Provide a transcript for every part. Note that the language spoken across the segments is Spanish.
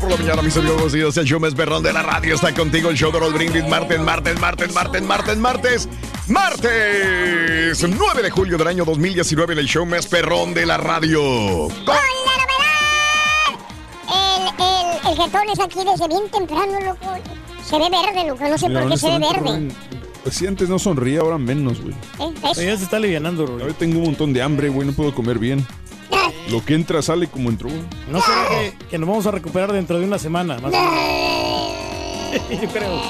Por la mañana, mis amigos. Buenos días. El show más perrón de la radio está contigo. El show de Raúl Brindis. Martes, martes, martes, martes, martes, martes. Martes 9 de julio del año 2019 en el show más perrón de la radio. ¡Con la novedad! El, el, el jetón es aquí desde bien temprano, loco. Se ve verde, loco. No sé Mira, por qué se ve verde. Rubén, Pues si antes no sonría, ahora menos, güey. ¿Eh? Se está alivianando, Rubén. Ahora tengo un montón de hambre, güey, no puedo comer bien. Lo que entra sale como entró. No será que, que nos vamos a recuperar dentro de una semana, más o menos. Yo creo.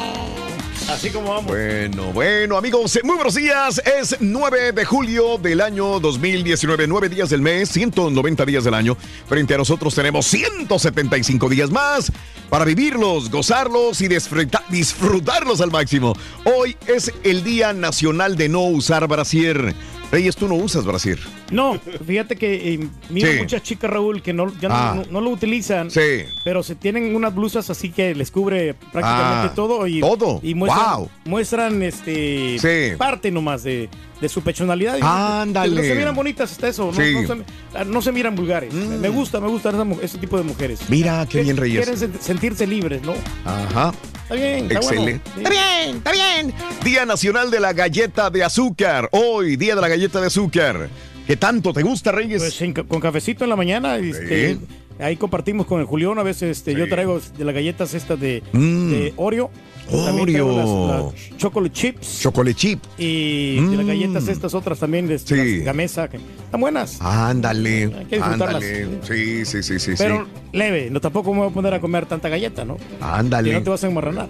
Así como vamos. Bueno, bueno, amigos, muy buenos días. Es 9 de julio del año 2019, 9 días del mes, 190 días del año. Frente a nosotros tenemos 175 días más para vivirlos, gozarlos y disfruta- disfrutarlos al máximo. Hoy es el Día Nacional de No Usar Brasier. Reyes, tú no usas brasier. No, fíjate que eh, miro Sí. muchas chicas, Raúl, que no, ya no- Ah. no, no lo utilizan. Sí. Pero se tienen unas blusas así que les cubre prácticamente Ah, todo. Y, todo. Y muestran, Wow. muestran este, Sí. parte nomás de, de su personalidad. Ándale. No se miran bonitas hasta eso. No, Sí. Mm. no se, no se miran vulgares. Me gusta, me mu- ese tipo de mujeres. Mira, qué bien, Reyes. Quieren sen- sentirse libres, ¿no? Ajá. Está bien, está bueno. Excelente. Sí. Está bien, está bien. Día Nacional de la Galleta de Azúcar. Hoy, Día de la Galleta de Azúcar. ¿Qué tanto te gusta, Reyes? Pues en con cafecito en la mañana, este, ahí compartimos con el Julián. A veces este, yo traigo de las galletas estas de, Mm. de Oreo. Oreo. las, las chocolate chips. Chocolate chip. y de las galletas estas otras también, de Sí. las gamesa, que están buenas. Ándale. Hay que disfrutarlas. Ándale. Sí, sí, sí, sí. pero sí. leve, no tampoco me voy a poner a comer tanta galleta, ¿no? Ándale. Y no te vas a enmarranar.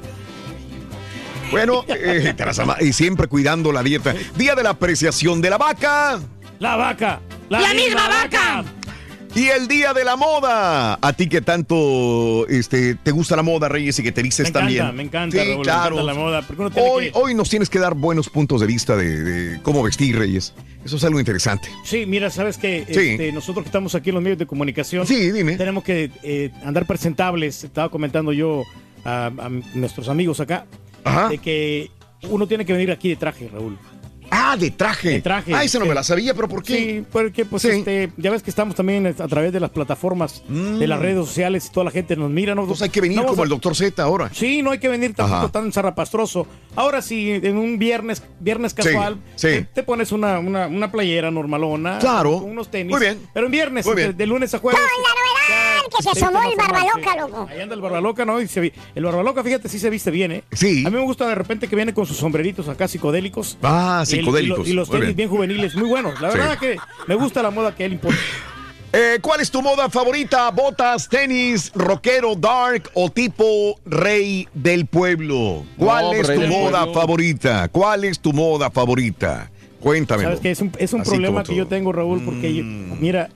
Bueno, eh, y siempre cuidando la dieta. Día de la apreciación de la vaca. ¡La vaca! ¡La, misma vaca! Y el día de la moda. A ti que tanto este, te gusta la moda, Reyes, y que te vistes encanta, también. me encanta, Sí, Raúl, me encanta la moda. Porque uno tiene Hoy, que- hoy nos tienes que dar buenos puntos de vista de, de cómo vestir, Reyes. Eso es algo interesante. Sí, mira, sabes que Sí. este, nosotros que estamos aquí en los medios de comunicación, Sí, dime. tenemos que eh, andar presentables. Estaba comentando yo a, a nuestros amigos acá Ajá. de que uno tiene que venir aquí de traje, Raúl. Ah, de traje. De traje, Ah, esa no sí. me la sabía, pero ¿por qué? Sí, porque pues Sí. este, ya ves que estamos también a través de las plataformas de las redes sociales y toda la gente nos mira. ¿no? Entonces hay que venir No como a- el doctor Z ahora. Sí, no hay que venir tampoco Ajá. tan zarrapastroso. Ahora sí, en un viernes, viernes Sí, casual, sí. Te, te pones una, una, una playera normalona, Claro. con unos tenis. Muy bien. Pero en viernes, Muy bien. De, de lunes a jueves. ¡Con la novedad! Que se asomó el barbaloca, sí. loco. Ahí anda el barbaloca, ¿no? Y se vi- el barbaloca, fíjate, sí se viste bien, ¿eh? Sí. A mí me gusta de repente que viene con sus sombreritos acá psicodélicos. Ah, Y el- y lo- psicodélicos. Y, los tenis bien. bien. juveniles, muy buenos. La Sí. verdad que me gusta la moda que él impone. Eh, ¿Cuál es tu moda favorita? ¿Botas, tenis, rockero, dark o tipo rey del pueblo? ¿Cuál No, es tu moda pueblo. favorita? ¿Cuál es tu moda favorita? Cuéntame. ¿Sabes qué? Es un, es un problema que yo tengo, Raúl, porque yo- Mm. mira,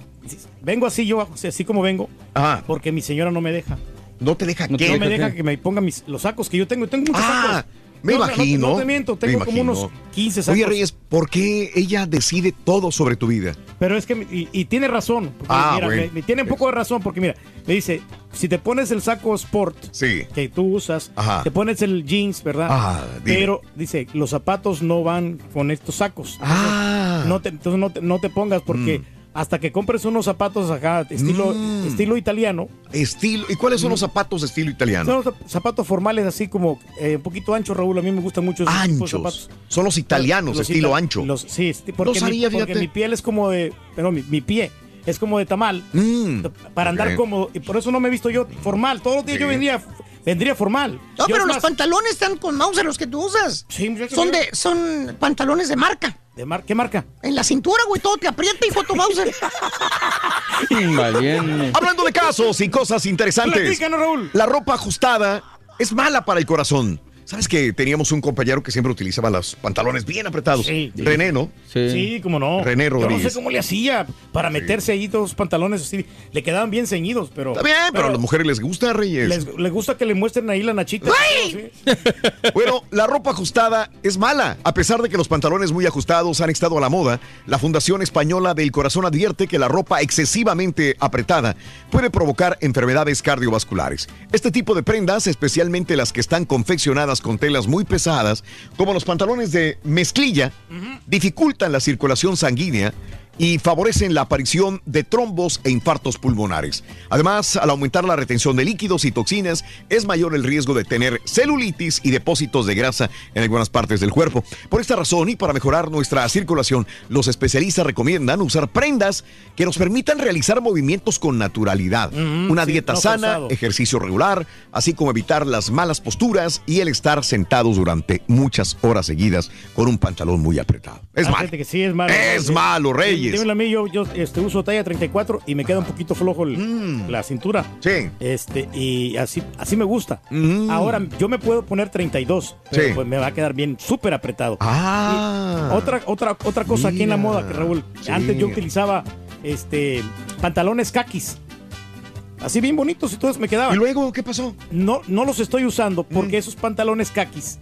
vengo así yo, así como vengo, Ajá. porque mi señora no me deja. No te deja No qué. No me deja que me ponga mis, los sacos que yo tengo. Tengo muchos Ah, sacos. me No, imagino. No, te miento, me tengo como imagino. unos 15 sacos. Oye, Reyes, ¿por qué ella decide todo sobre tu vida? Pero es que, y, y tiene razón. Ah, mira, bueno. me- me tiene un poco de razón, porque mira, me dice, si te pones el saco sport Sí. que tú usas, Ajá. te pones el jeans, ¿verdad? Ah. Pero, dice, los zapatos no van con estos sacos. Ah. No te, entonces no te, no te pongas porque hasta que compres unos zapatos acá, estilo, Mm. estilo italiano, Estilo. ¿Y cuáles son los zapatos de estilo italiano? son los zapatos formales así como eh, un poquito anchos, Raúl. A mí me gustan mucho esos Anchos. zapatos. Son los italianos, Los estilo ancho. los- sí, porque, sabía, mi, porque mi piel es como de. Pero mi, mi pie es como de tamal. Mm, Para andar ok. cómodo. Y por eso no me he visto yo formal. Todos los días yo vendría, vendría formal. No, Yo, pero los más, pantalones están con Mauser los que tú usas. Sí, Son de, son pantalones de marca. ¿De mar- ¿Qué marca? En la cintura, güey, todo te aprieta, hijo de tu Mauser. Valiente. Hablando de casos y cosas interesantes. Raúl. La ropa ajustada es mala para el corazón. ¿Sabes que teníamos un compañero que siempre utilizaba los pantalones bien apretados? Sí, sí. René, ¿no? Sí. Sí, cómo no. René Yo no Rodríguez. sé cómo le hacía para meterse ahí todos los pantalones así. Le quedaban bien ceñidos, pero. Está bien, pero, a las mujeres les gusta, Reyes. les, les gusta que le muestren ahí la nachita. ¡Ay! Sí. Bueno, la ropa ajustada es mala. A pesar de que los pantalones muy ajustados han estado a la moda, la Fundación Española del Corazón advierte que la ropa excesivamente apretada puede provocar enfermedades cardiovasculares. Este tipo de prendas, especialmente las que están confeccionadas con telas muy pesadas, como los pantalones de mezclilla, dificultan la circulación sanguínea y favorecen la aparición de trombos e infartos pulmonares. Además, al aumentar la retención de líquidos y toxinas, es mayor el riesgo de tener celulitis y depósitos de grasa en algunas partes del cuerpo. Por esta razón y para mejorar nuestra circulación, los especialistas recomiendan usar prendas que nos permitan realizar movimientos con naturalidad. Una sí, dieta no sana, ejercicio regular, así como evitar las malas posturas y el estar sentados durante muchas horas seguidas con un pantalón muy apretado. Es Ah, malo. fíjate que sí, es malo. Es Sí. malo, Reyes. Dímelo a mí, yo, yo este, uso talla 34 y me queda un poquito flojo el- Mm. la cintura. Sí. Este, y así, así me gusta. Mm. Ahora, yo me puedo poner 32, pero Sí. pues me va a quedar bien súper apretado. Ah. Y otra, otra, otra cosa aquí en la Mira. moda, que Raúl. Sí. Antes yo utilizaba este pantalones kakis. Así bien bonitos y todos me ¿Y quedaban. luego qué pasó? No, no los estoy usando porque Mm. esos pantalones kakis,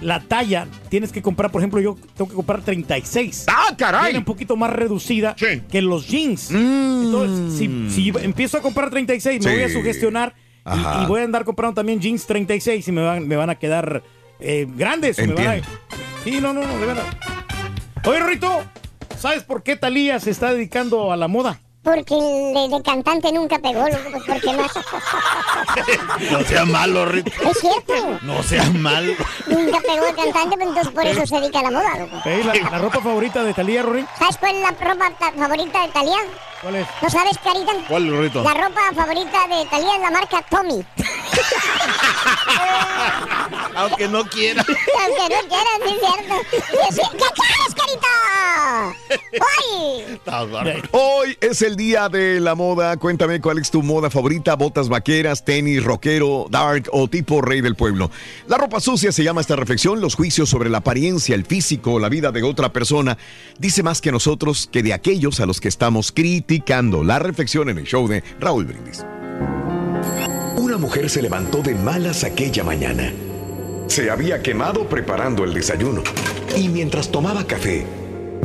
la talla, tienes que comprar, por ejemplo, yo tengo que comprar 36. ¡Ah, caray! Viene un poquito más reducida Sí. que los jeans. Mm. Entonces, si, si empiezo a comprar 36, me Sí. voy a sugestionar y- voy a andar comprando también jeans 36 y me van, me van a quedar eh, grandes. me van a-. Sí, no, no, no, de verdad. Oye, Rito, ¿sabes por qué Talía se está dedicando a la moda? Porque el de, de cantante nunca pegó, loco, pues porque más. No sea malo, Rito. Es cierto. No sea malo. Nunca pegó el cantante, pero entonces por eso se dedica a la moda, loco. Ey, la, la ropa favorita de Talía, Rory? ¿Sabes cuál es la ropa ta- favorita de Talía? ¿Cuál es? ¿No sabes, Carita? ¿Cuál, Rito? La ropa favorita de Talía es la marca Tommy. Aunque no quiera. Aunque no quieras, sí es cierto. Sí, ¿Qué quieres, Carita? Bárbaro. Hoy es el día de la moda. Cuéntame cuál es tu moda favorita. Botas vaqueras, tenis, rockero, dark o tipo rey del pueblo. La ropa sucia se llama esta reflexión. Los juicios sobre la apariencia, el físico, la vida de otra persona dice más que nosotros que de aquellos a los que estamos La reflexión en el show de Raúl Brindis. Una mujer se levantó de malas aquella mañana. Se había quemado preparando el desayuno y mientras tomaba café,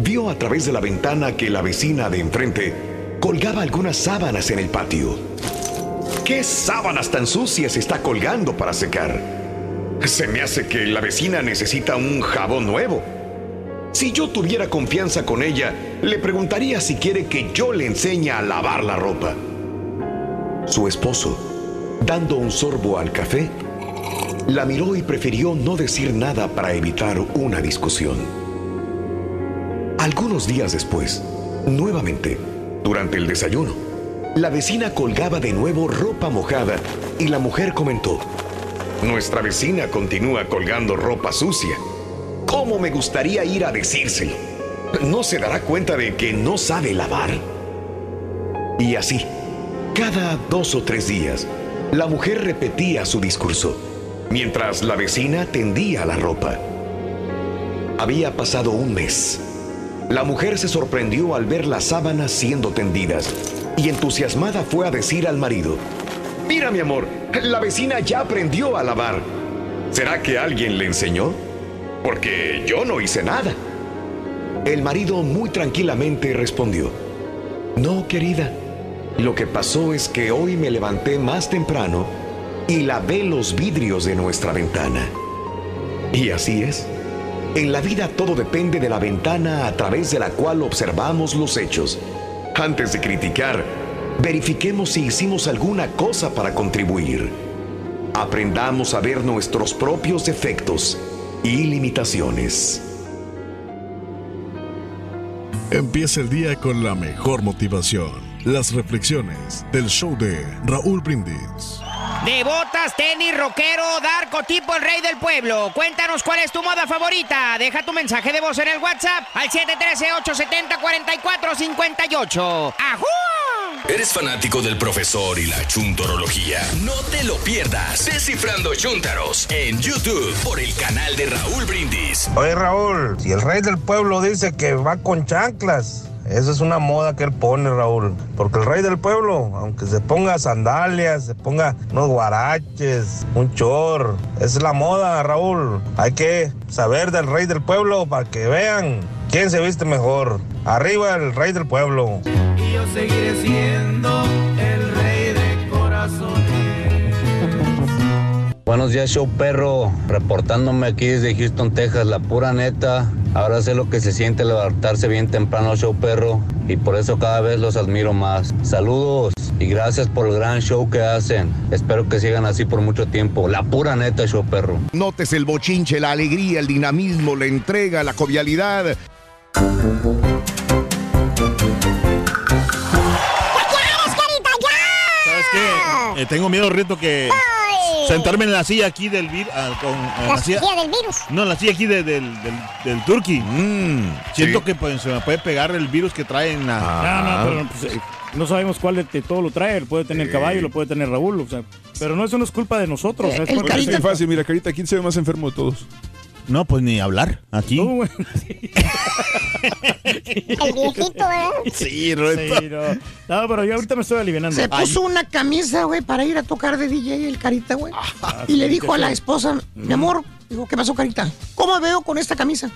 vio a través de la ventana que la vecina de enfrente colgaba algunas sábanas en el patio. ¿Qué sábanas tan sucias está colgando para secar? Se me hace que la vecina necesita un jabón nuevo. Si yo tuviera confianza con ella, le preguntaría si quiere que yo le enseñe a lavar la ropa. Su esposo, dando un sorbo al café, la miró y prefirió no decir nada para evitar una discusión. Algunos días después, nuevamente, durante el desayuno, la vecina colgaba de nuevo ropa mojada y la mujer comentó, Nuestra vecina continúa colgando ropa sucia. ¿Cómo me gustaría ir a decírselo? ¿No se dará cuenta de que no sabe lavar? Y así, cada dos o tres días, la mujer repetía su discurso, mientras la vecina tendía la ropa. Había pasado un mes La mujer se sorprendió al ver las sábanas siendo tendidas y entusiasmada fue a decir al marido, Mira mi amor, la vecina ya aprendió a lavar. ¿Será que alguien le enseñó? Porque yo no hice nada. El marido muy tranquilamente respondió, No, querida, lo que pasó es que hoy me levanté más temprano y lavé los vidrios de nuestra ventana. Y así es. En la vida todo depende de la ventana a través de la cual observamos los hechos. Antes de criticar, verifiquemos si hicimos alguna cosa para contribuir. Aprendamos a ver nuestros propios defectos y limitaciones. Empieza el día con la mejor motivación. Las reflexiones del show de Raúl Brindis. De botas, tenis, rockero, darco, tipo el rey del pueblo. Cuéntanos cuál es tu moda favorita. Deja tu mensaje de voz en el WhatsApp al 713-870-4458. ¡Ajú! ¿Eres fanático del profesor y la chuntorología? No te lo pierdas. Descifrando Chuntaros en YouTube por el canal de Raúl Brindis. Oye Raúl, si el rey del pueblo dice que va con chanclas, esa es una moda que él pone Raúl. Porque el rey del pueblo, aunque se ponga sandalias, se ponga unos guaraches, un chor, esa es la moda Raúl. Hay que saber del rey del pueblo para que vean quién se viste mejor. Arriba el rey del pueblo. Y yo seguiré siendo el rey de corazones. Buenos días, show perro. Reportándome aquí desde Houston, Texas, la pura neta. Ahora sé lo que se siente levantarse bien temprano, show perro. Y por eso cada vez los admiro más. Saludos y gracias por el gran show que hacen. Espero que sigan así por mucho tiempo. La pura neta, show perro. Notes el bochinche, la alegría, el dinamismo, la entrega, la jovialidad. Eh, tengo miedo, Rito, que sentarme en la silla aquí del virus. La silla del virus. No, en la silla aquí de- del, del, del turkey. Siento que pues, se me puede pegar el virus que trae en la. No, no, pero pues, eh, no sabemos cuál de, de todo lo trae. Lo puede tener caballo, lo puede tener Raúl. O sea, pero no, eso no es culpa de nosotros. es Porque es fácil, mira, Carita, ¿quién se ve más enfermo de todos? No, pues ni hablar aquí. El viejito, ¿verdad? Sí, Roberto. Sí, no. No, pero yo ahorita me estoy aliviando. Se puso una camisa, güey, para ir a tocar de DJ el Carita, güey. y le dijo a la esposa, mi amor, digo, ¿qué pasó, Carita? ¿Cómo me veo con esta camisa?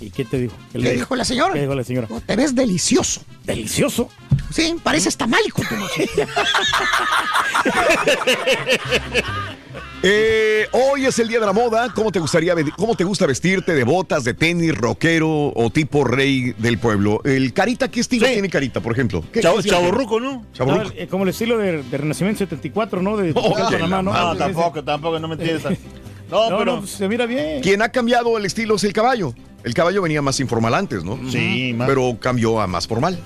¿Y qué te dijo? ¿Qué Le dijo la señora. ¿Qué dijo la señora? Te ves delicioso. ¿Delicioso? Sí, pareces tamal, hijo de tu. Eh, hoy es el día de la moda. ¿Cómo te gustaría cómo te gusta vestirte de botas, de tenis, rockero o tipo rey del pueblo? El carita, ¿qué estilo tiene carita, por ejemplo? ¿Qué- Chavo- tiene? ¿no? Chavorruco. No, eh, como el estilo de, de Renacimiento 74, ¿no? De, de Oh, Panamá, ¿no? No, Sí, tampoco, tampoco, no me entiendes. No, No, pero. no, se mira bien. Quien ha cambiado el estilo es el caballo. El caballo venía más informal antes, ¿no? Sí, más- Pero cambió a más formal.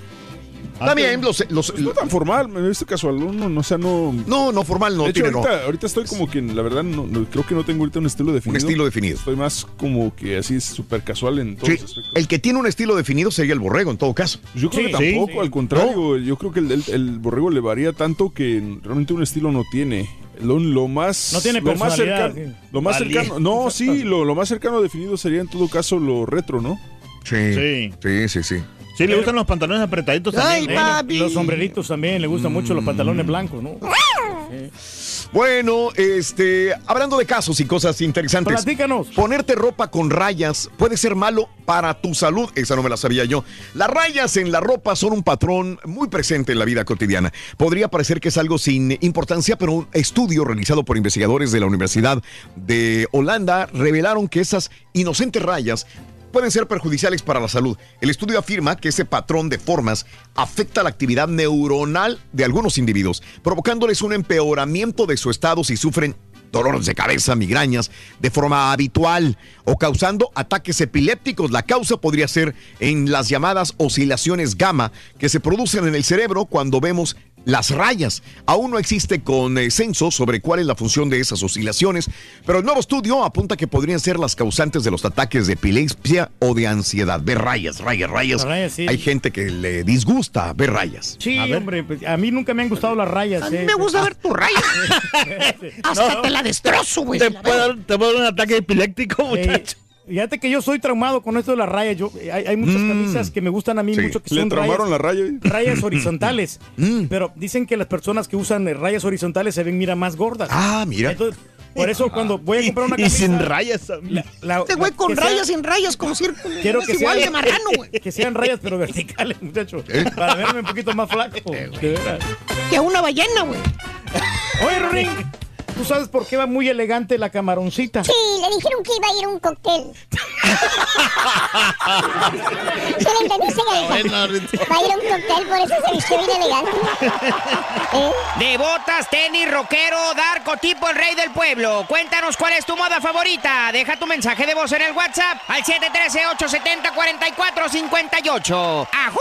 También los, los- Pues no tan formal, me viste casual, no, no, o sea, no... no, no formal, no de hecho, tiene no. ahorita, ahorita estoy como que, la verdad, no, no- creo que no tengo ahorita un estilo definido. estilo definido. Estoy más como que así súper casual en todos Sí, los aspectos. el que tiene un estilo definido sería el borrego, en todo caso. Yo creo Sí, que tampoco, sí. al contrario, yo creo que el, el- el borrego le varía tanto que realmente un estilo no tiene. Lo, lo más No tiene lo más cercano, sí. lo más cercano, no, sí, lo, lo más cercano definido sería en todo caso lo retro, ¿no? Sí. Sí. Sí, sí, sí. Le gustan los pantalones apretaditos Ay, también. Eh, papi. los sombreritos también, le gustan mucho los pantalones blancos, ¿no? Bueno, este, hablando de casos y cosas interesantes. Platícanos. Ponerte ropa con rayas puede ser malo para tu salud. Esa no me la sabía yo. Las rayas en la ropa son un patrón muy presente en la vida cotidiana. Podría parecer que es algo sin importancia, pero un estudio realizado por investigadores de la Universidad de Holanda revelaron que esas inocentes rayas pueden ser perjudiciales para la salud. El estudio afirma que ese patrón de formas afecta la actividad neuronal de algunos individuos, provocándoles un empeoramiento de su estado si sufren dolores de cabeza, migrañas, de forma habitual o causando ataques epilépticos. La causa podría ser en las llamadas oscilaciones gamma que se producen en el cerebro cuando vemos las rayas. Aún no existe consenso sobre cuál es la función de esas oscilaciones, pero el nuevo estudio apunta que podrían ser las causantes de los ataques de epilepsia o de ansiedad. Ver rayas, rayas, rayas. Rayas, sí. Hay gente que le disgusta ver rayas. Sí, hombre, pues, a mí nunca me han gustado las rayas. A mí eh. me gusta ver tu raya. Hasta No. te la destrozo, güey. Te puede, veo. dar, te puede dar un ataque epiléptico, Eh, muchacho. Fíjate que yo soy traumado con esto de las rayas. Yo, hay, hay muchas camisas que me gustan a mí Sí. mucho que ¿Le son traumaron rayas, la raya? rayas horizontales. Pero dicen que las personas que usan eh, rayas horizontales se ven, mira, más gordas. Ah, mira. Entonces, por eso cuando voy a comprar una Y camisa... sin rayas. la- la- Este güey con que sea- rayas, sin rayas, con círculo. Quiero que igual sean, de marrano, güey. que sean rayas pero verticales, muchachos. ¿Eh? Para verme un poquito más flaco. veras. Que una ballena, güey. Oye, Rorín, ¿tú sabes por qué va muy elegante la camaroncita? Sí, le dijeron que iba a ir a un cóctel. ¿Sí le entendiste, Garita? Va a ir a un cóctel, por eso se vistió bien elegante. ¿Eh? De botas, tenis, rockero, darco, tipo el rey del pueblo. Cuéntanos cuál es tu moda favorita. Deja tu mensaje de voz en el WhatsApp al 713-870-4458. ¡Ajú!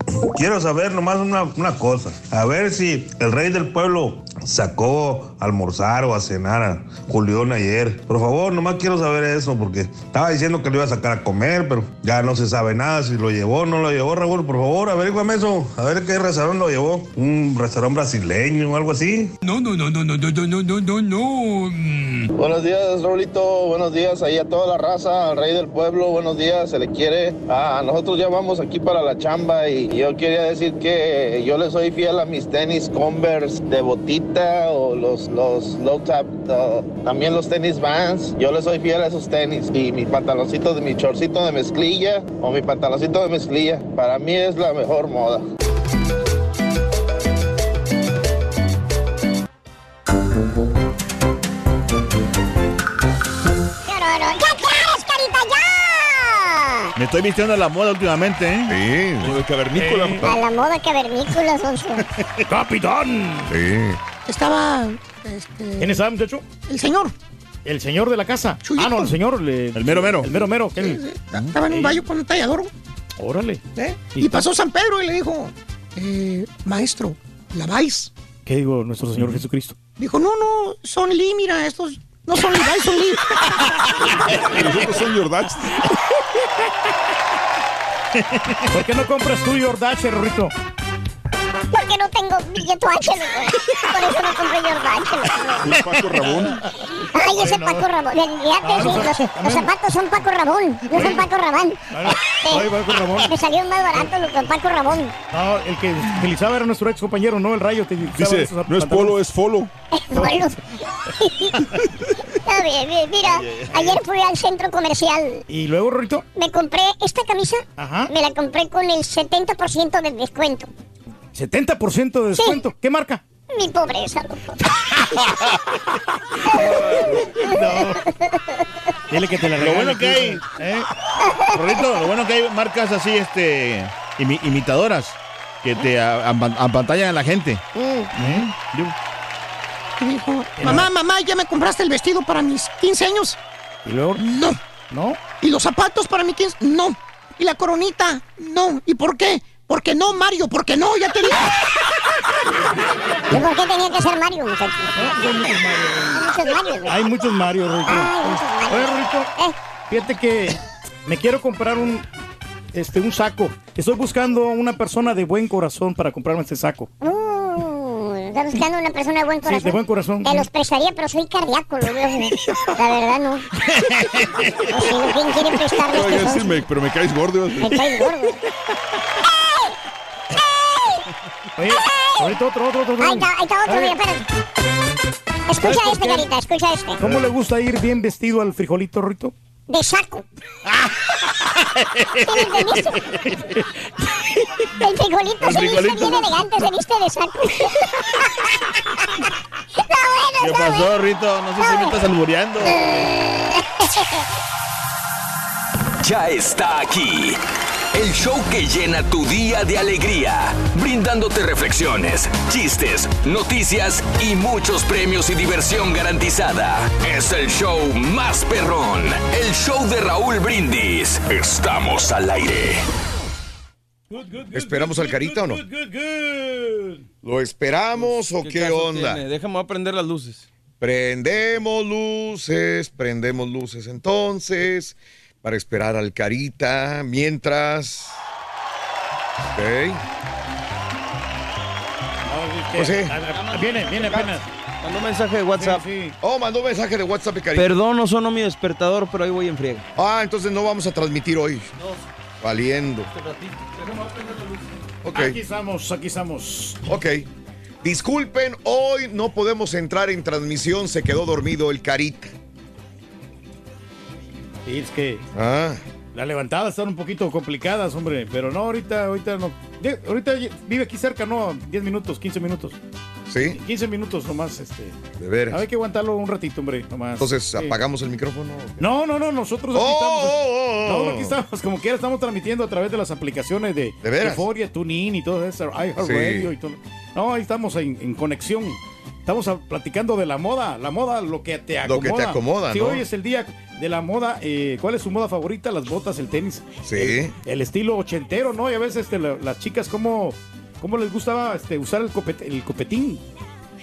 quiero saber nomás una, una cosa. A ver si el rey del pueblo sacó a almorzar o a cenar a Julián ayer. Por favor, nomás quiero saber eso porque estaba diciendo que lo iba a sacar a comer, pero ya no se sabe nada si lo llevó o no lo llevó, Raúl. Por favor, averígame eso. A ver qué restaurante lo llevó. Un restaurante brasileño o algo así. No, no, no, no, no, no, no, no, no, no, no. Buenos días, Raulito. Buenos días ahí a toda la raza, al rey del pueblo. Buenos días, se le quiere. Ah, nosotros ya vamos aquí para la chamba y yo quería decir que yo le soy fiel a mis tenis Converse de botita o los, los low top, uh, también los tenis Vans. Yo le soy fiel a esos tenis y mi pantaloncito de mi chorcito de mezclilla o mi pantaloncito de mezclilla. Para mí es la mejor moda. ¡Ya quieres, carita, ya! Me estoy vistiendo a la moda últimamente, ¿eh? Sí, cavernícola. A la moda cavernícola, Sonso. ¡Capitán! Sí. Estaba este, ¿Quién es ese muchacho? el señor. El señor de la casa. Chuyito. Ah, no, el señor. le- El mero mero. El mero mero. ¿qué? Estaba en un baño con un tallador. Órale. ¿eh? ¿Y Y pasó San Pedro y le dijo, eh, maestro, ¿laváis? ¿Qué digo, nuestro Señor Jesucristo? Dijo, no, no, son mira, estos no son Levi's, son Lee. Y los otros son Jordans. ¿Por qué no compras tú Jordache, Rorrito? Porque no tengo billete H. Por eso no compré. Un Paco Rabón. Ay, ese Paco Rabón. Fíjate, Ah, sí, no, los, no, los zapatos son Paco Rabón, no son Paco Rabán. Ay, Paco Rabón. Me salió más barato, loco, Paco Rabón. No, el que utilizaba era nuestro ex compañero, no el rayo. Dice, esos no es polo, es folo. Bueno. Está bien, bien, mira, ayer fui al centro comercial. Y luego, Rorrito, Me compré esta camisa, Ajá. me la compré con el 70% de descuento. 70% de descuento. ¿Qué marca? Mi pobreza, loco. Dile que te la Lo regale, bueno que hay. ¿eh? Lo bueno que hay marcas así, este, imi- imitadoras que te apantallan a la gente. Mm. ¿Eh? Yo- Y dijo, mamá, mamá, ¿ya me compraste el vestido para mis 15 años? Y luego, No. ¿no? ¿Y los zapatos para mis 15? No. ¿Y la coronita? No. ¿Y por qué? Porque no, Mario, porque no, ya te dije. ¿Y por qué tenía que ser Mario, muchachos? Hay muchos Marios, güey. Hay muchos Mario, Rorrito. Ay, muchos Marios. Oye, Rorrito, Eh, fíjate que me quiero comprar un, este, un saco. Estoy buscando una persona de buen corazón para comprarme este saco. uh, está buscando una persona de buen Sí, corazón. de buen corazón. Te los prestaría, pero soy cardíaco, lo veo. La verdad, no. O no, ¿quién quiere voy a este me- pero me caes gordo. Me caes gordo. Oye, ahorita otro, otro, otro. otro. Ahí está, ahí está otro, mira, espérate. Escucha ¿Sabes por este, carita, escucha este. ¿Cómo le gusta ir bien vestido al frijolito, Rorrito? De saco. ¿Sí me entendiste? El frijolito El se viste frijolito. bien elegante, se viste de saco. Está bueno, ¿Qué está pasó, Rito? No sé si me estás albureando. Ya está aquí. El show que llena tu día de alegría, brindándote reflexiones, chistes, noticias y muchos premios y diversión garantizada. Es el show más perrón, el show de Raúl Brindis. Estamos al aire. ¿Esperamos al Carita o no? ¿Lo esperamos o qué, onda? tiene? Déjame voy a prender las luces. Prendemos luces, prendemos luces entonces para esperar al Carita mientras. Ok. Pues sí. Viene, viene apenas. Mandó un mensaje de WhatsApp. Oh, mandó un mensaje de WhatsApp, Carita. Perdón, no sonó mi despertador, pero ahí voy en friega. Ah, entonces no vamos a transmitir hoy. Valiendo. Ok. Aquí estamos, aquí estamos. Ok. Disculpen, hoy no podemos entrar en transmisión, se quedó dormido el Carita. Sí, es que Ah. las levantadas están un poquito complicadas, hombre. Pero no, ahorita, ahorita no. Ahorita vive aquí cerca, ¿no? 10 minutos, 15 minutos. ¿Sí? 15 minutos nomás, este. De veras. Hay que aguantarlo un ratito, hombre, nomás. Entonces, Sí. ¿apagamos el micrófono? No, no, no, nosotros aquí Oh, estamos. oh, oh, oh. No, aquí estamos, como quiera, estamos transmitiendo a través de las aplicaciones de, ¿De? Euphoria, TuneIn y todo eso, iHeartRadio Sí. y todo. No, ahí estamos en, en conexión. Estamos platicando de la moda, la moda, lo que te Lo acomoda. que te acomoda, Si ¿no? hoy es el día de la moda, eh, ¿cuál es su moda favorita? Las botas, el tenis. Sí. El, el estilo ochentero, ¿no? Y a veces este, la- las chicas, ¿cómo, cómo les gustaba este, usar el, copet- el copetín?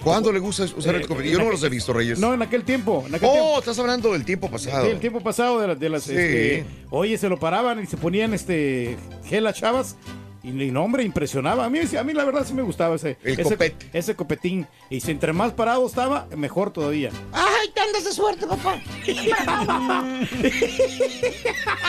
¿Cuándo le gusta usar el Eh, copetín? en Yo no aquel- los he visto, Reyes. No, en aquel tiempo. En aquel oh, tiempo. estás hablando del tiempo pasado. Sí, el tiempo pasado de, las- de las. Sí. este, oye, se lo paraban y se ponían este gel a chavas. Y, y no, hombre, impresionaba. A mí, a mí la verdad sí me gustaba ese, El ese, copete. ese copetín. Y si entre más parado estaba, mejor todavía. ¡Ay, te andas de suerte, papá!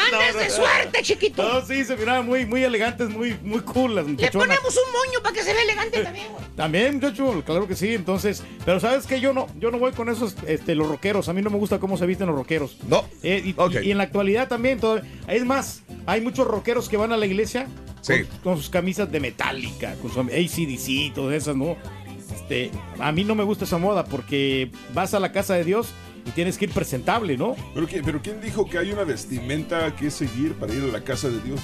¡Andas de suerte, chiquito! No, sí, se miraban muy, muy elegantes, muy, muy cool las Le muchachonas. ponemos un moño para que se vea elegante también, güey. También, muchacho, claro que sí. Entonces, pero sabes que yo no, yo no voy con esos, este, los rockeros. A mí no me gusta cómo se visten los rockeros. No. Eh, y, y- y en la actualidad también, todo- es más, hay muchos rockeros que van a la iglesia Sí. con, con sus camisas de Metallica, con su ACDC todas esas, ¿no? Este, a mí no me gusta esa moda porque vas a la casa de Dios y tienes que ir presentable, ¿no? ¿Pero, pero ¿quién dijo que hay una vestimenta que seguir para ir a la casa de Dios?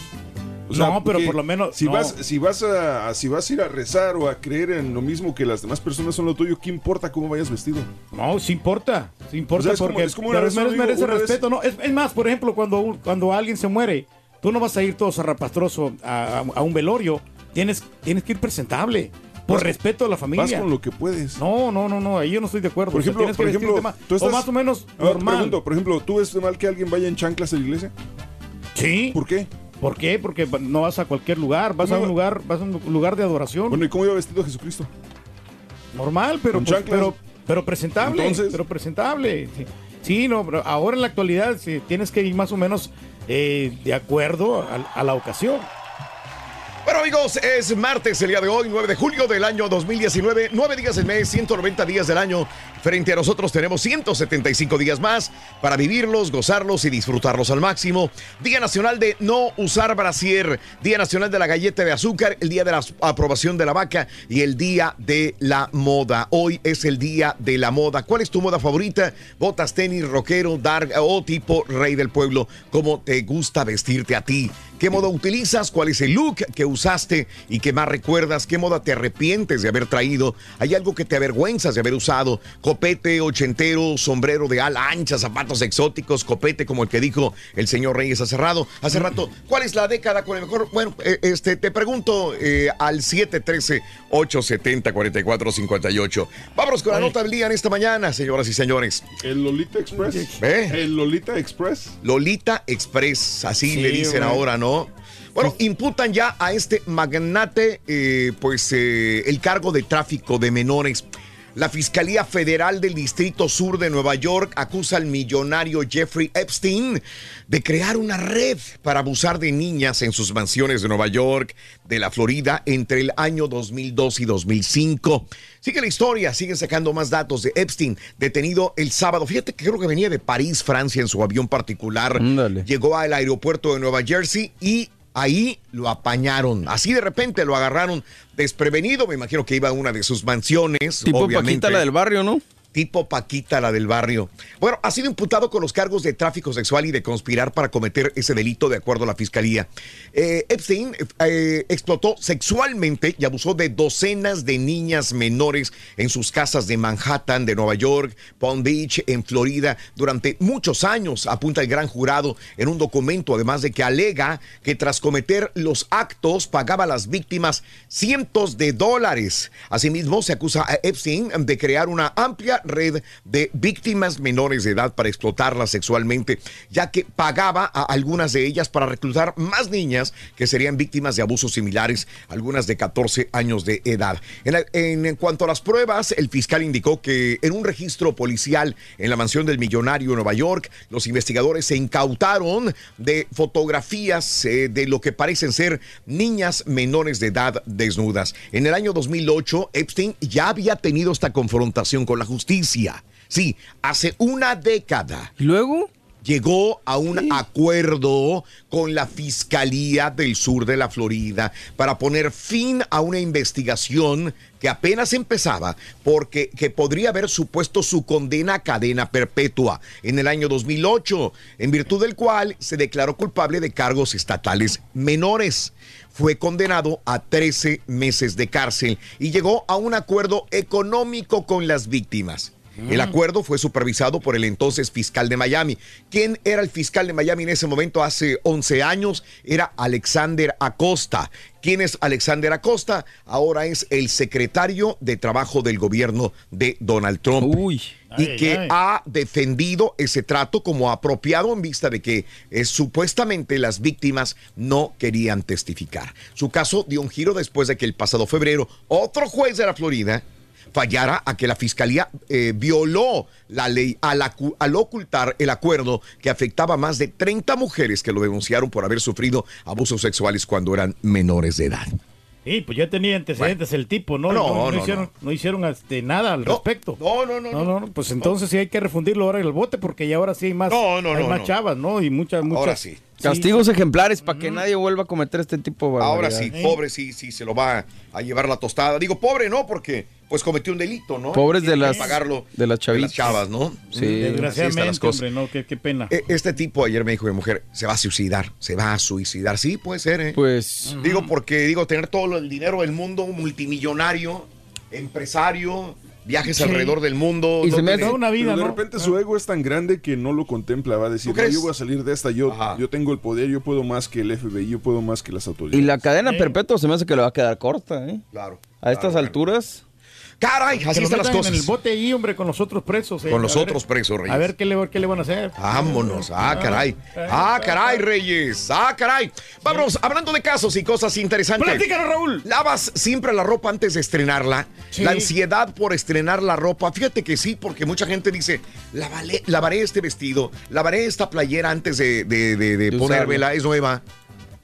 No, pero por lo menos- Si, no. vas, si, vas a, si vas a ir a rezar o a creer en lo mismo que las demás personas son lo tuyo, ¿qué importa cómo vayas vestido? No, sí importa, sí importa O sea, es como- porque es como una merece, un amigo- merece una vez- respeto, ¿no? Es, es más, por ejemplo, cuando, cuando alguien se muere, tú no vas a ir todo zarrapastroso a, a- a un velorio, tienes, tienes que ir presentable, por Vas respeto a la familia. Vas con lo que puedes. No, no, no, no, ahí yo no estoy de acuerdo. Por O sea, ejemplo, tienes que por ejemplo, tú estás- o más o menos te normal. pregunto, por ejemplo, ¿tú ves mal que alguien vaya en chanclas a la iglesia? Sí. ¿Por qué? ¿Por qué? Porque no vas a cualquier lugar, vas a ¿Cómo un lugar, vas a un lugar de adoración. Bueno, ¿y cómo iba vestido Jesucristo? Normal, pero, ¿Con pues, pero, pero presentable. Entonces- pero presentable. Sí, Sí, no, pero ahora en la actualidad sí, tienes que ir más o menos eh, de acuerdo a, a la ocasión. Bueno amigos, es martes el día de hoy, 9 de julio del año 2019, 9 días del mes, 190 días del año. Frente a nosotros tenemos 175 días más para vivirlos, gozarlos y disfrutarlos al máximo. Día Nacional de No Usar Brasier, Día Nacional de la Galleta de Azúcar, el Día de la Aprobación de la Vaca y el Día de la Moda. Hoy es el Día de la Moda. ¿Cuál es tu moda favorita? Botas, tenis, rockero, dark o tipo rey del pueblo. ¿Cómo te gusta vestirte a ti? ¿Qué moda utilizas? ¿Cuál es el look que usaste y que más recuerdas? ¿Qué moda te arrepientes de haber traído? ¿Hay algo que te avergüenzas de haber usado? Copete ochentero, sombrero de ala ancha, zapatos exóticos, copete como el que dijo el señor Reyes hace rato. Hace rato, ¿cuál es la década con el mejor? Bueno, eh, este te pregunto eh, al 713-870-4458. Vámonos con la nota del día en esta mañana, señoras y señores. ¿El Lolita Express? ¿Eh? ¿El Lolita Express? Lolita Express, así Sí, le dicen güey. ahora, ¿no? Bueno, imputan ya a este magnate, eh, pues, eh, el cargo de tráfico de menores. La Fiscalía Federal del Distrito Sur de Nueva York acusa al millonario Jeffrey Epstein de crear una red para abusar de niñas en sus mansiones de Nueva York, de la Florida, entre el año 2002 y 2005. Sigue la historia, siguen sacando más datos de Epstein, detenido el sábado. Fíjate que creo que venía de París, Francia, en su avión particular. Llegó al aeropuerto de Nueva Jersey y ahí lo apañaron. Así de repente lo agarraron desprevenido. Me imagino que iba a una de sus mansiones. Tipo obviamente. Paquita, la del barrio, ¿no? Tipo Paquita, la del barrio. Bueno, ha sido imputado con los cargos de tráfico sexual y de conspirar para cometer ese delito de acuerdo a la fiscalía. Eh, Epstein eh, explotó sexualmente y abusó de docenas de niñas menores en sus casas de Manhattan, de Nueva York, Palm Beach, en Florida, durante muchos años, apunta el gran jurado en un documento, además de que alega que tras cometer los actos pagaba a las víctimas cientos de dólares. Asimismo, se acusa a Epstein de crear una amplia red de víctimas menores de edad para explotarlas sexualmente, ya que pagaba a algunas de ellas para reclutar más niñas que serían víctimas de abusos similares, algunas de 14 años de edad. En, cuanto a las pruebas, el fiscal indicó que en un registro policial en la mansión del millonario en Nueva York, los investigadores se incautaron de fotografías eh, de lo que parecen ser niñas menores de edad desnudas. En el año 2008, Epstein ya había tenido esta confrontación con la justicia. Sí, hace una década. ¿Y luego? Llegó a un acuerdo con la Fiscalía del Sur de la Florida para poner fin a una investigación que apenas empezaba porque que podría haber supuesto su condena a cadena perpetua en el año 2008, en virtud del cual se declaró culpable de cargos estatales menores. Fue condenado a 13 meses de cárcel y llegó a un acuerdo económico con las víctimas. El acuerdo fue supervisado por el entonces fiscal de Miami. ¿Quién era el fiscal de Miami en ese momento hace 11 años? Era Alexander Acosta. ¿Quién es Alexander Acosta? Ahora es el secretario de Trabajo del gobierno de Donald Trump. Y Ay, que ay. ha defendido ese trato como apropiado en vista de que eh, supuestamente las víctimas no querían testificar. Su caso dio un giro después de que el pasado febrero otro juez de la Florida fallara a que la fiscalía eh, violó la ley al ocultar el acuerdo que afectaba a más de 30 mujeres que lo denunciaron por haber sufrido abusos sexuales cuando eran menores de edad. Sí, pues ya tenía antecedentes el tipo, ¿no? No, No, no no, hicieron, no. hicieron este, nada al respecto. No, no, no. No, no, pues entonces sí hay que refundirlo ahora en el bote porque ya ahora sí hay más, No, no, hay no, más no. chavas, ¿no? Y muchas, muchas. Ahora sí. Castigos ejemplares para que nadie vuelva a cometer este tipo de Ahora barbaridades. sí, pobre sí, sí, se lo va a llevar la tostada. Digo, pobre no, porque pues cometió un delito, ¿no? Pobres de las, pagarlo de las de chavitas. las chavas, ¿no? Sí. Están las Desgraciadamente, cosas. hombre, no, qué, qué pena. E- Este tipo ayer me dijo mi mujer, se va a suicidar, se va a suicidar. Sí, puede ser, ¿eh? Pues. Digo, porque digo, tener todo el dinero del mundo, un multimillonario, empresario, viajes Sí. alrededor del mundo. Y no se me tiene- Pero de repente su ego es tan grande que no lo contempla. Va a decir, ¿Tú "No, yo voy a salir de esta. Yo, yo tengo el poder, yo puedo más que el FBI, yo puedo más que las autoridades. Y la cadena perpetua se me hace que le va a quedar corta, ¿eh? Claro. A estas alturas. Caray, Que lo metan En el bote ahí, hombre, con los otros presos. eh. Con los A ver- otros presos, Reyes. A ver qué le, qué le van a hacer. Vámonos. Ah, caray. Ah, caray, Reyes. Ah, caray. Vámonos, hablando de casos y cosas interesantes. Platícanos, Raúl. ¿Lavas siempre la ropa antes de estrenarla? Sí. La ansiedad por estrenar la ropa. Fíjate que sí, porque mucha gente dice, "Lavaré- lavaré este vestido, lavaré esta playera antes de, de- de- ponérmela, es nueva.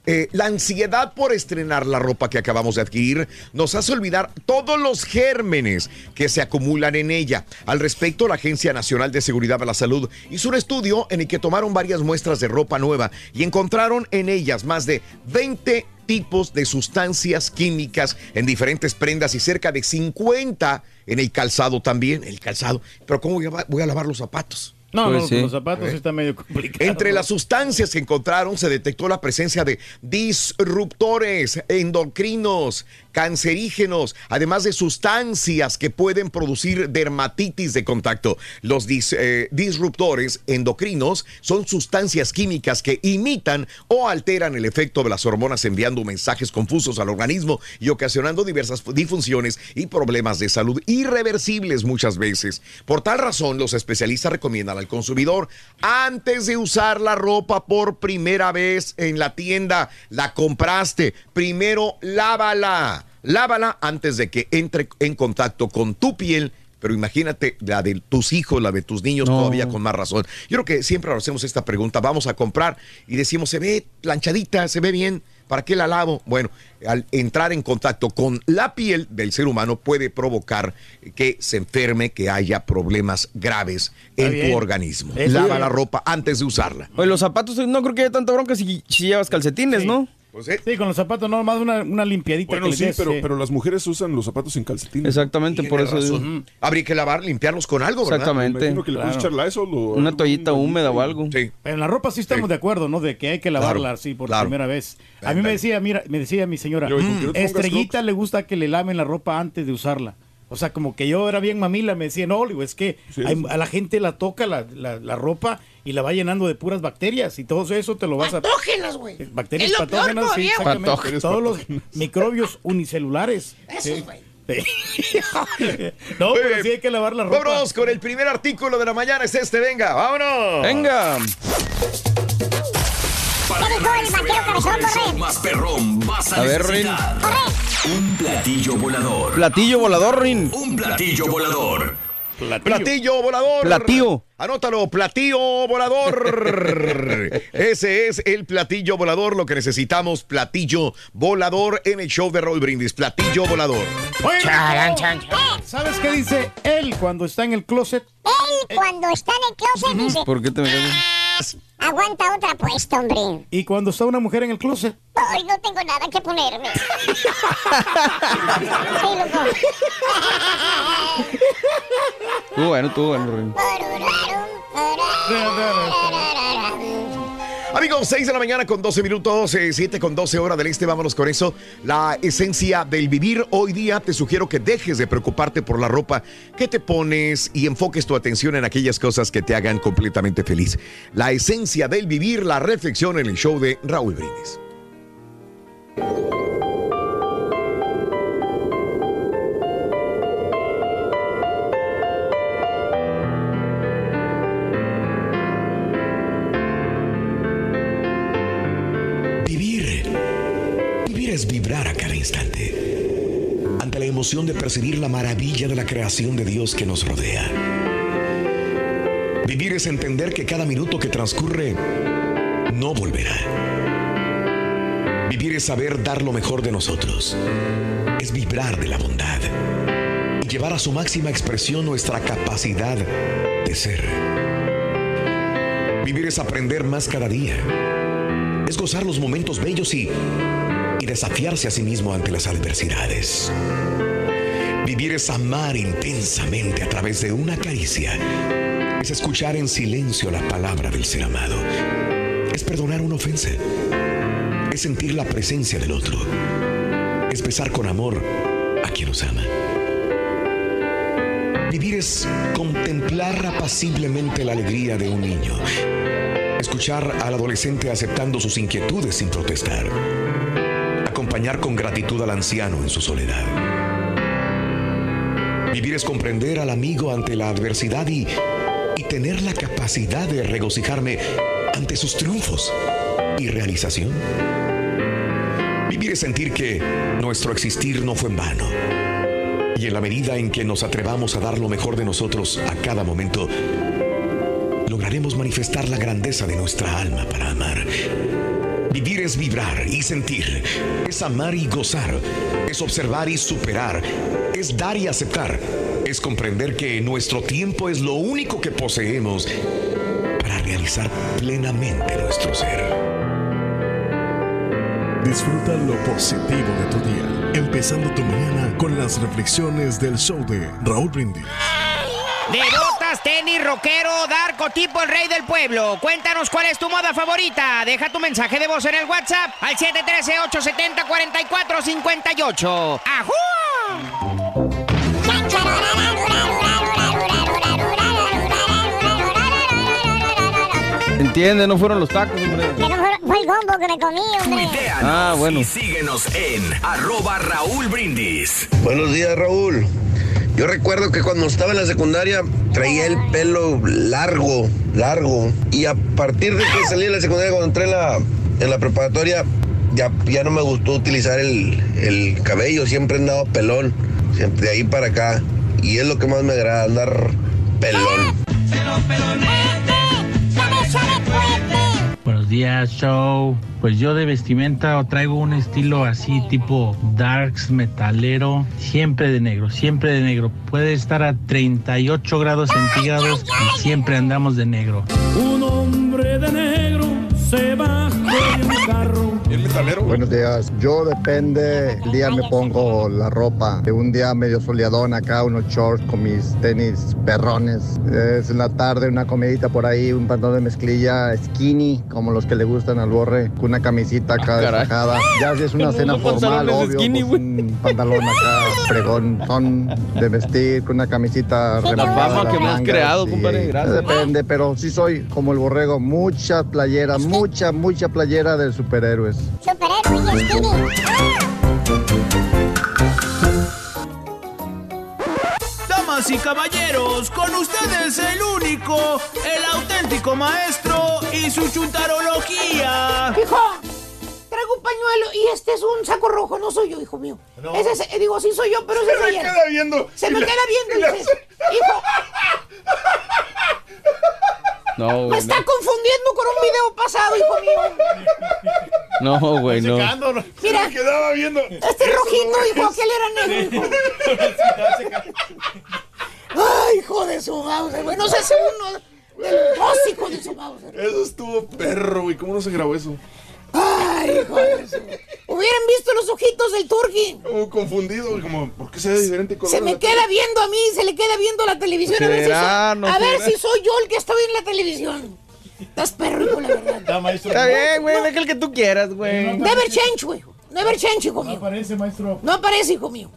Eh, la ansiedad por estrenar la ropa que acabamos de adquirir nos hace olvidar todos los gérmenes que se acumulan en ella. Al respecto, la Agencia Nacional de Seguridad de la Salud hizo un estudio en el que tomaron varias muestras de ropa nueva y encontraron en ellas más de 20 tipos de sustancias químicas en diferentes prendas y cerca de 50 en el calzado también. El calzado. Pero ¿cómo voy a, voy a lavar los zapatos? No, Pues no, sí. los zapatos ¿Eh? está medio complicado. Entre las sustancias que encontraron se detectó la presencia de disruptores endocrinos, cancerígenos, además de sustancias que pueden producir dermatitis de contacto. Los eh, disruptores endocrinos son sustancias químicas que imitan o alteran el efecto de las hormonas enviando mensajes confusos al organismo y ocasionando diversas disfunciones y problemas de salud irreversibles muchas veces. Por tal razón, los especialistas recomiendan al consumidor antes de usar la ropa por primera vez en la tienda, la compraste, primero lávala. Lávala antes de que entre en contacto con tu piel. Pero imagínate la de tus hijos, la de tus niños, todavía con más razón. Yo creo que siempre hacemos esta pregunta. Vamos a comprar y decimos, se ve planchadita, se ve bien. ¿Para qué la lavo? Bueno, al entrar en contacto con la piel del ser humano puede provocar que se enferme, que haya problemas graves Está en bien. tu organismo. Lava la ropa antes de usarla. Oye, los zapatos, no creo que haya tanta bronca si, si llevas calcetines, ¿no? Sí. con los zapatos no, más una, una limpiadita. Bueno, que sí, des, pero, sí. pero las mujeres usan los zapatos sin calcetines. Exactamente, por eso digo. Habría que lavar, limpiarlos con algo, ¿verdad? Exactamente. Que le puedes echar Lysol o Una toallita húmeda o algo. Sí. Pero en la ropa sí estamos de acuerdo, ¿no? De que hay que lavarla así por claro. primera vez. A mí me decía, mira, me decía mi señora, Yo, ¿con que no "Mm, Estrellita le gusta que le laven la ropa antes de usarla. O sea, como que yo era bien mamila, me decía, no, digo, es que hay- a la gente la toca la, la- la ropa y la va llenando de puras bacterias y todo eso te lo vas a... Patógenas, güey. Bacterias lo peor patógenas, sí, exactamente. Patógenas, Todos los microbios unicelulares. Eso, güey. Sí. no, pero sí hay que lavar la ropa. Vámonos con el primer artículo de la mañana. Es este, venga, vámonos. Venga. Para ¿Qué dijo ganar el este vaquero cabezón, Borre? más perrón vas a, A ver, necesitar un platillo volador. Platillo volador, Rin. Un platillo volador. Platillo volador. Platillo. Anótalo, platillo volador. Ese es el platillo volador, lo que necesitamos, platillo volador en el show de Roll Brindis. Platillo volador. Charan, chan, chan. ¿Sabes qué dice él cuando está en el closet? Él cuando está en el closet dice, ¿Por qué te me aguanta otra puesta, hombre. Y cuando está una mujer en el closet. Ay, no tengo nada que ponerme. sí, loco. Tú bueno, tú bueno. Amigos, 6 de la mañana con 12 minutos, 7 con 12 horas del este, vámonos con eso. La esencia del vivir hoy día, te sugiero que dejes de preocuparte por la ropa que te pones y enfoques tu atención en aquellas cosas que te hagan completamente feliz. La esencia del vivir, la reflexión en el show de Raúl Brindis. Emoción de percibir la maravilla de la creación de Dios que nos rodea. Vivir es entender que cada minuto que transcurre no volverá. Vivir es saber dar lo mejor de nosotros. Es vibrar de la bondad y llevar a su máxima expresión nuestra capacidad de ser. Vivir es aprender más cada día es gozar los momentos bellos y, y desafiarse a sí mismo ante las adversidades. Vivir es amar intensamente a través de una caricia. Es escuchar en silencio la palabra del ser amado. Es perdonar una ofensa. Es sentir la presencia del otro. Es besar con amor a quien nos ama. Vivir es contemplar apaciblemente la alegría de un niño. Escuchar al adolescente aceptando sus inquietudes sin protestar. Acompañar con gratitud al anciano en su soledad. Vivir es comprender al amigo ante la adversidad y, tener la capacidad de regocijarme ante sus triunfos y realización. Vivir es sentir que nuestro existir no fue en vano. Y en la medida en que nos atrevamos a dar lo mejor de nosotros a cada momento, lograremos manifestar la grandeza de nuestra alma para amar. Vivir es vibrar y sentir, es amar y gozar, es observar y superar, es dar y aceptar, es comprender que nuestro tiempo es lo único que poseemos para realizar plenamente nuestro ser. Disfruta lo positivo de tu día, empezando tu mañana con las reflexiones del show de Raúl Brindis. De botas, tenis, rockero, darco, tipo el rey del pueblo. Cuéntanos cuál es tu moda favorita. Deja tu mensaje de voz en el WhatsApp al 713-870-4458. ¡Ajú! Entiende, no fueron los tacos, hombre. Que no fue, fue el combo que me comí, hombre. Tuiteanos Ah, bueno. y síguenos en arroba Raúl Brindis. Buenos días, Raúl. Yo recuerdo que cuando estaba en la secundaria traía el pelo largo, largo. Y a partir de que salí de la secundaria, cuando entré en la, en la preparatoria, ya, ya no me gustó utilizar el, el cabello. Siempre he andado pelón, siempre de ahí para acá. Y es lo que más me agrada, andar pelón. Buenos días, show. Pues yo de vestimenta traigo un estilo así tipo darks, metalero, siempre de negro, siempre de negro. Puede estar a 38 grados centígrados y siempre andamos de negro. Un hombre de negro se bajó de un carro. Metalero. Buenos días. Yo depende. El día me pongo la ropa. De un día medio soleadón acá, unos shorts con mis tenis perrones. Es en la tarde una comidita por ahí, un pantalón de mezclilla skinny, como los que le gustan al borre, con una camisita acá Ah, despejada. Ya si es una cena formal, obvio, skinny, pues, un pantalón acá fregón, son de vestir, con una camisita fama que me has mangas, creado, compadre, gracias. Depende, pero sí soy como el borrego, mucha playera, mucha, mucha playera de superhéroes. Superhéroe y skinny. Damas y caballeros, con ustedes el único, el auténtico maestro y su chuntarología. Hijo, traigo un pañuelo y este es un saco rojo, no soy yo, hijo mío. No. Ese es- eh, digo, sí soy yo, pero ese Se me queda viendo. Se me queda viendo. y Hijo, No, me está confundiendo con un video pasado, hijo mío. No, no, güey, no. Mira, Me quedaba viendo. este rojito, hijo, aquel era negro, hijo. Ay, hijo de su mouse, güey. No sé si uno de los dos hijos de su mouse. Eso estuvo perro, güey. ¿Cómo no se grabó eso? Ay, hijo de su... Hubieran visto los ojitos del turqui. Como confundido, güey, como, ¿por qué se ve diferente color? Se me queda viendo a mí, se le queda viendo la televisión. A ver, si soy, No a ver será. si soy yo el que estoy en la televisión. Estás perro, hijo, la verdad. Está bien, güey, deja el que tú quieras, güey. Never change, güey. Never change, hijo mío. No aparece, maestro. No aparece, hijo mío.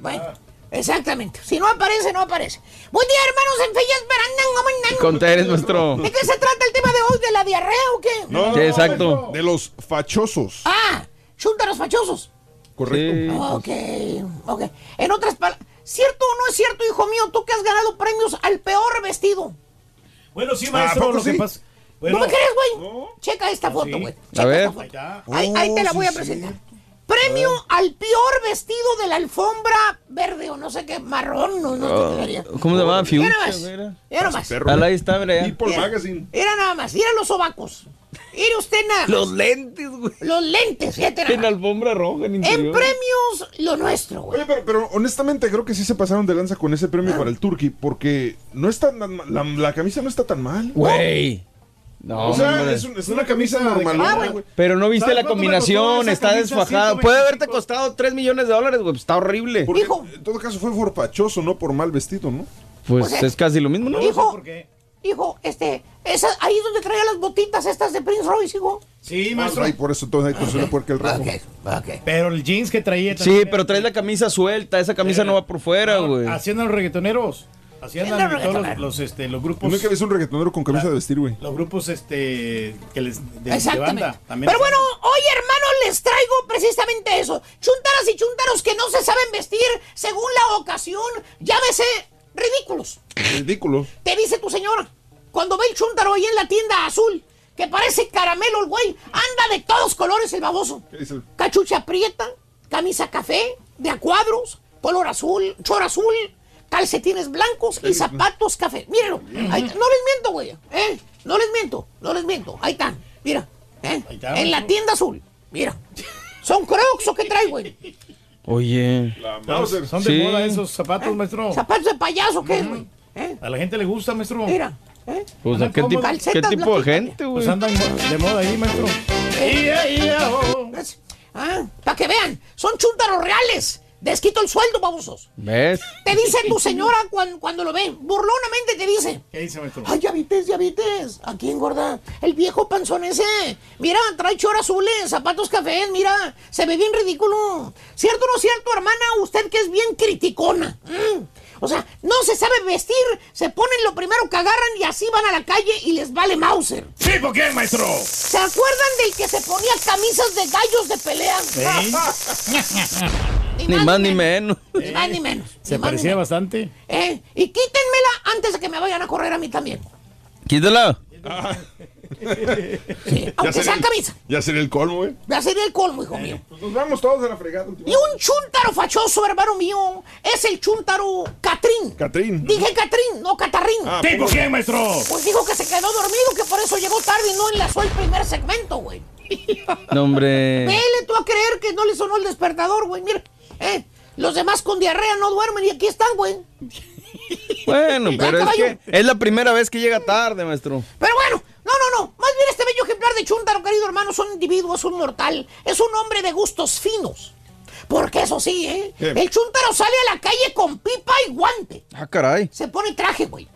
Bueno, exactamente. Si no aparece, no aparece. Buen día, hermanos en Fellas Verandán. Conteres, maestro. ¿De qué se trata el tema de hoy? ¿De la diarrea o qué? No, Sí, exacto. De los fachosos. Ah, chúntaros fachosos. Correcto. Ok, ok. En otras palabras, ¿cierto o no es cierto, hijo mío, tú que has ganado premios al peor vestido? Bueno, sí, ¿A maestro, poco lo que sí? pasa. Bueno, ¿No me crees, güey? Checa esta foto, güey. A ver. Ahí, ahí te la Oh, voy a sí, presentar. Premio al peor vestido de la alfombra verde o no sé qué, marrón, no, no sé qué sería. ¿Cómo se llama? Nomás, mira. mira nomás. Perro. Ahí está, mira. People. Magazine. Mira nada más, mira los sobacos. Mire usted nada más. Los lentes, güey. Los lentes, fíjate nada En más. alfombra roja en En premios, lo nuestro, güey. Oye, pero, pero honestamente creo que sí se pasaron de lanza con ese premio para el Turkey, porque no está tan mal- la, la camisa no está tan mal. Güey. No, o sea, hombre. es, un- es una camisa normal. Ah, güey. Pero no viste ¿Sabes la cuánto me costó combinación, esa está camisa? desfajada. 125. Puede haberte costado 3 millones de dólares, güey. pues Está horrible. Porque Hijo. en todo caso fue por fachoso, no por mal vestido, ¿no? Pues O sea, es casi lo mismo, ¿no? Hijo, ¿Por qué? hijo, este, esa, ahí es donde traía las botitas estas de Prince Royce, hijo. Sí, maestro. Ay, por eso todo ahí te suena porque el rojo. ok. Pero el jeans que traía Sí, también pero traes la camisa suelta. Esa camisa no va por fuera, güey. Andan los reggaetoneros. Así andan todos los, los, este, los grupos. Nunca ves un reggaetonero con camisa de vestir, güey. Los grupos este que les de, de Exactamente. banda también. Pero bueno, hoy, hermano, les traigo precisamente eso. Chuntaras y chuntaros que no se saben vestir según la ocasión. Llámese ridículos. Ridículos. Te dice tu señora. Cuando ve el chuntaro ahí en la tienda azul, que parece caramelo el güey, anda de todos colores el baboso. ¿Qué dice el- Cachucha prieta, camisa café, de a cuadros, color azul, chor azul, calcetines blancos y zapatos café. Mírenlo. ahí- no les miento, güey. ¿eh? No les miento, no les miento. Ahí están. Mira. ¿eh? En la tienda azul. Mira. Son crocs o qué trae, güey. Oye. Son de Sí. moda esos zapatos, maestro. ¿Zapatos de payaso qué es, güey? ¿Eh? A la gente le gusta, maestro. Mira. ¿eh? Pues, ¿qué, tipo. ¿qué tipo de gente, güey? Pues andan de moda ahí, maestro. Oh. Ah, para que vean, son chúntaros reales. Desquito el sueldo, babosos. ¿Ves? Te dice tu señora cuando, cuando lo ve. Burlonamente te dice. ¿Qué dice, maestro? Ay, ya vites, ya vites. Aquí engorda. El viejo panzón ese. Mira, trae chor azules, zapatos cafés, mira. Se ve bien ridículo. ¿Cierto o no cierto, hermana? Usted que es bien criticona. Mm. O sea, no se sabe vestir, se ponen lo primero que agarran y así van a la calle y les vale Mauser. Sí, ¿por qué, maestro? ¿Se acuerdan del que se ponía camisas de gallos de pelea? Ni más ni menos. Ni más ni menos. Se parecía menos. bastante. Eh, y quítenmela antes de que me vayan a correr a mí también. Quítala. Sí, aunque sea el- camisa. Ya sería el colmo, güey. Ya sería el colmo, hijo mío. Pues nos vamos todos a la fregada. Y un chúntaro fachoso, hermano mío, es el chúntaro Catrín. Catrín. Dije Catrín, no Catarrín. Ah, ¿Sí, por qué, maestro? Pues dijo que se quedó dormido, que por eso llegó tarde y no enlazó el primer segmento, güey. No, hombre. Vele tú a creer que no le sonó el despertador, güey. Mira, eh, los demás con diarrea no duermen y aquí están, güey. Bueno, pero es que es la primera vez que llega tarde, maestro. Pero bueno, no, no, no. Más bien este bello ejemplar de Chuntaro, querido hermano, es un individuo, es un mortal. Es un hombre de gustos finos. Porque eso sí, ¿eh? ¿Qué? El Chuntaro sale a la calle con pipa y guante. Ah, caray. Se pone traje, güey.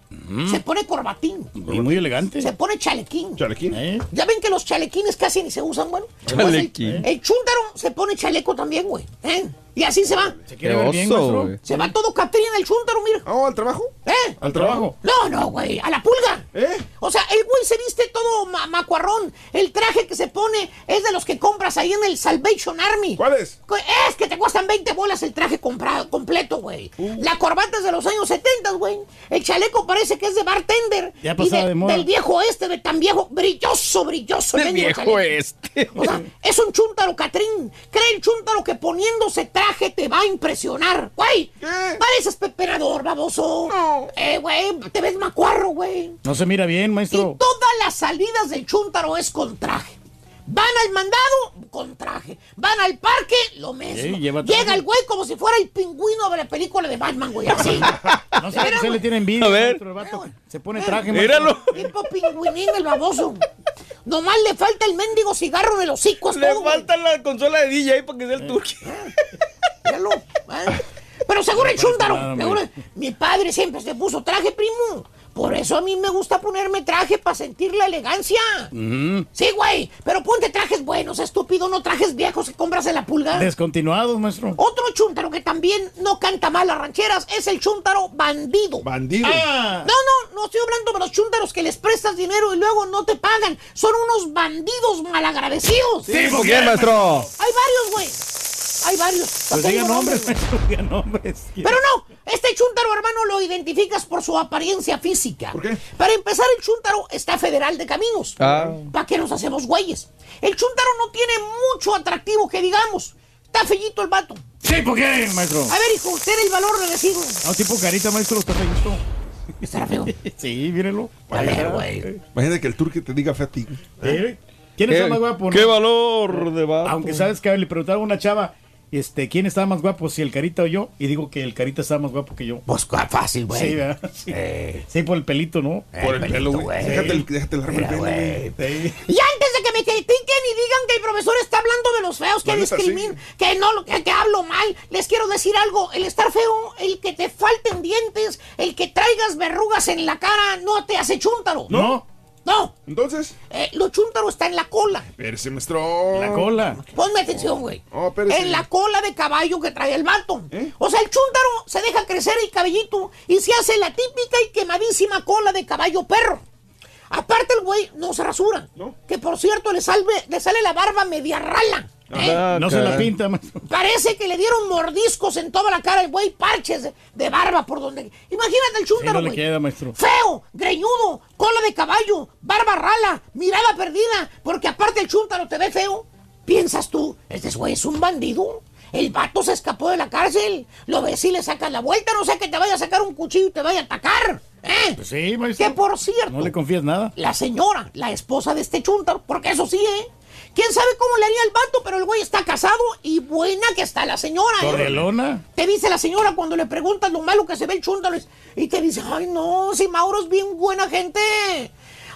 Se pone corbatín. Y muy elegante. Se pone chalequín. ¿Chalequín? ¿Eh? Ya ven que los chalequines casi ni se usan, bueno. Chalequín. El, el chúntaro se pone chaleco también, güey. ¿eh? Y así se va. ¿Se quiere ver bien, oso. Se va todo Catrina el chúntaro, mira. Oh, ¿al trabajo? ¿Eh? ¿Al trabajo? No, no, güey, a la pulga. ¿Eh? O sea, el güey se viste todo ma- macuarrón. El traje que se pone es de los que compras ahí en el Salvation Army. ¿Cuál es? Es que te cuestan 20 bolas el traje comprado, completo, güey. La corbata es de los años 70, güey. El chaleco parece que es de bartender. Ya y de moda. Del viejo este, de tan viejo, brilloso, brilloso. el El mendigo viejo chaleco. este. O sea, es un chúntaro, Catrín. Cree el chúntaro que poniéndose traje te va a impresionar. Güey, pareces peperador, baboso. Eh, güey, te ves macuarro, güey. No se mira bien, Y maestro. todas las salidas del chúntaro es con traje. Van al mandado con traje. Van al parque, lo mismo. Sí, lleva traje. Llega el güey como si fuera el pingüino de la película de Batman, güey. Así. No sé qué le tiene envidia. A ver. vato. Se pone traje. Míralo. Tipo pingüinín el baboso. Nomás le falta el mendigo cigarro en el hocico. Le todo, güey. falta la consola de DJ para que sea el turqui. Míralo, ¿eh? Pero seguro el hombre. mi padre siempre se puso traje, primo. Por eso a mí me gusta ponerme traje para sentir la elegancia. Ujú. Sí, güey, pero ponte trajes buenos, estúpido, no trajes viejos que compras en la pulga. Descontinuados, maestro. Otro chúntaro que también no canta mal las rancheras es el chúntaro bandido. Bandido. Ah. No, no, no estoy hablando de los chúntaros que les prestas dinero y luego no te pagan. Son unos bandidos malagradecidos. Sí, ¿por qué, maestro? Hay varios, güey. Hay varios. Pues diga nombres, maestro. Diga nombres. Pero no, este chúntaro, hermano, lo identificas por su apariencia física. ¿Por qué? Para empezar, el chúntaro está federal de caminos. Ah. ¿Para qué nos hacemos güeyes? El chúntaro no tiene mucho atractivo que digamos. Está fellito el vato. Sí, ¿por qué, maestro? A ver, hijo, usted el valor de decirlo. No, tipo carita, maestro, está feíto. Estará feo. Sí, mírenlo. A ver, güey. Imagínate que el turqui te diga fe a ti. Eh, ¿Quién está más guapo? ¿Qué no? valor de vato? Aunque sabes que le preguntaba a una chava, este, ¿quién estaba más guapo, si el Carita o yo? Y digo que el Carita estaba más guapo que yo. Pues fácil, güey. Sí, ¿verdad? Sí. Eh. Sí, por el pelito, ¿no? Por el pelito, pelo, güey. Déjate el, déjate el Mira, pelo. Sí. Y antes de que me critiquen y digan que el profesor está hablando de los feos, que La neta, discrimin, sí. que no, que, que hablo mal, les quiero decir algo. El estar feo, el que te falten dientes, el que traigas verrugas en la cara, no te hace chúntaro. No, No, Entonces, eh, lo chúntaro está en la cola. espérese, maestro. la cola. Ponme atención, güey. Oh, espérese. en la cola de caballo que trae el vato. ¿Eh? O sea, el chúntaro se deja crecer el cabellito y se hace la típica y quemadísima cola de caballo perro. Aparte, el güey no se rasura. ¿No? Que por cierto, le, salve, le sale la barba media rala. ¿Eh? No se la pinta, maestro. Parece que le dieron mordiscos en toda la cara el güey, parches de, de barba por donde. Imagínate el Sí, chúntaro, no le queda, maestro. Feo, greñudo, cola de caballo, barba rala, mirada perdida, porque aparte el chúntaro te ve feo. ¿Piensas tú, este güey es un bandido? El vato se escapó de la cárcel. Lo ves y le sacas la vuelta, no sé que te vaya a sacar un cuchillo y te vaya a atacar. ¿Eh? Pues sí, maestro. Que por cierto, No le confías nada. la señora, la esposa de este chúntaro, porque eso sí, ¿eh? ¿Quién sabe cómo le haría el vato? Pero el güey está casado y buena que está la señora. ¿eh? Correlona. Te dice la señora cuando le preguntas lo malo que se ve el chúntaro y te dice, ay no, si Mauro es bien buena gente.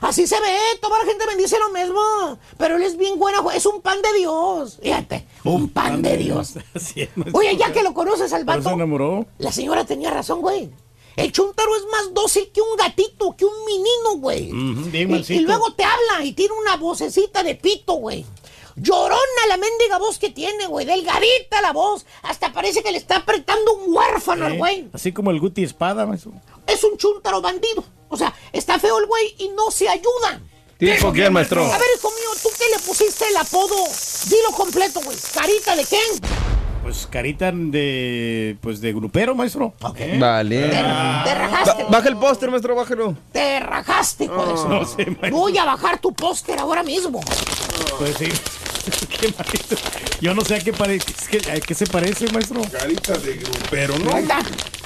Así se ve, toda la gente bendice lo mismo. Pero él es bien buena, es un pan de Dios. Fíjate, un pan de Dios. Maestro. Oye, ya que lo conoces al vato, se enamoró. la señora tenía razón, güey. El chúntaro es más dócil que un gatito, que un menino, güey. Y, luego te habla y tiene una vocecita de pito, güey. Llorona la mendiga voz que tiene, güey. Delgadita la voz. Hasta parece que le está apretando un huérfano al ¿Eh? güey. Así como el Guti Espada, maestro. Es un chúntaro bandido. O sea, está feo el güey y no se ayuda. ¿Tipo quién, maestro? A ver, hijo mío, ¿tú qué le pusiste el apodo? Dilo completo, güey. ¿Carita de quién? Pues carita de. Pues de grupero, maestro. ¿Eh? Vale. Te, te rajaste. Ba- Baja el póster, maestro, bájelo. Te rajaste, hijo de su- No sé, maestro. Voy a bajar tu póster ahora mismo. Pues sí. Qué malito. Yo no sé a qué, pare... es que- a qué se parece, maestro. Carita de grupero, ¿no?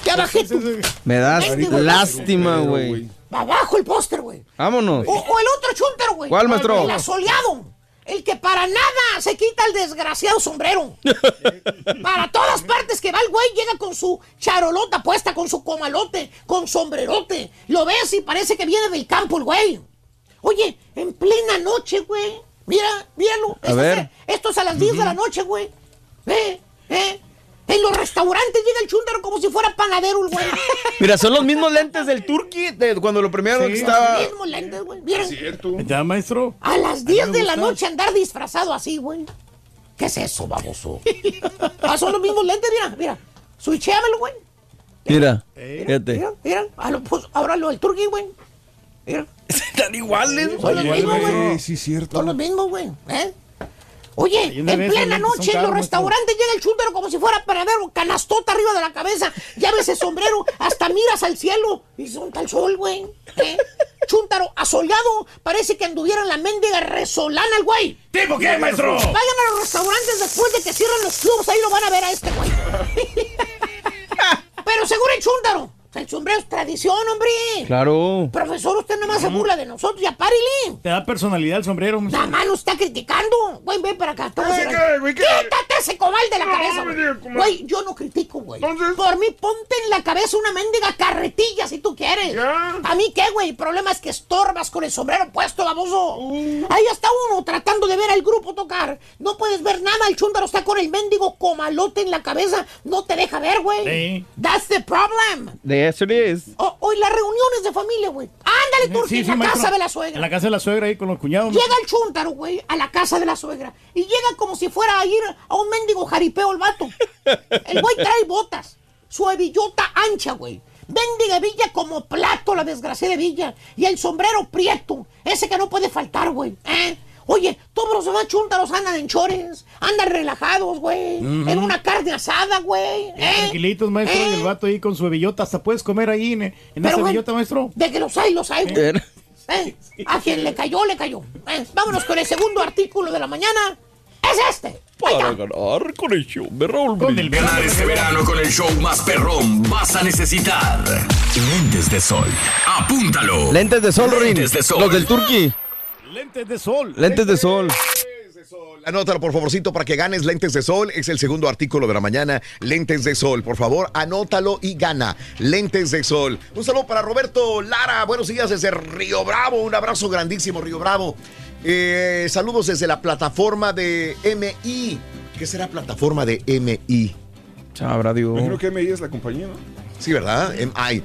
Ya bajé tu... Me das lástima, güey. Abajo el póster, güey. Vámonos. O, o el otro chúntaro, güey. ¿Cuál, maestro? El asoleado. El que para nada se quita el desgraciado sombrero. para todas partes que va el güey, llega con su charolota puesta, con su comalote, con sombrerote. Lo ves y parece que viene del campo el güey. Oye, en plena noche, güey. Mira, míralo. A Esto ver. es- Esto es a las 10 de la noche, güey. ¿Eh? ¿Eh? En los restaurantes llega el chúndaro como si fuera panadero, el güey. Mira, son los mismos lentes del Turkey de cuando lo premiaron que estaba. Los mismos lentes, güey. Miren. Ya, maestro. A las A mí 10 me de la noche andar disfrazado así, güey. ¿Qué es eso, baboso? ah, son los mismos lentes, mira, mira. Switchéamelo, güey. Mira, Eh. fíjate. Mira, mira. Ah, lo- pues, ahora lo del turkey, güey. Mira. Están iguales. Son los mismos, güey. Sí, sí, cierto. Son los mismos, güey. ¿Eh? Oye, en plena noche en los caros, restaurantes llega el chúndaro como si fuera panadero, canastota arriba de la cabeza, llave ese sombrero, hasta miras al cielo y son tal sol, güey. ¿Eh? Chúntaro asoleado, parece que anduviera en la mendiga resolana el güey. ¿Tipo qué, maestro? Vayan a los restaurantes después de que cierren los clubs, ahí lo van a ver a este güey. Pero seguro el chúndaro. El sombrero es tradición, hombre. Claro. Profesor, usted nada más se burla de nosotros, ya párele. Te da personalidad el sombrero. Nada más nos está criticando. Güey, ven para acá. te voy a Ay, decir ¿qué, algo. güey, qué? Quítate ese comal de la No, cabeza, güey. Güey, yo no critico, güey. Entonces- Por mí, ponte en la cabeza una mendiga carretilla si tú quieres. Ya. ¿A mí qué, güey? El problema es que estorbas con el sombrero puesto, baboso. Uh. Ahí está uno tratando de ver al grupo tocar. No puedes ver nada. El chúndaro está con el mendigo comalote en la cabeza. No te deja ver, güey. Sí. That's the problem. Yes, it is. O- Hoy las reuniones de familia, güey. Ándale, Turki, en la maestro. casa de la suegra. En la casa de la suegra ahí con los cuñados. Llega el chúntaro, güey, a la casa de la suegra. Y llega como si fuera a ir a un mendigo jaripeo el vato. El güey trae botas. Su hebillota ancha, güey. Mendiga Villa como plato, la desgraciada Villa. Y el sombrero prieto. Ese que no puede faltar, güey. ¿Eh? Oye, todos los demás chúntaros andan en chores. Andan relajados, güey. Ujú. En una carne asada, güey. ¿Eh? Tranquilitos, maestro. Y el vato ahí con su hebillota. Hasta puedes comer ahí en, en Pero, esa bellota, maestro. De que los hay, los hay, güey. ¿Eh? A quien le cayó, le cayó. ¿Eh? Vámonos con el segundo artículo de la mañana. Es este. Para ganar con el show de Raúl Con el Ganar este verano con el show más perrón vas a necesitar lentes de sol. Apúntalo. Lentes de sol, Rin. Lentes de sol. Los del Turkey. Lentes de sol. Lentes de sol. Anótalo, por favorcito, para que ganes lentes de sol. Es el segundo artículo de la mañana. Lentes de sol. Por favor, anótalo y gana. Lentes de sol. Un saludo para Roberto Lara. Buenos días desde Río Bravo. Un abrazo grandísimo, Río Bravo. Eh, saludos desde la plataforma de MI. ¿Qué será plataforma de MI? Sabrá Dios. Imagino que MI es la compañía, ¿no? Sí, ¿verdad? MI.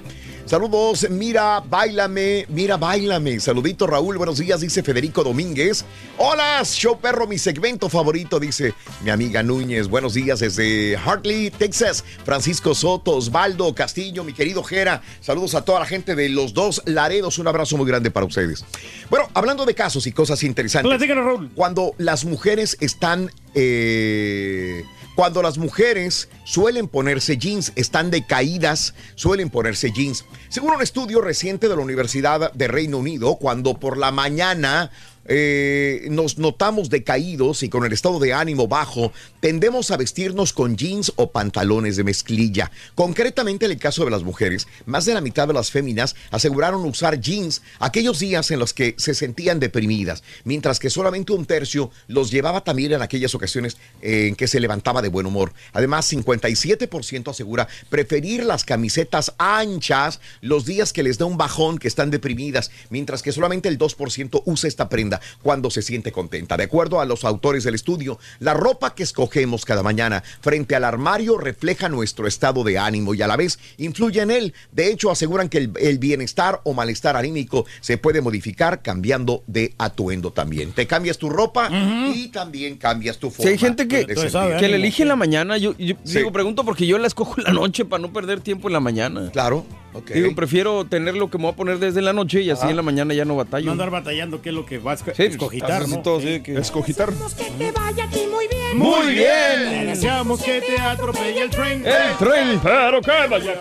Saludos, mira, bailame, mira, bailame. Saludito, Raúl, buenos días, dice Federico Domínguez. Hola, show perro, mi segmento favorito, dice mi amiga Núñez. Buenos días desde Hartley, Texas. Francisco Soto, Osvaldo Castillo, mi querido Jera. Saludos a toda la gente de los dos Laredos. Un abrazo muy grande para ustedes. Bueno, hablando de casos y cosas interesantes. Raúl. Cuando las mujeres están... eh, cuando las mujeres suelen ponerse jeans, están decaídas, suelen ponerse jeans. Según un estudio reciente de la Universidad de Reino Unido, cuando por la mañana eh, nos notamos decaídos y con el estado de ánimo bajo, tendemos a vestirnos con jeans o pantalones de mezclilla. Concretamente en el caso de las mujeres, más de la mitad de las féminas aseguraron usar jeans aquellos días en los que se sentían deprimidas, mientras que solamente un tercio los llevaba también en aquellas ocasiones en que se levantaba de buen humor. Además, 57% asegura preferir las camisetas anchas los días que les da un bajón, que están deprimidas, mientras que solamente el 2% usa esta prenda cuando se siente contenta. De acuerdo a los autores del estudio, la ropa que escogemos cada mañana frente al armario refleja nuestro estado de ánimo y a la vez influye en él. De hecho, aseguran que el, el bienestar o malestar anímico se puede modificar cambiando de atuendo también. Te cambias tu ropa y también cambias tu Si forma. hay gente que, que le elige en la mañana, yo, yo Sí. digo, pregunto porque yo la escojo en la noche para no perder tiempo en la mañana. Claro, ok. Digo, prefiero tener lo que me voy a poner desde la noche y así Ajá. en la mañana ya no batallo. No andar batallando qué es lo que vas a Sí, pues, escogitar, ¿no? todo, sí, que- Escogitar. Que te vaya aquí muy bien. Muy bien. Deseamos que te atropelle el tren. El tren. Pero que vaya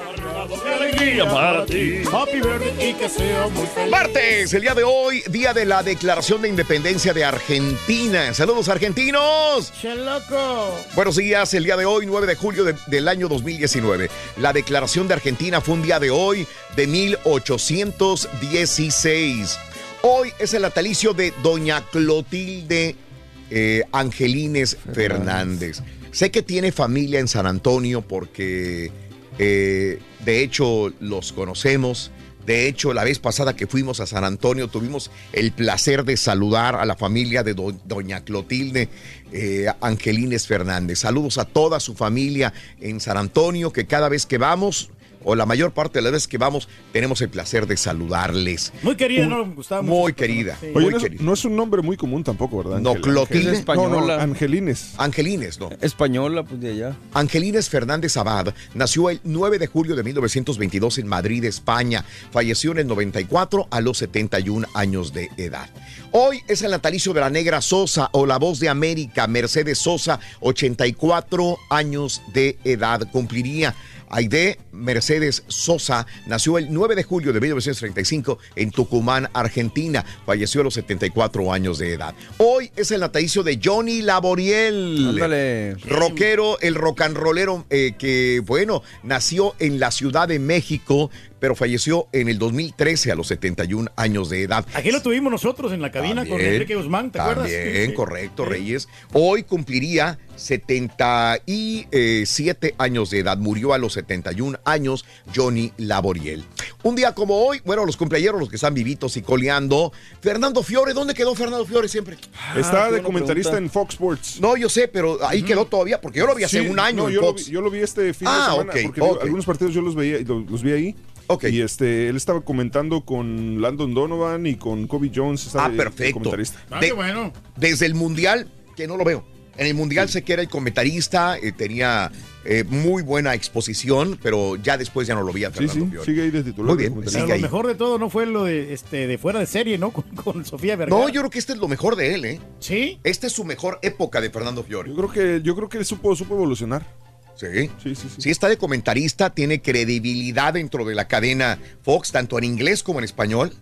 de alegría para ti. Happy birthday y que sea muy feliz. Martes, el día de hoy, día de la Declaración de Independencia de Argentina. Saludos argentinos. Che loco. Buenos días, el día de hoy, 9 de julio de- del año 2019. La declaración de Argentina fue un día de hoy de 1816. Hoy es el natalicio de Doña Clotilde eh, Angelines Fernández. Sé que tiene familia en San Antonio porque eh, de hecho los conocemos. De hecho, la vez pasada que fuimos a San Antonio, tuvimos el placer de saludar a la familia de do- doña Clotilde eh, Angelines Fernández. Saludos a toda su familia en San Antonio, que cada vez que vamos, o la mayor parte de las veces que vamos, tenemos el placer de saludarles. Muy querida, Un- ¿no? Muy querida. sí. muy no es, querida. no es un nombre muy común tampoco, ¿verdad? No? Clotilde. Ángel- No, no. Angelines. Angelines, no. Española, pues de allá. Angelines Fernández Abad nació el 9 de julio de 1922 en Madrid, España. Falleció en el 94 a los 71 años de edad. Hoy es el natalicio de la negra Sosa o la voz de América, Mercedes Sosa, 84 años de edad. Cumpliría. Aide Mercedes Sosa nació el 9 de julio de 1935 en Tucumán, Argentina. Falleció a los 74 años de edad. Hoy es el natalicio de Johnny Laboriel. Ándale. Rockero, el rock and rollero eh, que, bueno, nació en la Ciudad de México, pero falleció en el 2013 a los 71 años de edad. Aquí lo tuvimos nosotros en la cabina con Enrique Guzmán, ¿te acuerdas? También, Sí. correcto, Reyes. Hoy cumpliría 77 años de edad. Murió a los 71 años Johnny Laboriel. Un día como hoy, bueno, los cumpleaños, los que están vivitos y coleando. Fernando Fiore, ¿dónde quedó Fernando Fiore siempre? Está de comentarista en Fox Sports. No, yo sé, pero ahí quedó todavía, porque yo lo vi hace Sí, un año no, en yo, Lo vi, yo lo vi este fin Ah, de semana, ok, porque ok. algunos partidos yo los veía, lo- los vi ahí. Y este, él estaba comentando con Landon Donovan y con Kobe Jones. estaba Ah, perfecto. comentarista. De- Desde el Mundial, que no lo veo. En el Mundial sé que era el comentarista, eh, tenía eh, muy buena exposición, pero ya después ya no lo vi a Sí, Fernando sí, Fiore. sigue ahí de titular. Muy bien, sigue lo ahí. mejor de todo no fue lo de este de fuera de serie, ¿no? Con, con Sofía Vergara. No, yo creo que este es lo mejor de él, ¿eh? Sí. Esta es su mejor época de Fernando Fiore. Yo creo que, yo creo que él supo, supo evolucionar. Sí. Sí, sí, sí. Sí, está de comentarista, tiene credibilidad dentro de la cadena Fox, tanto en inglés como en español.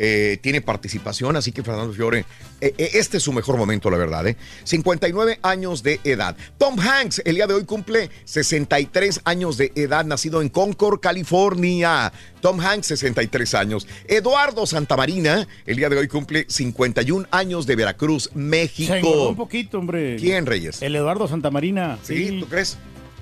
Eh, tiene participación, así que Fernando Fiore, eh, eh, este es su mejor momento, la verdad. ¿eh? 59 años de edad. Tom Hanks, el día de hoy cumple 63 años de edad, nacido en Concord, California. Tom Hanks, 63 años. Eduardo Santamarina, el día de hoy cumple 51 años de Veracruz, México. Se engordó un poquito, hombre. ¿Quién, Reyes? El Eduardo Santamarina. Sí, ¿tú crees?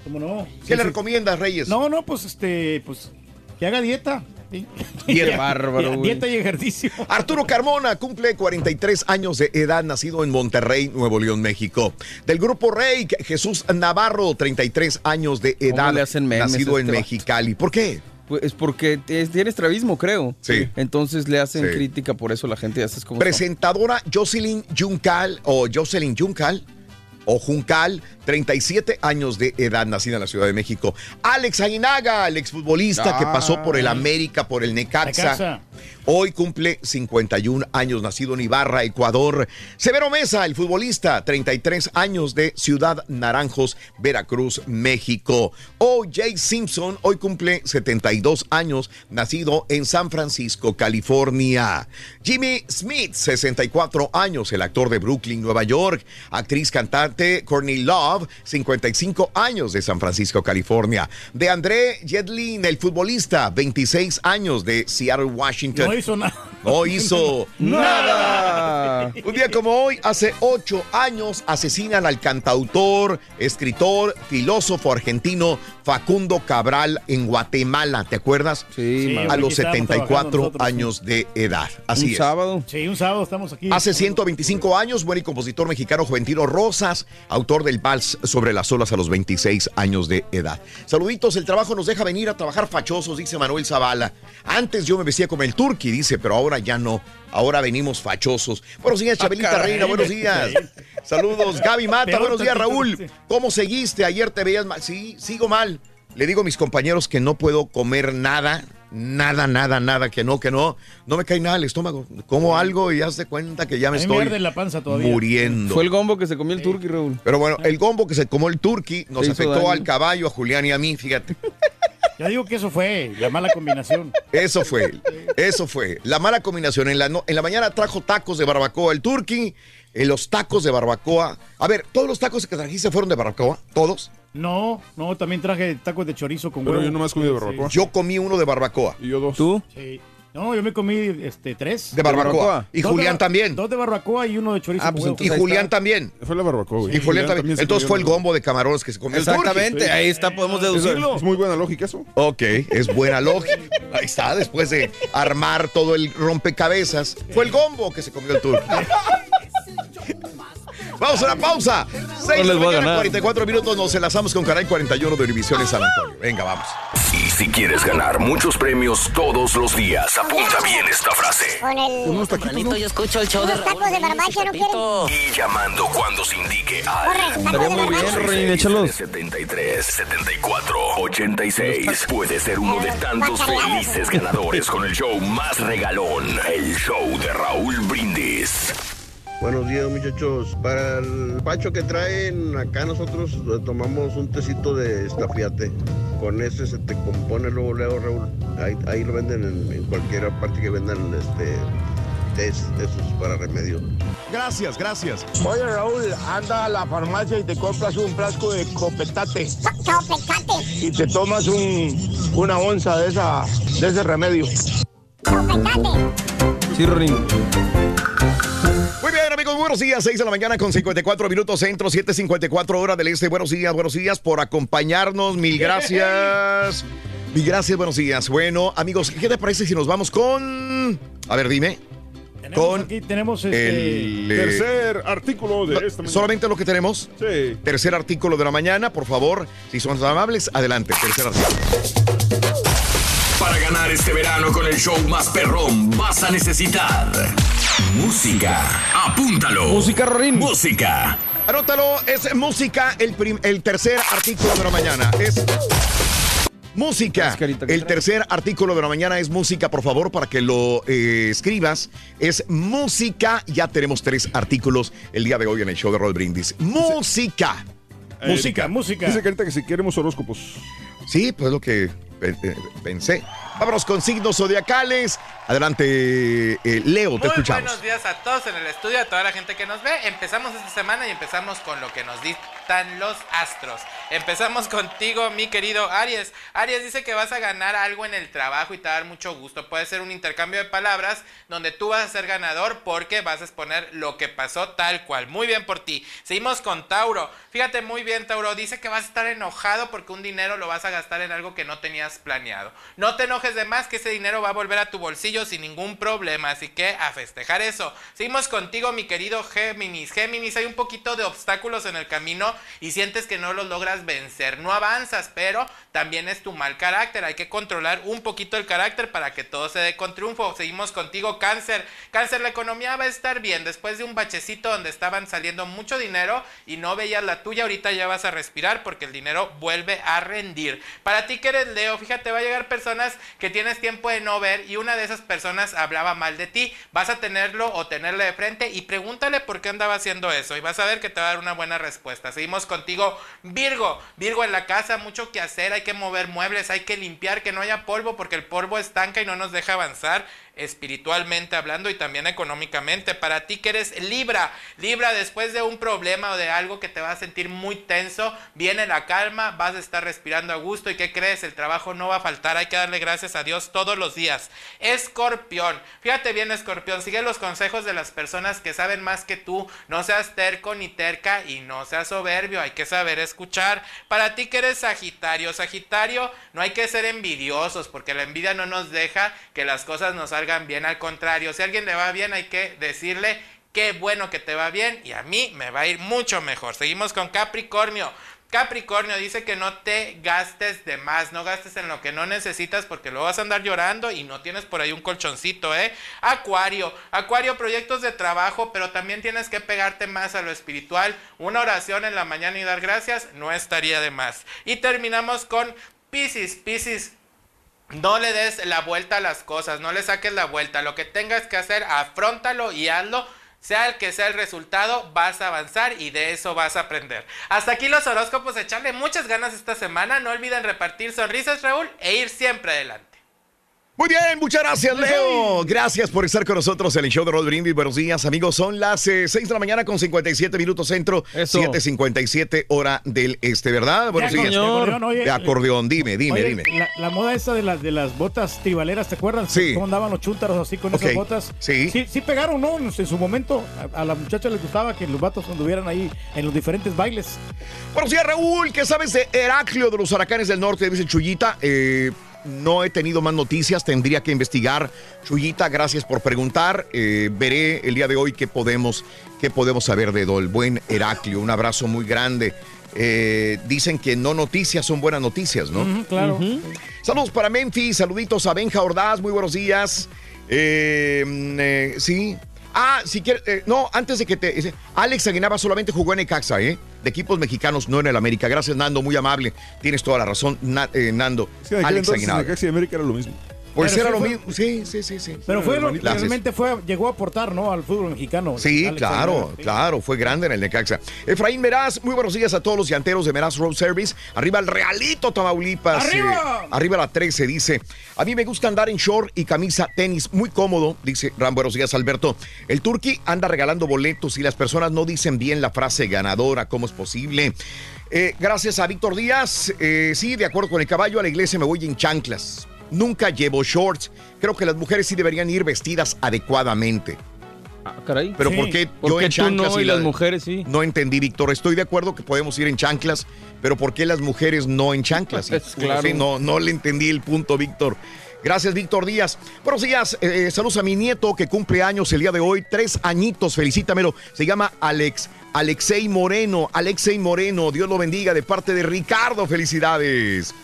¿Cómo no? ¿Qué Sí, le sí. recomiendas, Reyes? No, no, pues este, pues que haga dieta. Sí. Dieta. Bárbaro, güey. Dieta y ejercicio. Arturo Carmona cumple 43 años de edad, nacido en Monterrey, Nuevo León, México. Del grupo Rey, Jesús Navarro, 33 años de edad, le hacen nacido a en este Mexicali. ¿Por qué? Pues es porque es- tiene estrabismo, creo. Sí. Entonces le hacen Sí. crítica, por eso la gente ya sabes cómo Presentadora Jocelyn Juncal o Jocelyn Juncal o Juncal, 37 años de edad, nacida en la Ciudad de México. Alex Aguinaga, el exfutbolista que pasó por el. América, por el Necaxa. Necaxa. Hoy cumple 51 años, nacido en Ibarra, Ecuador. Severo Mesa, el futbolista, 33 años de Ciudad Naranjos, Veracruz, México. O.J. Simpson, hoy cumple 72 años, nacido en San Francisco, California. Jimmy Smith, 64 años, el actor de Brooklyn, Nueva York. Actriz cantante Courtney Love, 55 años de San Francisco, California. De André Jedlin, el futbolista, 26 años de Seattle, Washington. No hizo nada. No hizo nada. Un día como hoy, hace ocho años, asesinan al cantautor, escritor, filósofo argentino Facundo Cabral en Guatemala. ¿Te acuerdas? Sí, Sí, a los aquí estábamos 74 trabajando nosotros, años de edad. Así Un es. sábado. Sí, un sábado estamos aquí. Hace 125 años, buen y compositor mexicano Juventino Rosas, autor del vals sobre las olas a los 26 años de edad. Saluditos, el trabajo nos deja venir a trabajar fachosos, dice Manuel Zavala. Antes yo me vestía como el turqui, dice, pero ahora ya no. Ahora venimos fachosos. Buenos días, Chabelita caray. Reina, buenos días. Saludos, Gaby Mata, buenos días, Raúl. ¿Cómo seguiste? Ayer te veías mal. Sí, sigo mal. Le digo a mis compañeros que no puedo comer nada, nada, nada, nada, que no, que no. No me cae nada el estómago. Como algo y haz de cuenta que ya me estoy la panza todavía. muriendo. Fue el gombo que se comió el turqui, Raúl. Pero bueno, el gombo que se comió el turqui nos Se afectó daño. al caballo, a Julián y a mí, fíjate. Yo digo que eso fue la mala combinación. Eso fue, eso fue. La mala combinación. En la, no- en la mañana trajo tacos de barbacoa el turqui, en los tacos de barbacoa. A ver, ¿todos los tacos que trajiste fueron de barbacoa? ¿Todos? No, no, también traje tacos de chorizo con Pero huevo. yo nomás comí de Sí, barbacoa. Yo comí uno de barbacoa. Y yo dos. ¿Tú? Sí. No, yo me comí este, tres. De barbacoa. Y Dos de Julián bar- también. Dos de barbacoa y uno de chorizo. Ah, con pues huevo. entonces Y Julián también. Fue la barbacoa, güey. Y Julián también. se Entonces comió fue el la- gombo de camarones que se comió el. Exactamente, ahí está, podemos deducirlo. Es muy buena lógica eso. Ok, es buena lógica. Ahí está, después de armar todo el rompecabezas, fue el gombo que se comió el turqui. Vamos a la pausa. 6 les de la voy a mañana, ganar. 44 minutos. Nos enlazamos con Canal 41 de Univisión en San Antonio. Venga, vamos. Y si quieres ganar muchos premios todos los días, apunta bien esta frase. Con el... Unos taquitos, ¿no? yo escucho el show de tacos de barbacha, ¿no quieren? Y llamando cuando se indique al barbacha. Rin, échalos. 73 74 86. Puede ser uno de tantos felices ganadores con el show más regalón, el show de Raúl Brindis. Buenos días muchachos. Para el pacho que traen, acá nosotros tomamos un tecito de estafiate. Con ese se te compone luego, luego, Raúl. Ahí, ahí lo venden en, en cualquier parte que vendan este test, esos para remedio. Gracias, gracias. Oye, Raúl, anda a la farmacia y te compras un frasco de copetate. Copecate. Y te tomas un, una onza de, esa, de ese remedio. Sí, Rin. Muy bien, amigos, buenos días. 6 de la mañana con 54 minutos centro, 7.54 hora del este. Buenos días, buenos días por acompañarnos. Mil gracias. Mil gracias, buenos días. Bueno, amigos, ¿qué te parece si nos vamos con... A ver, dime. Tenemos con aquí tenemos este, el... eh, Tercer artículo de esta mañana. ¿Solamente lo que tenemos? Sí. Tercer artículo de la mañana, por favor. Si son amables, adelante. Tercer artículo. Para ganar este verano con el show más perrón, vas a necesitar música. Apúntalo. Música, Rorín. Música. Anótalo, es música, el, prim- el tercer artículo de la mañana. Es música. El tercer artículo de la mañana es música, por favor, para que lo eh, escribas. Es música. Ya tenemos tres artículos el día de hoy en el show de Roll Brindis. Música. Música, música. Dice Carita que si queremos horóscopos. Sí, pues lo que pensé. Vámonos con signos zodiacales. Adelante, eh, Leo, te Muy escuchamos. buenos días a todos en el estudio, a toda la gente que nos ve. Empezamos esta semana y empezamos con lo que nos dictan los astros. Empezamos contigo, mi querido Aries. Aries dice que vas a ganar algo en el trabajo y te va a dar mucho gusto. Puede ser un intercambio de palabras donde tú vas a ser ganador porque vas a exponer lo que pasó tal cual. Muy bien por ti. Seguimos con Tauro. Fíjate muy bien, Tauro. Dice que vas a estar enojado porque un dinero lo vas a gastar en algo que no tenías planeado. No te enojes de más que ese dinero va a volver a tu bolsillo sin ningún problema. Así que a festejar eso. Seguimos contigo, mi querido Géminis. Géminis, hay un poquito de obstáculos en el camino y sientes que no los logras vencer. No avanzas, pero también es tu mal carácter. Hay que controlar un poquito el carácter para que todo se dé con triunfo. Seguimos contigo, Cáncer. Cáncer, la economía va a estar bien. Después de un bachecito donde estaban saliendo mucho dinero y no veías la tuya, ahorita ya vas a respirar porque el dinero vuelve a rendir. Para ti que eres Leo, fíjate, va a llegar personas que tienes tiempo de no ver y una de esas personas hablaba mal de ti. Vas a tenerlo o tenerle de frente y pregúntale por qué andaba haciendo eso y vas a ver que te va a dar una buena respuesta. Seguimos contigo, Virgo. Virgo en la casa, mucho que hacer, que mover muebles, hay que limpiar, que no haya polvo porque el polvo estanca y no nos deja avanzar espiritualmente hablando y también económicamente. Para ti que eres Libra, Libra después de un problema o de algo que te va a sentir muy tenso, viene la calma, vas a estar respirando a gusto y ¿qué crees? El trabajo no va a faltar, hay que darle gracias a Dios todos los días. Escorpión, fíjate bien Escorpión, sigue los consejos de las personas que saben más que tú, no seas terco ni terca y no seas soberbio, hay que saber escuchar. Para ti que eres Sagitario, Sagitario, no hay que ser envidiosos porque la envidia no nos deja que las cosas nos salgan bien, al contrario, si a alguien le va bien hay que decirle qué bueno que te va bien y a mí me va a ir mucho mejor. Seguimos con Capricornio. Capricornio dice que no te gastes de más, no gastes en lo que no necesitas porque luego vas a andar llorando y no tienes por ahí un colchoncito, ¿eh? Acuario, Acuario, proyectos de trabajo, pero también tienes que pegarte más a lo espiritual. Una oración en la mañana y dar gracias no estaría de más. Y terminamos con Piscis, Piscis. No le des la vuelta a las cosas, no le saques la vuelta. Lo que tengas que hacer, afrontalo y hazlo. Sea el que sea el resultado, vas a avanzar y de eso vas a aprender. Hasta aquí los horóscopos, echarle muchas ganas esta semana. No olviden repartir sonrisas, Raúl, e ir siempre adelante. Muy bien, muchas gracias, Leo. Gracias por estar con nosotros en el show de Roll Brindis. Buenos días, amigos. Son las eh, 6 de la mañana con 57 minutos centro, Eso. 7.57 hora del este, ¿verdad? Buenos De días. acordeón, oye. De acordeón, dime, dime, Oye, dime. La, la moda esa de las de las botas tribaleras, ¿te acuerdas? Sí. ¿Cómo andaban los chúntaros así con esas botas? Sí. sí. Sí pegaron, ¿no? En su momento a, a la muchacha les gustaba que los vatos anduvieran ahí en los diferentes bailes. Buenos días, Raúl. ¿Qué sabes de Heraclio de los Huracanes del Norte? Dice Chuyita. Eh, no he tenido más noticias, tendría que investigar. Chuyita, gracias por preguntar. Eh, veré el día de hoy qué podemos, qué podemos saber de Dol. Buen Heraclio, un abrazo muy grande. Eh, dicen que no noticias son buenas noticias, ¿no? Claro. Saludos para Memphis, saluditos a Benja Ordaz, muy buenos días. Eh, mm, eh, sí. Ah, si quieres, eh, no, antes de que te... Alex Aguinaba solamente jugó en Ecaxa, ¿eh? De equipos mexicanos, no en el América. Gracias, Nando, muy amable. Tienes toda la razón, Na- eh, Nando. Aquel Alex entonces Aguinaba. Necaxa y América era lo mismo. Pues Pero era sí lo mismo. Sí, sí, sí, sí. Pero fue lo realmente fue, llegó a aportar, ¿no? Al fútbol mexicano. Sí, Alex claro, Aguilar, sí. claro, fue grande en el Necaxa. Efraín Meraz, muy buenos días a todos los llanteros de Meraz Road Service. Arriba el Realito Tamaulipas. ¡Arriba! eh, arriba la 13, dice. A mí me gusta andar en short y camisa tenis, muy cómodo, dice Ram. Buenos días, Alberto. El Turqui anda regalando boletos y las personas no dicen bien la frase ganadora. ¿Cómo es posible? Eh, gracias a Víctor Díaz. Eh, sí, de acuerdo con el caballo, a la iglesia me voy en chanclas. Nunca llevo shorts. Creo que las mujeres sí deberían ir vestidas adecuadamente. Ah, caray. Pero Sí. ¿por qué ¿Por yo en chanclas no y la- las mujeres sí? No entendí, Víctor. Estoy de acuerdo que podemos ir en chanclas, pero ¿por qué las mujeres no en chanclas? Es claro. Sí, no, no le entendí el punto, Víctor. Gracias, Víctor Díaz. Buenos días. eh, saludos a mi nieto que cumple años el día de hoy. Tres añitos. Felicítamelo. Se llama Alex. Alexei Moreno. Alexei Moreno. Dios lo bendiga de parte de Ricardo. Felicidades.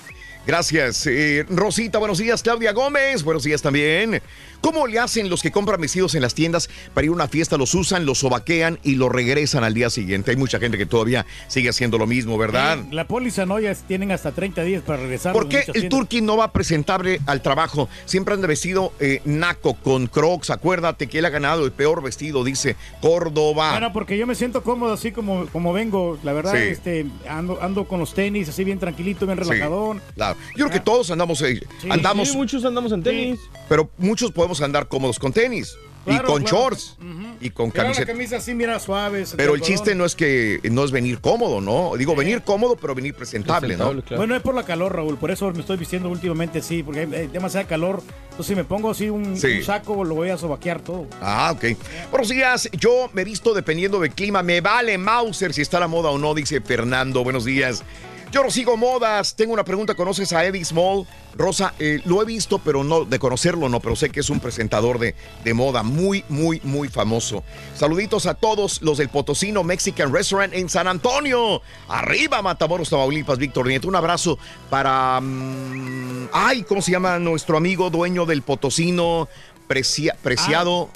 Gracias. Eh, Rosita, buenos días. Claudia Gómez, buenos días también. ¿Cómo le hacen los que compran vestidos en las tiendas para ir a una fiesta? Los usan, los sobaquean y los regresan al día siguiente. Hay mucha gente que todavía sigue haciendo lo mismo, ¿verdad? Sí, La póliza no, ya tienen hasta 30 días para regresar. ¿Por qué el Turqui no va presentable al trabajo? Siempre anda vestido eh, naco con crocs. Acuérdate que él ha ganado el peor vestido, dice Córdoba. Bueno, porque yo me siento cómodo así como, como vengo. La verdad, Sí. este, ando, ando con los tenis así bien tranquilito, bien Sí, relajadón. claro. Yo creo que todos andamos, eh, andamos, Sí, muchos andamos en tenis. pero muchos podemos andar cómodos con tenis Claro, y con claro. shorts y con Mira la camiseta. camisa así, mira, suave. Pero el chiste no es que no es venir cómodo, ¿no? Digo, venir cómodo, pero venir presentable, ¿no? Bueno, es por la calor, Raúl. Por eso me estoy vistiendo últimamente así, porque hay, hay demasiada calor. Entonces, si me pongo así un, Sí. un saco, lo voy a sobaquear todo. Ah, ok. Buenos días. Yo me visto dependiendo del clima. Me vale Mauser si está la moda o no, dice Fernando. Buenos días. Yo no sigo modas. Tengo una pregunta. ¿Conoces a Eddie Small? Rosa, eh, lo he visto, pero no, de conocerlo no, pero sé que es un presentador de, de moda muy, muy, muy famoso. Saluditos a todos los del Potosino Mexican Restaurant en San Antonio. Arriba, Matamoros, Tamaulipas, Víctor Nieto. Un abrazo para. mm, ay, ¿cómo se llama nuestro amigo dueño del Potosino? Precia- preciado.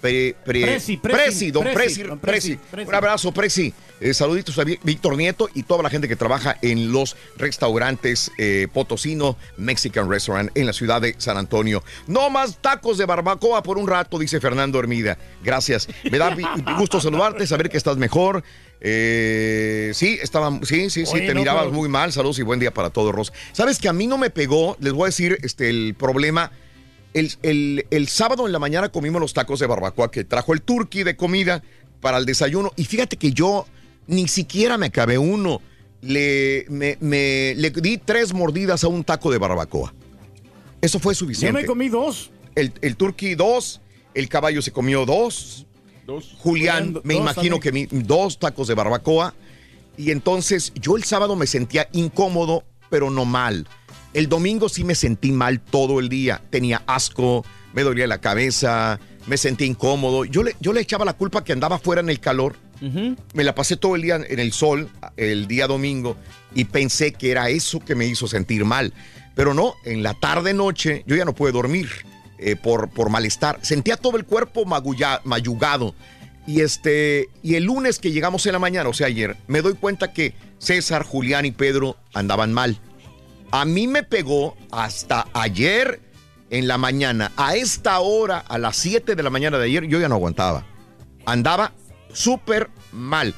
Pre- pre- Presi, Presi, Presi, don Presi, Presi, don Presi. Presi, Presi. Un abrazo, Presi. Eh, saluditos a Víctor Nieto y toda la gente que trabaja en los restaurantes eh, Potosino Mexican Restaurant en la ciudad de San Antonio. No más tacos de barbacoa por un rato, dice Fernando Hermida. Gracias. Me da gusto saludarte, saber que estás mejor. Eh, sí, estaba, sí, sí, sí, Oye, te no, mirabas pero- muy mal. Saludos y buen día para todos, Ros. Sabes que a mí no me pegó, les voy a decir este, el problema. El, el- el sábado en la mañana comimos los tacos de barbacoa que trajo el turqui de comida para el desayuno. Y fíjate que yo ni siquiera me acabé uno. Le, me, me- le di tres mordidas a un taco de barbacoa. Eso fue Yo suficiente. me comí dos. El, el turqui dos, el caballo se comió dos. Julián, Dos me imagino también. que mi- dos tacos de barbacoa. Y entonces yo el sábado me sentía incómodo, pero no mal. El domingo sí me sentí mal todo el día. Tenía asco, me dolía la cabeza, me sentía incómodo. Yo le, yo le echaba la culpa que andaba fuera en el calor. Me la pasé todo el día en el sol, el día domingo, y pensé que era eso que me hizo sentir mal. Pero no, en la tarde noche yo ya no pude dormir eh, por, por malestar. Sentía todo el cuerpo magulla- mayugado. Y este, y el lunes que llegamos en la mañana, o sea, ayer, me doy cuenta que César, Julián y Pedro andaban mal. A mí me pegó hasta ayer en la mañana. A esta hora, a las 7 de la mañana de ayer, yo ya no aguantaba. Andaba súper mal.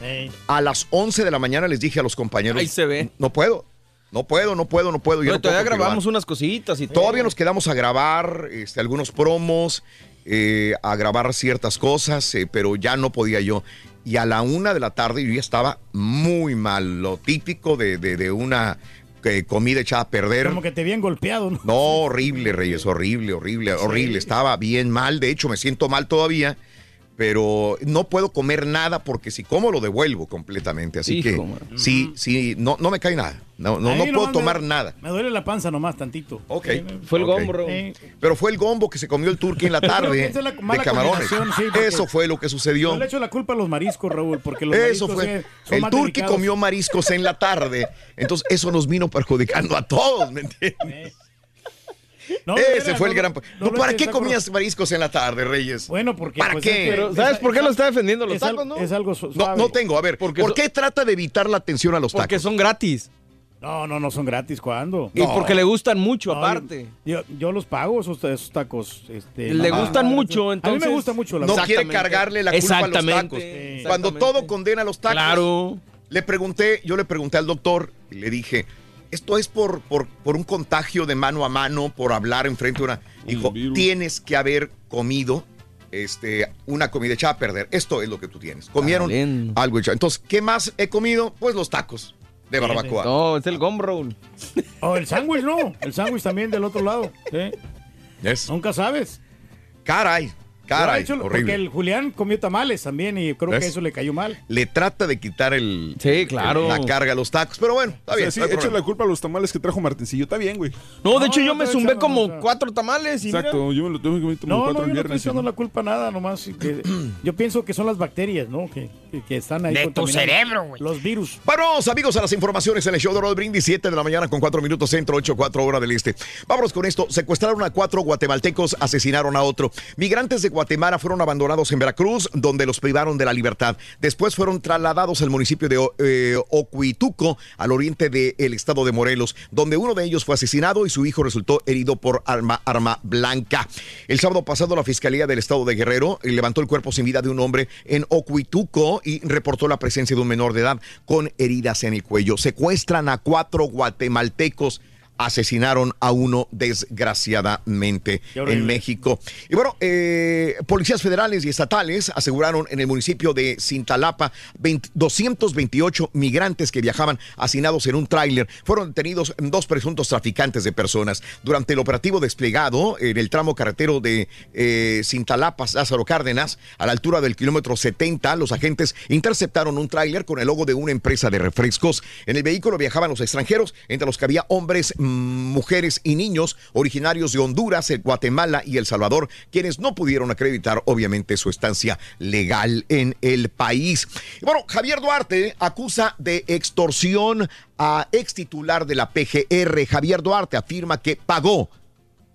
A las 11 de la mañana les dije a los compañeros. Ahí se ve. No puedo. No puedo, no puedo, no puedo. yo Pero no puedo todavía grabamos unas cositas y todo. Todavía nos quedamos a grabar este, algunos promos, eh, a grabar ciertas cosas, eh, pero ya no podía yo. Y a la una de la tarde yo ya estaba muy mal, lo típico de, de- de una eh, comida echada a perder. Como que te habían golpeado, ¿no? No, horrible, Reyes, horrible, horrible, horrible. Estaba bien mal, de hecho me siento mal todavía, pero no puedo comer nada porque si como lo devuelvo completamente. Así Hijo, que sí, sí, no, no me cae nada. No, no, no puedo me- tomar nada. Me duele la panza nomás tantito. Ok. Fue el Ok. gombo. Eh, Pero fue el gombo que se comió el turqui en la tarde esa es la de camarones. sí, Eso fue lo que sucedió. Yo le echo la culpa a los mariscos, Raúl, porque los Eso mariscos fue. eh, son El turqui comió mariscos en la tarde. Entonces, eso nos vino perjudicando a todos, ¿me entiendes? No, Ese fue el gran. no ¿Para qué comías mariscos en la tarde, Reyes? Bueno, porque. ¿Para pues, qué? es que- Pero, ¿sabes por qué lo está defendiendo los es al- tacos, no? Es algo suave. no tengo. A ver, Porque ¿por so- qué trata de evitar la atención a los tacos? Porque son gratis. No, no, no son gratis. ¿Cuándo? Y porque le gustan mucho, No, aparte. Yo, yo los pago esos, esos tacos. Este, Le gustan mucho, A entonces- mí me gusta mucho la No quiere cargarle la culpa a los tacos. exactamente. Cuando todo condena a los tacos. Claro. Le pregunté, yo le pregunté al doctor y le dije, esto es por, por, por un contagio de mano a mano, por hablar enfrente de una. Dijo, tienes que haber comido este, una comida echada a perder. Esto es lo que tú tienes. Comieron algo echado. Entonces, ¿qué más he comido? Pues los tacos de barbacoa. No, es el Raúl. O el sándwich, no. El sándwich también del otro lado. ¿sí? Yes. Nunca sabes. Caray, caray, hecho- horrible. Porque el Julián comió tamales también y creo ¿Ves? que eso le cayó mal. Le trata de quitar el, Sí, claro. la carga a los tacos, pero bueno, está O sea, bien. sí, no echa la culpa a los tamales que trajo Martincillo. Está bien, güey. No, de No, hecho, yo no me zumbé echando, como o sea. cuatro tamales y mira. Exacto. Yo me lo tengo que comer como No, cuatro no, el yo no estoy viernes. echando ¿no? la culpa a nada, nomás. que- yo pienso que son las bacterias, ¿no? Que, que- están ahí. De tu cerebro, güey. Los virus. Vámonos, amigos, a las informaciones en el show de Rod Brindis, 7 de la mañana con 4 minutos centro, 8, 4 hora del este. Vámonos con esto. Secuestraron a cuatro guatemaltecos, asesinaron a otro. Migrantes de Guatemala fueron abandonados en Veracruz, donde los privaron de la libertad. Después fueron trasladados al municipio de eh, Ocuituco, al oriente del estado de Morelos, donde uno de ellos fue asesinado y su hijo resultó herido por arma, arma blanca. El sábado pasado, la Fiscalía del Estado de Guerrero levantó el cuerpo sin vida de un hombre en Ocuituco y reportó la presencia de un menor de edad con heridas en el cuello. Secuestran a cuatro guatemaltecos. Asesinaron a uno desgraciadamente en México. Y bueno, eh, policías federales y estatales aseguraron en el municipio de Cintalapa 20 228 migrantes que viajaban hacinados en un tráiler. Fueron detenidos dos presuntos traficantes de personas. Durante el operativo desplegado en el tramo carretero de eh, Cintalapa, Lázaro Cárdenas, a la altura del kilómetro 70, los agentes interceptaron un tráiler con el logo de una empresa de refrescos. En el vehículo viajaban los extranjeros, entre los que había hombres, mujeres y niños originarios de Honduras, el Guatemala y El Salvador, quienes no pudieron acreditar, obviamente, su estancia legal en el país. Bueno, Javier Duarte acusa de extorsión a ex titular de la PGR. Javier Duarte afirma que pagó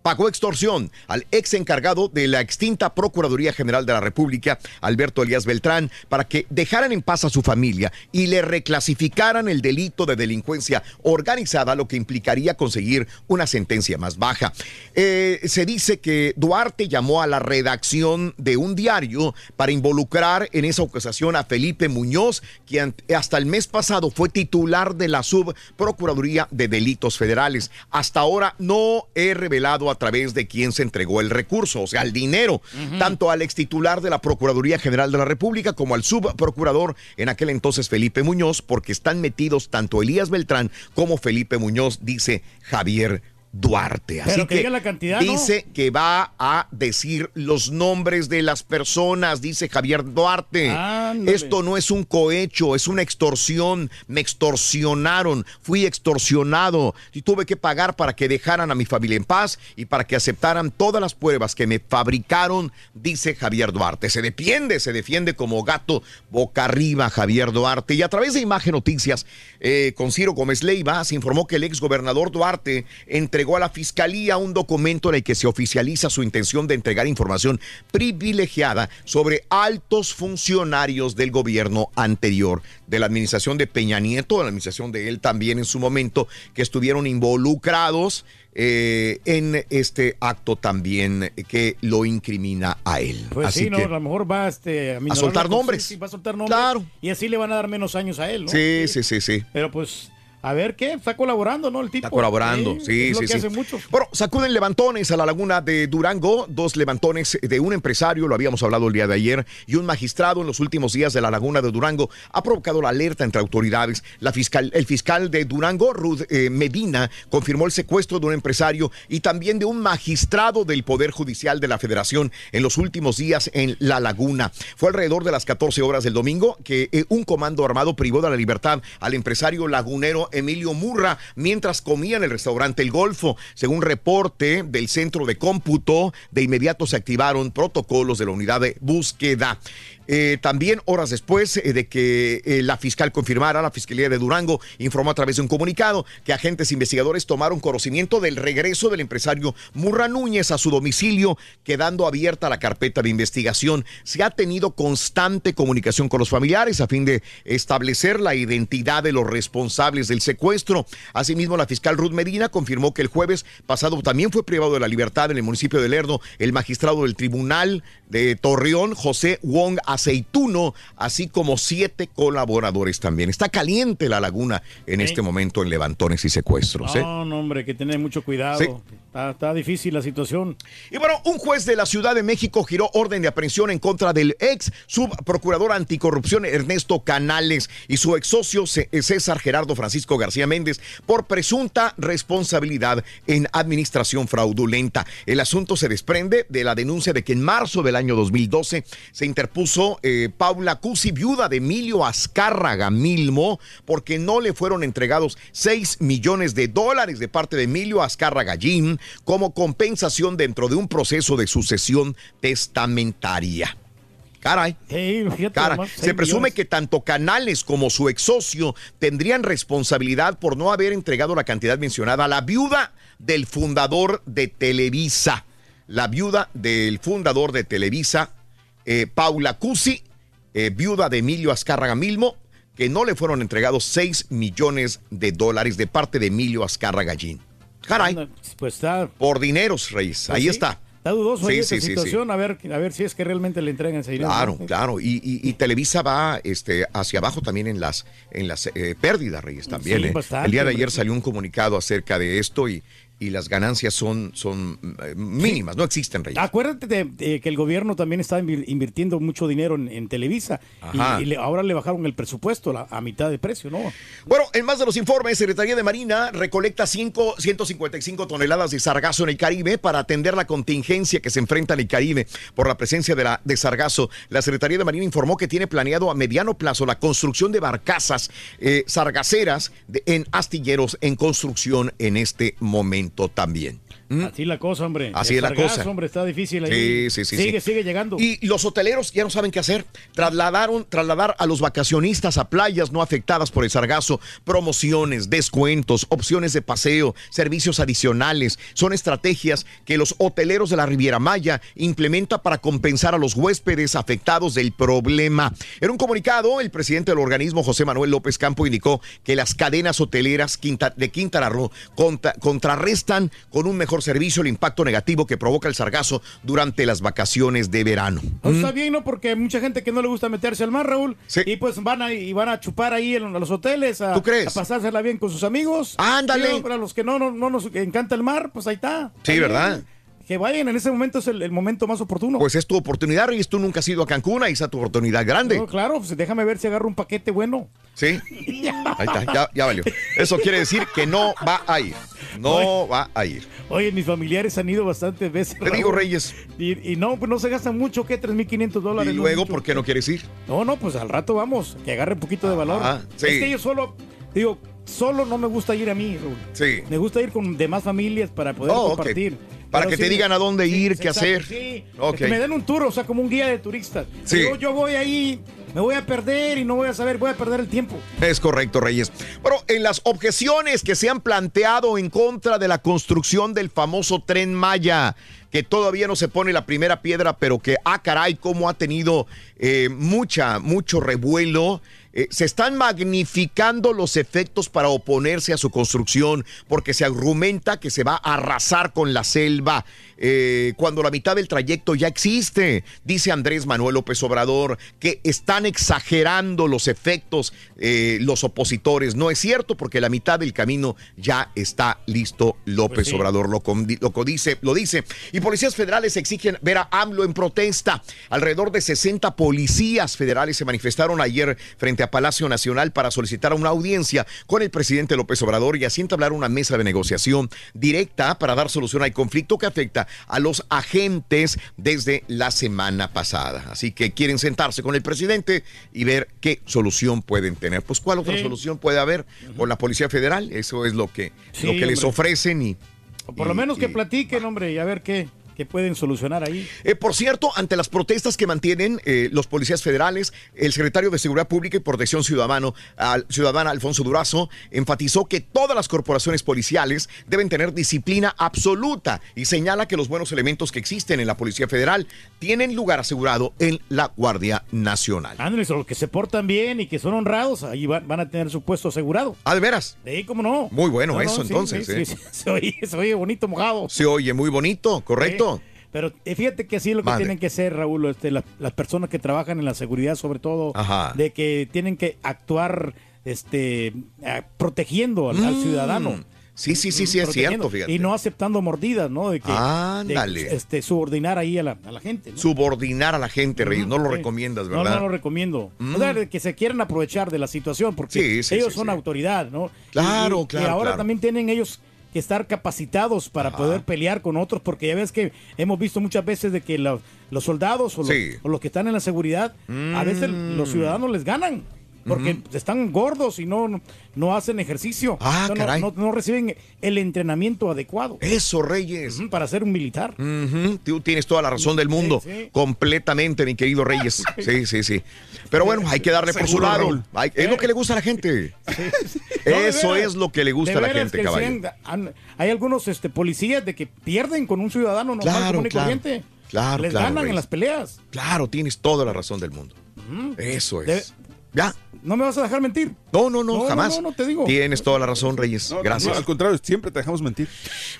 pagó extorsión al ex encargado de la extinta Procuraduría General de la República, Alberto Elías Beltrán, para que dejaran en paz a su familia y le reclasificaran el delito de delincuencia organizada, lo que implicaría conseguir una sentencia más baja. Eh, se dice que Duarte llamó a la redacción de un diario para involucrar en esa ocasión a Felipe Muñoz, quien hasta el mes pasado fue titular de la Subprocuraduría de Delitos Federales. Hasta ahora no he revelado a través de quién se entregó el recurso, o sea, el dinero, tanto al ex titular de la Procuraduría General de la República como al subprocurador en aquel entonces Felipe Muñoz, porque están metidos tanto Elías Beltrán como Felipe Muñoz, dice Javier Duarte. Así Pero que diga la cantidad, ¿no? dice que va a decir los nombres de las personas, dice Javier Duarte. Ándale. Esto no es un cohecho, es una extorsión. Me extorsionaron, fui extorsionado y tuve que pagar para que dejaran a mi familia en paz y para que aceptaran todas las pruebas que me fabricaron, dice Javier Duarte. Se defiende, se defiende como gato boca arriba Javier Duarte. Y a través de Imagen Noticias, eh, con Ciro Gómez Leiva, se informó que el ex gobernador Duarte entregó a la fiscalía un documento en el que se oficializa su intención de entregar información privilegiada sobre altos funcionarios del gobierno anterior, de la administración de Peña Nieto, de la administración de él también en su momento, que estuvieron involucrados eh, en este acto también que lo incrimina a él. Pues Así sí, ¿no? que, a lo mejor va este, a, soltar nombres. Sí, sí, va a soltar nombres. Claro. Y así le van a dar menos años a él, ¿no? sí, sí, sí, sí. Pero pues A ver qué, está colaborando, ¿no? El tipo. Está colaborando, sí, sí, sí. muchos. Bueno, sacuden levantones a la laguna de Durango, dos levantones de un empresario, lo habíamos hablado el día de ayer, y un magistrado en los últimos días de la laguna de Durango ha provocado la alerta entre autoridades. La fiscal, el fiscal de Durango, Ruth eh, Medina, confirmó el secuestro de un empresario y también de un magistrado del Poder Judicial de la Federación en los últimos días en la laguna. Fue alrededor de las 14 horas del domingo que eh, un comando armado privó de la libertad al empresario lagunero Emilio Murra mientras comía en el restaurante El Golfo. Según reporte del centro de cómputo, de inmediato se activaron protocolos de la unidad de búsqueda. Eh, también horas después eh, de que eh, la fiscal confirmara, la Fiscalía de Durango informó a través de un comunicado que agentes investigadores tomaron conocimiento del regreso del empresario Murra Núñez a su domicilio, quedando abierta la carpeta de investigación. Se ha tenido constante comunicación con los familiares a fin de establecer la identidad de los responsables del secuestro. Asimismo, la fiscal Ruth Medina confirmó que el jueves pasado también fue privado de la libertad en el municipio de Lerdo el magistrado del Tribunal de Torreón, José Wong Aceituno, así como siete colaboradores también. Está caliente la laguna en Sí. este momento en levantones y secuestros. ¿eh? No, no, hombre, hay que tener mucho cuidado. Sí. Está, está difícil la situación. Y bueno, un juez de la Ciudad de México giró orden de aprehensión en contra del ex subprocurador anticorrupción Ernesto Canales y su ex socio César Gerardo Francisco García Méndez por presunta responsabilidad en administración fraudulenta. El asunto se desprende de la denuncia de que en marzo del año 2012 se interpuso eh, Paula Cusi, viuda de Emilio Azcárraga Milmo, porque no le fueron entregados 6 millones de dólares de parte de Emilio Azcárraga Jim como compensación dentro de un proceso de sucesión testamentaria. Caray. Caray. nomás, Se presume que tanto Canales como su ex socio tendrían responsabilidad por no haber entregado la cantidad mencionada a la viuda del fundador de Televisa. La viuda del fundador de Televisa, eh, Paula Cusi, eh, viuda de Emilio Azcárraga Milmo, que no le fueron entregados 6 millones de dólares de parte de Emilio Azcárraga Gallín. Caray. Pues está. Por dineros, Reyes. Pues Ahí sí, está. Está dudoso Sí, esa sí, sí. situación, A, ver, a ver si es que realmente le entregan ese dinero. Claro, ¿no? claro. Y, y- y Televisa va este, hacia abajo también en las, en las eh, pérdidas, Reyes, también. ¿eh? bastante, El día de ayer salió un comunicado acerca de esto y, y las ganancias son, son eh, mínimas, no existen, Reyes. Acuérdate de, de que el gobierno también está invir- invirtiendo mucho dinero en, en Televisa y, Ajá. y le- ahora le bajaron el presupuesto la- a mitad de precio, ¿no? Bueno, en más de los informes, Secretaría de Marina recolecta cinco- 155 toneladas de sargazo en el Caribe para atender la contingencia que se enfrenta en el Caribe por la presencia de, la, de sargazo. La Secretaría de Marina informó que tiene planeado a mediano plazo la construcción de barcazas eh, sargaceras de- en astilleros en construcción en este momento también. Así la cosa, hombre. Así es la cosa. hombre, está difícil ahí. Sí, sí, sí. Sigue, sí. sigue llegando. Y los hoteleros ya no saben qué hacer. Trasladaron, trasladar a los vacacionistas a playas no afectadas por el sargazo, promociones, descuentos, opciones de paseo, servicios adicionales. Son estrategias que los hoteleros de la Riviera Maya implementan para compensar a los huéspedes afectados del problema. En un comunicado, el presidente del organismo, José Manuel López Campo, indicó que las cadenas hoteleras de Quintana Roo contra- contrarrestan con un mejor servicio el impacto negativo que provoca el sargazo durante las vacaciones de verano. Pues Está bien, ¿no? Porque hay mucha gente que no le gusta meterse al mar, Raúl. Y pues van a, y van a chupar ahí en los hoteles. A, ¿Tú crees? A pasársela bien con sus amigos. Ándale. Sí, Para los que no, no, no nos encanta el mar, pues ahí está. Sí, ¿verdad? bien. Que vayan, en ese momento es el, el momento más oportuno. Pues es tu oportunidad, Reyes. Tú nunca has ido a Cancún, ahí está tu oportunidad grande. No, claro, pues déjame ver si agarro un paquete bueno. Sí. Ahí está, ya, ya valió. Eso quiere decir que no va a ir. No va a ir. Oye, mis familiares han ido bastantes veces. Te digo. Reyes. Y, y no, pues no se gastan mucho, ¿qué? 3.500 dólares. Y luego. ¿por qué no quieres ir? No, no, pues al rato vamos, que agarre un poquito de valor. Ajá, sí. Es que yo solo, digo, solo no me gusta ir a mí, Raúl. Sí. Me gusta ir con demás familias para poder Oh, compartir. Para que te digan a dónde ir, qué exacto, hacer. Sí, que me den un tour, o sea, como un guía de turistas. Sí. Yo, yo voy ahí, me voy a perder y no voy a saber, voy a perder el tiempo. Es correcto, Reyes. Bueno, en las objeciones que se han planteado en contra de la construcción del famoso tren Maya, que todavía no se pone la primera piedra, pero que, ah, caray, cómo ha tenido eh, mucha, mucho revuelo. Eh, se están magnificando los efectos para oponerse a su construcción, porque se argumenta que se va a arrasar con la selva. Eh, cuando la mitad del trayecto ya existe. Dice Andrés Manuel López Obrador que están exagerando los efectos eh, los opositores. No es cierto porque la mitad del camino ya está listo. López Pues sí. Obrador lo, lo dice, lo dice. Y policías federales exigen ver a AMLO en protesta. Alrededor de 60 policías federales se manifestaron ayer frente a Palacio Nacional para solicitar una audiencia con el presidente López Obrador y así entablar una mesa de negociación directa para dar solución al conflicto que afecta a los agentes desde la semana pasada. Así que quieren sentarse con el presidente y ver qué solución pueden tener. Pues cuál otra Sí. solución puede haber con la Policía Federal. Eso es lo que, Sí, lo que les ofrecen y O por lo menos que y- platiquen, hombre, y a ver qué, qué pueden solucionar ahí. Eh, por cierto, ante las protestas que mantienen eh, los policías federales, el secretario de Seguridad Pública y Protección Ciudadano, al- Ciudadana Alfonso Durazo enfatizó que todas las corporaciones policiales deben tener disciplina absoluta y señala que los buenos elementos que existen en la Policía Federal tienen lugar asegurado en la Guardia Nacional. Ángeles, los que se portan bien y que son honrados, ahí van, van a tener su puesto asegurado. Ah, de veras. Sí, cómo no. Muy bueno No, no, eso sí, entonces. sí, eh. se, oye, se oye bonito mojado. Se oye muy bonito, correcto. Pero eh, fíjate que es lo que tienen que ser, Raúl, este, la- las personas que trabajan en la seguridad, sobre todo, Ajá. de que tienen que actuar este, eh, protegiendo al, al Mm. ciudadano. Sí, sí, sí, sí, es cierto, fíjate. Y no aceptando mordidas, ¿no? De que Ándale. de, este, subordinar ahí a la, a la gente. ¿no? Subordinar a la gente, Reyes. No lo Sí. recomiendas, No, ¿verdad? no lo recomiendo. Mm. O sea, que se quieren aprovechar de la situación porque Sí, sí, ellos sí, son sí. autoridad, ¿no? Claro, Y- y- claro, Y ahora claro. también tienen ellos que estar capacitados para poder pelear con otros porque ya ves que hemos visto muchas veces de que los soldados o, los- Sí. o los que están en la seguridad, a veces Mm. los ciudadanos les ganan. Porque están gordos y no, no hacen ejercicio. Ah, no, caray. no- no reciben el entrenamiento adecuado. Eso, Reyes. Para ser un militar. Tú tienes toda la razón del mundo. Sí, sí. Completamente, mi querido Reyes. Sí, sí, sí. Pero bueno, hay que darle por su lado. Hay- es lo que le gusta a la gente. Eso veras. es lo que le gusta a la gente, caballo. sean- hay algunos este, policías de que pierden con un ciudadano normal Claro, común y claro. corriente. Claro, Les claro, ganan Reyes. en las peleas. Claro, tienes toda la razón del mundo. Eso es. De- Ya. No me vas a dejar mentir. No, no, no, No, no, jamás. no, no te digo. Tienes toda la razón, Reyes. Gracias. al contrario, siempre te dejamos mentir.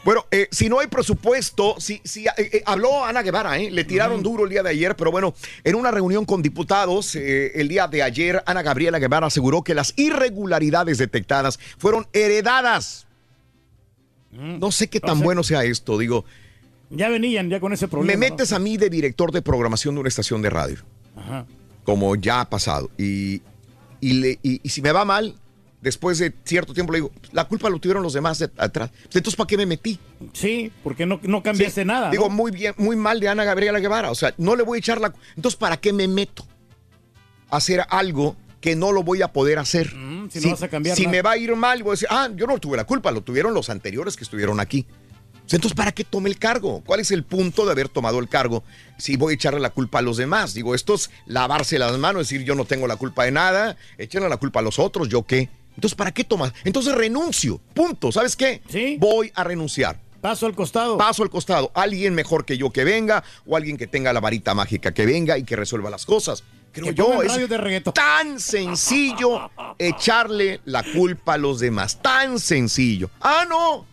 Bueno, eh, si no hay presupuesto, si, si, eh, eh, habló Ana Guevara, ¿eh? le tiraron duro el día de ayer, pero bueno, en una reunión con diputados el día de ayer, Ana Gabriela Guevara aseguró que las irregularidades detectadas fueron heredadas. No sé qué tan O sea- bueno sea esto, digo, Ya venían ya con ese problema. me metes a mí de director de programación de una estación de radio, Ajá. Como ya ha pasado, y, y, le- y- y si me va mal, después de cierto tiempo le digo, la culpa lo tuvieron los demás de atrás. Entonces, ¿para qué me metí? Sí, porque no, no cambiaste Sí, nada. Digo, ¿no? muy bien, muy mal de Ana Gabriela Guevara. O sea, no le voy a echar la. Entonces, ¿para qué me meto a hacer algo que no lo voy a poder hacer? Mm, si no vas a cambiar si me va a ir mal, voy a decir, ah, yo no tuve la culpa, lo tuvieron los anteriores que estuvieron aquí. Entonces, ¿para qué tome el cargo? ¿Cuál es el punto de haber tomado el cargo si voy a echarle la culpa a los demás? Digo, esto es lavarse las manos, decir yo no tengo la culpa de nada, echarle la culpa a los otros, ¿yo qué? Entonces, ¿para qué tomas? Entonces renuncio, punto. ¿Sabes qué? Sí. Voy a renunciar. Paso al costado. Paso al costado. Alguien mejor que yo que venga o alguien que tenga la varita mágica que venga y que resuelva las cosas. Creo Que yo es de tan sencillo echarle la culpa a los demás. Tan sencillo. Ah, no.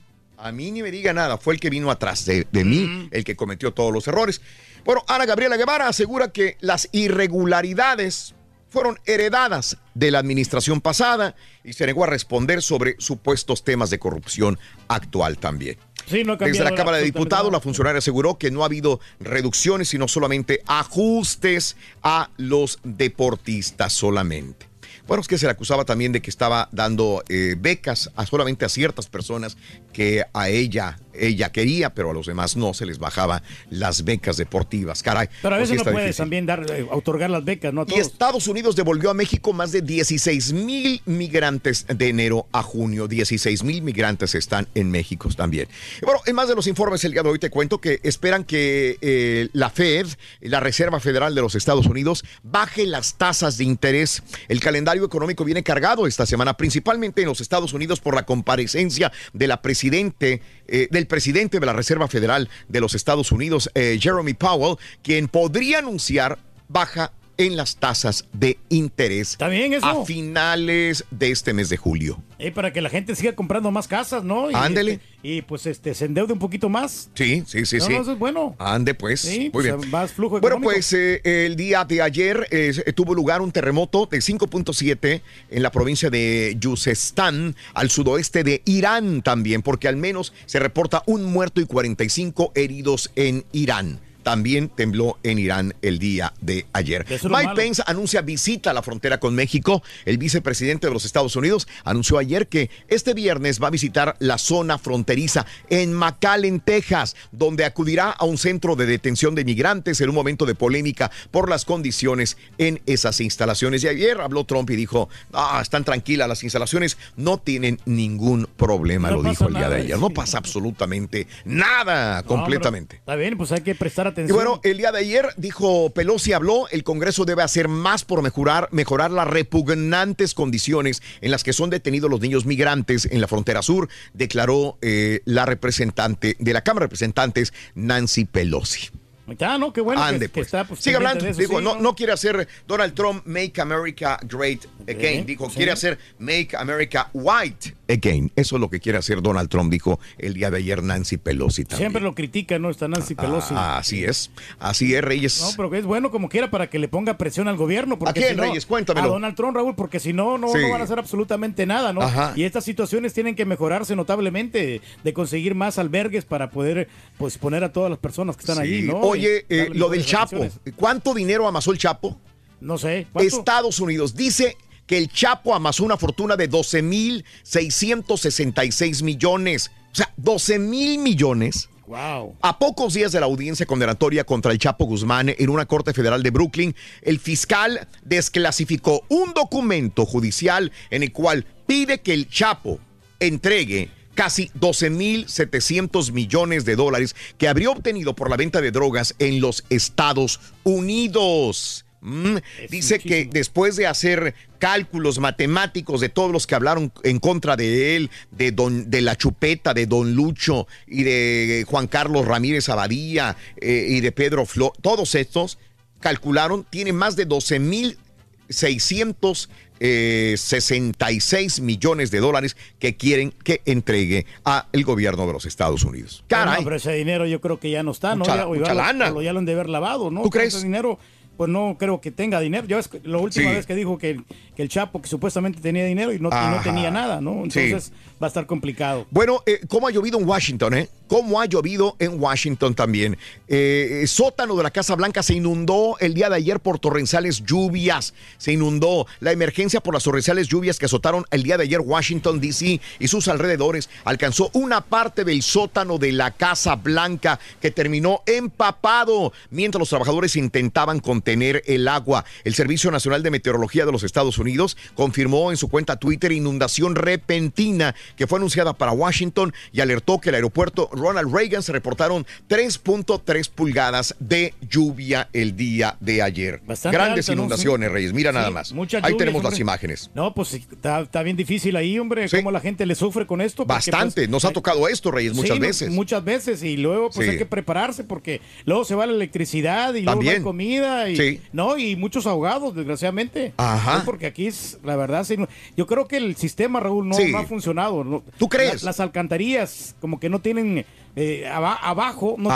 A mí ni me diga nada. Fue el que vino atrás de, de mí, el que cometió todos los errores. Bueno, Ana Gabriela Guevara asegura que las irregularidades fueron heredadas de la administración pasada y se negó a responder sobre supuestos temas de corrupción actual también. Sí, no ha Desde la Cámara de Diputados, la funcionaria aseguró que no ha habido reducciones, sino solamente ajustes a los deportistas solamente. Bueno, es que se le acusaba también de que estaba dando eh, becas a solamente a ciertas personas que a ella ella quería, pero a los demás no se les bajaba las becas deportivas. Caray. Pero a veces no puedes difícil. también dar, eh, otorgar las becas, ¿no? A Y. Estados Unidos devolvió a México más de 16 mil migrantes de enero a junio. 16 mil migrantes están en México también. Bueno, en más de los informes el día de hoy te cuento que esperan que eh, la Fed, la Reserva Federal de los Estados Unidos, baje las tasas de interés. El económico viene cargado esta semana, principalmente en los Estados Unidos por la comparecencia de la presidente, eh, del presidente de la Reserva Federal de los Estados Unidos, eh, Jeremy Powell, quien podría anunciar baja en las tasas de interés También eso. a finales de este mes de julio. Eh, para que la gente siga comprando más casas, ¿no? Y, Ándele. este, y pues este se endeude un poquito más. Sí, sí, sí, No, sí. no, eso es bueno. Ande pues. Sí, Muy pues, bien. más flujo Bueno, económico. pues eh, el día de ayer eh, tuvo lugar un terremoto de 5.7 en la provincia de Yuzestán, al sudoeste de Irán también, porque al menos se reporta un muerto y 45 heridos en Irán. También tembló en Irán el día de ayer. Mike malo. Pence anuncia visita a la frontera con México. El vicepresidente de los Estados Unidos anunció ayer que este viernes va a visitar la zona fronteriza en McAllen, Texas, donde acudirá a un centro de detención de migrantes en un momento de polémica por las condiciones en esas instalaciones. Y ayer habló Trump y dijo, ah, están tranquilas las instalaciones, no tienen ningún problema, No lo dijo el día nada, de ayer. No pasa absolutamente nada, No, completamente. Está bien, pues hay que prestar Y atención. bueno, el día de ayer dijo Pelosi habló, el Congreso debe hacer más por mejorar, mejorar las repugnantes condiciones en las que son detenidos los niños migrantes en la frontera sur, declaró eh, la representante de la Cámara de Representantes, Nancy Pelosi. Ya, ¿no? Qué bueno que- Ande, que, pues. está. Pues, Sigue hablando. eso, Digo, sí, no, no quiere hacer Donald Trump Make America Great Again. Dijo, sí. quiere hacer Make America White Again. Eso es lo que quiere hacer Donald Trump, dijo el día de ayer Nancy Pelosi también. Siempre lo critica, ¿no? Está Nancy Pelosi. Ah, así es. Así es, Reyes. No, pero que es bueno como quiera para que le ponga presión al gobierno. Porque ¿A quién, si no- Reyes? Cuéntamelo. A Donald Trump, Raúl, porque si no, no, Sí. no van a hacer absolutamente nada, ¿no? Ajá. Y estas situaciones tienen que mejorarse notablemente, de conseguir más albergues para poder pues poner a todas las personas que están allí, ¿no? Oye, eh, lo del Chapo. ¿Cuánto dinero amasó el Chapo? No sé. ¿cuánto? Estados Unidos dice que el Chapo amasó una fortuna de 12.666 millones. O sea, 12 mil millones. Wow. A pocos días de la audiencia condenatoria contra el Chapo Guzmán en una corte federal de Brooklyn, el fiscal desclasificó un documento judicial en el cual pide que el Chapo entregue casi 12.700 millones de dólares que habría obtenido por la venta de drogas en los Estados Unidos. Mm, Dice que después de hacer cálculos matemáticos de todos los que hablaron en contra de él, de, don, de la chupeta, de Don Lucho y de Juan Carlos Ramírez Abadía eh, y de Pedro Flo, todos estos calcularon, tiene más de 12.600 eh, 66 millones de dólares que quieren que entregue al gobierno de los Estados Unidos. Caray. No, pero ese dinero yo creo que ya no está, ¿no? Mucha- ya, o mucha ya lo- lana. ya lo han de haber lavado, ¿no? ¿Tú crees? Ese dinero, pues no creo que tenga dinero. Ves, que la última Sí. vez que dijo que, que el Chapo que supuestamente tenía dinero y no, y no tenía nada, ¿no? Sí. Va a estar complicado. Bueno, eh, ¿cómo ha llovido en Washington, eh? ¿Cómo ha llovido en Washington también? Eh, sótano de la Casa Blanca se inundó el día de ayer por torrenciales lluvias. Se inundó la emergencia por las torrenciales lluvias que azotaron el día de ayer Washington, D.C. y sus alrededores. Alcanzó una parte del sótano de la Casa Blanca que terminó empapado mientras los trabajadores intentaban contener el agua. El Servicio Nacional de Meteorología de los Estados Unidos confirmó en su cuenta Twitter inundación repentina que fue anunciada para Washington y alertó que el aeropuerto Ronald Reagan se reportaron 3.3 pulgadas de lluvia el día de ayer. Bastante Grandes inundaciones, Sí. Reyes. Mira Sí, nada más. Ahí lluvias, tenemos las imágenes. No, pues sí, está, está bien difícil ahí, hombre, cómo la gente le sufre con esto. porque, Bastante. pues, Nos ha hay- tocado esto, Reyes, muchas Sí, veces. Muchas veces y luego pues Sí. hay que prepararse porque luego se va la electricidad y luego no También. hay comida y Sí. no y muchos ahogados desgraciadamente. Ajá. Sí, porque aquí es la verdad sí, yo creo que el sistema Raúl no, Sí. no ha funcionado. No- ¿Tú crees? La- las alcantarillas como que no tienen eh, aba- abajo no,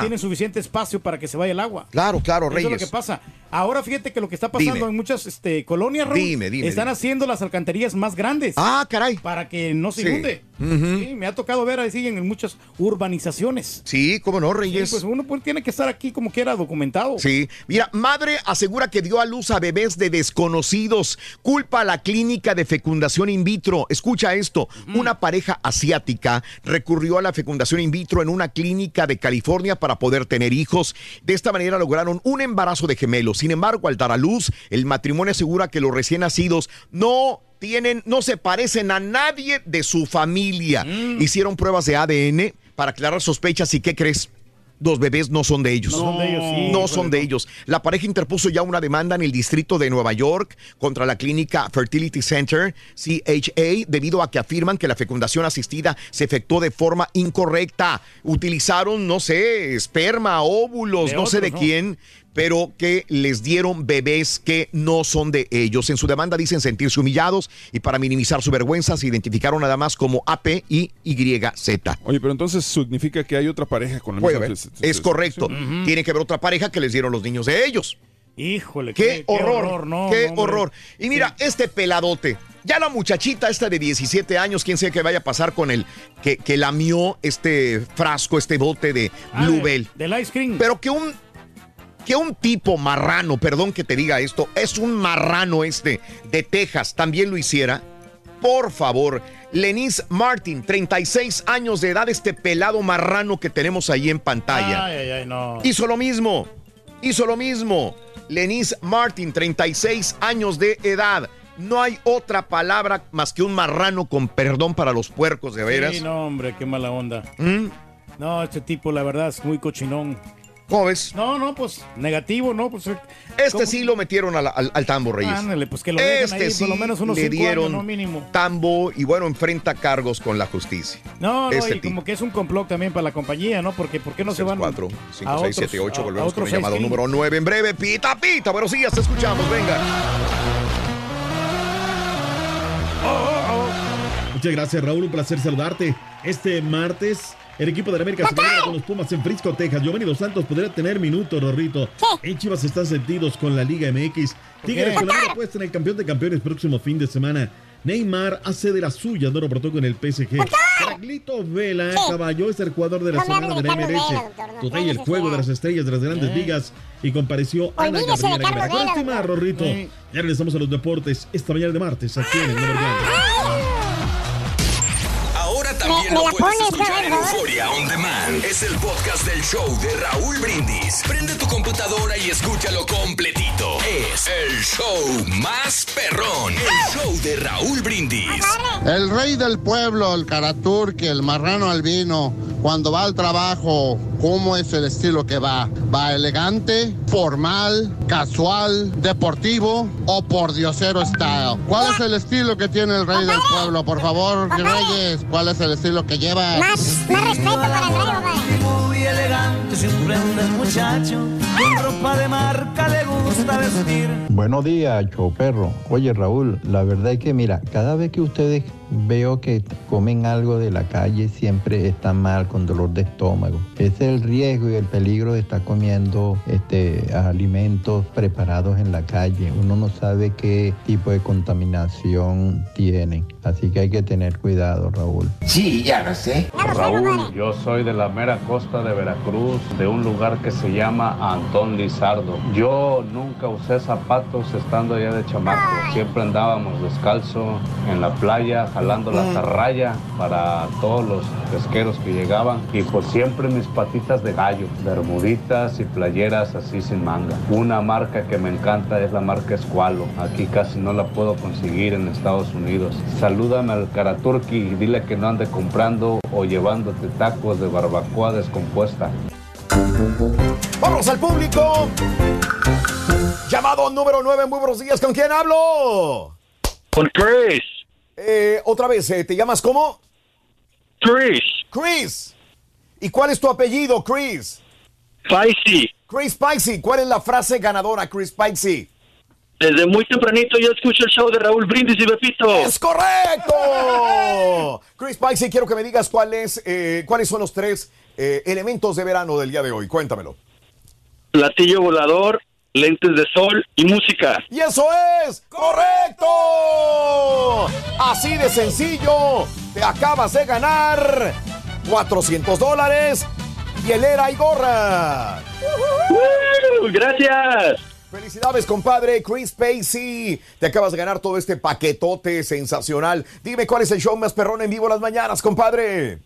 tienen suficiente espacio para que se vaya el agua. Claro, claro, Eso Reyes. es lo que pasa. Ahora fíjate que lo que está pasando Dime. en muchas este, colonias, Raúl, Dime, dime, están haciendo las alcantarillas más grandes. Ah, caray. Para que no se Sí. inunde. Sí, me ha tocado ver siguen en muchas urbanizaciones. Sí, cómo no, Sí, Reyes. pues uno pues, tiene que estar aquí como quiera documentado. Sí, mira, madre asegura que dio a luz a bebés de desconocidos. Culpa a la clínica de fecundación in vitro. Escucha esto, una pareja asiática recurrió a la fecundación in vitro en una clínica de California para poder tener hijos. De esta manera lograron un embarazo de gemelos. Sin embargo, al dar a luz, el matrimonio asegura que los recién nacidos no tienen, no se parecen a nadie de su familia. Hicieron pruebas de ADN para aclarar sospechas y ¿qué crees? Los bebés no son de ellos. No son de ellos, sí, No son de ellos. La pareja interpuso ya una demanda en el distrito de Nueva York contra la clínica Fertility Center, CHA, debido a que afirman que la fecundación asistida se efectuó de forma incorrecta. Utilizaron, no sé, esperma, óvulos, De no sé de ¿no? Pero que les dieron bebés que no son de ellos. En su demanda dicen sentirse humillados y para minimizar su vergüenza se identificaron nada más como AP y YZ. Oye, pero entonces significa que hay otra pareja con la Puede misma Es correcto. sí. Tiene que haber otra pareja que les dieron los niños de ellos. Híjole, Qué, horror, no, qué hombre. horror. Y mira, este peladote, ya la muchachita esta de 17 años, quién sabe qué vaya a pasar con el que, que lamió este frasco, este bote de Ah, de- Bluebell. Del ice cream. Pero que un que un tipo marrano, perdón que te diga esto, es un marrano este de Texas, también lo hiciera. Por favor, Lenise Martin, 36 años de edad, este pelado marrano que tenemos ahí en pantalla. Ay, ay, ay, no. Hizo lo mismo. Hizo lo mismo. Lenise Martin, 36 años de edad. No hay otra palabra más que un marrano con perdón para los puercos, de veras. Sí, no, hombre, qué mala onda. ¿Mm? No, este tipo, la verdad, es muy cochinón. ¿Cómo ves? No, no, pues negativo, ¿no? Pues, Este sí lo metieron al, al- al tambo, Reyes. Ándale, pues que lo dejen este ahí sí por lo menos unos le cinco dieron años, ¿no? Mínimo. tambo y bueno, enfrenta cargos con la justicia. No, no, Este y tipo. como que es un complot también para la compañía, ¿no? Porque ¿por qué no se van 4, 5, a 6, otros- 7, 8. a- a Volvemos con el llamado número 9 en breve. Pita, pita. Buenos días, te escuchamos. Venga. Muchas gracias, Raúl. Un placer saludarte. Este martes, el equipo de la América se celebra con los Pumas en Frisco, Texas. Giovanni Dos Santos podría tener minutos, Rorrito. En Chivas están sentidos con la Liga MX. Tigres con la puesta en el campeón de campeones próximo fin de semana. Neymar hace de la suya, no lo portó con el PSG. Caraglito Vela, caballo, es el jugador de la No semana de la MLS. No, Today el juego de las estrellas de las grandes Eh. ligas y compareció Ana Olvídese de Gabriela Guevara. Doctor. Rorrito. Ya regresamos a los deportes esta mañana de martes aquí en el también lo puedes escuchar en. Euforia On Demand. Es el podcast del show de Raúl Brindis. Prende tu computadora y escúchalo completito. Es el show más perrón. El show de Raúl Brindis. El rey del pueblo, el Karaturki, el marrano albino, cuando va al trabajo, ¿cómo es el estilo que va? ¿Va elegante, formal, casual, deportivo o por diosero style? ¿Cuál es el estilo que tiene el rey del pueblo? Por favor, Reyes, ¿cuál es el estilo que lleva? Más, más respeto para el rey. Muy elegante, siempre anda el muchacho. Con ropa de marca le gusta vestir. Buenos días, perro. Oye, Raúl, la verdad es que mira, cada vez que ustedes veo que comen algo de la calle, siempre están mal con dolor de estómago. Ese es el riesgo y el peligro de estar comiendo este, alimentos preparados en la calle. Uno no sabe qué tipo de contaminación tienen. Así que hay que tener cuidado, Raúl. Sí, ya lo sé. Raúl, yo soy de la mera costa de Veracruz, de un lugar que se llama Antón Lizardo. Yo nunca usé zapatos estando allá de chamaco. Siempre andábamos descalzo en la playa, jalando la tarraya para todos los pesqueros que llegaban. Y pues siempre mis patitas de gallo, bermuditas y playeras así sin manga. Una marca que me encanta es la marca Escualo. Aquí casi no la puedo conseguir en Estados Unidos. Salúdame al Karaturki y dile que no ande comprando o llevándote tacos de barbacoa descompuesta. Vamos al público. Llamado número 9, muy buenos días. ¿Con quién hablo? Con Chris. Eh, otra vez, eh, ¿te llamas cómo? Chris. Chris. ¿Y cuál es tu apellido, Chris? Spicy. Chris Spicey. ¿Cuál es la frase ganadora, Chris Spicey? Desde muy tempranito yo escucho el show de Raúl Brindis y Bepito. ¡Es correcto! Chris Spicey, quiero que me digas cuál es, eh, cuáles son los tres eh, elementos de verano del día de hoy. Cuéntamelo. Platillo volador, lentes de sol y música. ¡Y eso es correcto! Así de sencillo, te acabas de ganar 400 dólares, hielera y gorra. ¡Uh! gracias. Felicidades, compadre Chris Pacey. Te acabas de ganar todo este paquetote sensacional. Dime cuál es el show más perrón en vivo las mañanas, compadre.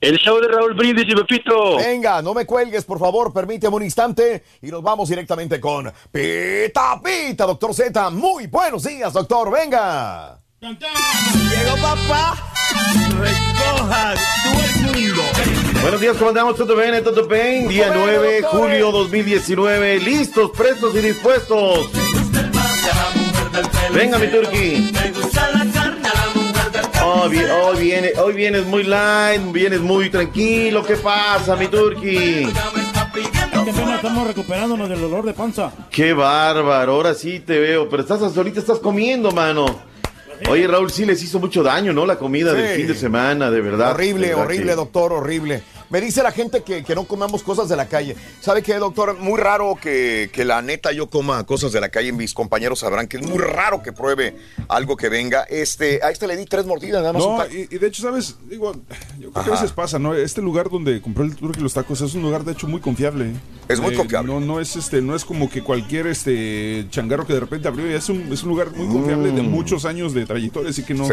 El show de Raúl Brindis y Pepito. Venga, no me cuelgues, por favor, permíteme un instante y nos vamos directamente con Pita Pita, doctor Z. Muy buenos días, doctor, venga. Llegó papá, recoja todo el mundo. Buenos días, ¿cómo andamos? ¿Todo bien? ¿Todo bien? Día Bueno, 9, doctores. julio 2019. Listos, prestos y dispuestos. Venga, mi turqui. Oh, vi- hoy, viene, hoy vienes muy light, vienes muy tranquilo. ¿Qué pasa, mi turqui? que apenas estamos recuperándonos del dolor de panza. Qué bárbaro, ahora sí te veo. Pero estás ahorita estás comiendo, mano. Oye, Raúl, sí les hizo mucho daño, ¿no? La comida del fin de semana, de verdad. Horrible, De verdad horrible, que- doctor, horrible. Me dice la gente que, que no comamos cosas de la calle. ¿Sabe qué, doctor? Muy raro que, que la neta yo coma cosas de la calle. Mis compañeros sabrán que es muy raro que pruebe algo que venga. Este, a este le di tres mordidas, nada más. No, y, y de hecho, ¿sabes? Digo, yo creo que a veces pasa, ¿no? Este lugar donde compré el turkey y los tacos es un lugar, de hecho, muy confiable. ¿eh? Es muy Eh, confiable. No, no es este, no es como que cualquier este changarro que de repente abrió. Es un, es un lugar muy confiable de Mm. muchos años de trayectoria, así que no. Sí.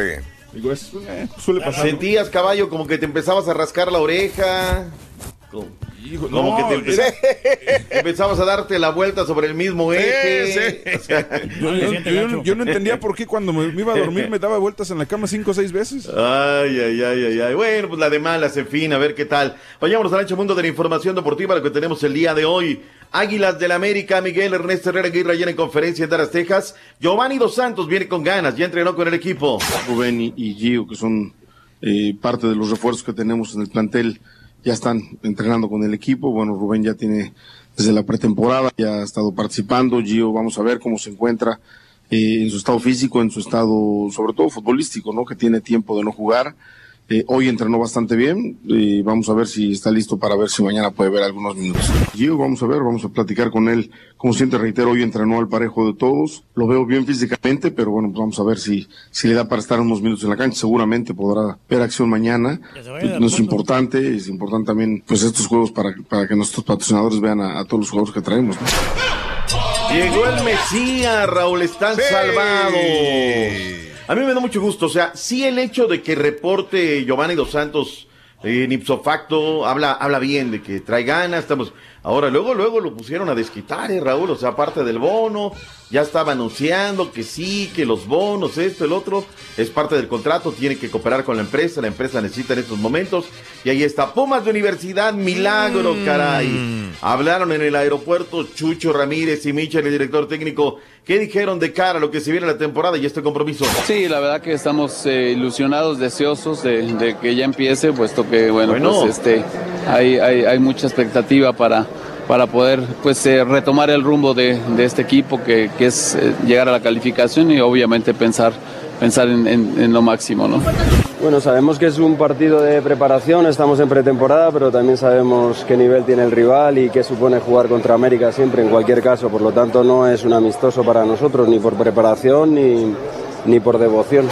Digo, es, eh, suele pasar. ¿no? Sentías, caballo, como que te empezabas a rascar la oreja. Como, como no, que te empeza- empezabas a darte la vuelta sobre el mismo eje. O sea, Yo, yo- yo no- yo no entendía por qué cuando me, me iba a dormir me daba vueltas en la cama cinco o seis veces. Ay, ay, ay, ay, ay. Bueno, pues la de malas, en fin, a ver qué tal. Vayámonos al ancho mundo de la información deportiva, lo que tenemos el día de hoy. Águilas del América, Miguel Ernesto Herrera Aguirre ayer en conferencia en Dallas, Texas. Giovanni Dos Santos viene con ganas, ya entrenó con el equipo. Rubén y, Gio, que son eh, parte de los refuerzos que tenemos en el plantel, ya están entrenando con el equipo. Bueno, Rubén ya tiene desde la pretemporada, ya ha estado participando. Gio, vamos a ver cómo se encuentra eh, en su estado físico, en su estado, sobre todo futbolístico, ¿no? Que tiene tiempo de no jugar. Eh, hoy entrenó bastante bien. eh, vamos a ver si está listo para ver si mañana puede ver algunos minutos. Gio, vamos a ver, vamos a platicar con él. Como siempre, reitero, hoy entrenó al parejo de todos. Lo veo bien físicamente, pero bueno, pues vamos a ver si, si le da para estar unos minutos en la cancha. Seguramente podrá ver acción mañana. No es importante, es importante también, pues estos juegos para, para que nuestros patrocinadores vean a, a todos los jugadores que traemos. ¿no? Llegó el Mesías, Raúl, están salvados. A mí me da mucho gusto, o sea, sí el hecho de que reporte Giovanni Dos Santos eh, en ipso facto habla, habla bien de que trae ganas, estamos... Ahora, luego, luego lo pusieron a desquitar, eh, Raúl, o sea, aparte del bono, ya estaba anunciando que sí, que los bonos, esto, el otro, es parte del contrato, tiene que cooperar con la empresa, la empresa necesita en estos momentos, y ahí está, Pumas de Universidad, milagro, caray. Hablaron en el aeropuerto Chucho Ramírez y Michel, el director técnico, ¿qué dijeron de cara a lo que se viene la temporada y este compromiso? Sí, la verdad que estamos eh, ilusionados, deseosos de, de que ya empiece, puesto que, bueno, Bueno. pues este, hay, hay, hay mucha expectativa para, para poder pues eh, retomar el rumbo de, de este equipo, que, que es eh, llegar a la calificación y obviamente pensar, pensar en, en- en lo máximo, ¿no? Bueno, sabemos que es un partido de preparación, estamos en pretemporada, pero también sabemos qué nivel tiene el rival y qué supone jugar contra América siempre, en cualquier caso. Por lo tanto, no es un amistoso para nosotros, ni por preparación ni, ni por devoción.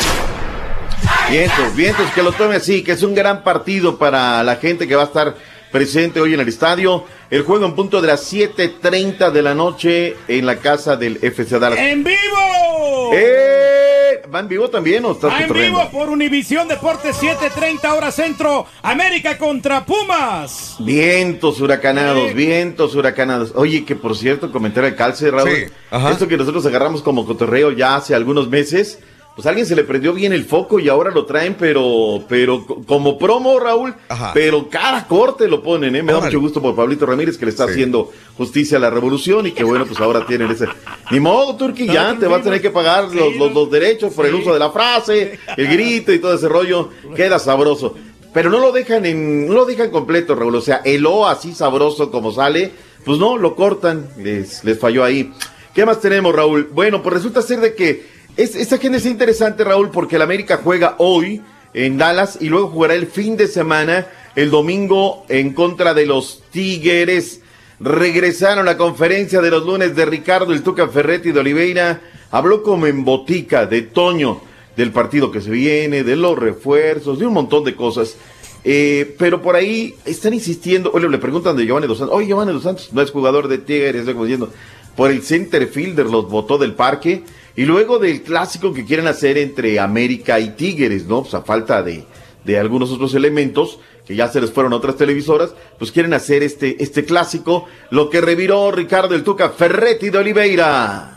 Vientos, vientos, que lo tome así, que es un gran partido para la gente que va a estar presente hoy en el estadio. El juego en punto de las 7.30 de la noche en la casa del FC Dallas. ¡En vivo! ¡Eh! ¿Va en vivo también o estás Va en vivo por Univisión Deportes 7:30 hora centro. América contra Pumas. Vientos huracanados, vientos huracanados. Oye, que por cierto, comentario de calce, Raúl. Sí, ajá. Esto que nosotros agarramos como cotorreo ya hace algunos meses, pues a alguien se le prendió bien el foco y ahora lo traen, pero, pero co- como promo, Raúl, pero cada corte lo ponen, ¿eh? Me da mucho gusto por Pablito Ramírez que le está haciendo justicia a la revolución y que bueno, pues ahora tienen ese. Ni modo, Turki, ya te vas a tener que pagar los, los, los derechos por el uso de la frase, el grito y todo ese rollo. Queda sabroso. Pero no lo dejan en, no lo dejan completo, Raúl. O sea, el O así sabroso como sale, pues no, lo cortan. Les, les falló ahí. ¿Qué más tenemos, Raúl? Bueno, pues resulta ser de que es, esta agenda es interesante, Raúl, porque el América juega hoy en Dallas y luego jugará el fin de semana, el domingo, en contra de los Tigres. Regresaron a la conferencia de los lunes de Ricardo el Tuca Ferretti de Oliveira. Habló como en botica de Toño, del partido que se viene, de los refuerzos, de un montón de cosas. Eh, pero por ahí están insistiendo, oye, le preguntan de Giovanni Dos Santos, oye, Giovanni Dos Santos no es jugador de Tigres, estoy como diciendo, por el center fielder los votó del parque, y luego del clásico que quieren hacer entre América y Tigres, ¿no? Pues a falta de, de algunos otros elementos, que ya se les fueron a otras televisoras, pues quieren hacer este, este clásico, lo que reviró Ricardo el Tuca Ferretti de Oliveira.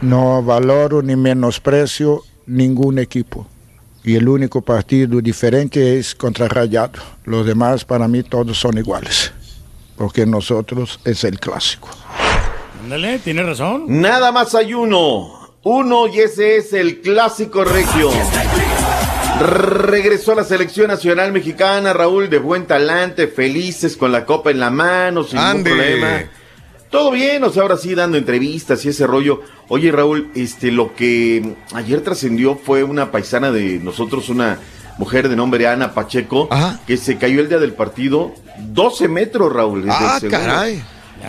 No valoro ni menosprecio ningún equipo. Y el único partido diferente es contra Rayado. Los demás para mí todos son iguales. Porque nosotros es el clásico. Ándale, tiene razón. Nada más hay uno. Uno y ese es el clásico regio. Regresó a la selección nacional mexicana, Raúl, de buen talante, felices con la copa en la mano, sin Ande. ningún problema. Todo bien, o sea, ahora sí dando entrevistas y ese rollo. Oye, Raúl, este, lo que ayer trascendió fue una paisana de nosotros, una mujer de nombre Ana Pacheco, que se cayó el día del partido, 12 metros, Raúl. desde Ah, el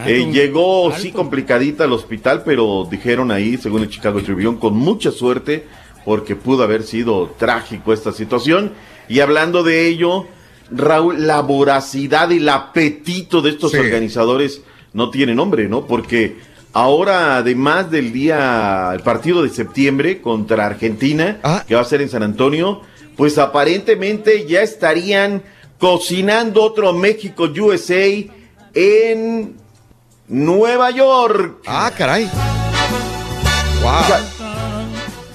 Eh, llegó, sí, complicadita al hospital, pero dijeron ahí, según el Chicago Tribune, con mucha suerte, porque pudo haber sido trágico esta situación. Y hablando de ello, Raúl, la voracidad y el apetito de estos Sí. organizadores no tiene nombre, ¿no? Porque ahora, además del día, el partido de septiembre contra Argentina, que va a ser en San Antonio, pues aparentemente ya estarían cocinando otro México USA en Nueva York. Ah, caray.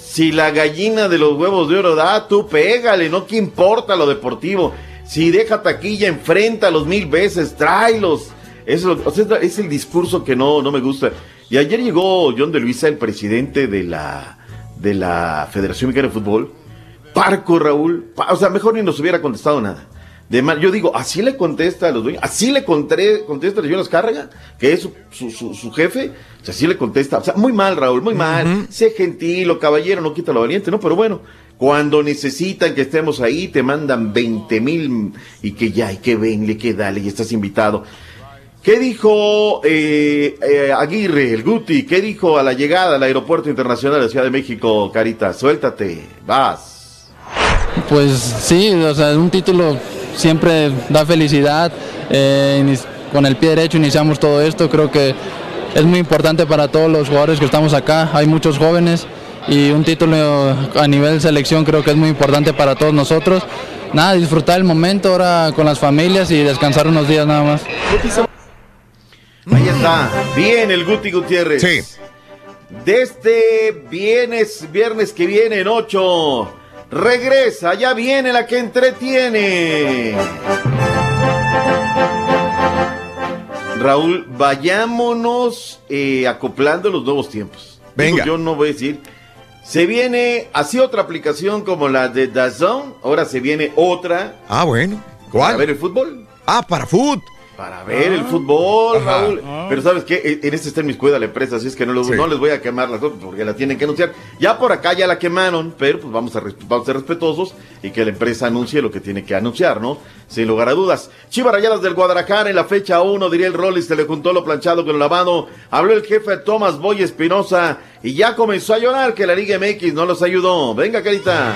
Si la gallina de los huevos de oro da, tú pégale, no que importa lo deportivo. Si deja taquilla, enfréntalos mil veces, tráelos. Eso, o sea, es el discurso que no, no me gusta. Y ayer llegó John de Luisa, el presidente de la, de la Federación Mexicana de Fútbol. Parco, Raúl. pa- o sea, mejor ni nos hubiera contestado nada. De mal, yo digo, así le contesta a los dueños, así le conté, contesta a Jonas Cárraga, que es su, su, su- su jefe, o sea, así le contesta, o sea, muy mal, Raúl, muy mal, sé gentil o caballero, no quita lo valiente, ¿no? Pero bueno, cuando necesitan que estemos ahí, te mandan 20 mil y que ya, y que venle, que dale, y estás invitado. ¿Qué dijo eh, eh, Aguirre, el Guti? ¿Qué dijo a la llegada al Aeropuerto Internacional de la Ciudad de México, Carita? Suéltate, vas. Pues sí, o sea, un título siempre da felicidad. eh, con el pie derecho iniciamos todo esto. Creo que es muy importante para todos los jugadores que estamos acá. Hay muchos jóvenes y un título a nivel selección creo que es muy importante para todos nosotros. Nada, disfrutar el momento ahora con las familias y descansar unos días nada más. Ahí está. Bien el Guti Gutiérrez. Sí. De este viernes, viernes que viene en 8. Regresa, ya viene la que entretiene. Raúl, vayámonos eh, acoplando los nuevos tiempos. Venga. yo no voy a decir. Se viene así otra aplicación como la de DAZN. Ahora se viene otra. Ah, bueno. Para ¿Cuál? ver el fútbol. Ah, para fútbol. Para ver el fútbol, Ajá. Raúl. Ah. Pero ¿sabes qué? En este está en mis cuida la empresa, así es que no, los- Sí. no les voy a quemar las cosas porque la tienen que anunciar. Ya por acá ya la quemaron, pero pues vamos a, res- vamos a ser respetuosos y que la empresa anuncie lo que tiene que anunciar, ¿no? Sin lugar a dudas. Chivas Rayadas del Guadalajara en la fecha 1, diría el Rollis, se le juntó lo planchado con lo lavado. Habló el jefe Tomás Boy Espinosa y ya comenzó a llorar que la Liga MX no los ayudó. Venga, carita.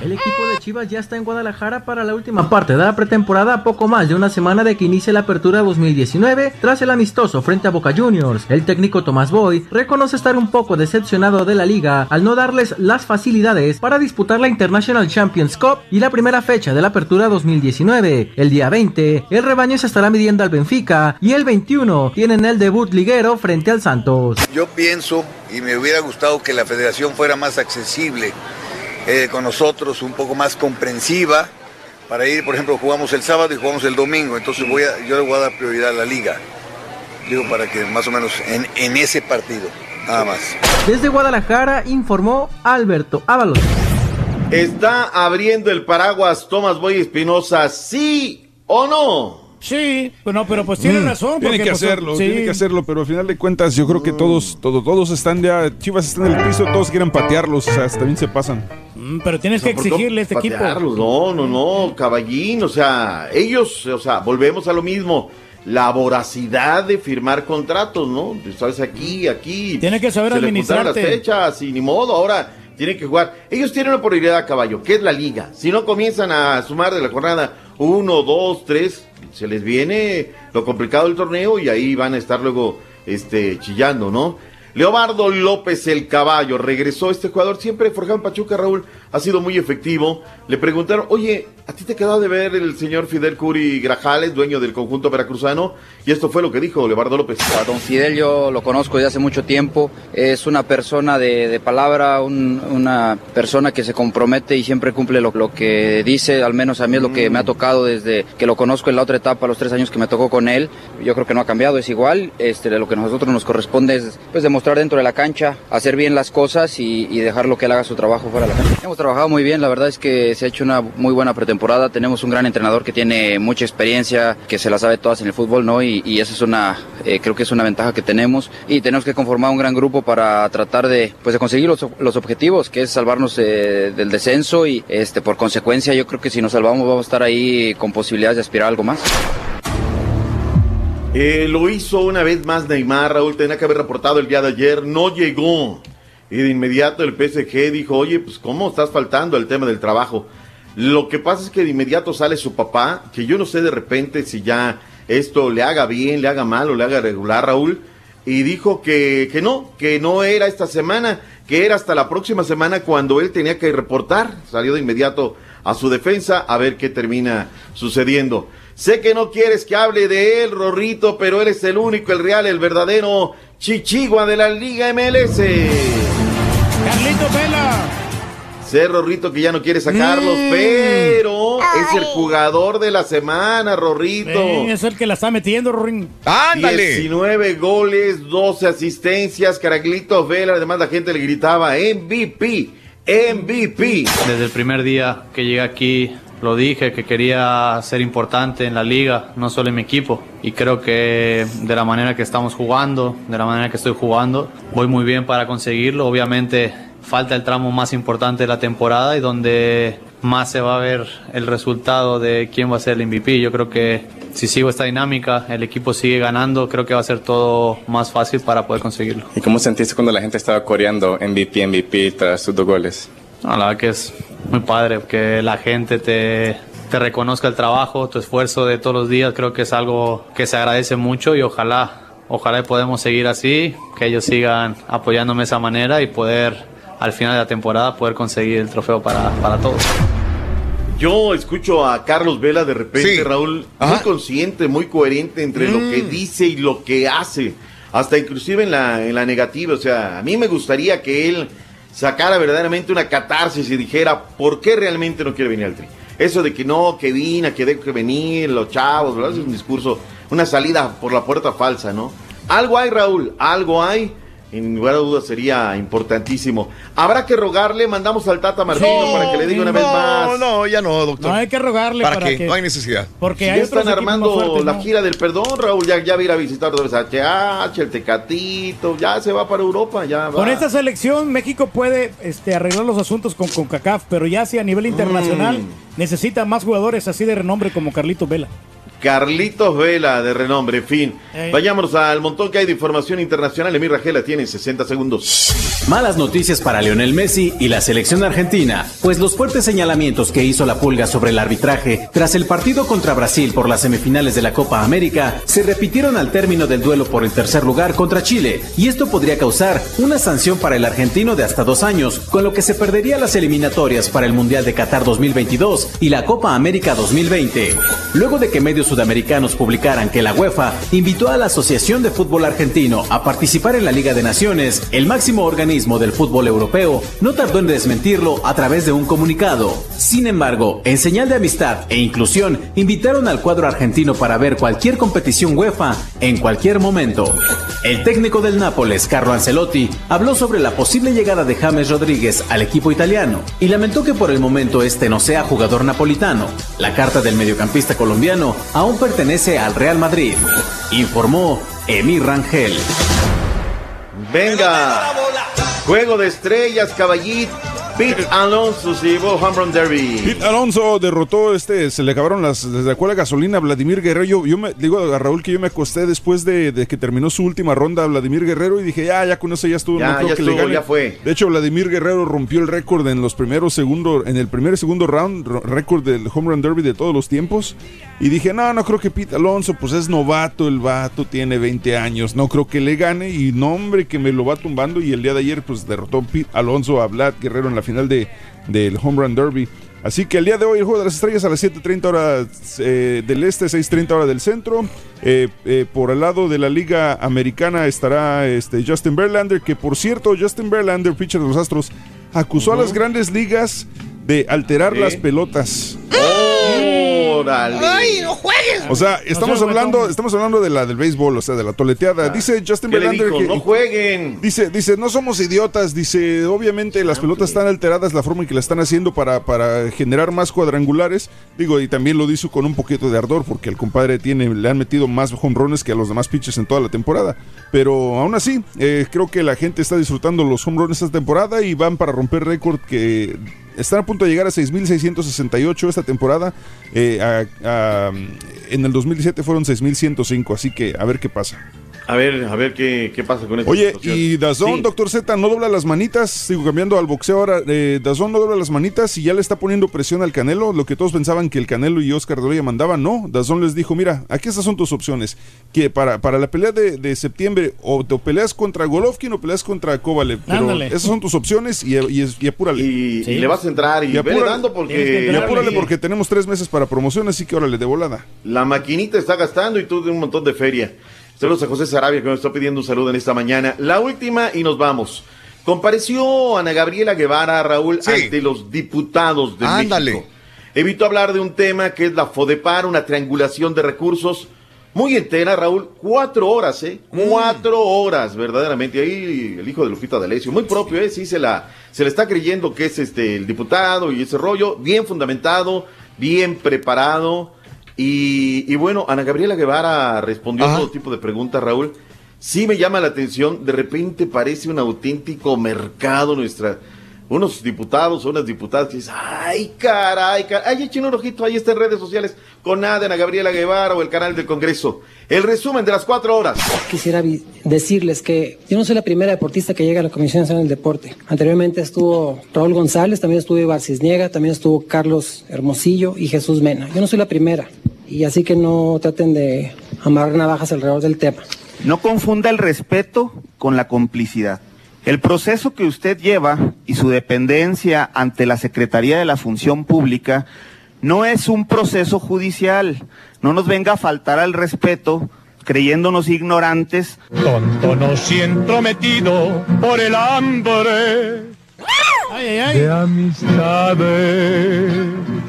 El equipo de Chivas ya está en Guadalajara para la última parte de la pretemporada a poco más de una semana de que inicie la apertura 2019 tras el amistoso frente a Boca Juniors. El técnico Tomás Boy reconoce estar un poco decepcionado de la liga al no darles las facilidades para disputar la International Champions Cup y la primera fecha de la apertura 2019. El día 20, el rebaño se estará midiendo al Benfica y el 21 tienen el debut liguero frente al Santos. Yo pienso y me hubiera gustado que la federación fuera más accesible eh, con nosotros, un poco más comprensiva para ir, por ejemplo, jugamos el sábado y jugamos el domingo, entonces voy a, yo le voy a dar prioridad a la liga. Digo, para que más o menos en, en ese partido, nada más. Desde Guadalajara informó Alberto Ábalos. ¿Está abriendo el paraguas Tomás Boy Espinosa, sí o no? Sí, bueno, pero pues tiene Mm, razón. Tiene que pues, hacerlo, sí. tiene que hacerlo, pero al final de cuentas yo creo que todos, todos, todos están ya, Chivas están en el piso, todos quieren patearlos, o sea, también se pasan. Mm, Pero tienes que ¿por qué exigirle a este equipo. No, no, no, caballín, o sea, ellos, o sea, volvemos a lo mismo. La voracidad de firmar contratos, ¿no? Sabes, aquí, aquí. Tiene que saber se le juntaron las administrarte. fechas y ni modo, ahora tienen que jugar. Ellos tienen una prioridad a caballo, que es la liga. Si no comienzan a sumar de la jornada uno, dos, tres, se les viene lo complicado del torneo y ahí van a estar luego este, chillando, ¿no? Leobardo López el caballo, regresó este jugador, siempre forjado en Pachuca, Raúl, ha sido muy efectivo. Le preguntaron, oye, ¿a ti te quedó de ver el señor Fidel Curi Grajales, dueño del conjunto veracruzano? Y esto fue lo que dijo Leobardo López. A don Fidel yo lo conozco desde hace mucho tiempo, es una persona de, de palabra, un- una persona que se compromete y siempre cumple lo, lo que dice, al menos a mí es lo que me ha tocado desde que lo conozco en la otra etapa, los tres años que me tocó con él, yo creo que no ha cambiado, es igual, este, lo que a nosotros nos corresponde es pues, demostrar demostrar dentro de la cancha, hacer bien las cosas y, y dejar lo que él haga su trabajo fuera de la cancha. Trabajado muy bien, la verdad es que se ha hecho una muy buena pretemporada. Tenemos un gran entrenador que tiene mucha experiencia, que se la sabe todas en el fútbol, ¿no? Y, y esa es una, eh, creo que es una ventaja que tenemos. Y tenemos que conformar un gran grupo para tratar de, pues, de conseguir los, los objetivos, que es salvarnos eh, del descenso y, este, por consecuencia, yo creo que si nos salvamos vamos a estar ahí con posibilidades de aspirar a algo más. Eh, lo hizo una vez más Neymar, Raúl, tenía que haber reportado el día de ayer, no llegó. Y de inmediato el PSG dijo, oye, pues ¿cómo estás faltando el tema del trabajo? Lo que pasa es que de inmediato sale su papá, que yo no sé de repente si ya esto le haga bien, le haga mal o le haga regular, Raúl, y dijo que, que no, que no era esta semana, que era hasta la próxima semana cuando él tenía que reportar. Salió de inmediato a su defensa a ver qué termina sucediendo. Sé que no quieres que hable de él, Rorrito, pero él es el único, el real, el verdadero chichigua de la Liga MLS. Sé, Rorrito, que ya no quiere sacarlos, Mm. pero es el jugador de la semana, Rorrito. Eh, es el que la está metiendo, Rorín. 19 goles, 12 asistencias, Caraglitos Vela, además la gente le gritaba MVP, MVP. Desde el primer día que llegué aquí lo dije que quería ser importante en la liga, no solo en mi equipo. Y creo que de la manera que estamos jugando, de la manera que estoy jugando, voy muy bien para conseguirlo. Obviamente falta el tramo más importante de la temporada y donde más se va a ver el resultado de quién va a ser el MVP. Yo creo que si sigo esta dinámica, el equipo sigue ganando, creo que va a ser todo más fácil para poder conseguirlo. ¿Y cómo sentiste cuando la gente estaba coreando MVP, MVP tras sus dos goles? No, la verdad que es muy padre que la gente te, te reconozca el trabajo, tu esfuerzo de todos los días. Creo que es algo que se agradece mucho y ojalá, ojalá podemos seguir así, que ellos sigan apoyándome de esa manera y poder al final de la temporada poder conseguir el trofeo para, para todos. Yo escucho a Carlos Vela de repente, Raúl, muy consciente, muy coherente entre lo que dice y lo que hace, hasta inclusive en la, en la negativa. O sea, a mí me gustaría que él sacara verdaderamente una catarsis y dijera por qué realmente no quiere venir al tri. Eso de que no, que vina, que deje venir, los chavos, ¿verdad? Es un discurso, una salida por la puerta falsa, ¿no? Algo hay, Raúl, algo hay. En lugar de dudas sería importantísimo. Habrá que rogarle, mandamos al Tata Martino para que le diga una vez más. No, ya no, doctor. No hay que rogarle ¿Para, que- No hay necesidad. Porque Si hay ya están armando fuertes, la ¿no? gira del perdón, Raúl, ya, ya va a ir a visitar otra vez a HH, el Tecatito, ya se va para Europa, ya va. Con esta selección, México puede este, arreglar los asuntos con CONCACAF, pero ya si a nivel internacional Mm. necesita más jugadores así de renombre como Carlito Vela. Carlitos Vela, de renombre, en fin. Ey. Vayámonos al montón que hay de información internacional. Emir Rajela tiene 60 segundos. Malas noticias para Lionel Messi y la selección argentina, pues los fuertes señalamientos que hizo la pulga sobre el arbitraje tras el partido contra Brasil por las semifinales de la Copa América se repitieron al término del duelo por el tercer lugar contra Chile, y esto podría causar una sanción para el argentino de hasta dos años, con lo que se perdería las eliminatorias para el Mundial de Qatar 2022 y la Copa América 2020. Luego de que medios sudamericanos publicaran que la UEFA invitó a la Asociación de Fútbol Argentino a participar en la Liga de Naciones, el máximo organismo del fútbol europeo no tardó en desmentirlo a través de un comunicado. Sin embargo, en señal de amistad e inclusión, invitaron al cuadro argentino para ver cualquier competición UEFA en cualquier momento. El técnico del Nápoles, Carlo Ancelotti, habló sobre la posible llegada de James Rodríguez al equipo italiano y lamentó que por el momento este no sea jugador napolitano. La carta del mediocampista colombiano aún pertenece al Real Madrid, informó Emir Rangel. Venga. Juego de estrellas, caballito. Pete Alonso se llevó Home Run Derby. Pete Alonso derrotó, este, se le acabaron las, acabó la gasolina a Vladimir Guerrero. Yo, yo me digo a Raúl que yo me acosté después de, de que terminó su última ronda Vladimir Guerrero y dije, ya, ya con eso ya estuvo. Ya, no creo ya que le estuvo, gane. ya fue. De hecho, Vladimir Guerrero rompió el récord en los primeros segundos, en el primer y segundo round, ro- récord del Home Run Derby de todos los tiempos. Y dije, no, no creo que Pete Alonso, pues es novato, el vato tiene 20 años, no creo que le gane. Y no, hombre, que me lo va tumbando. Y el día de ayer, pues derrotó Pete Alonso a Vlad Guerrero en la final de, del Home Run Derby. Así que el día de hoy el Juego de las Estrellas a las 7.30 horas eh, del Este, 6.30 hora del Centro. Eh, eh, por el lado de la Liga Americana estará este, Justin Verlander, que por cierto, Justin Verlander, pitcher de los Astros, acusó a las grandes ligas de alterar ¿Eh? las pelotas. Oh, Órale. ¡Ay, no juegues! O sea, estamos hablando, estamos hablando de la del béisbol, o sea, de la toleteada. dice Justin ¿Qué le Verlander que No jueguen. dice, dice, no somos idiotas, dice, obviamente las pelotas están alteradas la forma en que la están haciendo para, para generar más cuadrangulares. Digo, y también lo dice con un poquito de ardor, porque el compadre tiene, le han metido más jonrones que a los demás pitchers en toda la temporada. Pero aún así, eh, creo que la gente está disfrutando los jonrones esta temporada y van para romper récord que están a punto de llegar a 6.668 esta temporada. Eh, a- a- en el 2017 fueron 6.105, así que a ver qué pasa. A ver, a ver qué, qué pasa con esto. Oye, y Dazón, Sí. doctor Z, no dobla las manitas. Sigo cambiando al boxeo ahora. Eh, Dazón no dobla las manitas y ya le está poniendo presión al Canelo. Lo que todos pensaban que el Canelo y Oscar de Loya mandaban, no. Dazón les dijo: Mira, aquí estas son tus opciones. Que para, para la pelea de, de septiembre, o te peleas contra Golovkin o peleas contra Kovalev. Pero Ándale. esas son tus opciones y, y, y apúrale. Y, y le vas a entrar y, dando porque. y apúrale porque tenemos tres meses para promoción, así que órale, de volada. La maquinita está gastando y tú de un montón de feria. Saludos a José Sarabia que me está pidiendo un saludo en esta mañana. La última y nos vamos. Compareció Ana Gabriela Guevara, Raúl, ante los diputados de Ándale. México. Evitó hablar de un tema que es la FODEPAR, una triangulación de recursos muy entera, Raúl. Cuatro horas, ¿eh? Cuatro horas, verdaderamente. Ahí el hijo de Lupita D'Alessio, muy propio, ¿eh? Sí, se la, se le está creyendo que es este el diputado y ese rollo, bien fundamentado, bien preparado. Y, y bueno, Ana Gabriela Guevara respondió a todo tipo de preguntas, Raúl. Sí me llama la atención, de repente parece un auténtico mercado nuestra. Unos diputados o unas diputadas que dicen, ay, caray, caray, ay, echen un ojito, ahí está en redes sociales con nada Ana Gabriela Guevara o el canal del Congreso. El resumen de las cuatro horas. Quisiera decirles que yo no soy la primera deportista que llega a la Comisión Nacional del Deporte. Anteriormente estuvo Raúl González, también estuvo Ibar Cisniega, también estuvo Carlos Hermosillo y Jesús Mena. Yo no soy la primera. Y así que no traten de amarrar navajas alrededor del tema. No confunda el respeto con la complicidad. El proceso que usted lleva y su dependencia ante la Secretaría de la Función Pública no es un proceso judicial. No nos venga a faltar al respeto creyéndonos ignorantes. Tonto no siento metido por el hambre de amistades.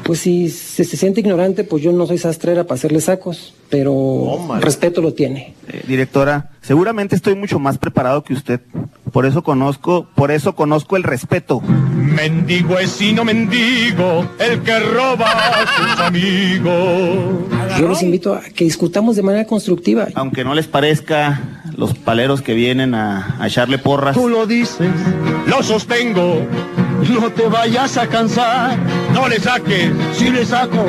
Pues si se, se siente ignorante, pues yo no soy sastrera para hacerle sacos, pero respeto lo tiene. Eh, directora, seguramente estoy mucho más preparado que usted. Por eso conozco, por eso conozco el respeto. Mendigo es sino mendigo el que roba a sus amigos. Yo los invito a que discutamos de manera constructiva. Aunque no les parezca, los paleros que vienen a, a echarle porras. Tú lo dices, lo sostengo. No te vayas a cansar, no le saques, si le saco,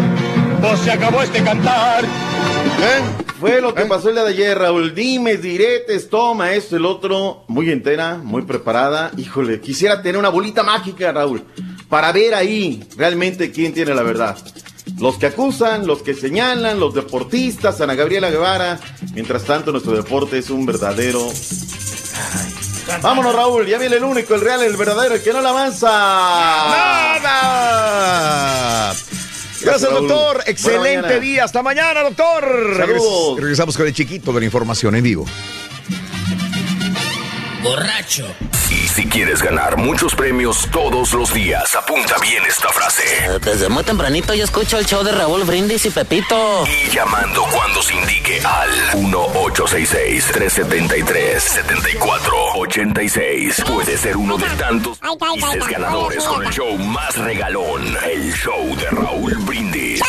pues se acabó este cantar. Fue lo que pasó el día de ayer, Raúl. Dimes, diretes, toma esto, el otro. Muy entera, muy preparada. Híjole, quisiera tener una bolita mágica, Raúl, para ver ahí realmente quién tiene la verdad. Los que acusan, los que señalan, los deportistas, Ana Gabriela Guevara. Mientras tanto, nuestro deporte es un verdadero. Ay. Vámonos, Raúl. Ya viene el único, el real, el verdadero, el que no la avanza. ¡Nada! Gracias, Raúl. doctor. Excelente mañana. día. Hasta mañana, doctor. Saludos. Regres- regresamos con el chiquito de la información en vivo. Borracho. Si quieres ganar muchos premios todos los días, apunta bien esta frase. Desde muy tempranito yo escucho el show de Raúl Brindis y Pepito. Y llamando cuando se indique al 1-866-373-7486. Puede ser uno de tantos dices ganadores con el show más regalón. El show de Raúl Brindis.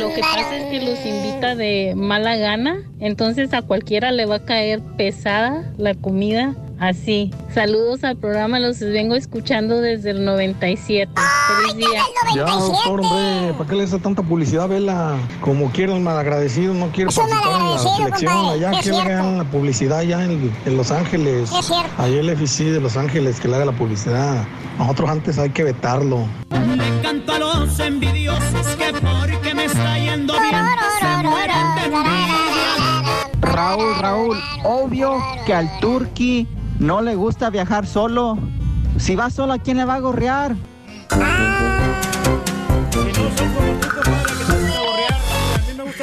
Lo que pasa es que los invita de mala gana, entonces a cualquiera le va a caer pesada la comida así. Saludos al programa, los vengo escuchando desde el 97. Feliz día. Ya, doctor, hombre, ¿para qué le hace tanta publicidad, Vela? Como quiere un malagradecido, no quiere participar en la selección. compadre, Allá que le hagan la publicidad allá en, en Los Ángeles. Es cierto. Allá el FC de Los Ángeles, que le haga la publicidad. Nosotros antes hay que vetarlo. Le canto a los envidiosos que porque me está yendo bien se mueren de. Raúl, Raúl, obvio que al Turqui no le gusta viajar solo. Si va solo, ¿a quién le va a gorrear? gusta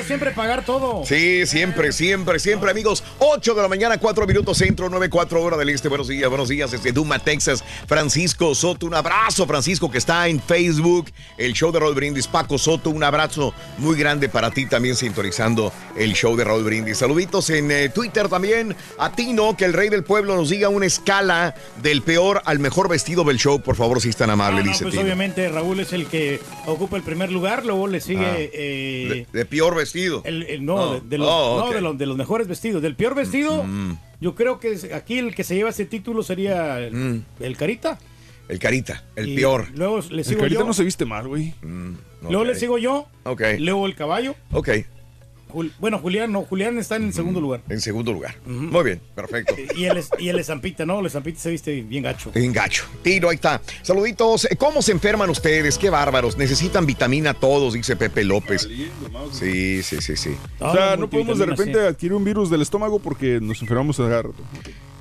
siempre pagar todo. Sí, siempre, siempre, siempre, amigos. 8 de la mañana, 4 minutos centro, 9, 4 hora del este. Buenos días, buenos días desde Duma, Texas. Francisco Soto, un abrazo, Francisco, que está en Facebook. El show de Raúl Brindis. Paco Soto, un abrazo muy grande para ti también sintonizando el show de Raúl Brindis. Saluditos en eh, Twitter también. A Tino, que el rey del pueblo nos diga una escala del peor al mejor vestido del show, por favor, si es tan amable, Ah, no, dice pues Tino. obviamente Raúl es el que ocupa el primer lugar, luego le sigue Ah. eh, De, de peor vestido. El, el- no, Oh, de, de los, oh, no, de los- de los mejores vestidos. Del peor vestido, yo creo que aquí el que se lleva ese título sería el, Mm. el Carita. El carita, el Y peor. Luego le El sigo carita yo. no se viste mal, güey. Luego ok. le sigo yo. Ok. Luego el caballo. Ok, Jul- bueno, Julián no, Julián está en el segundo lugar. en segundo lugar. Muy bien, perfecto. Y el, y el Esampita, ¿no? El Esampita se viste bien gacho. En gacho. Tiro, ahí está. Saluditos. ¿Cómo se enferman ustedes? Qué bárbaros. Necesitan vitamina todos, dice Pepe López. Sí, sí, sí, sí. O sea, no podemos de repente adquirir un virus del estómago porque nos enfermamos a agarrar.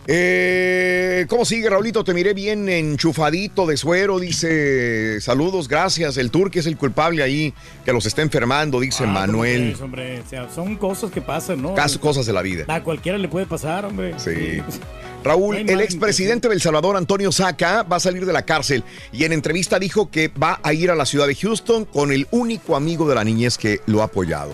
Eh, ¿Cómo sigue, Raulito? Te miré bien enchufadito de suero, dice. Saludos, gracias. El turque es el culpable ahí que los está enfermando, dice Manuel. Pues, hombre, o sea, son cosas que pasan, ¿no? Cas- cosas de la vida. A cualquiera le puede pasar, hombre. Sí. Raúl, el expresidente de El Salvador, Antonio Saca, va a salir de la cárcel y en entrevista dijo que va a ir a la ciudad de Houston con el único amigo de la niñez que lo ha apoyado.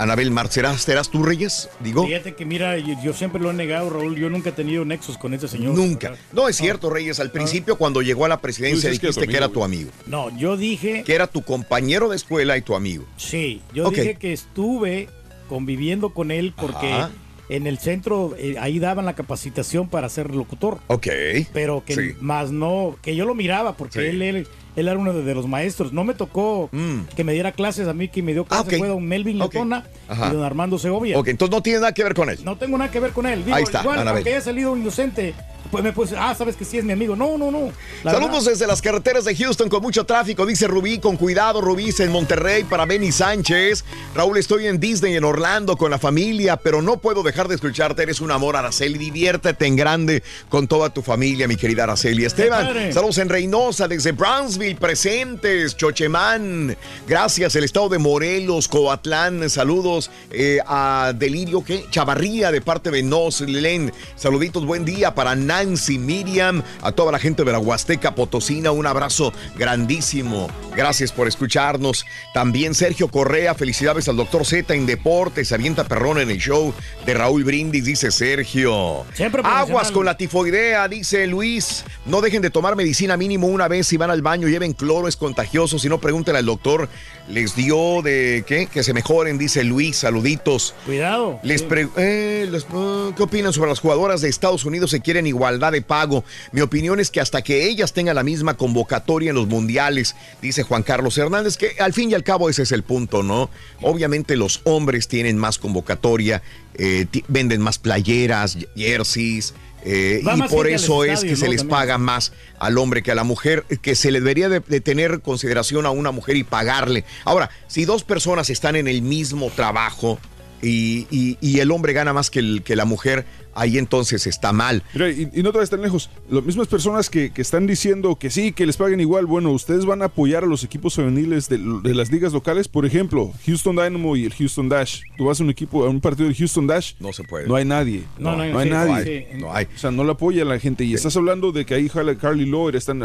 Anabel Mar, ¿serás, serás tú, Reyes? Digo. Fíjate que mira, yo, yo siempre lo he negado, Raúl. Yo nunca he tenido nexos con ese señor. Nunca. No es cierto, Reyes. Al principio, cuando llegó a la presidencia, Tú dices que es dijiste que era tu amigo. No, yo dije. Que era tu compañero de escuela y tu amigo. Sí, yo dije que estuve conviviendo con él porque Ajá. en el centro eh, ahí daban la capacitación para ser locutor. Ok. Pero que Sí. más no, que yo lo miraba porque Sí. él, él, él era uno de, los maestros. No me tocó que me diera clases a mí, que me dio clases Mm. Ah, ok. fue don Melvin Ok. Latona Ajá. y don Armando Segovia. Ok, entonces no tiene nada que ver con él. No tengo nada que ver con él. Digo, Ahí está, igual, aunque haya salido inocente, pues me puse, ah, sabes que sí es mi amigo. No, no, no. La Saludos desde las carreteras de Houston con mucho tráfico, dice Rubí, con cuidado, Rubí, en Monterrey para Benny Sánchez. Raúl, estoy en Disney en Orlando con la familia, pero no puedo dejar de escucharte, eres un amor, Araceli, diviértete en grande con toda tu familia, mi querida Araceli. Esteban, saludos en Reynosa, desde Brownsville, presentes, Chochemán, gracias, el estado de Morelos, Coatlán, saludos eh, a Delirio, ¿qué? Chavarría de parte de Nos, Len, saluditos, buen día para Nancy, Miriam, a toda la gente de la Huasteca Potosina, un abrazo grandísimo. Gracias por escucharnos. También Sergio Correa, felicidades al doctor Z en deportes, avienta perrón en el show de Raúl Brindis, dice Sergio. Siempre Aguas con la tifoidea, dice Luis. No dejen de tomar medicina mínimo una vez si van al baño, lleven cloro, es contagioso. Si no, pregúntenle al doctor. Les dio de qué? Que se mejoren, dice Luis. Saluditos. Cuidado. Les pre- eh, les- ah, ¿Qué opinan sobre las jugadoras de Estados Unidos que quieren igualdad de pago? Mi opinión es que hasta que ellas tengan la misma convocatoria en los mundiales, dice Juan Carlos Hernández, que al fin y al cabo ese es el punto, ¿no? Obviamente los hombres tienen más convocatoria, eh, venden más playeras, jerseys. Eh, y por eso es estadio, que se les También. paga más al hombre que a la mujer, que se le debería de, de tener consideración a una mujer y pagarle. Ahora, si dos personas están en el mismo trabajo y, y- y el hombre gana más que, el- que la mujer, ahí entonces está mal. Mira, y, y no te vayas tan lejos. Las mismas personas que, que están diciendo que sí, que les paguen igual, bueno, ustedes van a apoyar a los equipos femeniles de, de las ligas locales. Por ejemplo, Houston Dynamo y el Houston Dash. Tú vas a un equipo, a un partido del Houston Dash. No se puede. No hay nadie. No, no hay- hay sí, nadie. sí, no hay. O sea, no la apoya la gente. Y estás hablando de que ahí jala Carly Lloyd, están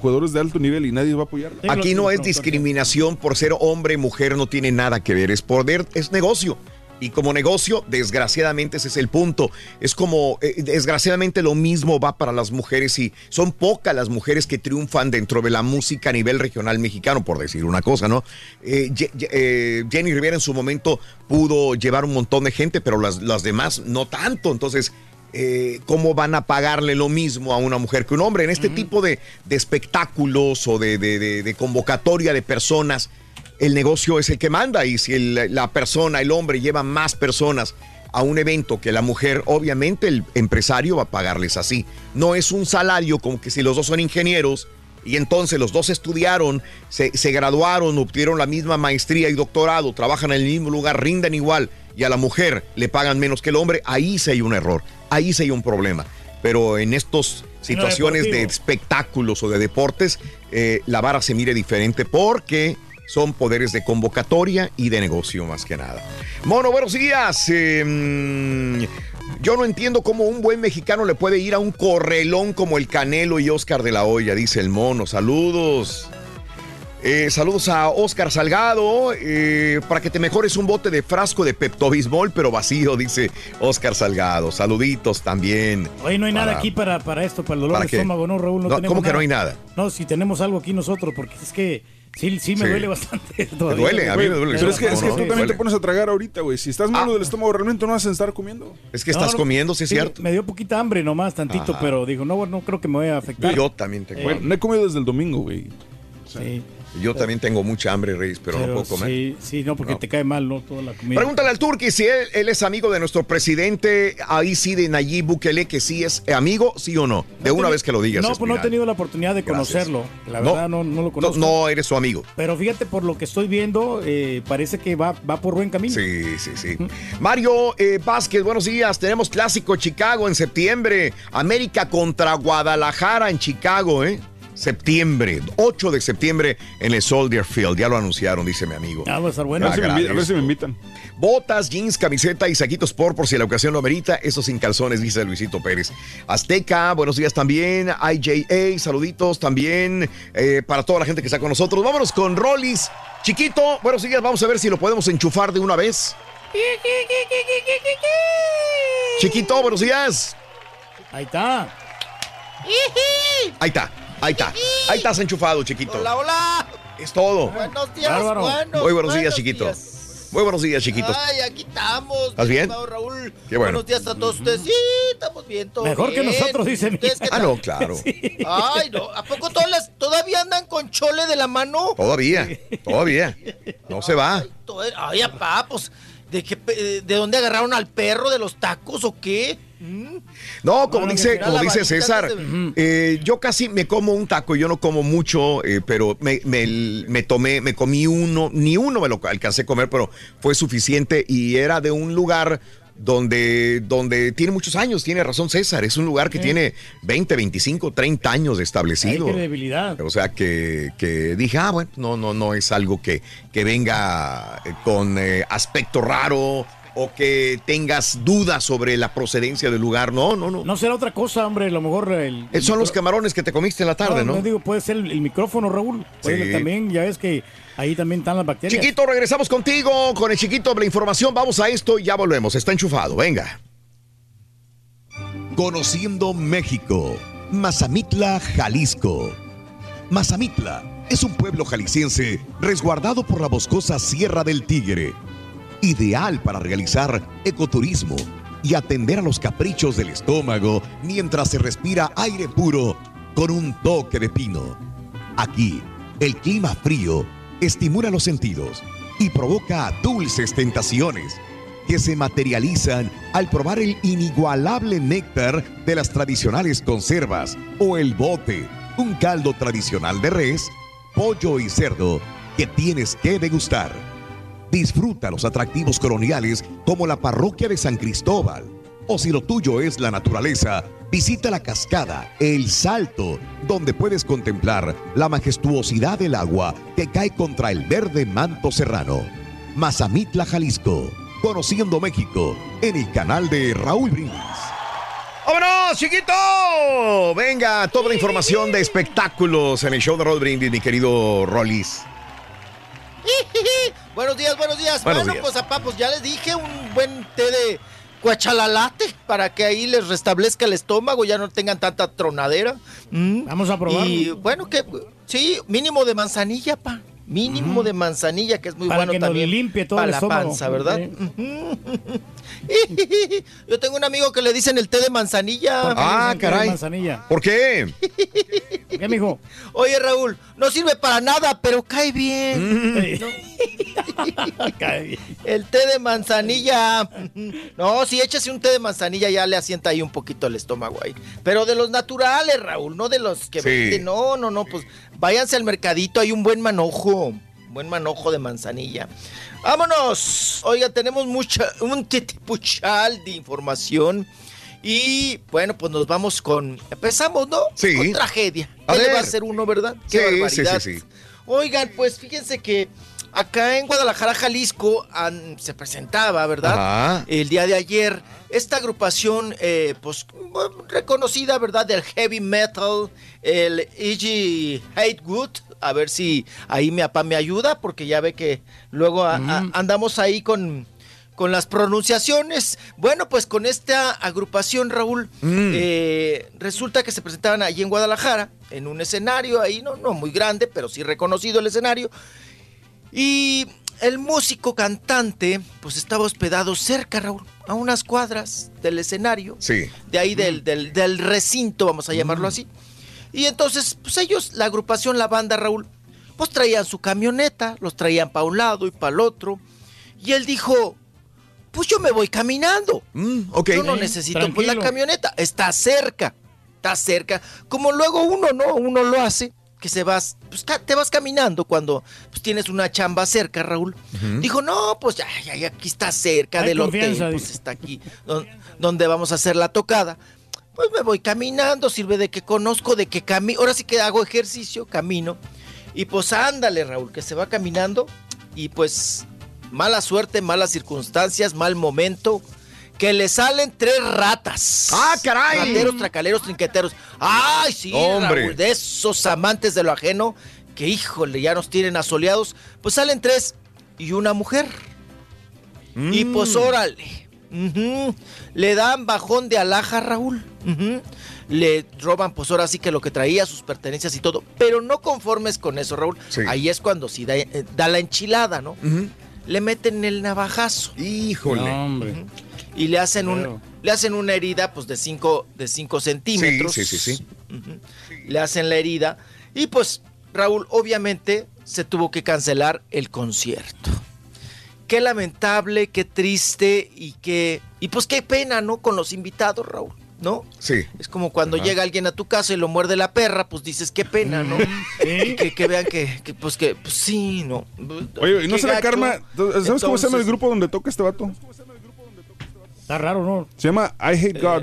jugadores de alto nivel y nadie va a apoyar. Aquí no es discriminación por ser hombre, mujer, no tiene nada que ver. Es poder, es negocio. Y como negocio, desgraciadamente ese es el punto. Es como, eh, desgraciadamente lo mismo va para las mujeres y son pocas las mujeres que triunfan dentro de la música a nivel regional mexicano, por decir una cosa, ¿no? Eh, eh, Jenny Rivera en su momento pudo llevar un montón de gente, pero las, las demás no tanto. Entonces, eh, ¿cómo van a pagarle lo mismo a una mujer que un hombre? En este tipo de, de espectáculos o de- de convocatoria de personas, el negocio es el que manda y si el- la persona, el hombre, lleva más personas a un evento que la mujer, obviamente el empresario va a pagarles así. No es un salario como que si los dos son ingenieros y entonces los dos estudiaron, se, se graduaron, obtuvieron la misma maestría y doctorado, trabajan en el mismo lugar, rinden igual y a la mujer le pagan menos que el hombre, ahí sí hay un error, ahí sí hay un problema. Pero en estas situaciones de espectáculos o de deportes, eh, la vara se mire diferente porque son poderes de convocatoria y de negocio más que nada. Mono, buenos días. Eh, mm, yo no entiendo cómo un buen mexicano le puede ir a un correlón como el Canelo y Oscar de la Hoya, dice el mono. Saludos. Eh, saludos a Oscar Salgado. eh, para que te mejores un bote de frasco de Pepto-Bismol, pero vacío, dice Oscar Salgado. Saluditos también. Oye, no hay nada aquí para, para esto, para el dolor ¿Para de qué? estómago, ¿no, Raúl? No No, tenemos ¿cómo que no hay nada? No, si tenemos algo aquí nosotros, porque es que sí, sí me Sí. duele bastante. todavía. duele? A mí me duele. Pero es que, es que No, tú también duele. te pones a tragar ahorita, güey. Si estás malo del estómago, realmente no vas a estar comiendo. Es que estás No, comiendo, sí es cierto. Me dio poquita hambre nomás, tantito, Ajá. pero digo, no, no creo que me vaya a afectar. Yo también tengo Bueno, no he comido desde el domingo, güey. Sí. Yo también tengo mucha hambre, Reyes, pero, no puedo comer. Sí, sí, no, porque No. te cae mal, ¿no? Toda la comida. Pregúntale al Turqui si él, él es amigo de nuestro presidente, ahí sí de Nayib Bukele, que sí es amigo, sí o no. De una vez que lo digas. No, pues no he tenido la oportunidad de Gracias. conocerlo. La verdad, no, no lo No, conozco. no eres su amigo. Pero fíjate, por lo que estoy viendo, eh, parece que va, va por buen camino. Sí, sí, sí. Mario eh, Vázquez, buenos días. Tenemos clásico Chicago en septiembre. América contra Guadalajara en Chicago, ¿eh? Septiembre, 8 de septiembre en el Soldier Field. Ya lo anunciaron, dice mi amigo. Ah, va a estar A bueno. ver, si me a ver si me invitan. Botas, jeans, camiseta y saquitos por por si la ocasión lo amerita. Eso sin calzones, dice Luisito Pérez. Azteca, buenos días también. IJA, saluditos también eh, para toda la gente que está con nosotros. Vámonos con Rollis. Chiquito, buenos días. Vamos a ver si lo podemos enchufar de una vez. Chiquito, buenos días. Ahí está. Ahí está, ahí está. Ahí estás enchufado, chiquito. Hola, hola. Es todo. Buenos días, Bárbaro. buenos, Muy buenos días, chiquito. días. Muy buenos días, chiquitos. Ay, aquí estamos. ¿Estás bien? Raúl. Qué bueno. Buenos días a todos ustedes. Sí, estamos bien, todo Mejor que nosotros, dicen. ¿Ustedes qué Ah, no, claro. Ay, no. ¿A poco todas las- todavía andan con chole de la mano? Todavía, todavía. No se va. Ay, apá, pues, ¿de, qué, pe- ¿de dónde agarraron al perro? ¿De los tacos o qué? ¿Mm? No, como Bueno, dice, como dice César, de- eh, yo casi me como un taco, yo no como mucho, eh, pero me, me- me tomé, me comí uno, ni uno me lo alcancé a comer, pero fue suficiente y era de un lugar donde, donde tiene muchos años, tiene razón César, es un lugar que Sí. tiene 20, 25, 30 años de establecido. credibilidad. O sea que, que dije, ah, bueno, no, no, no es algo que, que venga eh, con eh, aspecto raro o que tengas dudas sobre la procedencia del lugar. No, no, no. No será otra cosa, hombre. A lo mejor el. Eh, Son los camarones que te comiste en la tarde, ¿no? digo, puede ser el, el micrófono, Raúl. Puede- Sí. También, ya ves que ahí también están las bacterias. Chiquito, regresamos contigo con el chiquito de la información. Vamos a esto y ya volvemos. Está enchufado, venga. Conociendo México. Mazamitla, Jalisco. Mazamitla es un pueblo jalisciense resguardado por la boscosa Sierra del Tigre. Ideal para realizar ecoturismo y atender a los caprichos del estómago mientras se respira aire puro con un toque de pino. Aquí, el clima frío estimula los sentidos y provoca dulces tentaciones que se materializan al probar el inigualable néctar de las tradicionales conservas o el bote, un caldo tradicional de res, pollo y cerdo que tienes que degustar. Disfruta los atractivos coloniales como la parroquia de San Cristóbal. O si lo tuyo es la naturaleza, visita la cascada El Salto, donde puedes contemplar la majestuosidad del agua que cae contra el verde manto serrano. Mazamitla, Jalisco, conociendo México, en el canal de Raúl Brindis. ¡Vámonos, chiquito! Venga, toda la información de espectáculos en el show de Raúl Brindis, mi querido Rollis. buenos días, buenos días. Buenos bueno, días. pues apá, pues ya les dije un buen té de cuachalalate para que ahí les restablezca el estómago, ya no tengan tanta tronadera. Mm. Vamos a probarlo. Y bueno, que sí, mínimo de manzanilla, pa. Mínimo de manzanilla, que es muy Para bueno que nos también. limpie todo para el la estómago. panza, ¿verdad? Sí. Yo tengo un amigo que le dicen el té de manzanilla. Ah, caray. Manzanilla. ¿Por qué? ¿Qué, mijo? Oye, Raúl, no sirve para nada, pero cae bien. Mm. ¿no? Cae bien. El té de manzanilla. No, si échase un té de manzanilla ya le asienta ahí un poquito el estómago ahí. Pero de los naturales, Raúl, no de los que Sí. venden. No, no, no, pues váyanse al mercadito, hay un buen manojo. Buen manojo de manzanilla. Vámonos. Oiga, tenemos mucha, un titipuchal de información. Y bueno, pues nos vamos con. Empezamos, ¿no? Sí. Con tragedia. A ¿Qué le va a hacer uno, verdad? Qué Sí, barbaridad. sí, sí, sí. Oigan, pues fíjense que acá en Guadalajara, Jalisco, an- se presentaba, ¿verdad? Ajá. El día de ayer, esta agrupación, eh, pues, reconocida, ¿verdad? Del heavy metal, el E.G. Hatewood. A ver si ahí mi papá me ayuda, porque ya ve que luego a- a- andamos ahí con, con las pronunciaciones. Bueno, pues con esta agrupación, Raúl, Mm. eh, resulta que se presentaban allí en Guadalajara, en un escenario ahí, no, no muy grande, pero sí reconocido el escenario. Y el músico cantante, pues estaba hospedado cerca, Raúl, a unas cuadras del escenario. Sí. De ahí del, del- del recinto, vamos a llamarlo así. Y entonces, pues ellos, la agrupación, la banda, Raúl, pues traían su camioneta, los traían para un lado y para el otro. Y él dijo, pues yo me voy caminando. ok. Yo no necesito pues la camioneta, está cerca, está cerca. Como luego uno, ¿no? Uno lo hace, que se vas, pues te vas caminando cuando pues, tienes una chamba cerca, Raúl. Dijo, no, pues ya, ya, ya, aquí está cerca Hay del hotel, pues está aquí don- donde vamos a hacer la tocada. Pues me voy caminando, sirve de que conozco, de que camino, ahora sí que hago ejercicio, camino. Y pues ándale, Raúl, que se va caminando y pues mala suerte, malas circunstancias, mal momento. Que le salen tres ratas. ¡Ah, caray! Rateros, tracaleros, trinqueteros. ¡Ay, sí, Hombre. Raúl! De esos amantes de lo ajeno que, híjole, ya nos tienen asoleados. Pues salen tres y una mujer. Y Mm. pues órale. Le dan bajón de alhaja, Raúl. Le roban, pues ahora sí que lo que traía, sus pertenencias y todo. Pero no conformes con eso, Raúl. Sí. Ahí es cuando sí da, eh, da la enchilada, ¿no? Le meten el navajazo. Híjole. No, hombre. Y le hacen, un, le hacen una herida, pues de 5 de cinco centímetros. Sí, sí, sí. Le hacen la herida. Y pues, Raúl, obviamente se tuvo que cancelar el concierto. Qué lamentable, qué triste y qué. Y pues qué pena, ¿no? Con los invitados, Raúl, ¿no? Sí. Es como cuando Ajá. llega alguien a tu casa y lo muerde la perra, pues dices qué pena, ¿no? Y que, que vean que, que, pues que, pues sí, ¿no? Oye, ¿y no será gacho. Karma? ¿Sabes cómo se llama el grupo donde toca este vato? Está raro, ¿no? Se llama I Hate God.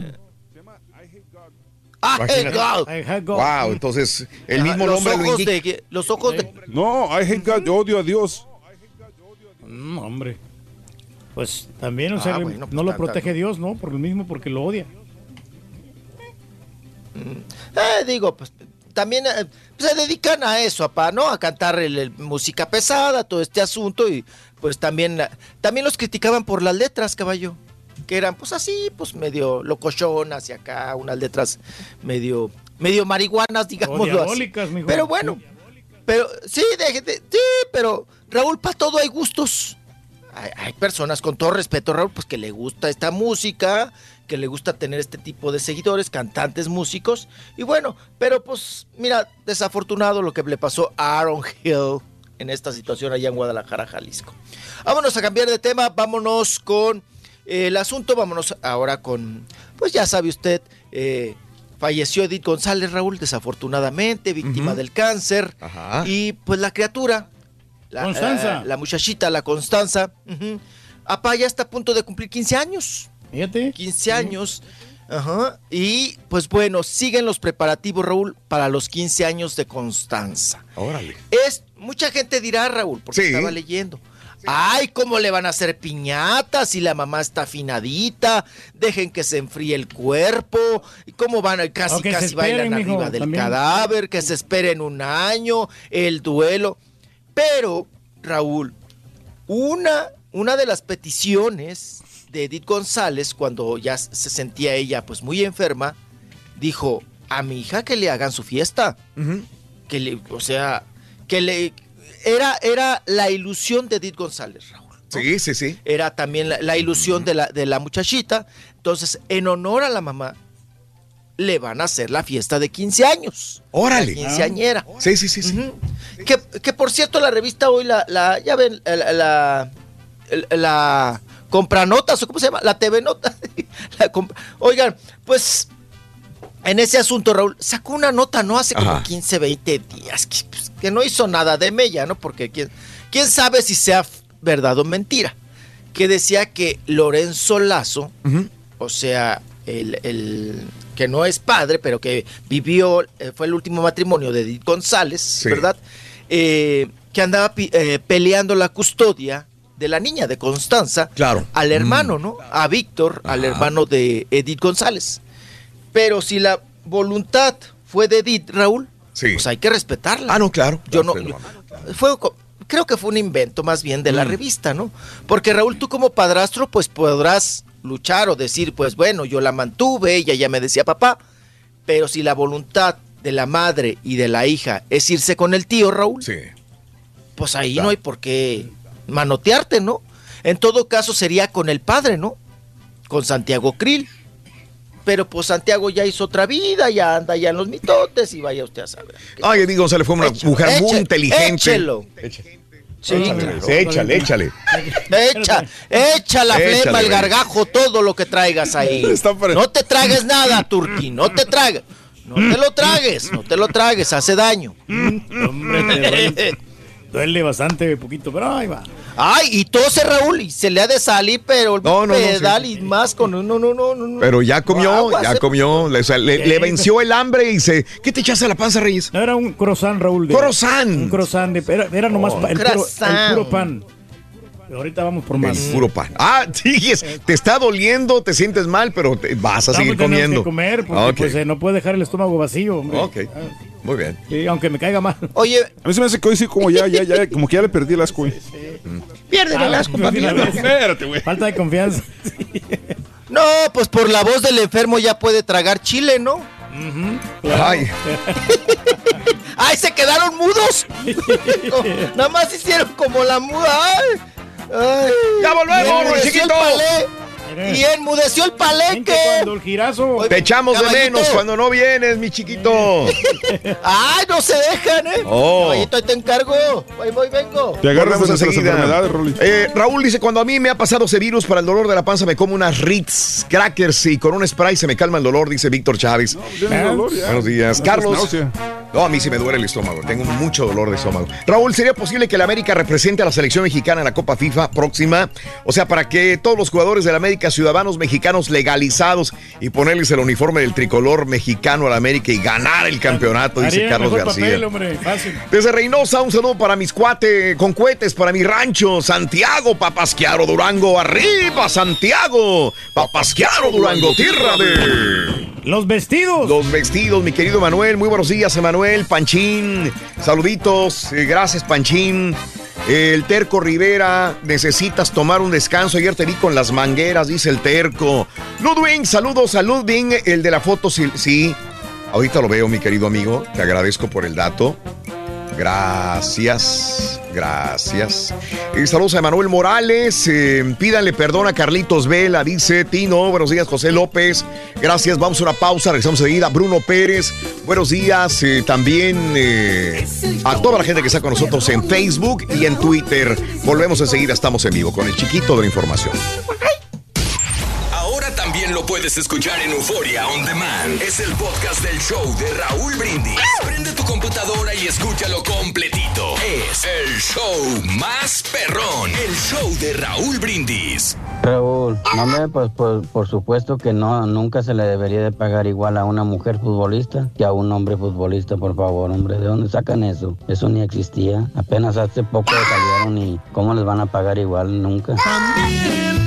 ¡Ah, Imagínate. God! I had God. Wow, entonces el mismo los nombre lo ojos indica. de Los ojos de. No, I Hate God, yo odio a Dios. Mm, hombre. Pues también, o sea, Ah, bueno, pues no lo tanta- protege Dios, ¿no? Por lo mismo, porque lo odia. Eh, digo, pues también eh, se dedican a eso, apá, ¿no? A cantar el- el música pesada, todo este asunto y pues también, eh, también los criticaban por las letras, caballo, que eran pues así, pues medio locochonas hacia acá, unas letras medio, medio marihuanas, digamos. diabólicas, mijo. Pero bueno, pero sí, déjate, sí, pero Raúl, para todo hay gustos. Hay, hay personas, con todo respeto, Raúl, pues que le gusta esta música, que le gusta tener este tipo de seguidores, cantantes, músicos. Y bueno, pero pues, mira, desafortunado lo que le pasó a Aaron Hill en esta situación allá en Guadalajara, Jalisco. Vámonos a cambiar de tema, vámonos con eh, el asunto, vámonos ahora con, pues ya sabe usted, eh, falleció Edith González, Raúl, desafortunadamente, víctima del cáncer. Ajá. Y pues la criatura, la, Constanza. la muchachita, la Constanza, ujú, apá ya está a punto de cumplir 15 años. Fíjate. 15 años. Ajá. Y pues bueno, siguen los preparativos, Raúl, para los 15 años de Constanza. Órale. Es, mucha gente dirá, Raúl, porque Sí. estaba leyendo. Ay, ¿cómo le van a hacer piñatas si la mamá está afinadita? Dejen que se enfríe el cuerpo. ¿Y ¿Cómo van a casi casi bailan esperen, mijo, arriba del también. cadáver? Que se esperen un año, el duelo. Pero, Raúl, una, una de las peticiones de Edith González, cuando ya se sentía ella pues muy enferma, dijo a mi hija que le hagan su fiesta. Que le, o sea, que le era, era la ilusión de Edith González, Raúl. Sí, sí, sí. Era también la, la ilusión de la, de la muchachita. Entonces, en honor a la mamá, le van a hacer la fiesta de 15 años. Órale. La quinceañera. Sí, sí, sí, sí. Ujú. que, que, por cierto, la revista hoy, la, la ya ven, la, la, la Compranotas, o cómo se llama, la TV Nota. La Oigan, pues en ese asunto, Raúl, sacó una nota, ¿no? Hace como Ajá. 15, 20 días, que, pues, que no hizo nada de mella, ¿no? Porque quién, quién sabe si sea verdad o mentira. Que decía que Lorenzo Lazo, o sea, el, el que no es padre, pero que vivió, eh, fue el último matrimonio de Edith González, ¿verdad? eh, que andaba eh, peleando la custodia de la niña, de Constanza, Claro. al hermano, ¿no? A Víctor, al hermano de Edith González. Pero si la voluntad fue de Edith, Raúl, pues hay que respetarla. Ah, no, claro. Yo no, yo- fue, creo que fue un invento más bien de la Mm. revista, ¿no? Porque Raúl, tú como padrastro, pues podrás luchar o decir, pues bueno, yo la mantuve, ella ya me decía papá, pero si la voluntad de la madre y de la hija es irse con el tío, Raúl, pues ahí no hay por qué manotearte, ¿no? En todo caso sería con el padre, ¿no? Con Santiago Krill. Pero pues Santiago ya hizo otra vida, ya anda ya en los mitotes y vaya usted a saber. Ay, Edith González fue una mujer muy eche- inteligente. échelo. Sí, Échale, claro. échale, échale. Echa, echa la Échale, flema, el gargajo, todo lo que traigas ahí. No te tragues nada, Turki, no te tragues. No te lo tragues, no te lo tragues, hace daño. Hombre, te duele, duele bastante, poquito, pero ahí va. Ay, y tose Raúl, y se le ha de salir, pero el No, no, no, pedal y más con no, no, no, no. Pero ya comió, ya comió. Le, o sea, le- le venció el hambre y se. ¿Qué te echaste a la panza, Reyes? No, era un croissant, Raúl. de- Croissant. Un croissant. de- era, era nomás Oh, el, puro, el puro pan. Pero ahorita vamos por más. El puro pan. Ah, sigues. Te está doliendo, te sientes mal, pero te vas a No, seguir comiendo. que comer, porque Ok, pues, eh, no puede dejar el estómago vacío. hombre. ok. Muy bien. Sí, aunque me caiga mal. Oye, A mí se me hace que hoy sí, como ya, ya, ya, como que ya le perdí el asco. güey. pierde el Ah, asco, papi. Espérate, güey. Falta de confianza. No, pues por la voz del enfermo ya puede tragar chile, ¿no? Ay, ¡Ay, se quedaron mudos! No, nada más hicieron como la muda. ¡Ay! ay. ¡Ya volvemos, Y Y enmudeció el palenque. cuando el girazo. te echamos de menos cuando no vienes, mi chiquito. ¡Ay, no se dejan, eh! Oh. Caballito, ahí te encargo. Voy, voy, vengo. Te agarras de Volvemos nuestras enseguida. enfermedades, Rolly. Eh, Raúl dice, cuando a mí me ha pasado ese virus para el dolor de la panza, me como unas Ritz crackers y con un spray se me calma el dolor, dice Víctor Chávez. Dolor ya. Buenos días. No, Carlos. No, a mí sí me duele el estómago. Tengo mucho dolor de estómago. Raúl, ¿sería posible que la América represente a la selección mexicana en la Copa FIFA próxima? O sea, para que todos los jugadores de la América, ciudadanos mexicanos legalizados y ponerles el uniforme del tricolor mexicano a la América y ganar el campeonato, dice Carlos García. papel, hombre, fácil. Desde Reynosa, un saludo para mis cuates con cohetes, para mi rancho, Santiago, Papasquiaro, Durango, arriba, Santiago, Papasquiaro, Durango, tierra de... Los vestidos. Los vestidos, mi querido Manuel, muy buenos días, Emanuel, Panchín, saluditos, eh, gracias, Panchín. El Terco Rivera, necesitas tomar un descanso. Ayer te vi con las mangueras, dice el Terco. Ludwig, saludos a Ludwig, el de la foto, sí. Ahorita lo veo, mi querido amigo. Te agradezco por el dato. Gracias, gracias. Eh, saludos a Manuel Morales. eh, pídanle perdón a Carlitos Vela, dice Tino. Buenos días, José López. Gracias, vamos a una pausa, regresamos enseguida. Bruno Pérez, buenos días. eh, también eh, a toda la gente que está con nosotros en Facebook y en Twitter. Volvemos enseguida, estamos en vivo con el chiquito de la información. Lo puedes escuchar en Euforia On Demand. Es el podcast del show de Raúl Brindis. Prende tu computadora y escúchalo completito. Es el show más perrón. El show de Raúl Brindis. Raúl, no hombre, pues por, por supuesto que no, nunca se le debería de pagar igual a una mujer futbolista que a un hombre futbolista, por favor, hombre, ¿de dónde sacan eso? Eso ni existía, apenas hace poco salieron y ¿cómo les van a pagar igual? Nunca. También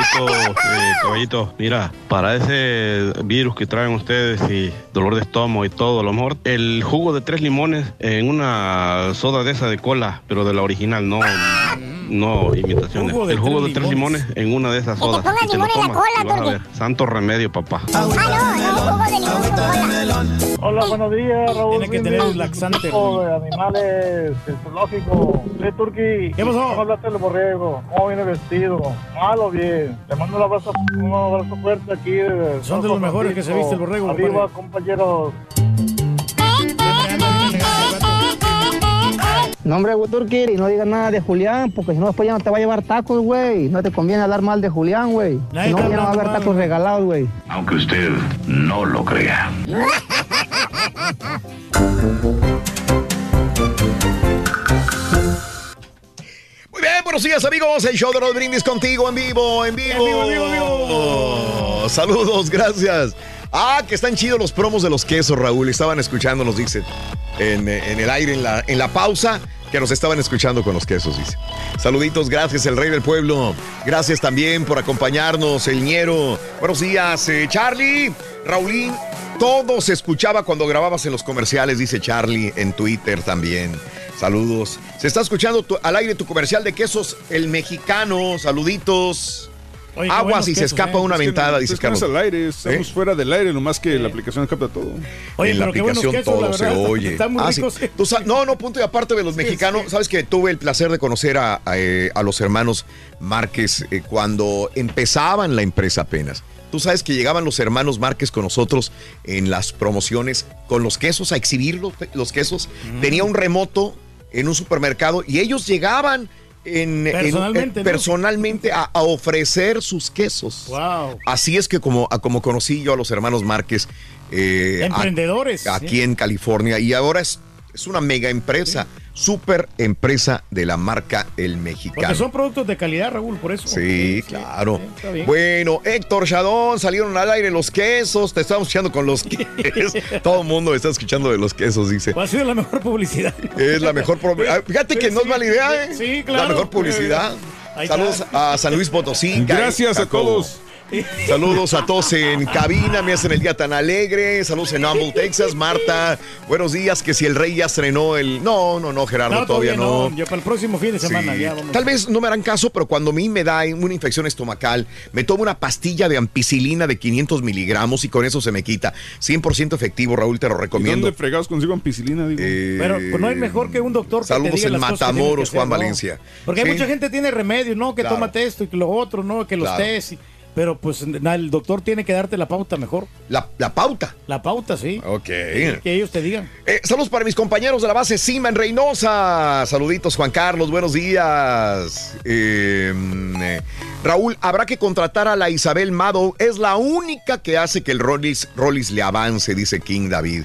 Raulito, eh, caballito, mira, para ese virus que traen ustedes y dolor de estómago y todo, a lo mejor el jugo de tres limones en una soda de esa de cola, pero de la original, no, no imitaciones. Jugo de el jugo de tres limones en una de esas Que te sodas. pongan y te lo limón en la cola, Ah, vas a ver. Santo remedio, papá. Hola, buenos días, Raúl. Tiene que tener un laxante, de animales del zoológico. Sí, Turki. ¿Qué pasó? ¿Cómo hablaste del borrego? ¿Cómo viene vestido? ¿Mal o bien? Te mando un abrazo, un abrazo fuerte aquí. desde Son de los mejores que se viste el borrego, Arriba, compañeros. No, hombre, no digas nada de Julián, porque si no después ya no te va a llevar tacos, güey. No te conviene hablar mal de Julián, güey. Si no, ya no va a haber mal, tacos regalados, güey. Aunque usted no lo crea. buenos días amigos, el show de los brindis contigo en vivo, en vivo. En vivo, en vivo, en vivo. Saludos, saludos, gracias. Ah, que están chidos los promos de los quesos, Raúl. Estaban escuchando, nos dice, en, en el aire, en la, en la pausa, que nos estaban escuchando con los quesos, dice. Saluditos, gracias, el rey del pueblo. Gracias también por acompañarnos, el ñero. Buenos días, eh, Charlie, Raulín. Todo se escuchaba cuando grababas en los comerciales, dice Charlie, en Twitter también. Saludos. Se está escuchando tu- al aire tu comercial de quesos, el mexicano. Saluditos. Oye, buenos y se escapa ¿eh? una Es que ventada, dice es que no Carlos. es al aire, estamos ¿Eh? fuera del aire, nomás que la aplicación capta todo. Oye, en la aplicación quesos, todo la se oye. están muy Ah, sí. sa- no, no, punto y aparte de los mexicanos. Sabes que tuve el placer de conocer a, a, eh, a los hermanos Márquez eh, cuando empezaban la empresa apenas. Tú sabes que llegaban los hermanos Márquez con nosotros en las promociones con los quesos, a exhibir los, los quesos. Mm. Tenía un remoto en un supermercado y ellos llegaban en, en- Personalmente, en- ¿no? personalmente a, a ofrecer sus quesos. Wow. Así es que como, a como conocí yo a los hermanos Márquez. eh, a- Emprendedores, Aquí sí. en California. Y ahora es, es una mega empresa, super empresa de la marca El Porque Mexicano. son productos de calidad, Raúl, por eso. Sí, claro. está bien. Bueno, Héctor Chadón, salieron al aire los quesos. Te estamos escuchando con los quesos. Todo el mundo está escuchando de los quesos, dice. ¿Cuál ha sido la mejor publicidad? Es la mejor. pro- Ah, Fíjate que no es mala idea, ¿eh? Sí, claro. La mejor publicidad. Saludos a San Luis Potosí. Gracias a todos. Saludos a todos en cabina, me hacen el día tan alegre. Saludos en Humble, Texas. Marta, buenos días. Que si el rey ya estrenó el. No, no, no, Gerardo, No, todavía no. Yo para el próximo fin de semana Sí. ya vamos. Tal vez no me harán caso, pero cuando a mí me da una infección estomacal, me tomo una pastilla de ampicilina de 500 miligramos y con eso se me quita. 100% efectivo, Raúl, te lo ¿Y recomiendo. dónde fregados consigo ampicilina? Digo? Pero pues, no hay mejor que un doctor que te Saludos diga en las cosas que tienes Matamoros, que hacer, Juan ¿no? Valencia. Porque hay mucha gente que tiene remedios, ¿no? Que Claro. tómate esto y que lo otro, ¿no? Que los Claro. test. y- Pero pues el doctor tiene que darte la pauta mejor. La, la pauta. La pauta, sí. Ok. Que ellos te digan. Eh, saludos para mis compañeros de la base Siman Reynosa. Saluditos, Juan Carlos. Buenos días. Eh, eh, Raúl, habrá que contratar a la Isabel Mado. Es la única que hace que el Rollis, Rollis le avance, dice King David.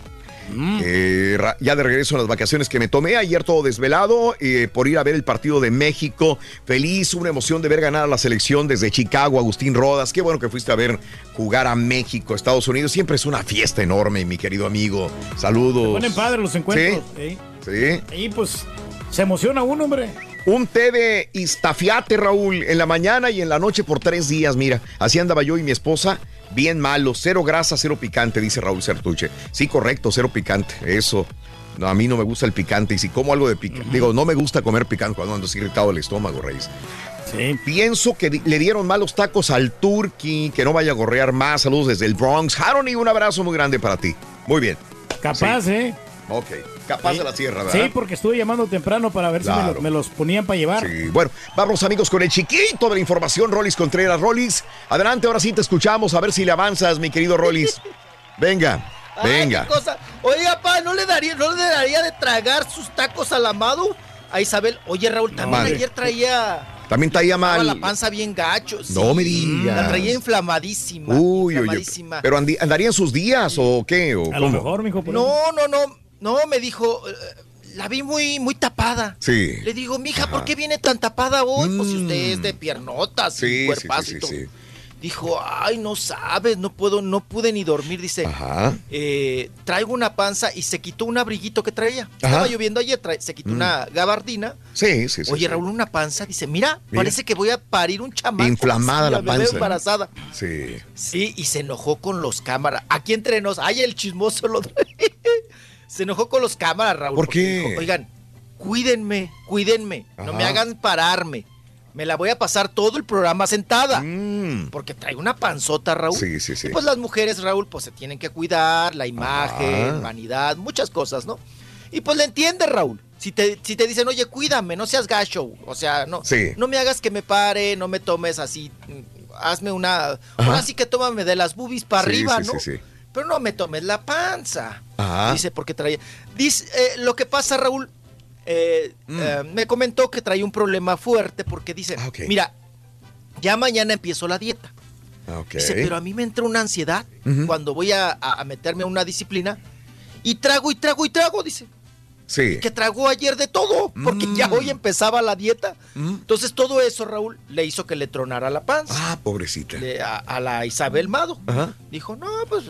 Eh, ra- ya de regreso en las vacaciones que me tomé ayer todo desvelado eh, por ir a ver el partido de México. Feliz, una emoción de ver ganar a la selección desde Chicago, Agustín Rodas. Qué bueno que fuiste a ver jugar a México, Estados Unidos. Siempre es una fiesta enorme, mi querido amigo. Saludos. Ponen padre los encuentros. Sí. ¿eh? Sí. Ahí pues se emociona uno, hombre. Un té de istafiate, Raúl, en la mañana y en la noche por tres días, mira. Así andaba yo y mi esposa, bien malo, cero grasa, cero picante, dice Raúl Sertuche. Sí, correcto, cero picante, eso. No, a mí no me gusta el picante y si como algo de picante, digo, no me gusta comer picante cuando ando así irritado el estómago, Reyes. Pienso que le dieron malos tacos al Turkey, que no vaya a gorrear más. Saludos desde el Bronx. Harony, un abrazo muy grande para ti. Muy bien. Capaz, Sí. ¿eh? Ok, capaz Sí. de la sierra, ¿verdad? Sí, porque estuve llamando temprano para ver si me, lo- los ponían para llevar. Sí, bueno, vamos amigos con el chiquito de la información, Rolis Contreras. Rolis, adelante, ahora sí te escuchamos, a ver si le avanzas, mi querido Rolis. Venga, Ay, venga. qué cosa. Oiga, pa, ¿no le daría, no le daría de tragar sus tacos al amado? A Isabel, oye Raúl, también madre. ayer traía También traía mal. la panza bien gacho. sí. No me digas. La traía inflamadísima. Uy, inflamadísima. Pero andi- andarían sus días o qué? ¿O cómo? mijo. No, no, no, no, me dijo, eh, la vi muy, muy tapada. Sí. Le digo, mija, ¿por qué viene tan tapada hoy? Pues si usted es de piernotas, Sí, y sí, sí. Dijo, ay, no sabes, no puedo, no pude ni dormir. Dice, Ajá. eh, traigo una panza y se quitó un abriguito que traía. Ajá. Estaba lloviendo ayer, trae- se quitó Mm. una gabardina. Sí, sí, sí. Oye. Raúl, una panza. Dice, mira, Mira. parece que voy a parir un chamaco. Inflamada Sí, la panza. embarazada. Sí. Sí, y se enojó con los cámaras. Aquí entre nos, ay, el chismoso lo Se enojó con los cámaras, Raúl. ¿Por porque qué? dijo, Oigan, cuídenme, cuídenme. No me hagan pararme. Me la voy a pasar todo el programa sentada. Mm. Porque traigo una panzota, Raúl. Sí, sí, sí. Y pues las mujeres, Raúl, pues se tienen que cuidar, la imagen, Ajá. vanidad, muchas cosas, ¿no? Y pues le entiende, Raúl. Si te, si te dicen, oye, cuídame, no seas gacho. O sea, no, Sí. no me hagas que me pare, no me tomes así. mm, Hazme una. Ahora sí que tómame de las boobies para Sí, arriba, sí, ¿no? sí, sí. Pero no me tomes la panza. Ajá. Dice, porque traía. Dice, eh, lo que pasa, Raúl, eh, Mm. eh, me comentó que traía un problema fuerte porque dice, Ah, mira, ya mañana empiezo la dieta. Ah. Dice, pero a mí me entra una ansiedad cuando voy a- a meterme a una disciplina y trago y trago y trago, dice. Sí. que tragó ayer de todo, porque ya hoy empezaba la dieta. Entonces todo eso, Raúl, le hizo que le tronara la panza. Ah, pobrecita. Le- a, a la Isabel Mado. Ajá. Dijo, no, pues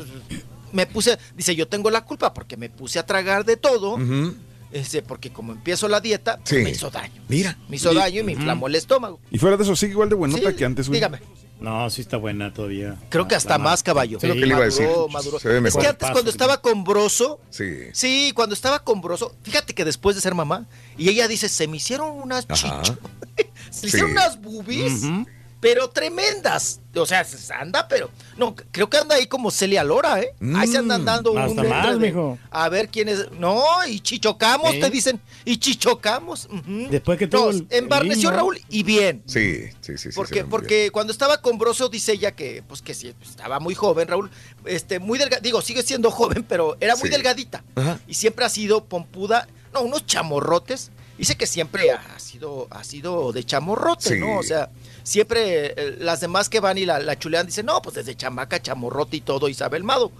me puse, dice, yo tengo la culpa porque me puse a tragar de todo, Ujú. este, porque como empiezo la dieta, pues, Sí. me hizo daño. Mira. Me hizo daño y me inflamó el estómago. Y fuera de eso, sigue igual de buenota Sí, que antes, güey. dígame. No, sí está buena todavía. Creo que hasta La más, caballo. Sí, lo que le iba a decir. Maduró, maduró. Se ve Es que antes Paso, cuando estaba con Broso, Sí. sí, cuando estaba con Broso, fíjate que después de ser mamá, y ella dice, se me hicieron unas chichas, se Sí. me hicieron unas boobies, Ujú. Pero tremendas. O sea, se anda, pero, no, creo que anda ahí como Celia Lora, ¿eh? Ahí se andan dando Mm, hasta un más, entre de- mijo. A ver quién es. No, y chichocamos, ¿Eh? te dicen, y chichocamos. ujú. Después que todo No, embarneció. Raúl y bien. Sí, sí, sí. sí, Porque, muy porque cuando estaba con Broso, dice ella que, pues que sí, estaba muy joven, Raúl, este, muy delgada, digo, sigue siendo joven, pero era muy Sí. delgadita. Ajá. Y siempre ha sido pompuda, no, unos chamorrotes. Dice que siempre ha sido, ha sido de chamorrote, Sí. ¿no? O sea, siempre eh, las demás que van y la, la chulean dicen, no, pues desde chamaca, chamorrote y todo, Isabel Mado.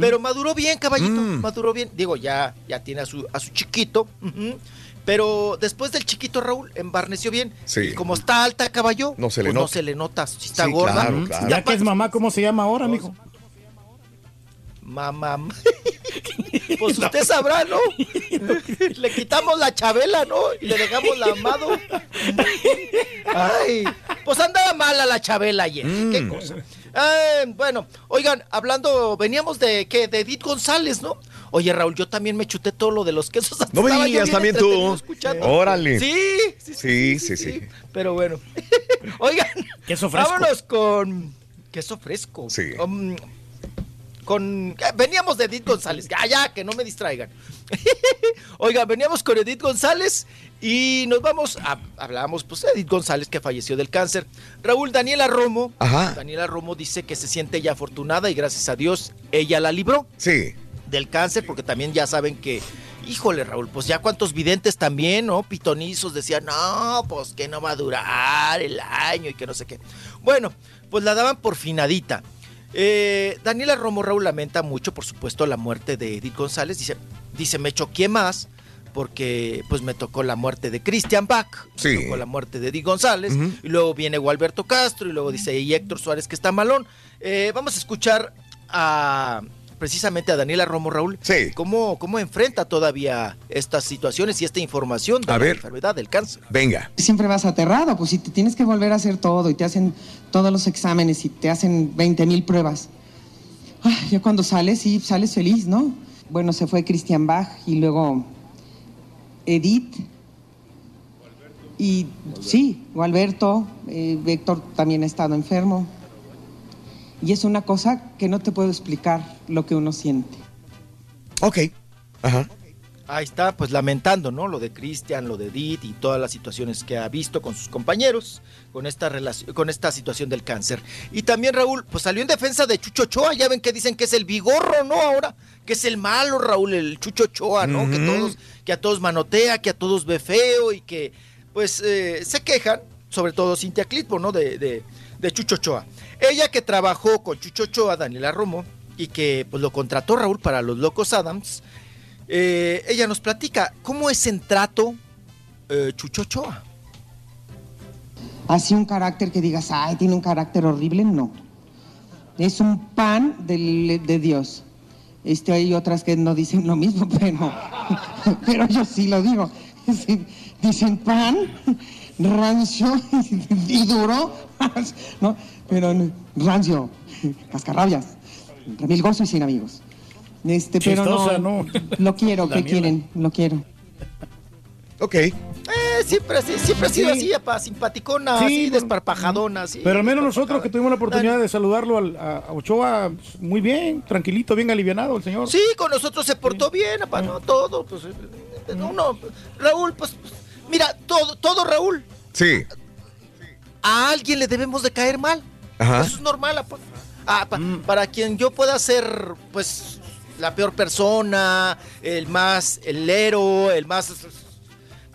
Pero maduró bien, caballito, Mm. maduró bien. Digo, ya, ya tiene a su, a su chiquito. Pero después del chiquito Raúl, embarneció bien. Sí. Y como está alta, caballo, No se le pues no nota. se le nota. Si está Sí, gorda. claro, claro. Ya que es mamá, ¿cómo se llama ahora, mijo? Mamá. Pues usted sabrá, ¿no? Le quitamos la chabela, ¿no? Y le dejamos la amado. Ay, pues andaba mala la chabela ayer. Mm. Qué cosa. Eh, bueno, oigan, hablando, veníamos de que de Edith González, ¿no? Oye, Raúl, yo también me chuté todo lo de los quesos. hasta No bien también tú. escuchando. Órale. Sí, sí, Sí, sí, sí. pero bueno. Oigan, Queso fresco. vámonos con queso fresco. Sí. Um, con eh, veníamos de Edith González. Ya, ya, que no me distraigan. Oigan, veníamos con Edith González y nos vamos a hablamos pues de Edith González que falleció del cáncer. Raúl Daniela Romo. Ajá. Daniela Romo dice que se siente ella afortunada y gracias a Dios ella la libró Sí. del cáncer, porque también ya saben que, híjole Raúl, pues ya cuántos videntes también, ¿no? Pitonizos decían, no, pues que no va a durar el año y que no sé qué. Bueno, pues la daban por finadita. Eh, Daniela Romo Raúl lamenta mucho, por supuesto, la muerte de Edith González. Dice, dice, me choqué más porque pues me tocó la muerte de Christian Bach, Sí. me tocó la muerte de Edith González, y luego viene Gualberto Castro, y luego dice, y Héctor Suárez que está malón. Eh, vamos a escuchar a precisamente a Daniela Romo Raúl, Sí. cómo, cómo enfrenta todavía estas situaciones y esta información de A la ver. enfermedad del cáncer. Venga. Siempre vas aterrado, pues si te tienes que volver a hacer todo y te hacen todos los exámenes y te hacen 20 mil pruebas. Ay, ya cuando sales, sí, sales feliz, ¿no? Bueno, se fue Christian Bach y luego Edith. Y sí, o Alberto, eh, Héctor también ha estado enfermo. Y es una cosa que no te puedo explicar lo que uno siente. Ok. Ajá. Ahí está, pues lamentando, ¿no? Lo de Cristian, lo de Edith y todas las situaciones que ha visto con sus compañeros con esta relación, con esta situación del cáncer. Y también Raúl, pues salió en defensa de Chucho Ochoa, ya ven que dicen que es el vigorro, ¿no? Ahora, que es el malo, Raúl, el Chucho Ochoa, ¿no? Que todos, que a todos manotea, que a todos ve feo y que, pues, eh, se quejan, sobre todo Cintia Clitbo, ¿no? De, de, de Chucho Ochoa. Ella que trabajó con Chucho Ochoa, Daniela Romo, y que pues lo contrató Raúl para los Locos Adams, eh, ella nos platica cómo es en trato eh, Chucho Ochoa. Así un carácter que digas, ay, tiene un carácter horrible, no. Es un pan del- de Dios. Este, hay otras que no dicen lo mismo, pero, pero yo sí lo digo. Dicen pan, rancio y duro, ¿no? pero rancio, cascarrabias, mil gozo y sin amigos. Este, pero Chistosa, no, ¿no? lo quiero, ¿qué quieren? Lo quiero. Ok. Eh, siempre, siempre ha sido Sí. así, apa, simpaticona, Sí, así, bueno. desparpajadona, así. Pero al menos nosotros que tuvimos la oportunidad de saludarlo al- a, Ochoa, muy bien, tranquilito, bien alivianado el señor. Sí, con nosotros se portó bien, apa, no todo, pues, eh, uno, Raúl, pues, pues, mira, todo, todo Raúl, Sí. a alguien le debemos de caer mal. Ajá. Eso es normal. Ah, pa- Mm. para quien yo pueda ser, pues, la peor persona, el más, el lero, el más...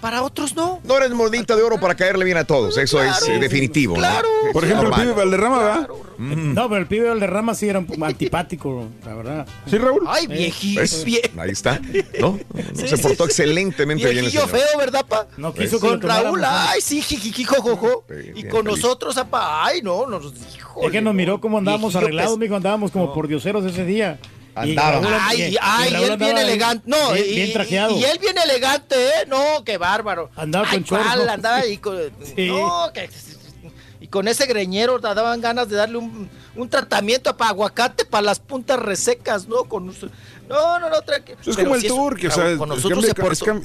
para otros no. No eres monedita de oro para caerle bien a todos, eso es eh, definitivo. ¿no? Por ejemplo, el pibe Valderrama, ¿verdad? No, pero el pibe Valderrama sí era un poco antipático, la verdad. Sí, Raúl. Ay, viejito. Ahí está. ¿No? Sí, Se portó sí. excelentemente bien. el Viejillo feo, ¿verdad, pa? No quiso que Con Raúl, ay, sí, jijiji, jojojo. Y con feliz. nosotros, apa, ay, no, nos dijo. Es que nos miró cómo andábamos arreglados, mijo, andábamos como por dioseros ese día. Y. Raúl- Ay, y- ay, y él bien elegante. No, bien, y, bien trajeado. Y él bien elegante, ¿eh? No, qué bárbaro. Andaba Ay, con. ¿no? Andaba ahí con. Sí. No, que. Y con ese greñero te daban ganas de darle un, un tratamiento para aguacate, para las puntas resecas, ¿no? Con, no, no, no, tranqui- Es Pero como el Turque, o sea, cambio, se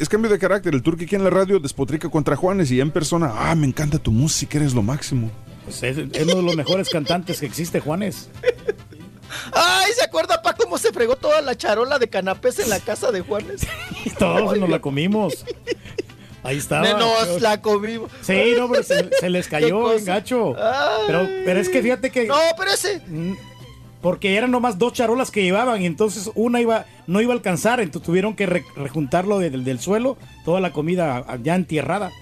es cambio de carácter. El Turque aquí en la radio despotrica contra Juanes y ya en persona, ah, me encanta tu música, eres lo máximo. Pues es, es uno de los mejores cantantes que existe, Juanes. Ay, ¿se acuerda, pa, cómo se fregó toda la charola de canapés en la casa de Juanes? Todos nos la comimos. Ahí estaba. Nos la comimos. Sí, no, pero se, se les cayó en gacho. Pero, pero es que fíjate que. No, pero ese. Porque eran nomás dos charolas que llevaban y entonces una iba, no iba a alcanzar, entonces tuvieron que re- rejuntarlo de- del, del suelo, toda la comida ya entierrada.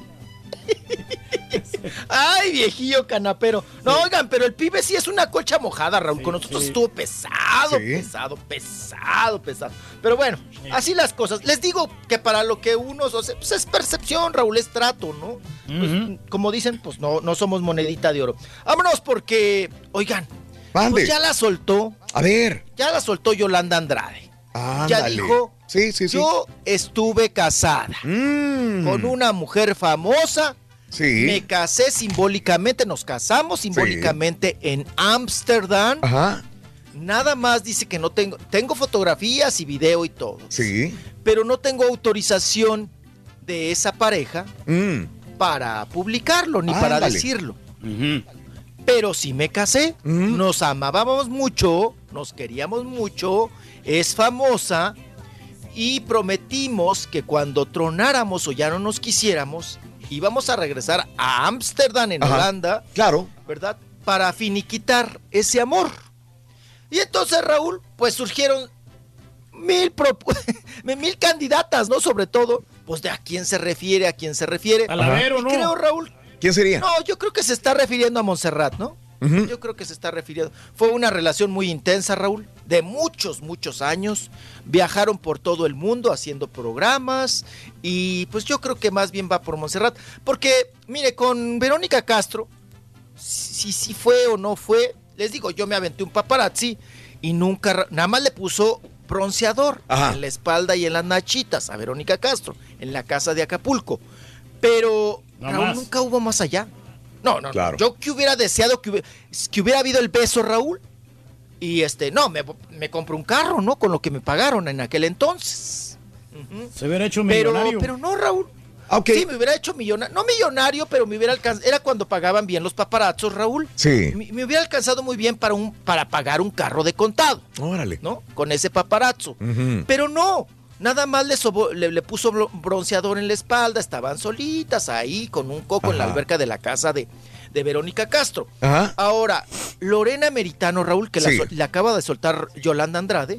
Ay, viejillo canapero. No, oigan, pero el pibe sí es una colcha mojada, Raúl. Con nosotros sí. estuvo pesado, pesado, pesado, pesado. Pero bueno, así las cosas. Les digo que para lo que uno, o sea, pues es percepción, Raúl, es trato, ¿no? Pues, como dicen, pues no, no somos monedita de oro. Vámonos porque, oigan, pues ya la soltó, A ver. ya la soltó Yolanda Andrade. Ya dijo, Sí, sí, sí. yo estuve casada Mm. con una mujer famosa Sí. me casé simbólicamente, nos casamos simbólicamente en Ámsterdam. Ajá. Nada más dice que no tengo, tengo fotografías y video y todo, Sí. pero no tengo autorización de esa pareja Mm. para publicarlo ni para decirlo. Pero sí me casé, Mm. nos amábamos mucho, nos queríamos mucho, es famosa y prometimos que cuando tronáramos o ya no nos quisiéramos, íbamos a regresar a Ámsterdam en Ajá. Holanda, Claro. ¿verdad? Para finiquitar ese amor. Y entonces, Raúl, pues surgieron mil, mil candidatas, ¿no? Sobre todo, pues de a quién se refiere, a quién se refiere. A la Vero, Y ¿no? Creo, Raúl, ¿Quién sería? no, yo creo que se está refiriendo a Montserrat, ¿no? Yo creo que se está refiriendo. Fue una relación muy intensa, Raúl, de muchos, muchos años. Viajaron por todo el mundo haciendo programas y pues yo creo que más bien va por Montserrat. Porque, mire, con Verónica Castro, si si fue o no fue, les digo, yo me aventé un paparazzi y nunca, nada más le puso bronceador Ajá. en la espalda y en las nachitas a Verónica Castro, en la casa de Acapulco. Pero, No Raúl, nunca hubo más allá. No, no, Claro. no. Yo que hubiera deseado que hubiera, que hubiera habido el beso, Raúl. Y este, no, me, me compré un carro, ¿no? Con lo que me pagaron en aquel entonces. Se hubiera hecho Pero, millonario. pero no, Raúl. Ah. Sí, me hubiera hecho millonario. No millonario, pero me hubiera alcanzado. Era cuando pagaban bien los paparazzos, Raúl. Sí. Me, me hubiera alcanzado muy bien para, un, para pagar un carro de contado, Órale. ¿no? Con ese paparazzo. Pero no, nada más le, sobo- le, le puso bronceador en la espalda, estaban solitas ahí con un coco en la alberca de la casa de, de Verónica Castro. Ajá. Ahora, Lorena Meritano, Raúl, que la Sí. le acaba de soltar Yolanda Andrade,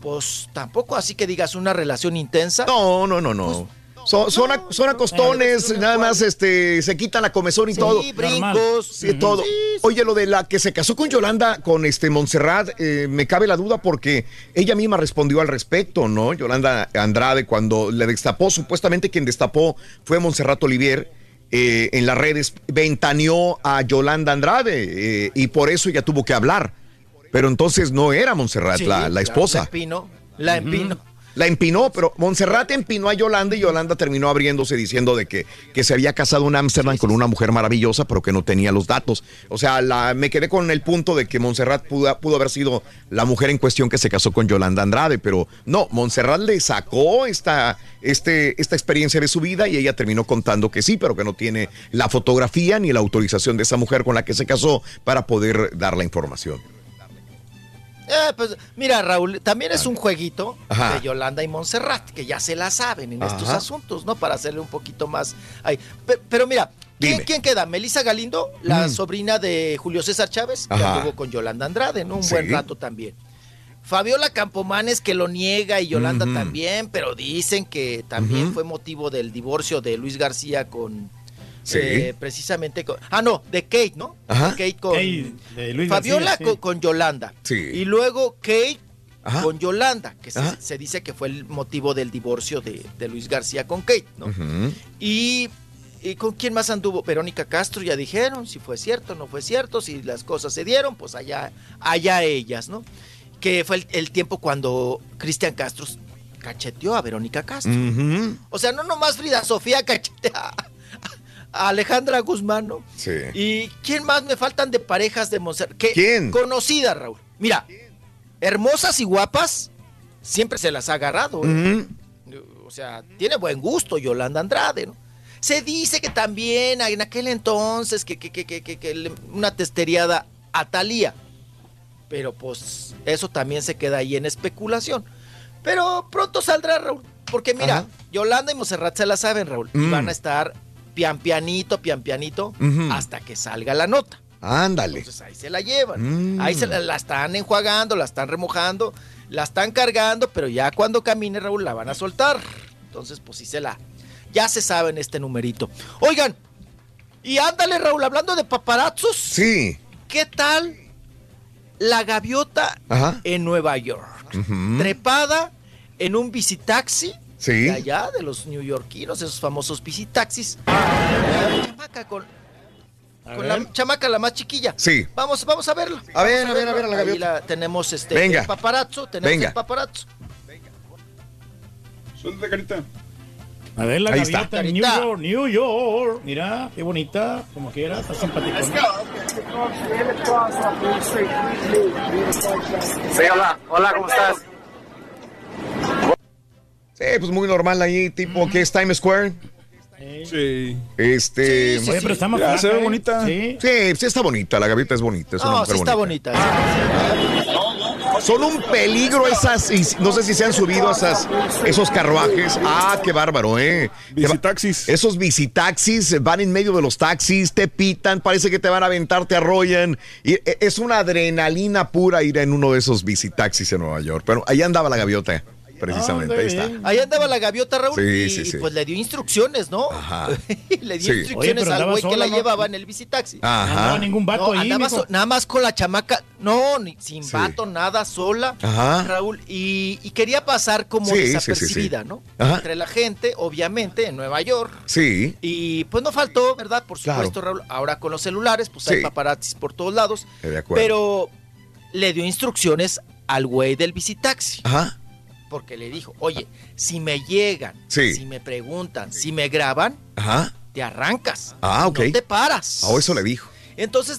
pues tampoco así que digas una relación intensa. No, no, no, no. Son, son, a- son acostones, no, nada más este, se quitan la comezón y Sí, todo. brincos. Sí, todo. Oye, lo de la que se casó con Yolanda, con este Montserrat, eh, me cabe la duda porque ella misma respondió al respecto, ¿no? Yolanda Andrade, cuando le destapó, supuestamente quien destapó fue Montserrat Olivier. eh, en las redes ventaneó a Yolanda Andrade eh, y por eso ella tuvo que hablar. Pero entonces no era Montserrat Sí, la, la esposa. La empinó, la empinó. La empinó, pero Montserrat empinó a Yolanda y Yolanda terminó abriéndose diciendo de que, que se había casado en Ámsterdam con una mujer maravillosa, pero que no tenía los datos. O sea, la, me quedé con el punto de que Montserrat pudo, pudo haber sido la mujer en cuestión que se casó con Yolanda Andrade, pero no, Montserrat le sacó esta, este, esta experiencia de su vida y ella terminó contando que sí, pero que no tiene la fotografía ni la autorización de esa mujer con la que se casó para poder dar la información. Eh, pues mira, Raúl, también es un jueguito Ajá. de Yolanda y Montserrat, que ya se la saben en estos asuntos, ¿no? Para hacerle un poquito más. ahí. Pe- Pero, mira, ¿quién, queda? Melissa Galindo, la Mm. sobrina de Julio César Chávez, que anduvo con Yolanda Andrade, ¿no? Un Sí. buen rato también. Fabiola Campomanes que lo niega y Yolanda también, pero dicen que también fue motivo del divorcio de Luis García con Sí. eh, precisamente con ah no de Kate no Ajá. Kate con Kate, de Luis Fabiola García, sí. con, con Yolanda Sí. y luego Kate Ajá. con Yolanda que se, dice que fue el motivo del divorcio de, de Luis García con Kate no y, y con quién más anduvo Verónica Castro ya dijeron si fue cierto no fue cierto si las cosas se dieron pues allá allá ellas no que fue el, el tiempo cuando Cristian Castro cacheteó a Verónica Castro o sea, no nomás Frida Sofía cachetea a Alejandra Guzmán, ¿no? Sí. ¿Y quién más me faltan de parejas de Monserrat? ¿Qué? ¿Quién? Conocida, Raúl. Mira, hermosas y guapas, siempre se las ha agarrado. ¿eh? O sea, tiene buen gusto Yolanda Andrade, ¿no? Se dice que también en aquel entonces que, que, que, que, que- que una testeriada a Talía. Pero pues eso también se queda ahí en especulación. Pero pronto saldrá, Raúl. Porque mira, Ajá. Yolanda y Monserrat se la saben, Raúl. Y Mm. van a estar pian pianito, pian pianito, hasta que salga la nota. Ándale. Entonces ahí se la llevan. Mm. Ahí se la, la están enjuagando, la están remojando, la están cargando, pero ya cuando camine, Raúl, la van a soltar. Entonces, pues sí se la. Ya se sabe en este numerito. Oigan, y ándale, Raúl, hablando de paparazzos. Sí. ¿Qué tal la gaviota Ajá. en Nueva York? Trepada en un visitaxi Sí. de allá, de los neoyorquinos, esos famosos visitaxis. La chamaca con, con la chamaca, la más chiquilla. Sí. Vamos, vamos a verlo. A ver, a ver, a ver, a la Ahí gaviota. la tenemos este Venga. el paparazzo, tenemos Venga. el paparazzo. Suéltate, carita. A ver la Ahí está. gaviota en New Carita. York, New York. Mira, qué bonita, como quiera, está simpática. Sí, hola, hola, ¿cómo estás? Sí, pues muy normal ahí, tipo que es Times Square. Sí. Este. Sí, sí, Oye, pero está más Ya, flaca, se ve ¿eh? bonita. Sí. Sí, sí está bonita, la gaviota es bonita, es una No, mujer sí está bonita. bonita. Son un peligro esas, y no sé si se han subido esas, esos carruajes. Ah, qué bárbaro, ¿eh? Visitaxis. Esos visitaxis van en medio de los taxis, te pitan, parece que te van a aventar, te arrollan. Y e- es una adrenalina pura ir en uno de esos visitaxis en Nueva York. Pero ahí andaba la gaviota, precisamente, Ah, ahí está. Ahí andaba la gaviota, Raúl, Sí, y, sí, sí. y pues le dio instrucciones, ¿no? Ajá. le dio. Oye, instrucciones al güey que la ¿no? llevaba en el visitaxi. No Ajá. andaba ningún vato No, ahí, andaba so- nada más con la chamaca, no, ni, sin Sí. vato, nada, sola, Ajá. Raúl, y, y quería pasar como Sí, sí, sí, sí. desapercibida, ¿no? Ajá. Entre la gente, obviamente, en Nueva York. Sí, Y pues no faltó, ¿verdad? Por Claro. supuesto, Raúl, ahora con los celulares, pues hay paparazzis por todos lados, de acuerdo. pero le dio instrucciones al güey del visitaxi. Ajá. Porque le dijo, oye, si me llegan, Sí. si me preguntan, si me graban, Ajá. te arrancas. Ah, ok. No te paras. Ah, eso le dijo. Entonces,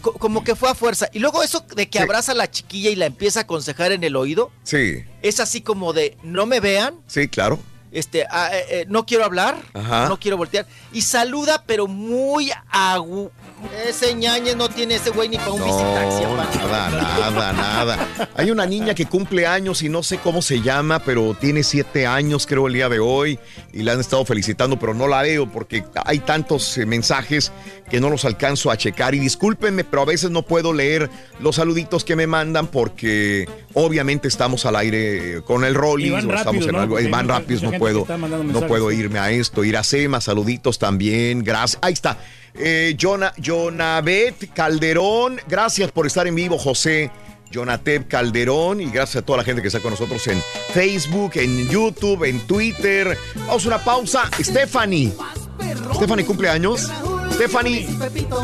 co- como que fue a fuerza. Y luego eso de que Sí. abraza a la chiquilla y la empieza a aconsejar en el oído, Sí, es así como de, no me vean, sí, claro. este, ah, eh, eh, no quiero hablar, Ajá. no quiero voltear. Y saluda, pero muy agu... Ese ñañe no tiene ese güey ni para un. No, nada, nada, nada. Hay una niña que cumple años y no sé cómo se llama, pero tiene siete años, creo, el día de hoy. Y la han estado felicitando, pero no la veo porque hay tantos eh, mensajes que no los alcanzo a checar. Y discúlpenme, pero a veces no puedo leer los saluditos que me mandan porque obviamente estamos al aire eh, con el Y rolling van o estamos en ¿no? algo. Van rápidos, no puedo, no puedo irme a esto. Iracema, saluditos también. Gracias. Ahí está. Eh, Jona, Jonabet Calderón, gracias por estar en vivo, José. Jonatep Calderón y gracias a toda la gente que está con nosotros en Facebook, en YouTube, en Twitter. Vamos a una pausa. Stephanie. Stephanie cumpleaños. Stephanie,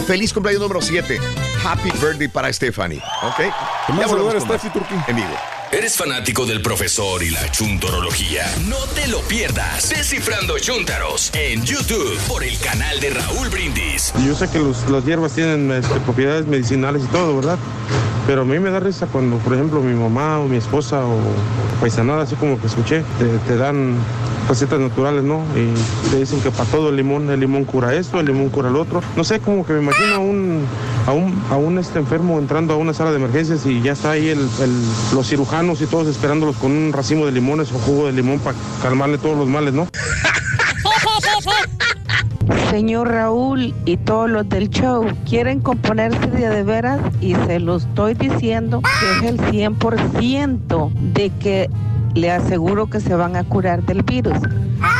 feliz cumpleaños número 7. Happy birthday para Stephanie. ¿Ok? Volvemos saludar a con más. Steffi Turquín. En vivo. ¿Eres fanático del profesor y la chuntorología? No te lo pierdas. Descifrando Chuntaros en YouTube por el canal de Raúl Brindis. Yo sé que los, las hierbas tienen este, propiedades medicinales y todo, ¿verdad? Pero a mí me da risa cuando, por ejemplo, mi mamá o mi esposa o paisanada, así como que escuché, te, te dan recetas naturales, ¿no? Y te dicen que para todo el limón, el limón cura esto, el limón cura el otro. No sé, como que me imagino a un, a un, a un este enfermo entrando a una sala de emergencias y ya está ahí el, el- los cirujanos y todos esperándolos con un racimo de limones o jugo de limón para calmarle todos los males, ¿no? Señor Raúl y todos los del show quieren componerse de de veras y se lo estoy diciendo que es el 100% de que le aseguro que se van a curar del virus.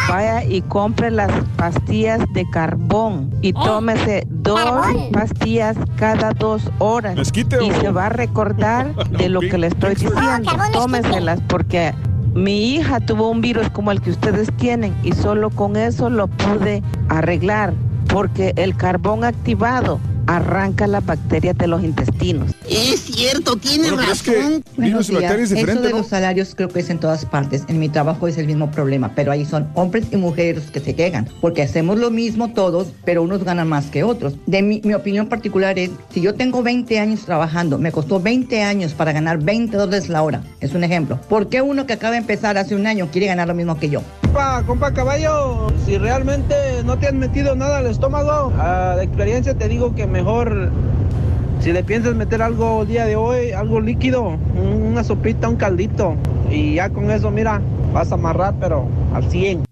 Vaya y compre las pastillas de carbón y tómese dos pastillas cada dos horas. Y se va a recordar de lo que le estoy diciendo. Tómeselas porque mi hija tuvo un virus como el que ustedes tienen y solo con eso lo pude arreglar porque el carbón activado arranca las bacterias de los intestinos. Es cierto, tiene Bueno, es que razón. virus y bacterias es Eso diferente, de ¿no? los salarios creo que es en todas partes. En mi trabajo es el mismo problema, pero ahí son hombres y mujeres los que se quejan, porque hacemos lo mismo todos, pero unos ganan más que otros. De mi, mi opinión particular es, si yo tengo 20 años trabajando, me costó 20 años para ganar 20 dólares la hora, es un ejemplo. ¿Por qué uno que acaba de empezar hace un año quiere ganar lo mismo que yo? Compa, compa caballo, si realmente no te han metido nada al estómago, ah, de experiencia te digo que mejor si le piensas meter algo el día de hoy, algo líquido, una sopita, un caldito, y ya con eso, mira, vas a amarrar, pero al 100.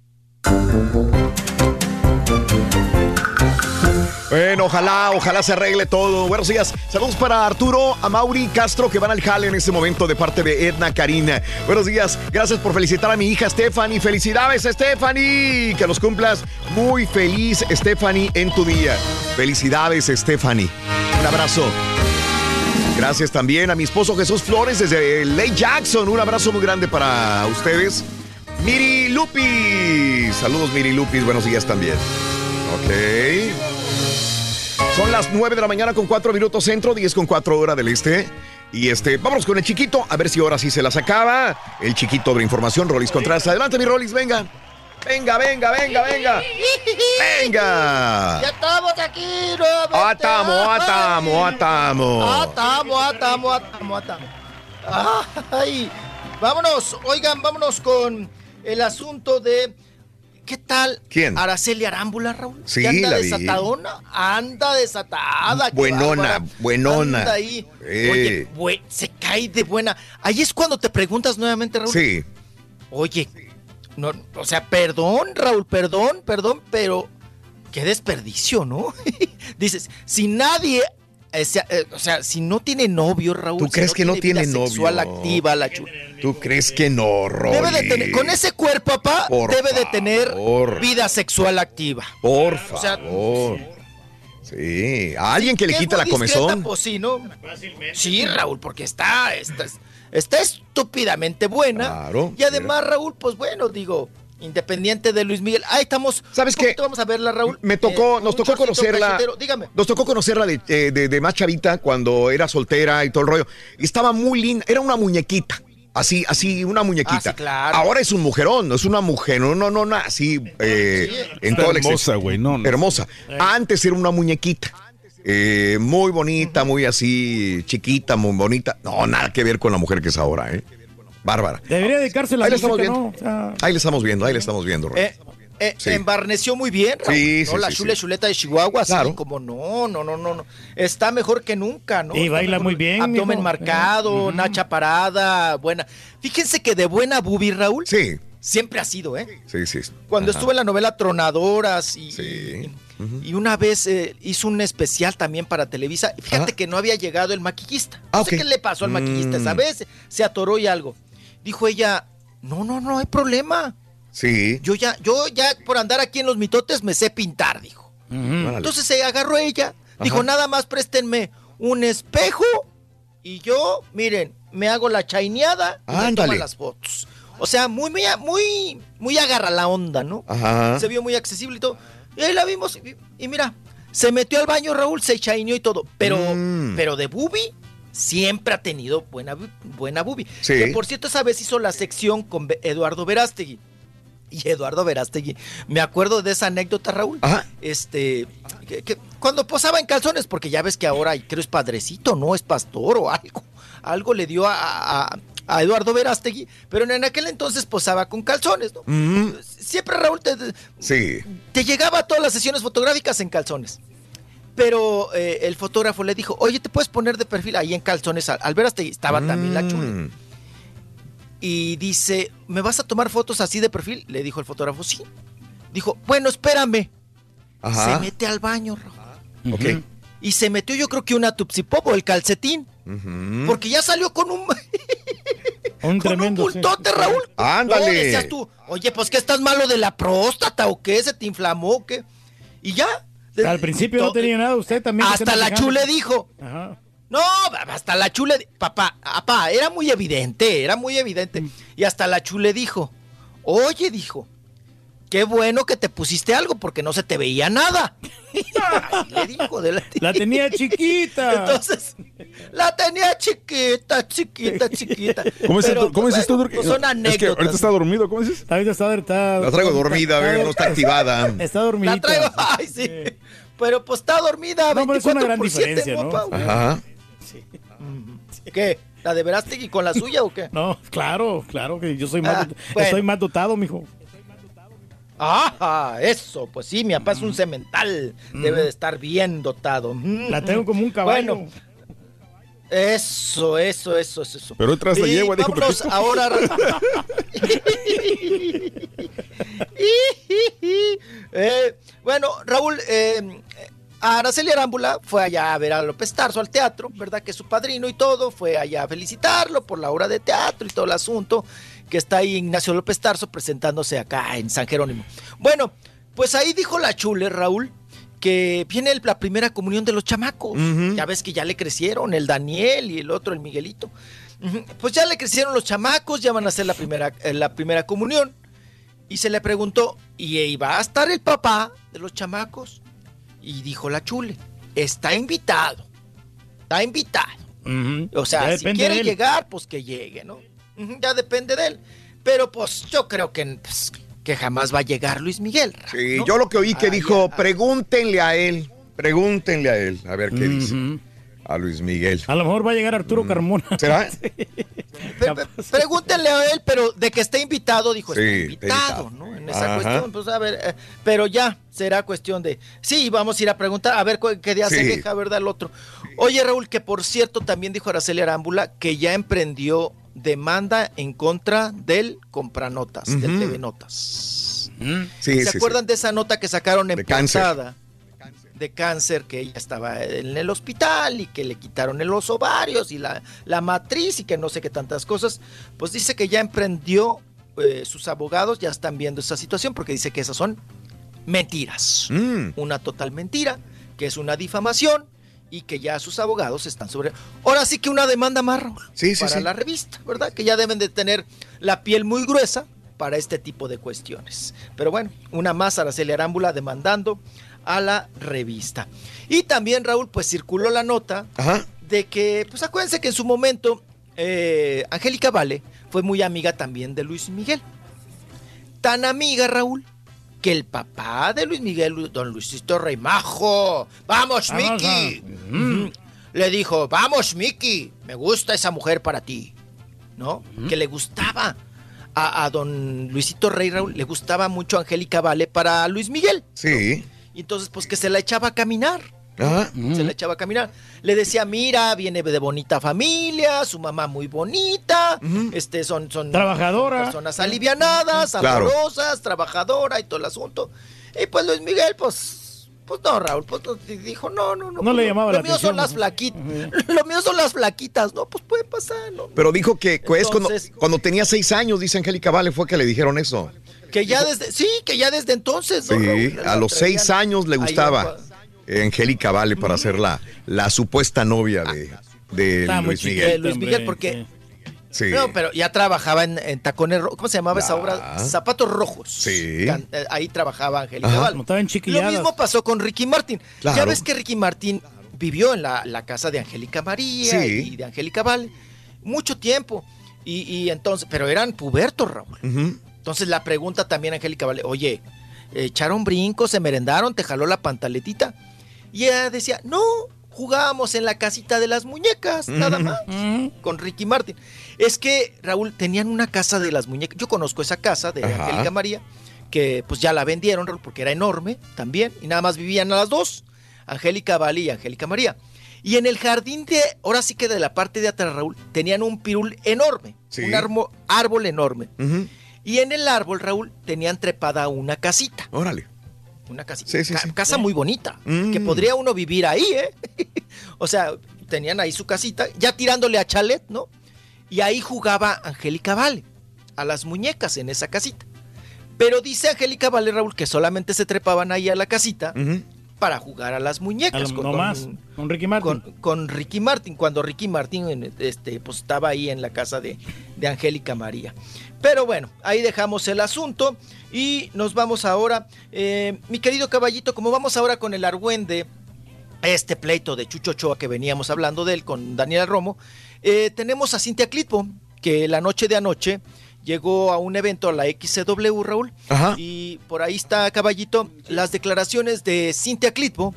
Bueno, ojalá, ojalá se arregle todo. Buenos días. Saludos para Arturo, a Mauri Castro, que van al jale en este momento de parte de Edna Karina. Buenos días. Gracias por felicitar a mi hija Stephanie. Felicidades, Stephanie. Que los cumplas muy feliz, Stephanie, en tu día. Felicidades, Stephanie. Un abrazo. Gracias también a mi esposo Jesús Flores desde Lake Jackson. Un abrazo muy grande para ustedes. Miri Lupis. Saludos, Miri Lupis. Buenos días también. Ok. Son las 9 de la mañana con 4 minutos centro, 10 con 4 hora del este. Y este, vámonos con el chiquito, a ver si ahora sí se las acaba. El chiquito de información, Rolis Contreras. Adelante, mi Rolis, venga. Venga, venga, venga, venga. Venga. Ya estamos aquí, nuevamente. Atamo, atamo, atamo. Atamo, atamo, atamo, atamo. Ay, vámonos, oigan, vámonos con el asunto de. ¿Qué tal? ¿Quién? Araceli Arámbula, Raúl. Sí, ¿Que anda la vi. desatadona? Anda desatada. qué Buenona, buenona. Anda ahí. Eh. Oye, se cae de buena. Ahí es cuando te preguntas nuevamente, Raúl. Sí. Oye, no, o sea, perdón, Raúl, perdón, perdón, pero qué desperdicio, ¿no? Dices, si nadie, eh, sea, eh, o sea, si no tiene novio, Raúl. ¿Tú si crees que no vida tiene novio? sexual activa, la ¿Tú crees que no, Rolis? Debe de tener, con ese cuerpo, papá, Por debe de tener vida sexual activa. Por O sea, favor. Sí. ¿A alguien que le es quite la comezón? Pues sí, ¿no? Sí, Raúl, porque está, está, está estúpidamente buena. Claro, Y además, Raúl, pues bueno, digo, independiente de Luis Miguel. Ahí estamos. ¿Sabes qué? Vamos a verla, Raúl. Me tocó, Eh, nos tocó conocerla. Dígame. Nos tocó conocerla de, eh, de, de más chavita cuando era soltera y todo el rollo. Y estaba muy linda, era una muñequita. Así, así, una muñequita. Ah, sí, claro. Ahora es un mujerón, no es una mujer, no, no, no, no, así, eh, en todo hermosa, güey, no, no. Hermosa. Antes era una muñequita. eh, muy bonita, muy así, chiquita, muy bonita. No, nada que ver con la mujer que es ahora, ¿eh? Bárbara. Debería dedicarse a la Ahí música, viendo. ¿no? O sea, Ahí le estamos viendo, ahí le estamos viendo. Eh, eh, Sí. Embarneció muy bien, Raúl. Sí, ¿no? sí, La sí, chule sí. chuleta de Chihuahua, Claro. como no, no, no, no, no. Está mejor que nunca, ¿no? Y baila muy bien, Abdomen mijo. marcado, Eh, nacha parada, buena. Fíjense que de buena bubi, Raúl. Sí. Siempre ha sido, ¿eh? Sí, sí. Cuando Ajá. estuve en la novela Tronadoras y, y, y una vez eh, hizo un especial también para Televisa. Fíjate que no había llegado el maquillista. No Ah, sé qué le pasó al maquillista Mm. esa vez. Se atoró y algo. Dijo ella, no, no, no hay problema. Sí. Yo ya, yo ya por andar aquí en los mitotes me sé pintar, dijo. Entonces se agarró ella. Dijo, nada más préstenme un espejo y yo, miren, me hago la chaineada y me toman las fotos. O sea, muy, muy, muy, muy agarra la onda, ¿no? Ajá. Se vio muy accesible y todo. Y ahí la vimos y, y mira, se metió al baño Raúl, se chaineó y todo. Pero, Mm. pero de bubi siempre ha tenido buena, bu- buena. Sí. Que por cierto, esa vez hizo la sección con Eduardo Verástegui. Y Eduardo Verástegui, me acuerdo de esa anécdota, Raúl. Ajá. Este, que, que cuando posaba en calzones, porque ya ves que ahora creo es padrecito, no es pastor o algo. Algo le dio a, a- a Eduardo Verástegui, pero en aquel entonces posaba con calzones, ¿no? Mm, Siempre, Raúl, te, sí. te llegaba a todas las sesiones fotográficas en calzones. Pero eh, el fotógrafo le dijo, oye, ¿te puedes poner de perfil ahí en calzones? Al, al Verástegui estaba también la chula. Mm. Y dice, ¿me vas a tomar fotos así de perfil? Le dijo el fotógrafo, sí. Dijo, bueno, espérame. Ajá. se mete al baño, Raúl. Ok. Y se metió yo creo que una tupsipop o el calcetín. Porque ya salió con un, Un tremendo. sí. bultote, Raúl. Ándale. No, decías tú, oye, pues que estás malo de la próstata o qué, se te inflamó o qué. Y ya. Al principio no tenía nada, usted también. Hasta la chule dijo. Ajá. No, hasta la chule, papá, papá, era muy evidente, era muy evidente. Y hasta la chule dijo, oye, dijo, qué bueno que te pusiste algo porque no se te veía nada. Ay, le dijo de la, La tenía chiquita. Entonces, la tenía chiquita, chiquita, chiquita. ¿Cómo es, Pero, esto? ¿Cómo es esto, bueno, Durki? pues son Es que anécdotas. ahorita está dormido, ¿cómo dices? Ahorita está, está, La traigo dormida, a ver, no está activada. Está dormidita. La traigo, ay, sí. Pero pues está dormida. No, pero es una gran 24 por siete, diferencia, ¿no? guapa. Ajá. ¿Qué? ¿La de Verástegui con la suya o qué? No, claro, claro que yo soy más, Ah, bueno. estoy más dotado, mijo. Ah, eso, pues sí, mi papá es un cemental. Debe de estar bien dotado. La tengo como un caballo. Bueno, eso, eso, eso, eso. eso. Pero tras la yegua, dijo vámonos ahora. Eh, bueno, Raúl, eh, Araceli Arámbula fue allá a ver a López Tarso al teatro, ¿verdad? Que es su padrino y todo, fue allá a felicitarlo por la obra de teatro y todo el asunto, que está ahí Ignacio López Tarso presentándose acá en San Jerónimo. Bueno, pues ahí dijo la chule, Raúl, que viene la primera comunión de los chamacos. Ya ves que ya le crecieron, el Daniel y el otro, el Miguelito. Pues ya le crecieron los chamacos, ya van a hacer la primera, eh, la primera comunión. Y se le preguntó, ¿y va a estar el papá de los chamacos? Y dijo la chule, está invitado, está invitado. O sea, si quiere llegar, pues que llegue, ¿no? Ya depende de él. Pero pues yo creo que, pues, que jamás va a llegar Luis Miguel. Sí, yo lo que oí que Ah, dijo, ya. pregúntenle a él, pregúntenle a él, a ver qué dice. A Luis Miguel. A lo mejor va a llegar Arturo Carmona. ¿Será? Pregúntenle a él, pero de que esté invitado, dijo, Sí, está está invitado. ¿no? En esa Ajá. cuestión, pues a ver, eh, pero ya será cuestión de, sí, vamos a ir a preguntar, a ver qué día se Sí. deja, ¿verdad? El otro. Oye, Raúl, que por cierto también dijo Araceli Arámbula que ya emprendió demanda en contra del Compranotas, del Ujú. TV Notas. Sí, ¿Se sí, sí. acuerdan de esa nota que sacaron en De cáncer. De cáncer, que ella estaba en el hospital y que le quitaron los ovarios y la, la matriz y que no sé qué tantas cosas. Pues dice que ya emprendió, eh, sus abogados ya están viendo esa situación porque dice que esas son mentiras. Mm. Una total mentira, que es una difamación y que ya sus abogados están sobre... Ahora sí que una demanda más, Raúl, Sí, sí, para sí. la revista, ¿verdad? Que ya deben de tener la piel muy gruesa para este tipo de cuestiones. Pero bueno, una más Araceli Arámbula demandando a la revista. Y también, Raúl, pues circuló la nota Ajá. de que, pues acuérdense que en su momento eh, Angélica Vale fue muy amiga también de Luis Miguel. Tan amiga, Raúl, que el papá de Luis Miguel, don Luisito Reymajo, vamos, Vamos, Miki, le dijo, vamos, Miki, me gusta esa mujer para ti, ¿no? Que le gustaba a, a don Luisito Rey Raúl, le gustaba mucho Angélica Vale para Luis Miguel. Sí. Y entonces, pues que se la echaba a caminar. Ajá. Se la echaba a caminar. Le decía, mira, viene de bonita familia, su mamá muy bonita, este, son, son Trabajadora. personas alivianadas, Claro. amorosas, trabajadora y todo el asunto. Y pues Luis Miguel, pues, pues no, Raúl, pues dijo, no, no, no. No le pues, llamaba lo la mío son las flaquitas. Lo mío son las flaquitas, ¿no? Pues puede pasar, ¿no? Pero dijo que pues, cuando, Entonces- cuando tenía seis años, dice Angélica Vale, fue que le dijeron eso. Que ya desde, sí, que ya desde entonces, ¿no, Sí, Raúl? a los seis años le gustaba Angélica Vale para ser la, la supuesta novia de, de Está muy Luis chiquita, Miguel. de Luis Miguel, porque Sí. No, pero ya trabajaba en, en Tacones Rojos. ¿Cómo se llamaba esa Ah. obra? Zapatos Rojos. Sí. Can- eh, ahí trabajaba Angélica. Vale. Lo mismo pasó con Ricky Martin. Ya Claro. ves que Ricky Martin vivió en la, la casa de Angélica María Sí. y de Angélica Vale mucho tiempo. Y, y entonces, pero eran pubertos, Raúl. Entonces la pregunta también a Angélica Vale, oye, ¿echaron brincos, se merendaron, te jaló la pantaletita? Y ella decía, no, jugábamos en la casita de las muñecas, nada más, con Ricky Martin. Es que, Raúl, tenían una casa de las muñecas, yo conozco esa casa de Ajá. Angélica María, que pues ya la vendieron, Raúl, porque era enorme también, y nada más vivían a las dos, Angélica Vale y Angélica María. Y en el jardín de, ahora sí que de la parte de atrás, Raúl, tenían un pirul enorme, Sí. un armo- árbol enorme. Y en el árbol, Raúl, tenían trepada una casita. Órale. Una casita. Sí, sí, ca- sí. casa muy bonita. Mm. Que podría uno vivir ahí, ¿eh? o sea, tenían ahí su casita, ya tirándole a chalet, ¿no? Y ahí jugaba Angélica Vale, a las muñecas en esa casita. Pero dice Angélica Vale, Raúl, que solamente se trepaban ahí a la casita para jugar a las muñecas. A lo- no más, con Ricky Martin. Con, con Ricky Martin, cuando Ricky Martin en- este, pues, estaba ahí en la casa de, de Angélica María. Pero bueno, ahí dejamos el asunto y nos vamos ahora. eh, mi querido caballito, como vamos ahora con el argüende, este pleito de Chucho Ochoa que veníamos hablando de él con Daniel Romo, eh, tenemos a Cintia Clitbo, que la noche de anoche llegó a un evento a la XCW, Raúl, Ajá. y por ahí está, caballito, las declaraciones de Cintia Clitbo,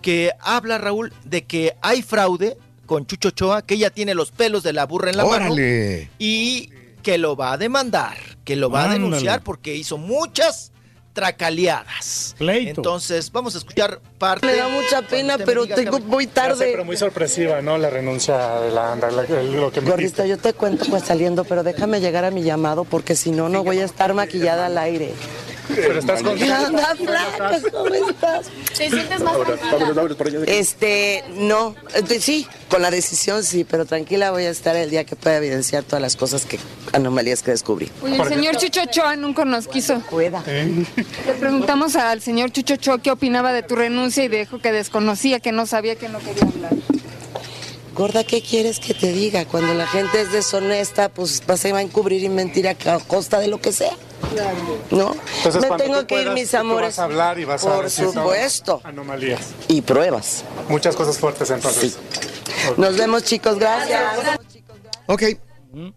que habla, Raúl, de que hay fraude con Chucho Ochoa, que ella tiene los pelos de la burra en la mano Órale. y que lo va a demandar, que lo va a denunciar porque hizo muchas tracaleadas. Entonces, vamos a escuchar parte. Me da mucha pena, pero tengo muy tarde. pero muy sorpresiva, ¿no? La renuncia de la, la- lo que me yo te cuento pues saliendo, pero déjame llegar a mi llamado porque si no, no voy a estar maquillada al aire. Pero estás con- Anda, flaca, ¿cómo estás? ¿Te sientes más Este, no, eh, sí, con la decisión sí, pero tranquila voy a estar el día que pueda evidenciar todas las cosas que, anomalías que descubrí. Oye, el señor Chucho Ochoa nunca nos quiso. Pueda. Le preguntamos al señor Chucho Ochoa qué opinaba de tu renuncia y dijo que desconocía, que no sabía, que no quería hablar. Gorda, ¿qué quieres que te diga? Cuando la gente es deshonesta, pues vas a encubrir y mentir a costa de lo que sea. ¿No? Entonces, Me tengo que ir, mis amores. vas a hablar y vas a Por ¿no? supuesto. Anomalías. Y pruebas. Muchas cosas fuertes entonces. Nos vemos, chicos. Gracias. Ok.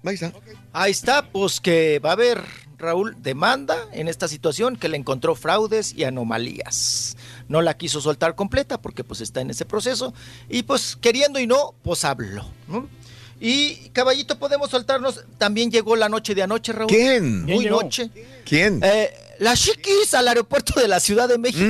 Ahí está. Ahí está, pues que va a haber, Raúl, demanda en esta situación que le encontró fraudes y anomalías. No la quiso soltar completa porque pues está en ese proceso y pues queriendo y no, pues habló. ¿no? Y caballito, podemos soltarnos. También llegó la noche de anoche, Raúl. ¿Quién? Muy noche. ¿Quién? Eh, la Chiquis al aeropuerto de la Ciudad de México.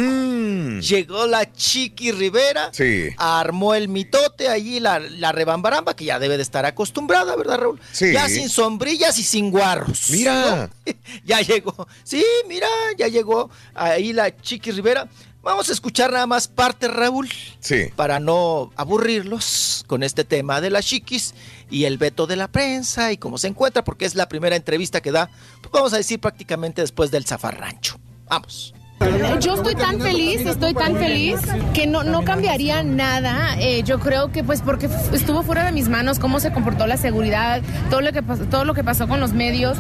Llegó la Chiqui Rivera. Mm. Sí. Armó el mitote allí, la, la rebambaramba, que ya debe de estar acostumbrada, ¿verdad, Raúl? Sí. Ya sin sombrillas y sin guarros. Mira. ¿no? ya llegó. Sí, mira, ya llegó ahí la Chiqui Rivera. Vamos a escuchar nada más parte, Raúl, Sí. para no aburrirlos con este tema de las chiquis y el veto de la prensa y cómo se encuentra, porque es la primera entrevista que da, pues vamos a decir prácticamente después del zafarrancho. Vamos. Yo estoy tan feliz, estoy tan feliz que no, no cambiaría nada. Eh, yo creo que pues porque estuvo fuera de mis manos cómo se comportó la seguridad, todo lo que pasó, todo lo que pasó con los medios.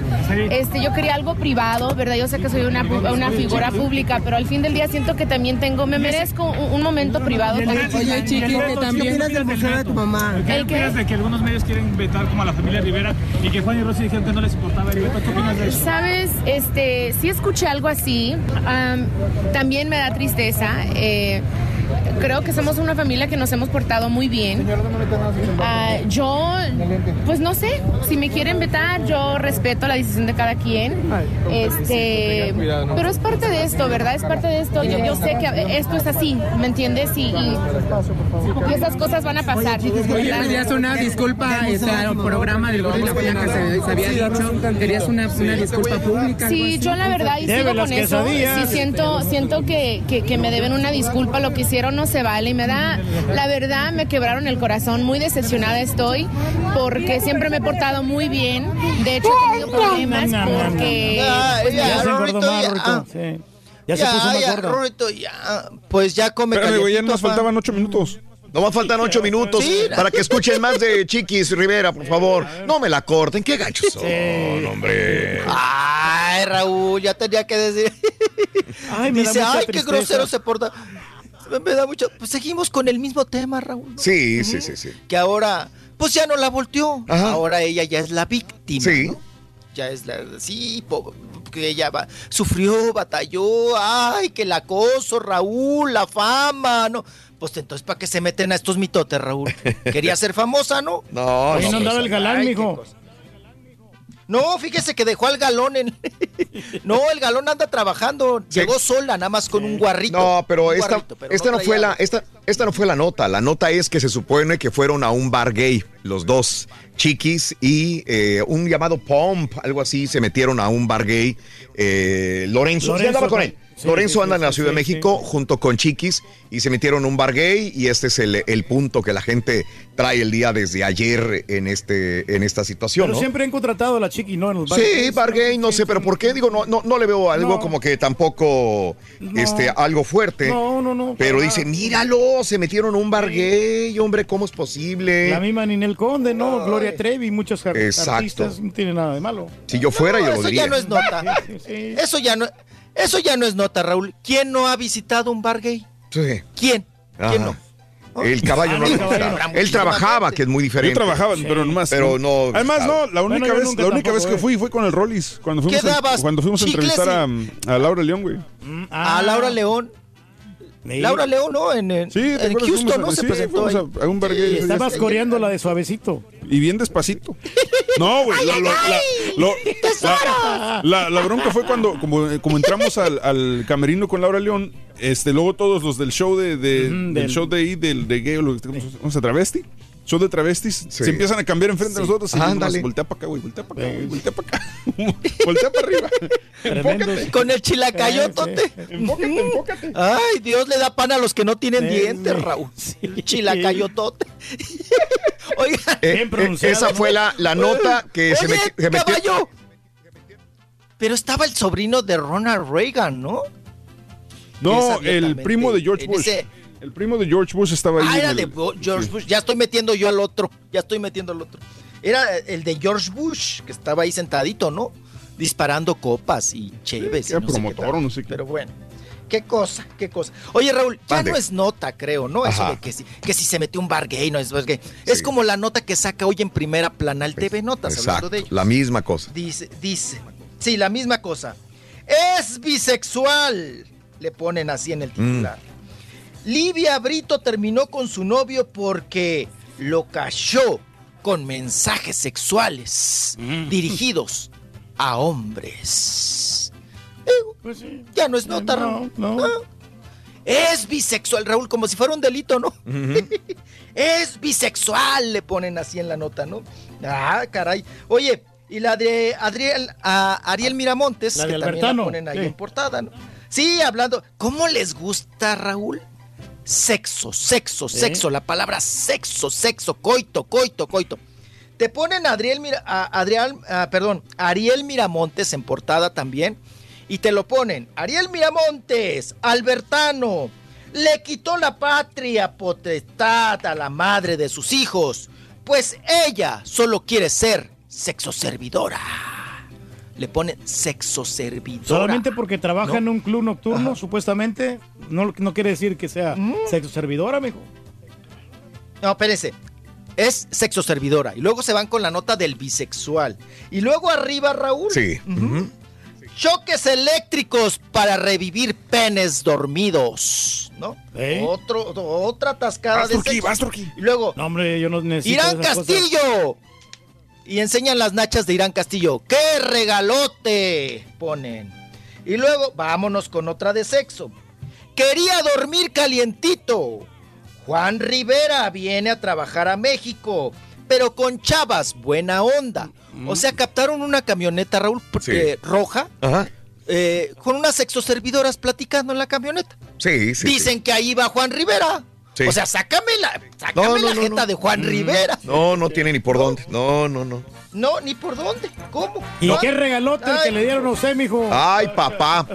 Este, yo quería algo privado, ¿verdad? Yo sé que soy una, pu- una figura pública, pero al fin del día siento que también tengo, me merezco un, un momento privado. Oye, Chiqui, ¿qué opinas del museo de tu mamá? ¿El ¿Qué opinas de que algunos medios quieren vetar como a la familia Rivera y que Juan y Rosy dijeron que no les importaba el veto? ¿Qué opinas de eso? Sabes, este, sí escuché algo así. am, también me da tristeza. eh, creo que somos una familia que nos hemos portado muy bien. Ah, yo, pues no sé, si me quieren vetar, yo respeto la decisión de cada quien. Este, pero es parte de esto, ¿verdad? Es parte de esto. Yo, yo sé que esto es así, ¿me entiendes? Y, y- y esas cosas van a pasar. Oye, pedías una disculpa este, al programa del Gordo y la Flaca que se, se había dicho. Querías una, una disculpa pública. Sí, yo la verdad y sigo con eso. Sí, siento, siento que, que, que me deben una disculpa. Lo que hicieron no se vale. Y me da, la verdad, me quebraron el corazón. Muy decepcionada estoy porque siempre me he portado muy bien. De hecho, he tenido problemas porque. pues, Ya, se ya. Sí. Ya se puso ya. Rorrito, ya. Pues ya come Espérame, güey, ya pa. faltaban ocho minutos. Nomás faltan ocho minutos Sí. para que escuchen más de Chiquis Rivera, por favor. No me la corten, qué gachos son, hombre. Ay, Raúl, ya tenía que decir. Ay, me da Dice, mucha ay, qué tristeza". grosero se porta. Me, da mucho. Pues seguimos con el mismo tema, Raúl. Sí, sí, sí, sí. Que ahora, pues ya no la volteó. Ajá. Ahora ella ya es la víctima. Sí. ¿no? Ya es la. Sí, po- que ella va, sufrió, batalló. Ay, que el acoso, Raúl, la fama, ¿no? Pues entonces, ¿para qué se meten a estos mitotes, Raúl? Quería ser famosa, ¿no? No, Ahí no pues, andaba el galán, ay, qué mijo. cosa. No, fíjese que dejó al galón en. No, el galón anda trabajando. Llegó sola, nada más con un guarrito. No, pero esta, guarrito, pero esta no, fue la, esta, esta no fue la nota. La nota es que se supone que fueron a un bar gay. Los dos chiquis y eh, un llamado Pomp, algo así, se metieron a un bar gay. Eh, Lorenzo, ¿sí Lorenzo, andaba con él? sí, Lorenzo sí, anda sí, en la sí, Ciudad de sí, México junto con Chiquis y se metieron a un bar gay y este es el, el punto que la gente trae el día desde ayer en este en esta situación. Pero ¿no? siempre han contratado a la chiqui, ¿no? En los Sí, bares. bar gay, no sé, pero ¿por qué? Digo, no, no, no le veo algo No. como que tampoco este, algo fuerte. No, no, no. Pero dice, míralo, se metieron a un bar gay, hombre, ¿cómo es posible? La misma Ninel Conde, ¿no? Gloria Trevi, muchos ar- Exacto. artistas, no tiene nada de malo. Si yo fuera, yo lo eso diría. ya no es nota. Eso ya no, eso ya no es nota, Raúl. ¿Quién no ha visitado un bar gay? Sí. ¿Quién? ¿Quién no? El caballo Ah, no el le caballo. Él trabajaba, que es muy diferente. Yo trabajaba, pero nomás. Pero no. Además, no, la única Bueno, vez, la única vez que fui fue con el Rollis. Cuando fuimos, ¿Qué a, dabas? cuando fuimos a ¿Chicles entrevistar a, a Laura León, güey. A Laura León. Laura León, ¿no? En, en, Sí, ¿te en? Houston, a- ¿no? Se sí, presentó fuimos ahí. a, a un bar gay. Y estabas coreando la de suavecito. Y bien despacito. No, güey. la- lo- la, la- la bronca fue cuando, como, como entramos al, al camerino con Laura León, este, luego todos los del show de, de- del, del- show de ahí, del de gay, o lo que ¿cómo se travesti? Show de travestis, se empiezan a cambiar enfrente de nosotros y Ándale. nos voltea para acá, güey, voltea para acá, güey, voltea para acá, voltea para arriba. Enfócate. Con el chilacayotote. Enfócate, enfócate. Ay, Dios le da pan a los que no tienen Sí, dientes, sí. Raúl. Chilacayotote. Oigan, Eh, Bien eh, pronunciado, esa fue la, la nota que se, se metió. caballo. Pero estaba el sobrino de Ronald Reagan, ¿no? No, el primo de George Bush. ese- El primo de George Bush estaba ahí. Ah, era el- de George Bush. Ya estoy metiendo yo al otro. Ya estoy metiendo al otro. Era el de George Bush, que estaba ahí sentadito, ¿no? Disparando copas y chéves. Era no promotor o no sé qué. Pero bueno. Qué cosa, qué cosa. Oye, Raúl, ya no es nota, creo, ¿no? Eso Ajá. de que si, que si se metió un bar gay, no es bar gay. Es como la nota que saca hoy en primera plana el TV Notas, hablando Exacto, de ello. la misma cosa. Dice, dice. Sí, la misma cosa. Es bisexual. Le ponen así en el titular. Livia Brito terminó con su novio porque lo cayó con mensajes sexuales dirigidos a hombres. Pues sí. Ya no es nota, No. Ah. Es bisexual, Raúl, como si fuera un delito, ¿no? es bisexual, le ponen así en la nota, ¿no? Ah, caray. Oye, y la de Adriel, a Ariel Miramontes, La de que también la ponen ahí sí. en portada, ¿no? Sí, hablando. ¿Cómo les gusta, Raúl? Sexo, sexo, ¿Eh? sexo, la palabra sexo, sexo, coito, coito, coito. Te ponen a Adriel, Mira- a Adriel, perdón, Ariel Miramontes en portada también. Y te lo ponen, Ariel Miramontes, Albertano, le quitó la patria potestad a la madre de sus hijos, pues ella solo quiere ser sexo servidora. Le ponen sexo servidora. Solamente porque trabaja ¿No? en un club nocturno, supuestamente, no, no quiere decir que sea Mm. sexo servidor, amigo. No, espérese. Es sexo servidora. Y luego se van con la nota del bisexual. Y luego arriba, Raúl. Sí. Choques eléctricos para revivir penes dormidos. ¿No? ¿Eh? Otro, otra atascada Vas, de Turquí, sexo. vas. Y luego, No, hombre, yo no necesito Irán esas cosas. Y enseñan las nachas de Irán Castillo. ¡Qué regalote! Ponen. Y luego, vámonos con otra de sexo. Quería dormir calientito. Juan Rivera viene a trabajar a México, pero con chavas, buena onda. O sea, captaron una camioneta, Raúl, Sí. eh, roja, Ajá. eh, con unas sexoservidoras platicando en la camioneta. Sí, sí. Dicen que ahí va Juan Rivera. Sí. O sea, sácame la, sácame No, no, la no, jeta no. de Juan Rivera. sí. No, no tiene ni por dónde. No, no, no. No, ni por dónde. ¿Cómo? ¿Y qué regalote el que Ay. le dieron a usted, mijo? Ay, papá.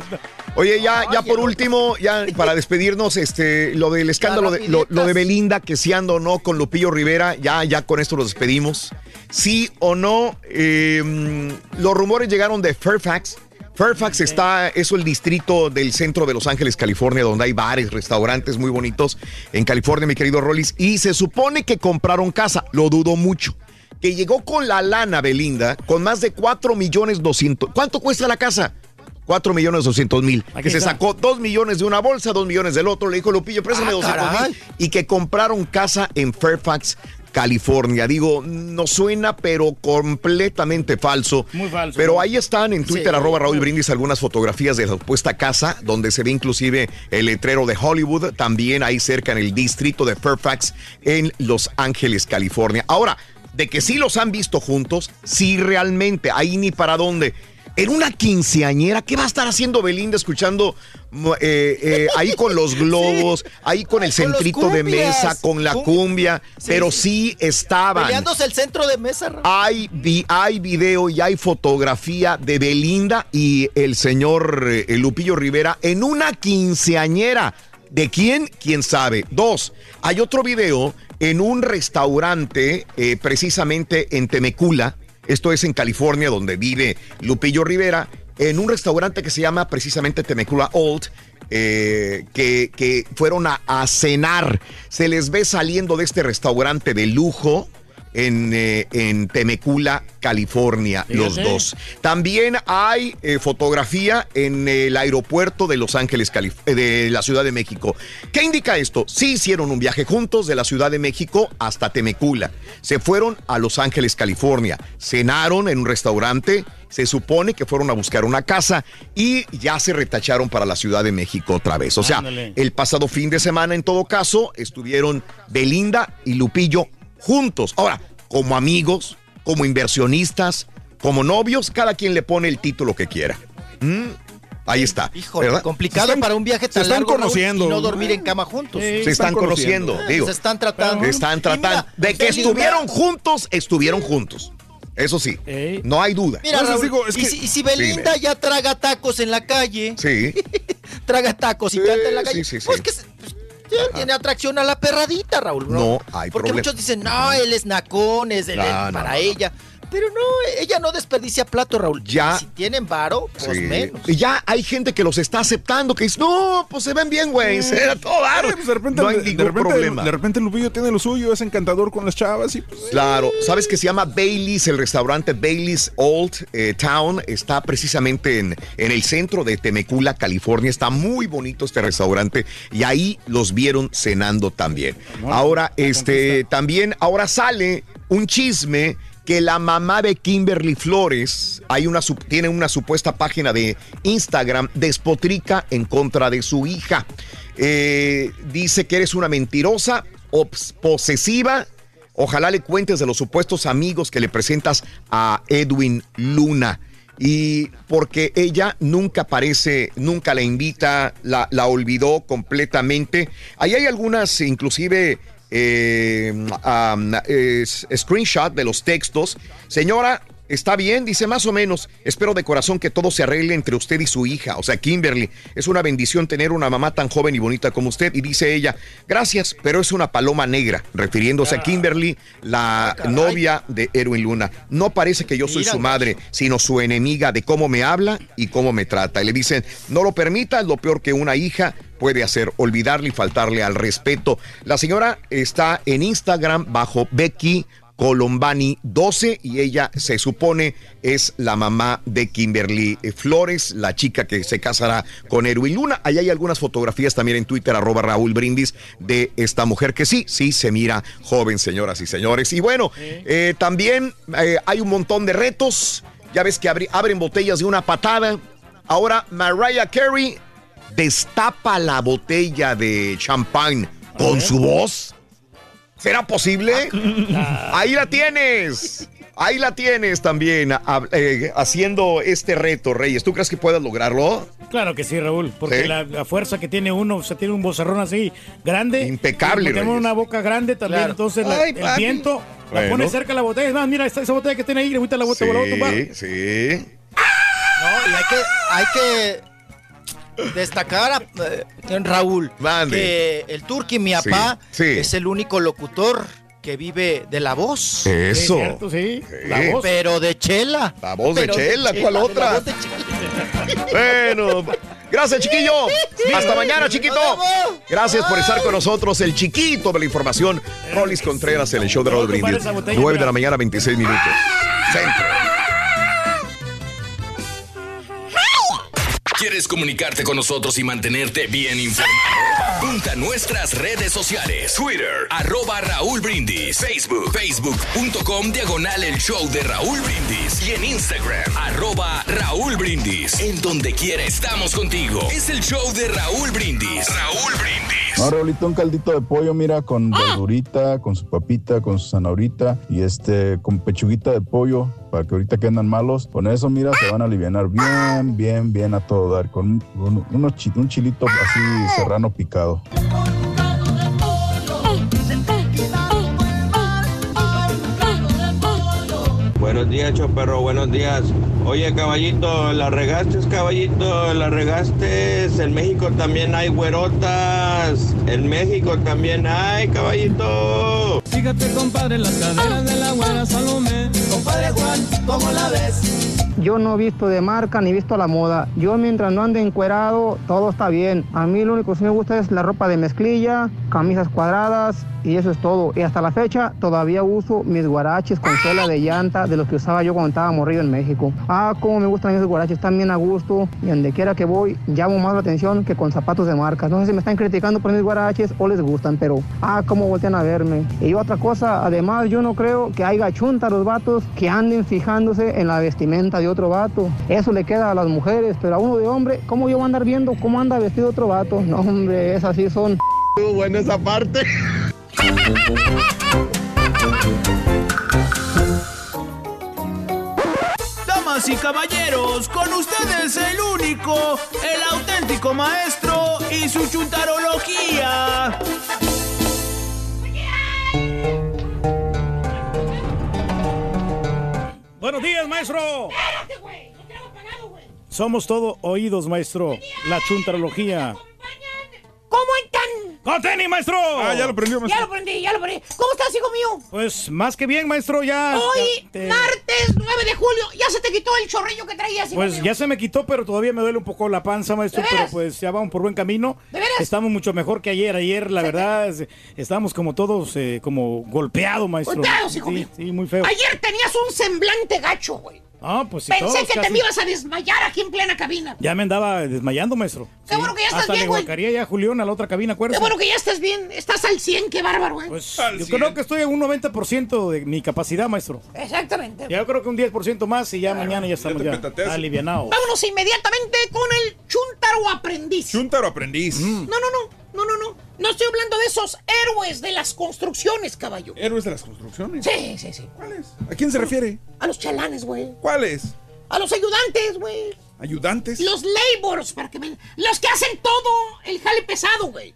Oye, ya, ya Ay, por último, ya para despedirnos, este, lo del escándalo de lo, lo de Belinda, que si ando o no con Lupillo Rivera, ya, ya con esto los despedimos. Sí o no, eh, mm, los rumores llegaron de Fairfax. Fairfax está, es el distrito del centro de Los Ángeles, California, donde hay bares, restaurantes muy bonitos en California, mi querido Rollis. Y se supone que compraron casa, lo dudo mucho. Que llegó con la lana Belinda, con más de 4 millones 200. ¿Cuánto cuesta la casa? 4 millones 200 mil. Aquí Que se sacó 2 millones de una bolsa, 2 millones del otro. Le dijo Lupillo, préstame Ah, 200 caray. mil. Y que compraron casa en Fairfax, California. Digo, no suena, pero completamente falso. Muy falso. Pero ahí están en Twitter, Sí. arroba Raúl Brindis, algunas fotografías de la supuesta casa, donde se ve inclusive el letrero de Hollywood, también ahí cerca en el distrito de Fairfax, en Los Ángeles, California. Ahora, de que sí los han visto juntos, sí realmente, ahí ni para dónde. En una quinceañera, ¿qué va a estar haciendo Belinda escuchando mo- eh, eh, ahí con los globos, ahí con el Con centrito de mesa, con la Cum- cumbia? Sí, pero sí. sí estaban. Peleándose el centro de mesa. Raúl. Hay, vi- hay video y hay fotografía de Belinda y el señor eh, Lupillo Rivera en una quinceañera. ¿De quién? ¿Quién sabe? Dos, hay otro video en un restaurante precisamente en Temecula, esto es en California donde vive Lupillo Rivera, en un restaurante que se llama precisamente Temecula Old, eh, que, que fueron a, a cenar. Se les ve saliendo de este restaurante de lujo en, eh, en Temecula, California, los dos. También hay eh, fotografía en el aeropuerto de Los Ángeles, Calif- eh, de la Ciudad de México. ¿Qué indica esto? Sí hicieron un viaje juntos de la Ciudad de México hasta Temecula. Se fueron a Los Ángeles, California. Cenaron en un restaurante. Se supone que fueron a buscar una casa y ya se retacharon para la Ciudad de México otra vez. O sea, Ándale. el pasado fin de semana, en todo caso, estuvieron Belinda y Lupillo juntos. Ahora, como amigos, como inversionistas, como novios, cada quien le pone el título que quiera. Mm, Ahí está. Híjole, ¿verdad? complicado Se están- para un viaje se tan están largo Raúl, conociendo. y no dormir en cama juntos. Se están conociendo, Eh, digo. Se están tratando. Están tratando. Mira, De que estuvieron juntos, estuvieron juntos. Eso sí, no hay duda. Mira, Entonces Raúl, digo, es y, que- si, y si Belinda ya traga tacos en la calle, Sí. traga tacos y canta en la calle, sí, sí, pues sí. que se- tiene atracción a la perradita, Raúl. No hay Porque problema. muchos dicen, no, él es nacón, es No, no, para no, no. ella. Pero no, ella no desperdicia plato, Raúl. Ya. Si tienen varo, pues Sí. menos. Y ya hay gente que los está aceptando, que dice, no, pues se ven bien, güey, se ve todo. Eh, pues de repente, no hay de, ningún repente, problema. de repente Lupillo tiene lo suyo, es encantador con las chavas y pues, Claro, sabes que se llama Bailey's, el restaurante Bailey's Old eh, Town está precisamente en, en el centro de Temecula, California. Está muy bonito este restaurante y ahí los vieron cenando también. Ahora, este, también, ahora sale un chisme que la mamá de Kimberly Flores tiene una supuesta página de Instagram despotrica en contra de su hija. Eh, dice que eres una mentirosa, posesiva, Ojalá le cuentes de los supuestos amigos que le presentas a Edwin Luna. Y porque ella nunca aparece, nunca la invita, la, la olvidó completamente. Ahí hay algunas, inclusive, eh, um, screenshot de los textos. Señora, está bien, dice más o menos. Espero de corazón que todo se arregle entre usted y su hija, o sea, Kimberly. Es una bendición tener una mamá tan joven y bonita como usted. Y dice ella, gracias, pero es una paloma negra, refiriéndose a Kimberly, la novia de Erwin Luna. No parece que yo soy Mira, su madre, sino su enemiga de cómo me habla y cómo me trata. Y le dicen, no lo permita, es lo peor que una hija puede hacer, olvidarle y faltarle al respeto. La señora está en Instagram bajo Becky Colombani 12 y ella se supone es la mamá de Kimberly Flores, la chica que se casará con Erwin Luna. Ahí hay algunas fotografías también en Twitter, arroba Raúl Brindis, de esta mujer que sí, sí se mira joven, señoras y señores. Y bueno, eh, también eh, hay un montón de retos. Ya ves que abri- abren botellas de una patada. Ahora Mariah Carey destapa la botella de champán con su voz. ¿Será posible? Ahí la tienes. Ahí la tienes también, a- eh, haciendo este reto, Reyes. ¿Tú crees que puedas lograrlo? Claro que sí, Raúl, porque Sí. la, la fuerza que tiene uno, o sea, tiene un bozarrón así grande. Impecable, y Tenemos Reyes. una boca grande también, Claro. entonces la- Ay, el viento la Bueno. pone cerca de la botella. Es más, mira, esa botella que tiene ahí, ahorita la botella la voy a tumbar. Sí, sí. No, y hay que, hay que destacar a eh, Raúl Mande. que el Turqui, mi papá, Sí, sí. es el único locutor que vive de la voz. Eso. Sí, cierto, sí. La Sí. voz. Pero de chela. La voz de Chela, ¿cuál de la otra? voz de Chela. Bueno, gracias, chiquillo. Hasta mañana, chiquito. Gracias por estar con nosotros, el chiquito de la información. Rolis Contreras en el show de Raúl Brindis. esa botella, 9 de la mañana, 26 minutos. Centro. ¿Quieres comunicarte con nosotros y mantenerte bien informado? Punta nuestras redes sociales. Twitter, arroba Raúl Brindis. Facebook, facebook.com, diagonal el show de Raúl Brindis. Y en Instagram, arroba Raúl Brindis. En donde quiera estamos contigo. Es el show de Raúl Brindis. Raúl Brindis. No, Raulito, un caldito de pollo, mira, con verdurita, con su papita, con su zanahorita y este, con pechuguita de pollo, para que ahorita que andan malos, con eso, mira, se van a aliviar bien, bien, bien a todo dar, con un, un- unos chi- un chilito así serrano picado. Buenos días, Choperro, buenos días. Oye, caballito, la regaste, caballito, la regaste. En México también hay güerotas. En México también hay, caballito. Fíjate, compadre, las caderas de la buena Salomé. Compadre Juan, ¿cómo la ves? Yo no he visto de marca ni visto la moda. Yo mientras no ande encuerado, todo está bien. A mí lo único que me gusta es la ropa de mezclilla, camisas cuadradas y eso es todo. Y hasta la fecha todavía uso mis guaraches con suela de llanta de los que usaba yo cuando estaba morrido en México. Ah, cómo me gustan esos guaraches, están bien a gusto y donde quiera que voy llamo más la atención que con zapatos de marca. No sé si me están criticando por mis guaraches o les gustan, pero ah, cómo voltean a verme. Y otra cosa, además yo no creo que haya chunta los vatos que anden fijándose en la vestimenta de otro vato. Eso le queda a las mujeres, pero a uno de hombre, ¿cómo yo voy a andar viendo cómo anda vestido otro vato? No, hombre, esas sí son... Buena esa parte. Damas y caballeros, con ustedes el único, el auténtico maestro y su chuntarología. Buenos días, maestro. Somos todo oídos, maestro. La chuntarología. ¿Cómo están? ¡Con tenis, maestro! Ah, ya lo prendió, Ya lo prendí, ya lo prendí. ¿Cómo estás, hijo mío? Pues más que bien, maestro, ya. Hoy, ya te- martes 9 de julio, ya se te quitó el chorrillo que traías, hijo Pues mío. ya se me quitó, pero todavía me duele un poco la panza, maestro. ¿De Pero pues ya vamos por buen camino. ¿De veras? Estamos mucho mejor que ayer. Ayer, la verdad, es- estamos como todos, eh, como golpeados, maestro. Golpeados, hijo sí, mío. sí, muy feo. Ayer tenías un semblante gacho, güey. Ah, pues sí, Pensé todos que te casi- me ibas a desmayar aquí en plena cabina. Ya me andaba desmayando, maestro. Qué bueno que ya estás Hasta bien, le güey. guacaría ya a Julián a la otra cabina, Qué acuérdate. bueno que ya estás bien. Estás al 100, qué bárbaro, güey. Pues yo creo que estoy en un 90% de mi capacidad, maestro. Exactamente. Ya creo que un 10% más y ya mañana ya estamos ya, alivianados. Vámonos inmediatamente con el chuntaro aprendiz. Chuntaro aprendiz. Mm. No, no, no. No, no, no. No estoy hablando de esos héroes de las construcciones, caballo. Héroes de las construcciones. Sí, sí, sí. ¿Cuáles? ¿A quién se refiere? A los chalanes, güey. ¿Cuáles? A los ayudantes, güey. ¿Ayudantes? Los labors, para que me... Los que hacen todo el jale pesado, güey.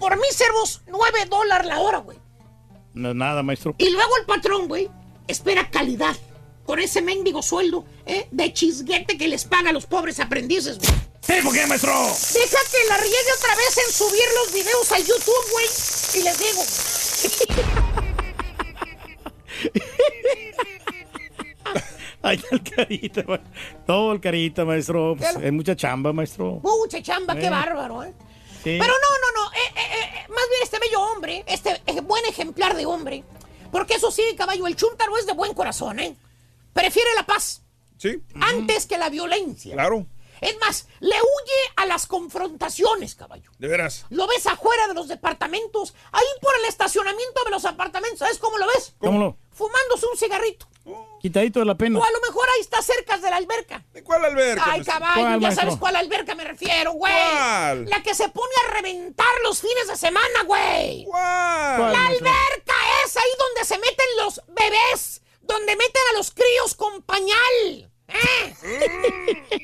Por míseros 9 dólares la hora, güey. No es nada, maestro. Y luego el patrón, güey, espera calidad. Con ese mendigo sueldo, ¿eh? De chisguete que les paga a los pobres aprendices, güey. ¿Sí, por qué, maestro? Deja que la riegue otra vez en subir los videos a YouTube, güey. Y les digo. Ay, el carita, todo el carita, maestro. Pues, hay mucha chamba, maestro. Mucha chamba, qué Eh. bárbaro, ¿eh? Sí. Pero no, no, no. eh, eh, más bien este bello hombre, este buen ejemplar de hombre. Porque eso sí, caballo, el chúntaro es de buen corazón, ¿eh? Prefiere la paz. Sí. Antes que la violencia. Claro. Es más, le huye a las confrontaciones, caballo. De veras. Lo ves afuera de los departamentos, ahí por el estacionamiento de los apartamentos. ¿Sabes cómo lo ves? ¿Cómo lo? Fumándose un cigarrito. Quitadito de la pena. O a lo mejor ahí está cerca de la alberca. ¿De cuál alberca? Ay, maestro? caballo, ¿Cuál, ya maestro? sabes cuál alberca me refiero, güey. ¿Cuál? La que se pone a reventar los fines de semana, güey. ¿Cuál? ¿Cuál, La maestro? alberca es ahí donde se meten los bebés, donde meten a los críos con pañal. ¿Eh?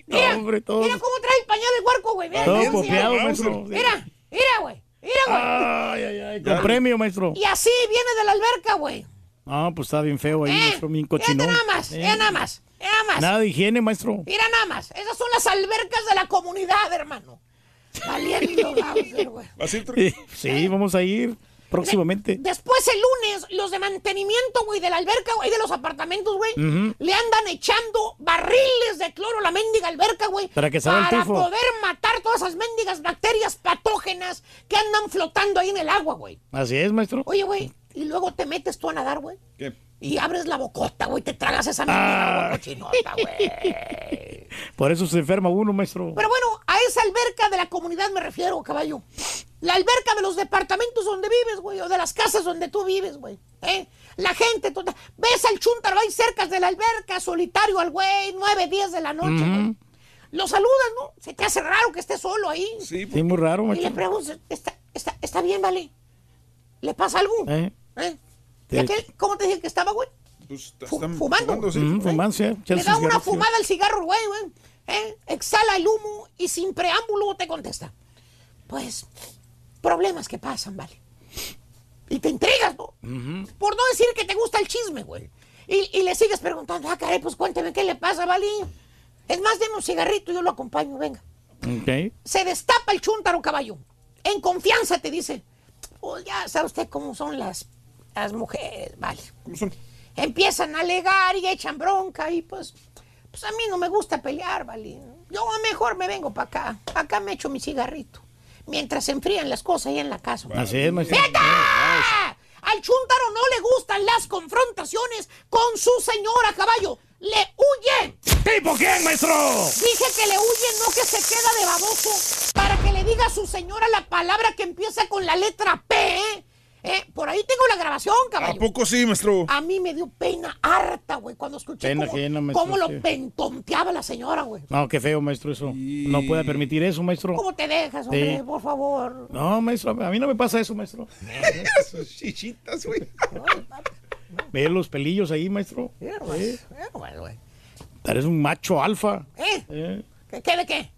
No, Mira, hombre, todo. mira cómo trae el pañal el huerco, güey. Mira, Todo copiado, maestro. Mira, mira, güey. Mira, güey. Ay, ay, ay. Con premio, maestro. Y así viene de la alberca, güey. Ah, pues está bien feo ahí, ¿Eh? maestro, bien cochinón. nada más, Eh. mira nada más, mira nada más. Nada de higiene, maestro. Mira nada más. Esas son las albercas de la comunidad, hermano. Valiendo, güey. ¿Vas a ir, sí, vamos a ir próximamente. Después el lunes, los de mantenimiento, güey, de la alberca, güey, de los apartamentos, güey, le andan echando barriles de cloro a la mendiga alberca, güey. Para que salga el Para tufo. poder matar todas esas mendigas bacterias patógenas que andan flotando ahí en el agua, güey. Así es, maestro. Oye, güey, y luego te metes tú a nadar, güey. ¿Qué? Y abres la bocota, güey, te tragas esa Ah. agua cochinota, güey. Por eso se enferma uno, maestro. Pero bueno, esa alberca de la comunidad me refiero, caballo. La alberca de los departamentos donde vives, güey, o de las casas donde tú vives, güey. ¿eh? La gente, toda- ves al chúntaro ahí cerca de la alberca, solitario al güey, 9, 10 de la noche, güey. Lo saludas, ¿no? Se te hace raro que esté solo ahí. Sí, muy raro, Y macho. le preguntas, ¿está, está, está bien, vale? ¿Le pasa algo? ¿Eh? ¿Eh? ¿Y Sí. aquel, cómo te dije que estaba, güey? Pues están fumando. sí. Mm, fumando, sí, echarse Le da un una fumada al cigarro, güey, güey. ¿eh? Exhala el humo y sin preámbulo te contesta. Pues, problemas que pasan, vale. Y te intrigas, ¿no? Por no decir que te gusta el chisme, güey. Y, y le sigues preguntando, ah, caray, pues cuénteme qué le pasa, vale. Es más, deme un cigarrito, yo lo acompaño, venga. Se destapa el chúntaro, caballo. En confianza te dice, pues ya sabe usted cómo son las, las mujeres, vale. Empiezan a alegar y echan bronca y pues, pues a mí no me gusta pelear, vale. Yo mejor me vengo para acá. Acá me echo mi cigarrito. Mientras se enfrían las cosas ahí en la casa. Así es. ¡Neta! Al chúntaro no le gustan las confrontaciones con su señora, caballo. ¡Le huye! ¿Tipo quién, maestro? Dije que le huye, no que se queda de baboso. Para que le diga a su señora la palabra que empieza con la letra P, ¿eh? Eh, Por ahí tengo la grabación, ¿A caballo. poco sí, maestro? A mí me dio pena harta, güey, cuando escuché Pena cómo, ajena, maestro, cómo lo pentonteaba la señora, güey. No, qué feo, maestro, eso. No puede permitir eso, maestro. ¿Cómo te dejas, hombre? Sí. Por favor. No, maestro, a mí no me pasa eso, maestro. Sus chichitas, güey. Ve los pelillos ahí, maestro. Mira, güey. Mira, güey. Eres un macho alfa. ¿Eh? Eh, ¿Qué, qué de qué?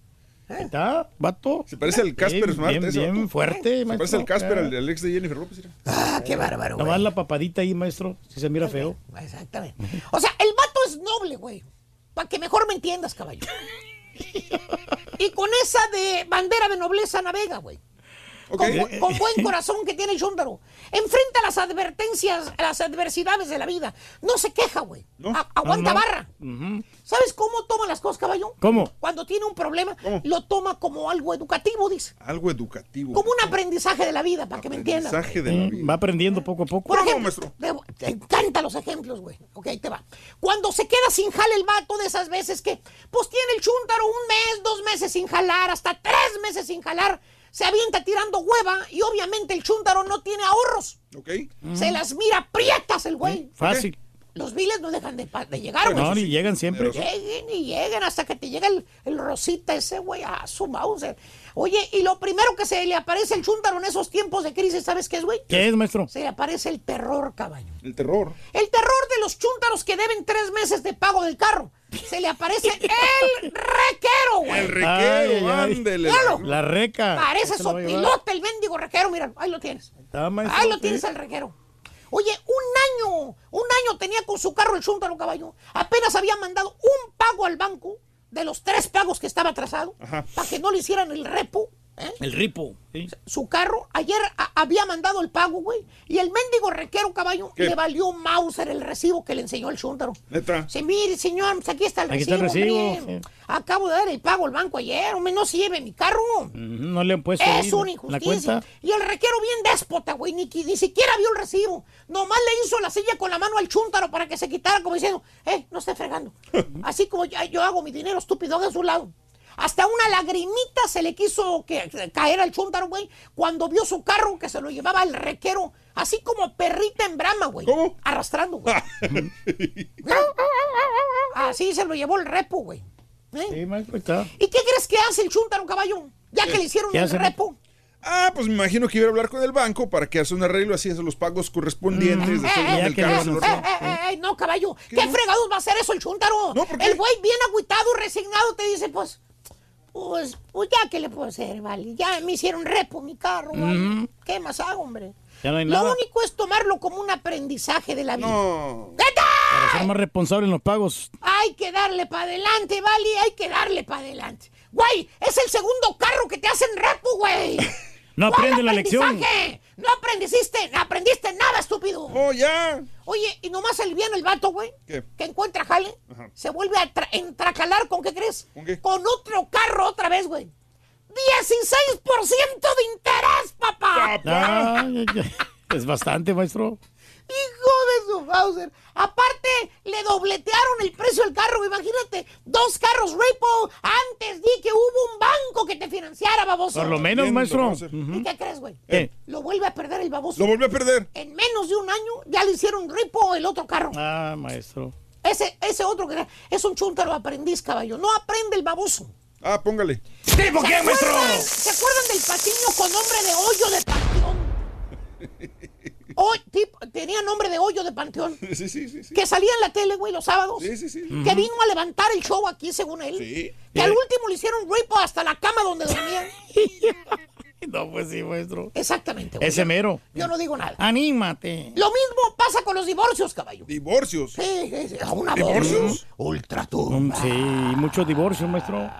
Ahí ¿Está, vato? Se parece al Casper Bien, Smart. bien, ese, bien fuerte, Se maestro. parece al Casper, al, al ex de Jennifer López. mira. Ah, qué bárbaro, güey. Nomás la papadita ahí, maestro. Si se mira feo. Exactamente. O sea, el vato es noble, güey. Para que mejor me entiendas, caballo. y con esa de bandera de nobleza navega, güey. Con, bu- con buen corazón que tiene el Chúndaro. Enfrenta las advertencias, las adversidades de la vida. No se queja, güey. A- aguanta No, no. barra. ¿Sabes cómo toma las cosas, caballo? ¿Cómo? Cuando tiene un problema, lo toma como algo educativo, dice. Algo educativo. Como un aprendizaje de la vida, para que me entiendas. Mensaje de la Mm, vida. Va aprendiendo poco a poco. Por ejemplo, te, te encantan los ejemplos, güey. Ok, ahí te va. Cuando se queda sin jale el vato de esas veces que, pues tiene el chúntaro un mes, dos meses sin jalar, hasta tres meses sin jalar, se avienta tirando hueva y obviamente el chúntaro no tiene ahorros. Ok. Se las mira prietas el güey. Fácil. Los biles no dejan de, llegar, güey. No, ni llegan siempre. Lleguen y lleguen hasta que te llega el, el rosita ese, güey, a su Mauser. Oye, y lo primero que se le aparece al chúntaro en esos tiempos de crisis, ¿sabes qué es, güey? ¿Qué es, maestro? Se le aparece el terror, caballo. El terror. El terror de los chúntaros que deben tres meses de pago del carro. Se le aparece el requero, güey. El requero, Ay, ay, ay. ándele. Míralo. La reca. Parece llevar. sopilote el mendigo requero, mira, ahí lo tienes. Está, maestro, Ahí lo sí. tienes al requero. Oye, un año, un año tenía con su carro el chúntaro caballo. Apenas había mandado un pago al banco de los tres pagos que estaba atrasado Ajá. para que no le hicieran el repo. ¿Eh? El ripo. sí. Su carro, ayer había mandado el pago, güey. Y el mendigo requero caballo ¿Qué? le valió Mauser el recibo que le enseñó el chúntaro. Sí, mire, señor, pues aquí está el Aquí está recibo. el recibo, sí. Acabo de dar el pago al banco ayer, hombre, no se lleve mi carro. No le han puesto ahí Es una injusticia. Y el requero bien déspota, güey, ni, ni siquiera vio el recibo. Nomás le hizo la silla con la mano al chúntaro para que se quitara, como diciendo, eh, no esté fregando. Así como yo, yo hago mi dinero estúpido de su lado. Hasta una lagrimita se le quiso que- caer al chúntaro, güey, cuando vio su carro que se lo llevaba el requero, así como perrita en brama, güey. ¿Cómo? Arrastrando, güey. Así se lo llevó el repo, güey. ¿Eh? Sí, maestro, está. ¿Y qué crees que hace el chúntaro, caballo? Ya que le hicieron ¿Qué el repo. Ah, pues me imagino que iba a hablar con el banco para que hace un arreglo así, hace los pagos correspondientes. después Eh, del eh, carro eh, eh, eh, eh, no, caballo. ¿Qué, fregados va a hacer eso el chúntaro? No, ¿por qué? El güey bien agüitado, resignado, te dice, pues, pues, pues ya, ¿qué le puedo hacer, vale? Ya me hicieron repo mi carro, vale. ¿Qué más hago, hombre? Ya no hay Lo nada. único es tomarlo como un aprendizaje de la vida. No. ¿Qué tal? Para ser más responsable en los pagos. Hay que darle para adelante, vale, hay que darle para adelante. Güey, es el segundo carro que te hacen repo, güey. No ¿Cuál aprende la lección. No aprendiste, no aprendiste nada, estúpido. Oh, ya. Oye, y nomás el bien el vato, güey, ¿Qué? que encuentra jale, Ajá. se vuelve a tra- entracalar con qué crees? ¿Con qué? otro carro otra vez, güey. 16% de interés, papá. Ay. Es bastante, maestro. Hijo de su Bowser. Aparte, le dobletearon el precio del carro. Imagínate, dos carros repo. Antes di que hubo un banco que te baboso. Por lo menos, Bien, maestro. ¿Y qué crees, güey? ¿Qué? Lo vuelve a perder el baboso. Lo volvió a perder. En menos de un año ya le hicieron ripo el otro carro. Ah, maestro. Ese, ese otro que es un chúntaro aprendiz, caballo. No aprende el baboso. Ah, póngale. ¿Tipo ¿Se qué, maestro? acuerdan, ¿Se acuerdan del patiño con nombre de hoyo de panteón? Hoy, tipo, tenía nombre de hoyo de panteón. Sí, sí, sí. sí. Que salía en la tele, güey, los sábados. Sí, sí, sí. Que vino a levantar el show aquí, según él. Sí. Que al último le hicieron ripo hasta la cama donde dormía. No, pues sí, maestro. Exactamente, güey. Ese mero. Yo no digo nada. Anímate. Lo mismo pasa con los divorcios, caballo. Divorcios. Sí, sí, sí. Una ¿Divorcios? Ultratumba. Mm, Sí, muchos divorcios, maestro.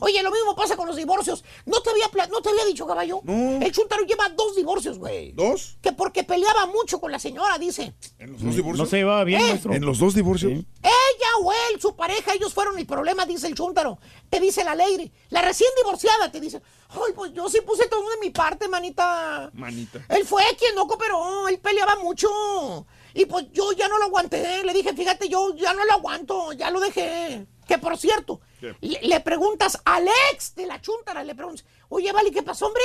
Oye, lo mismo pasa con los divorcios. ¿No te había, pla- no te había dicho, caballo? El Chuntaro lleva dos divorcios, güey. ¿Dos? Que porque peleaba mucho con la señora, dice. ¿En los dos divorcios? No se llevaba bien, ¿Eh? maestro. ¿En los dos divorcios? Ella o él, su pareja, ellos fueron el problema, dice el Chuntaro. Te dice la ley. La recién divorciada te dice, ay, pues yo sí puse todo de mi parte, manita. Manita. Él fue quien no cooperó, él peleaba mucho. Y pues yo ya no lo aguanté. Le dije, fíjate, yo ya no lo aguanto, ya lo dejé. Que por cierto, le preguntas al ex de la chuntara, le preguntas, oye, Vale, ¿qué pasó, hombre?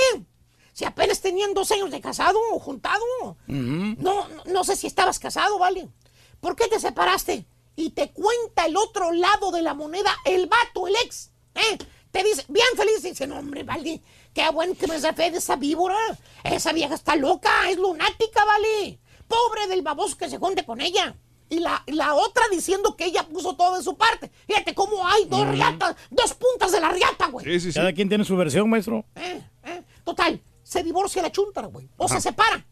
Si apenas tenían dos años de casado o juntado. No, no, no sé si estabas casado, ¿vale? ¿Por qué te separaste? Y te cuenta el otro lado de la moneda, el vato, el ex. ¿eh? Te dice, bien feliz, dice, no, hombre, vale, qué bueno que me zafé de esa víbora. Esa vieja está loca, es lunática, vale. Pobre del baboso que se junte con ella. Y la, la otra diciendo que ella puso todo de su parte. Fíjate cómo hay dos riatas, dos puntas de la riata, güey. Sí, sí, sí. Cada quien tiene su versión, maestro. Eh, eh. Total, se divorcia la chuntara, güey. O se separa.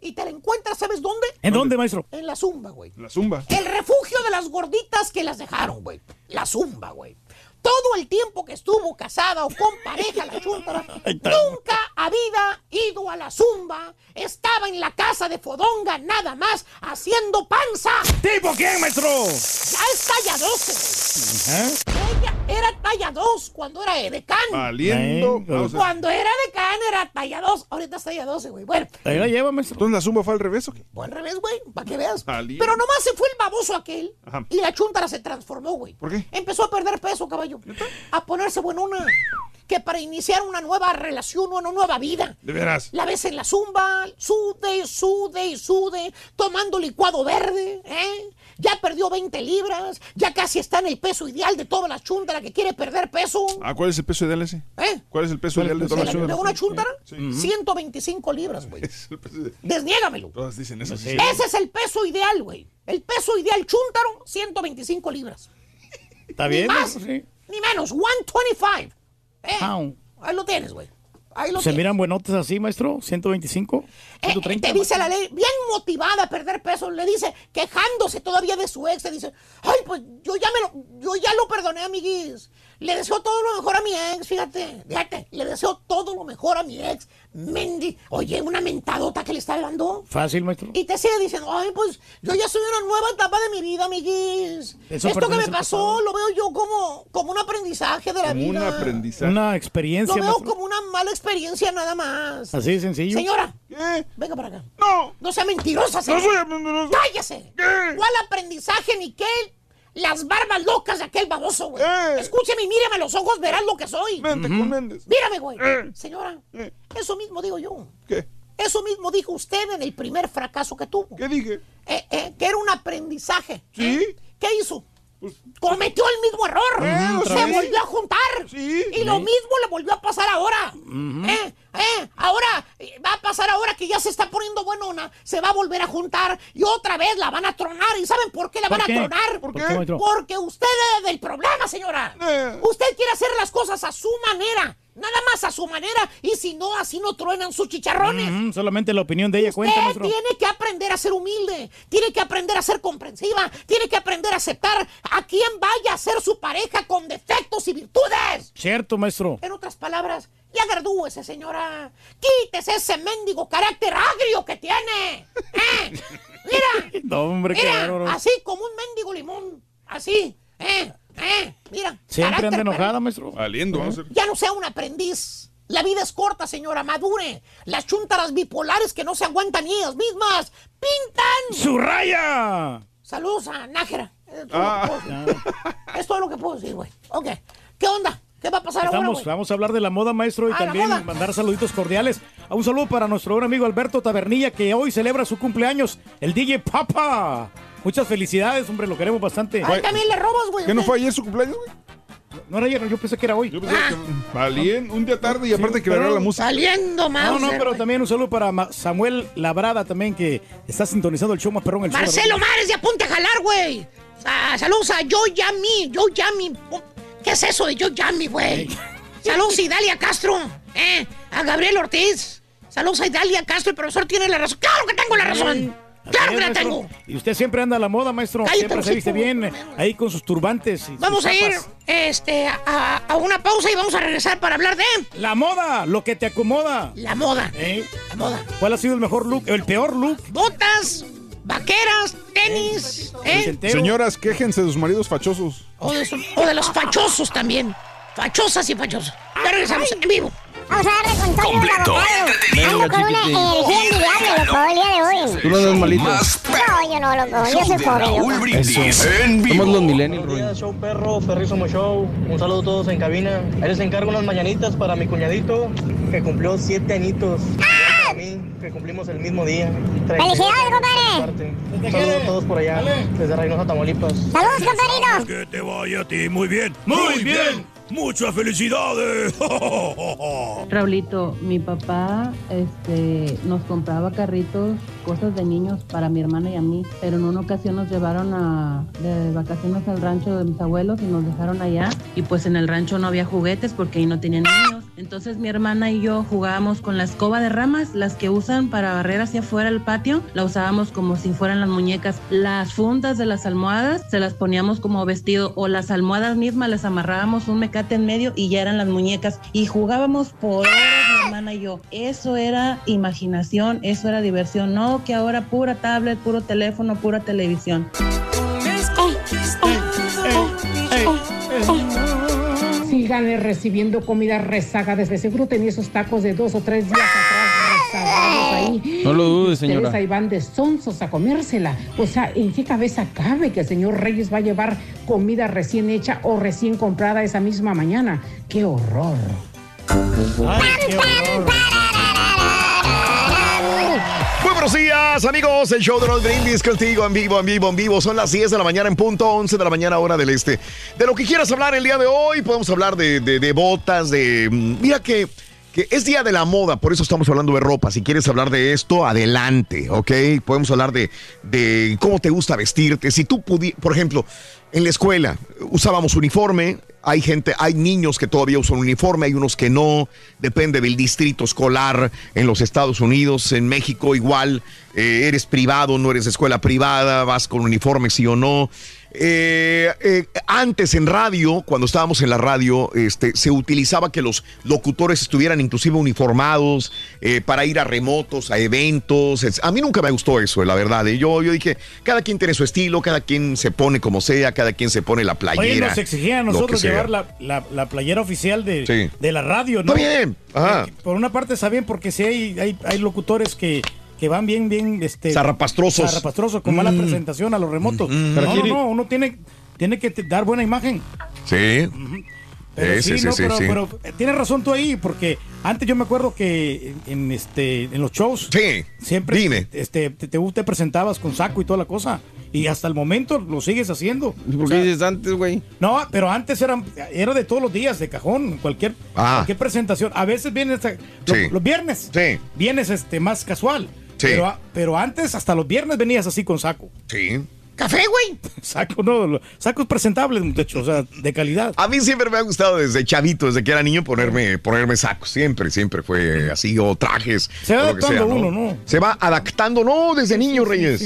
Y te la encuentras, ¿sabes dónde? ¿En dónde, maestro? En la zumba, güey. La zumba. El refugio de las gorditas que las dejaron, güey. La zumba, güey. Todo el tiempo que estuvo casada o con pareja la chuntara, nunca había ido a la zumba. Estaba en la casa de Fodonga nada más haciendo panza. ¿Tipo quién, maestro? Ya es talla 12, ¿Eh? güey. Ella era talla 2 cuando era edecán. Valiendo. Cuando era decán era talla 2. Ahorita es talla 12, güey. Bueno, Ahí la lleva, maestro. Entonces la zumba fue al revés, ¿o qué? Buen revés, güey, para que veas. Pero nomás se fue el baboso aquel Ajá. y la chuntara se transformó, güey. ¿Por qué? Empezó a perder peso, caballo. A ponerse buenona. Que para iniciar una nueva relación o una nueva vida. De veras. La ves en la zumba, sude, sude y sude, tomando licuado verde, ¿eh? Ya perdió 20 libras, ya casi está en el peso ideal de todas las chuntaras que quiere perder peso. Ah, ¿cuál es el peso ideal ese? ¿Eh? ¿Cuál es el peso ¿Cuál es ideal de ¿De, las la- de chuntas? una chuntara? Sí. 125 libras, güey. Desniégamelo. Todas dicen eso. sí. Ese es el peso ideal, güey. El peso ideal chúntaro, 125 libras. ¿Está bien? más? Sí. Ni menos, 125. Eh, Pound. ahí lo tienes, güey. Ahí lo ¿Se tienes. miran buenotes así, maestro? ¿125? Eh, 130. te dice la ley, bien motivada a perder peso, le dice, quejándose todavía de su ex, le dice, ay, pues yo ya me lo, yo ya lo perdoné, amiguis. Le deseo todo lo mejor a mi ex, fíjate, fíjate, le deseo todo lo mejor a mi ex. Mendy, oye, una mentadota que le está dando. Fácil, maestro. Y te sigue diciendo, ay, pues yo ya en una nueva etapa de mi vida, amiguis. Eso Esto que me pasó pasado. lo veo yo como, como un aprendizaje de la Como un vida. aprendizaje. Una experiencia, Lo veo maestro. como una mala experiencia nada más. Así de sencillo. Señora, ¿Qué? venga para acá. No. No sea mentirosa, No señora. soy mentiroso. ¡Cállese! ¿Qué? ¿Cuál aprendizaje ni qué? Las barbas locas de aquel baboso, güey. Eh. Escúcheme y míreme a los ojos, verás lo que soy. Vente con Méndez. Mírame, güey. Eh. Señora, Eh. eso mismo digo yo. ¿Qué? Eso mismo dijo usted en el primer fracaso que tuvo. ¿Qué dije? Eh, eh, que era un aprendizaje. Sí. ¿Eh? ¿Qué hizo? Pues, Cometió el mismo error. Eh, Se vez. volvió a juntar. Sí. Y lo mismo le volvió a pasar ahora. ¿Eh? ¿Eh? Ahora, eh, va a pasar ahora que ya se está poniendo buenona. Se va a volver a juntar y otra vez la van a tronar. ¿Y saben por qué la ¿Por van qué? a tronar? ¿Por. Porque usted es del problema, señora. Eh. Usted quiere hacer las cosas a su manera. Nada más a su manera. Y si no, así no truenan sus chicharrones. Ujú, solamente la opinión de ella cuenta, Usted tiene que aprender a ser humilde, tiene que aprender a ser comprensiva, tiene que aprender a aceptar a quien vaya a ser su pareja con defectos y virtudes. Cierto, maestro. En otras palabras, ya gradúese, señora. Quítese ese mendigo carácter agrio que tiene. ¿Eh? Mira, No, hombre, qué mira, así como un mendigo limón. Así, ¿eh? ¿Eh? Mira. Siempre anda enojada, maestro. Valiendo, vamos a hacer. Ya no sea un aprendiz. La vida es corta, señora, madure. Las chuntaras bipolares que no se aguantan ni ellas mismas pintan. ¡Su raya! Saludos a Nájera. Es todo, Ah. lo que puedo decir. Es todo lo que puedo decir, güey. Ok. ¿Qué onda? ¿Qué va a pasar ahora, Estamos, vamos a hablar de la moda, maestro, y Ah, también mandar saluditos cordiales. A un saludo para nuestro buen amigo Alberto Tabernilla, que hoy celebra su cumpleaños, el DJ Papa. Muchas felicidades, hombre, lo queremos bastante. Ay, también le robas, güey. ¿Qué no fue ayer su cumpleaños, güey? No era ayer, yo pensé que era hoy. Yo pensé que valían un día tarde y aparte que pero- era la música. Saliendo, No, Mauser, no, pero también un saludo para Ma- Samuel Labrada también, que está sintonizando el show más perrón. El Marcelo. Mares, de apunte a jalar, güey. Ah, saludos a Yo Yami, Yo Yami. ¿Qué es eso de Yo Yami, güey? Saludos a Idalia Castro, eh, a Gabriel Ortiz. Saludos a Idalia Castro, el profesor tiene la razón. ¡Claro que tengo la razón! ¡Claro que la tengo! Y usted siempre anda a la moda, maestro. Cállate, siempre se viste bien, eh, ahí con sus turbantes. y Vamos sus a ir este, a, a una pausa y vamos a regresar para hablar de La moda, lo que te acomoda. la moda. ¿Eh? La moda. ¿Cuál ha sido el mejor look, el peor look? Botas, vaqueras, tenis, ¿eh? Señoras, quéjense de sus maridos fachosos. O de, su- o de los fachosos también. Fachosas y fachosos. Ya regresamos en vivo. Vamos a darle con todo Completo, entretenido, Ando con una energía envidiable, loco, el día de hoy. Tú no eres malito. No, yo no, loco. Yo soy pobre, loco. Somos los Buenos días, show perro, perrísimo show. Un saludo a todos en cabina. Ahí les encargo unas mañanitas para mi cuñadito, que cumplió siete añitos. Para mí, que cumplimos el mismo día. ¡Felicidades, compadre! Un saludo a todos por allá, desde Reynosa, Tamaulipas. ¡Saludos, compadrito! Que te vaya a ti muy bien. Muy bien. Muchas felicidades. Raulito, mi papá este, nos compraba carritos, cosas de niños para mi hermana y a mí, pero en una ocasión nos llevaron a, de vacaciones al rancho de mis abuelos y nos dejaron allá y pues en el rancho no había juguetes porque ahí no tenían niños. Entonces mi hermana y yo jugábamos con la escoba de ramas, las que usan para barrer hacia afuera el patio, la usábamos como si fueran las muñecas. Las fundas de las almohadas se las poníamos como vestido o las almohadas mismas les amarrábamos un mecate en medio y ya eran las muñecas y jugábamos por horas mi hermana y yo. Eso era imaginación, eso era diversión, no que ahora pura tablet, puro teléfono, pura televisión. Síganle recibiendo comida rezaga. Desde seguro tenía esos tacos de dos o tres días atrás rezagados ahí. No lo dude, Ustedes señora. ahí van de sonsos a comérsela. O sea, ¿en qué cabeza cabe que el señor Reyes va a llevar comida recién hecha o recién comprada esa misma mañana? ¡Qué horror! Muy buenos días, amigos. El show de los brindis contigo en vivo, en vivo, en vivo. Son las 10 de la mañana en punto, 11 de la mañana, hora del este. De lo que quieras hablar el día de hoy, podemos hablar de, de- botas, de. mm, Mira que. Es día de la moda, por eso estamos hablando de ropa. Si quieres hablar de esto, adelante, ¿ok? Podemos hablar de, de cómo te gusta vestirte. Si tú pudieras, por ejemplo, en la escuela usábamos uniforme, hay gente, hay niños que todavía usan uniforme, hay unos que no, depende del distrito escolar en los Estados Unidos, en México igual, eh, eres privado, no eres escuela privada, vas con uniforme sí o no. Eh, eh, antes en radio, cuando estábamos en la radio, este, se utilizaba que los locutores estuvieran inclusive uniformados eh, para ir a remotos, a eventos. A mí nunca me gustó eso, la verdad. Yo, yo dije, cada quien tiene su estilo, cada quien se pone como sea, cada quien se pone la playera. Oye, nos exigían a nosotros llevar la, la- la playera oficial de, Sí. de la radio, ¿no? Está bien. Ajá. Por una parte está bien porque hay, hay, hay locutores que, que van bien, bien, este... Zarrapastrosos. Zarrapastrosos, con mala Mm. presentación a los remotos. Mm. No, Pero no, uno tiene, tiene que dar buena imagen. Sí. Pero Sí, sí, sí, sí, no, sí, pero, sí. pero, eh, tienes razón tú ahí, porque antes yo me acuerdo que en, este en los shows siempre dime. este te, te, te presentabas con saco y toda la cosa y hasta el momento lo sigues haciendo. ¿Por qué dices antes, güey? No, pero antes era, era de todos los días, de cajón, cualquier, Ah. cualquier presentación. A veces vienes hasta- Sí. los viernes. Vienes este, más casual. Sí. Pero, a- pero antes, hasta los viernes venías así con saco. Sí. ¿Café, güey? Saco, no, sacos presentables, muchachos, o sea, de calidad. A mí siempre me ha gustado desde chavito, desde que era niño, ponerme, ponerme sacos. Siempre, siempre fue así, o trajes. Se va o lo que adaptando sea, uno, ¿no? Se va adaptando, no, desde niño, Reyes.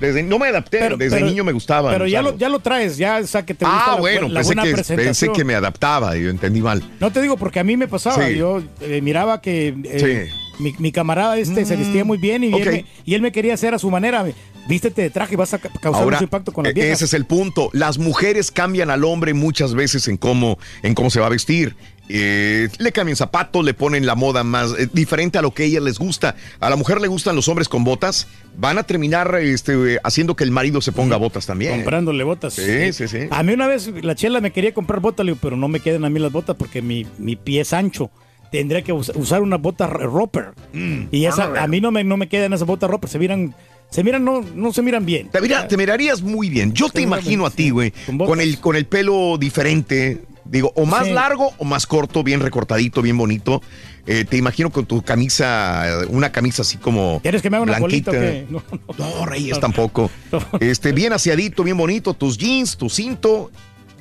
Desde, no me adapté, desde pero- niño me gustaba. Pero ya lo, ya lo traes, ya, o sea, que te gusta Ah, la, bueno, la pensé buena que, presentación. pensé que me adaptaba, yo entendí mal. No te digo porque a mí me pasaba. Sí. Yo eh, miraba que eh, mi, mi camarada este se vestía muy bien y, él me, y él me quería hacer a su manera. Vístete de traje y vas a ca- causar Ahora, mucho impacto con las e- viejas. ese es el punto. Las mujeres cambian al hombre muchas veces en cómo, en cómo se va a vestir. eh, le cambian zapatos, le ponen la moda más eh, diferente a lo que a ella les gusta. A la mujer le gustan los hombres con botas, van a terminar este, haciendo que el marido se ponga botas también. Comprándole botas. Sí, sí, sí. A mí una vez la chela me quería comprar botas, pero no me quedan a mí las botas porque mi, mi pie es ancho. Tendría que us- usar una bota roper. y esa, Ah, a mí no me, no me quedan esas botas roper. Se miran, se miran, no, no se miran bien. Te, mira- te mirarías muy bien. Yo te imagino a ti, güey, con el, con el pelo diferente. Digo, o más Sí. largo o más corto, bien recortadito, bien bonito. Eh, te imagino con tu camisa, una camisa así como. ¿Quieres que me haga una blanquita. colita o qué? No, No, Reyes tampoco. Este, bien aseadito, bien bonito, tus jeans, tu cinto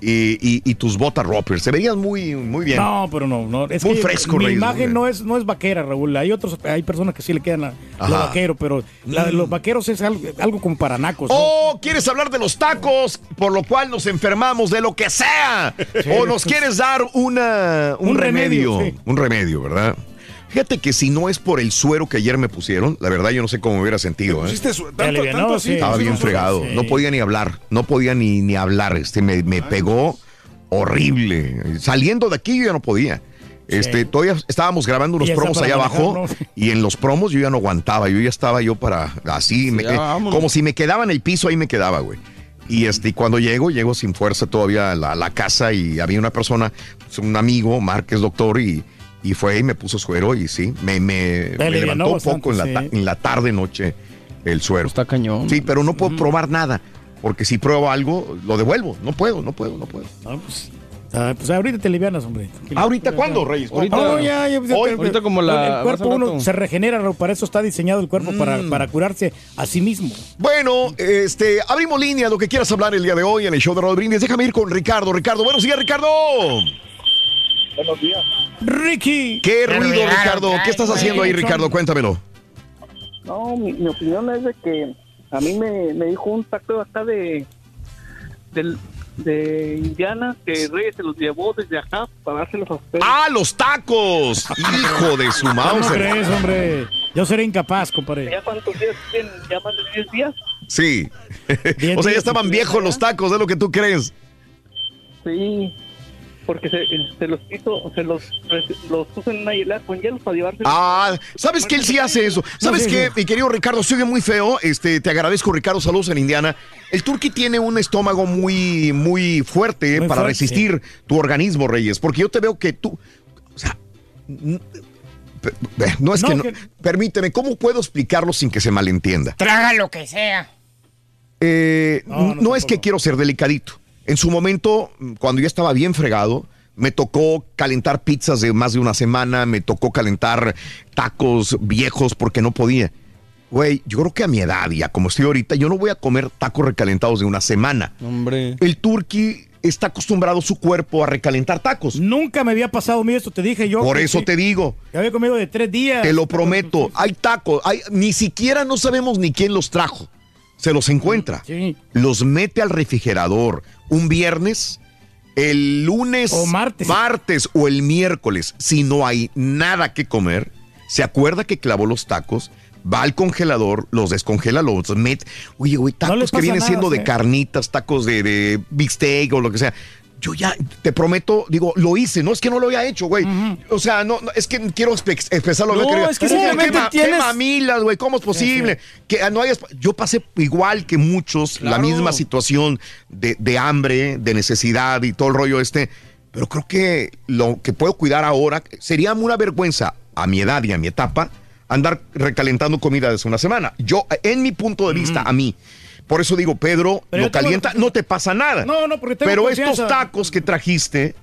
y, y- y tus botas roppers. Se verías muy, muy bien. No, pero no, no. Es Muy que fresco, Mi Reyes, imagen no es, no es vaquera, Raúl. Hay otros, hay personas que sí le quedan a lo vaquero, pero la de los vaqueros es algo, algo como para nacos. ¿no? O quieres hablar de los tacos, por lo cual nos enfermamos de lo que sea. O nos quieres dar una, un, Un remedio. remedio, sí. Un remedio, ¿verdad? Fíjate que si no es por el suero que ayer me pusieron, la verdad yo no sé cómo me hubiera sentido. ¿eh? ¿Pusiste su- Te tanto, alivianó, tanto así? sí. Estaba bien fregado. sí. No podía ni hablar. No podía ni, ni hablar. Este, me, me pegó horrible. Saliendo de aquí yo ya no podía. Este, todavía estábamos grabando unos promos allá abajo ¿no? y en los promos yo ya no aguantaba, yo ya estaba yo para así, me- ya, eh, como si me quedaba en el piso, ahí me quedaba, güey. Y este, cuando llego, llego sin fuerza todavía a la, la casa y había una persona, pues, un amigo, Mark, que es doctor, y, y fue y me puso suero y sí, me, me, me alivianó levantó un bastante, poco en la, sí. en la tarde, noche, el suero. Está cañón. Sí, pero no puedo probar nada, porque si pruebo algo, lo devuelvo. No puedo, no puedo, no puedo. No, pues, ah, pues ahorita te livianas, hombre. ¿Ahorita cuándo, Reyes? Ahorita- No, ya, ya, ya, Hoy- ya, ahorita como la- El cuerpo uno se regenera, Raúl, para eso está diseñado el cuerpo, para, Mm. para curarse a sí mismo. Bueno, este, abrimos línea, lo que quieras hablar el día de hoy en el show de Raúl Brindis. Déjame ir con Ricardo. Ricardo, buenos días, Ricardo. Buenos días. Ricky. ¿Qué ruido, Ricardo? ¿Qué estás haciendo ahí. Ricardo? Cuéntamelo. No, mi, mi opinión es de que a mí me, me dijo un taco acá de, del- de Indiana que Reyes se los llevó desde acá para dárselos a ustedes. ¡Ah, los tacos! ¡Hijo de su ¿Cómo mouse! crees, hombre? Yo seré incapaz, compadre. ¿Ya cuántos días tienen? ¿Ya más de 10 días? Sí. Diez o sea, ya estaban viejos los tacos, es lo que tú crees. Sí, porque se, se los hizo, se los, los puso en una hielera con hielo para llevárselos. Ah, ¿sabes que él sí hace eso? ¿Sabes sí, qué, sí. mi querido Ricardo? Se oye muy feo. Este, te agradezco, Ricardo. Saludos en Indiana. El turqui tiene un estómago muy, muy fuerte Muy para fuerte. resistir tu organismo, Reyes. Porque yo te veo que tú. O sea. No es No, que no. que- Permíteme, ¿cómo puedo explicarlo sin que se malentienda? Traga lo que sea. Eh, No, no, no, es que quiero ser delicadito. En su momento, cuando yo estaba bien fregado, me tocó calentar pizzas de más de una semana, me tocó calentar tacos viejos porque no podía. Güey, yo creo que a mi edad, ya como estoy ahorita, yo no voy a comer tacos recalentados de una semana. Hombre. El turqui está acostumbrado su cuerpo a recalentar tacos. Nunca me había pasado a mí esto, te dije yo. Por eso sí, te digo, que había comido de tres días. te lo prometo, hay tacos, hay, ni siquiera no sabemos ni quién los trajo. Se los encuentra. Sí. los mete al refrigerador un viernes, el lunes, O martes. martes o el miércoles, si no hay nada que comer, se acuerda que clavó los tacos, va al congelador, los descongela, los mete. Oye, güey, tacos les que vienen nada, siendo de ¿eh? carnitas, tacos de, de bistec o lo que sea. Yo ya, te prometo, digo, lo hice, no es que no lo haya hecho, güey. O sea, no, no, es que quiero expresarlo. No, que, es que "Oh, simplemente qué, ma- qué tienes- mamilas, güey, ¿cómo es posible? Que no hayas... Yo pasé igual que muchos, la misma situación de, de hambre, de necesidad y todo el rollo este. Pero creo que lo que puedo cuidar ahora sería una vergüenza a mi edad y a mi etapa andar recalentando comida desde una semana. Yo, en mi punto de vista, a mí. Por eso digo, Pedro, Pero lo tengo- calienta, no te pasa nada. No, no, porque tengo Pero confianza. estos tacos que trajiste,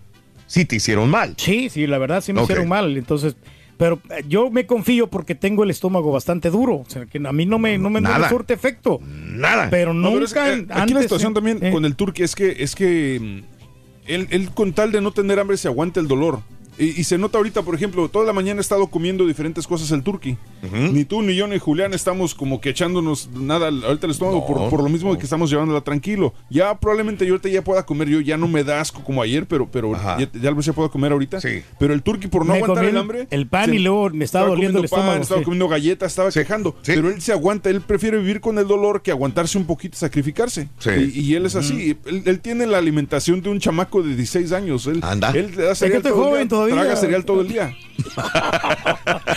sí te hicieron mal. Sí, sí, la verdad sí me hicieron mal. Entonces, pero eh, yo me confío porque tengo el estómago bastante duro. O sea, que a mí no me, no me, no me surte efecto. Nada. Pero No, nunca pero es que, eh, antes. aquí la situación eh, también eh, con el turqui es que es que mm, él, él con tal de no tener hambre se aguanta el dolor. Y, y se nota ahorita, por ejemplo, toda la mañana he estado comiendo diferentes cosas el turqui. Ni tú, ni yo, ni Julián estamos como que echándonos nada ahorita el estómago No, por, por lo mismo de que estamos llevándola tranquilo. Ya probablemente yo ahorita ya pueda comer, yo ya no me da asco como ayer, pero, pero Ajá. ya, tal vez ya pueda comer ahorita. Sí. Pero el turqui por no Me aguantar el hambre. el pan y luego me estaba doliendo el comiendo pan, estómago, Estaba sí. comiendo galletas, estaba quejando. Sí. Pero él se aguanta, él prefiere vivir con el dolor que aguantarse un poquito y sacrificarse. Sí. Y, y él es así. Él, él tiene la alimentación de un chamaco de 16 años. Él, Anda. Él le da Es que cereal estoy todo el joven día. Todavía. Traga cereal todo el día.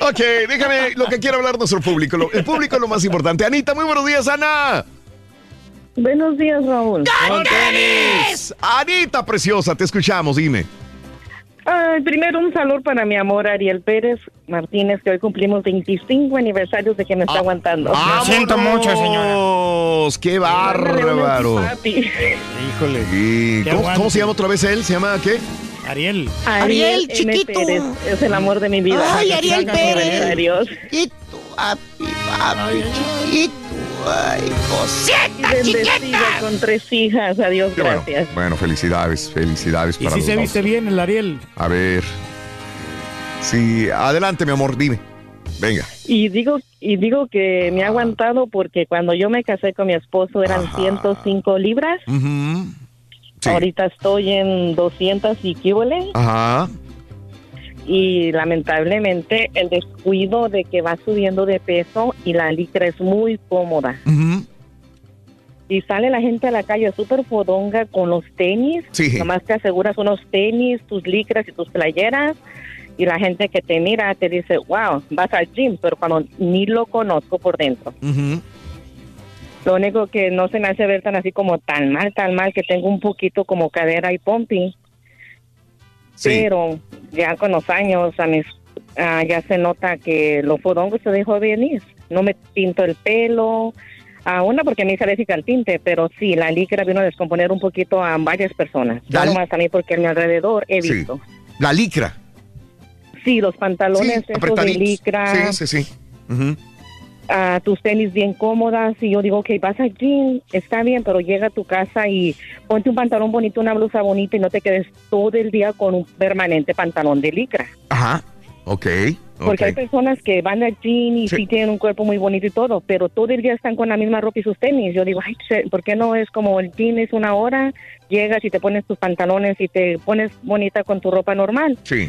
Ok, déjame lo que quiere hablar nuestro público. Lo- el público es lo más importante. Anita, muy buenos días, Ana. Buenos días, Raúl. Anita, preciosa, te escuchamos, dime. Ay, primero un saludo para mi amor Ariel Pérez Martínez, que hoy cumplimos 25 aniversarios de que me está aguantando. ¡Vámonos! ¡Qué bárbaro! Híjole. Sí. Qué ¿Cómo, aguante. cómo se llama otra vez él? ¿Se llama qué? Ariel. Ariel, chiquito. Pérez es el amor de mi vida. Ay, Ariel Pérez. Aniversarios. Chiquito, papi, papi, chiquito. Ay, Y cosita, chiquita. con tres hijas. Adiós, Qué bueno. gracias. Bueno, felicidades, felicidades Y para si los se dos. viste bien el Ariel. A ver. Sí, adelante, mi amor, dime. Venga. Y digo, y digo que me ha aguantado porque cuando yo me casé con mi esposo eran 105 libras. Ujú. Sí. Ahorita estoy en 200 y quíbole. Ajá. y lamentablemente el descuido de que va subiendo de peso y la licra es muy cómoda. Ujú. Y sale la gente a la calle súper fodonga con los tenis, Sí. nomás te aseguras unos tenis, tus licras y tus playeras y la gente que te mira te dice, wow, vas al gym, pero cuando ni lo conozco por dentro. Ujú. Lo único que no se me hace ver tan así como tan mal, tan mal, que tengo un poquito como cadera y pompi. Pero ya con los años a mis, ah, ya se nota que lo fodongo se dejó de venir. No me pinto el pelo. A una porque me hice alérgica al tinte, pero sí, la licra vino a descomponer un poquito a varias personas. La No nomás a mí porque a mi alrededor he Sí. visto. La licra. Sí, los pantalones Sí, esos de licra. Sí, sí, sí. A tus tenis bien cómodas y yo digo, ok, vas al gym, está bien, pero llega a tu casa y ponte un pantalón bonito, una blusa bonita y no te quedes todo el día con un permanente pantalón de licra. Ajá. Ok. Porque hay personas que van al gym y sí. tienen un cuerpo muy bonito y todo, pero todo el día están con la misma ropa y sus tenis. Yo digo, ay, ¿por qué no es como el gym es una hora, llegas y te pones tus pantalones y te pones bonita con tu ropa normal? Sí.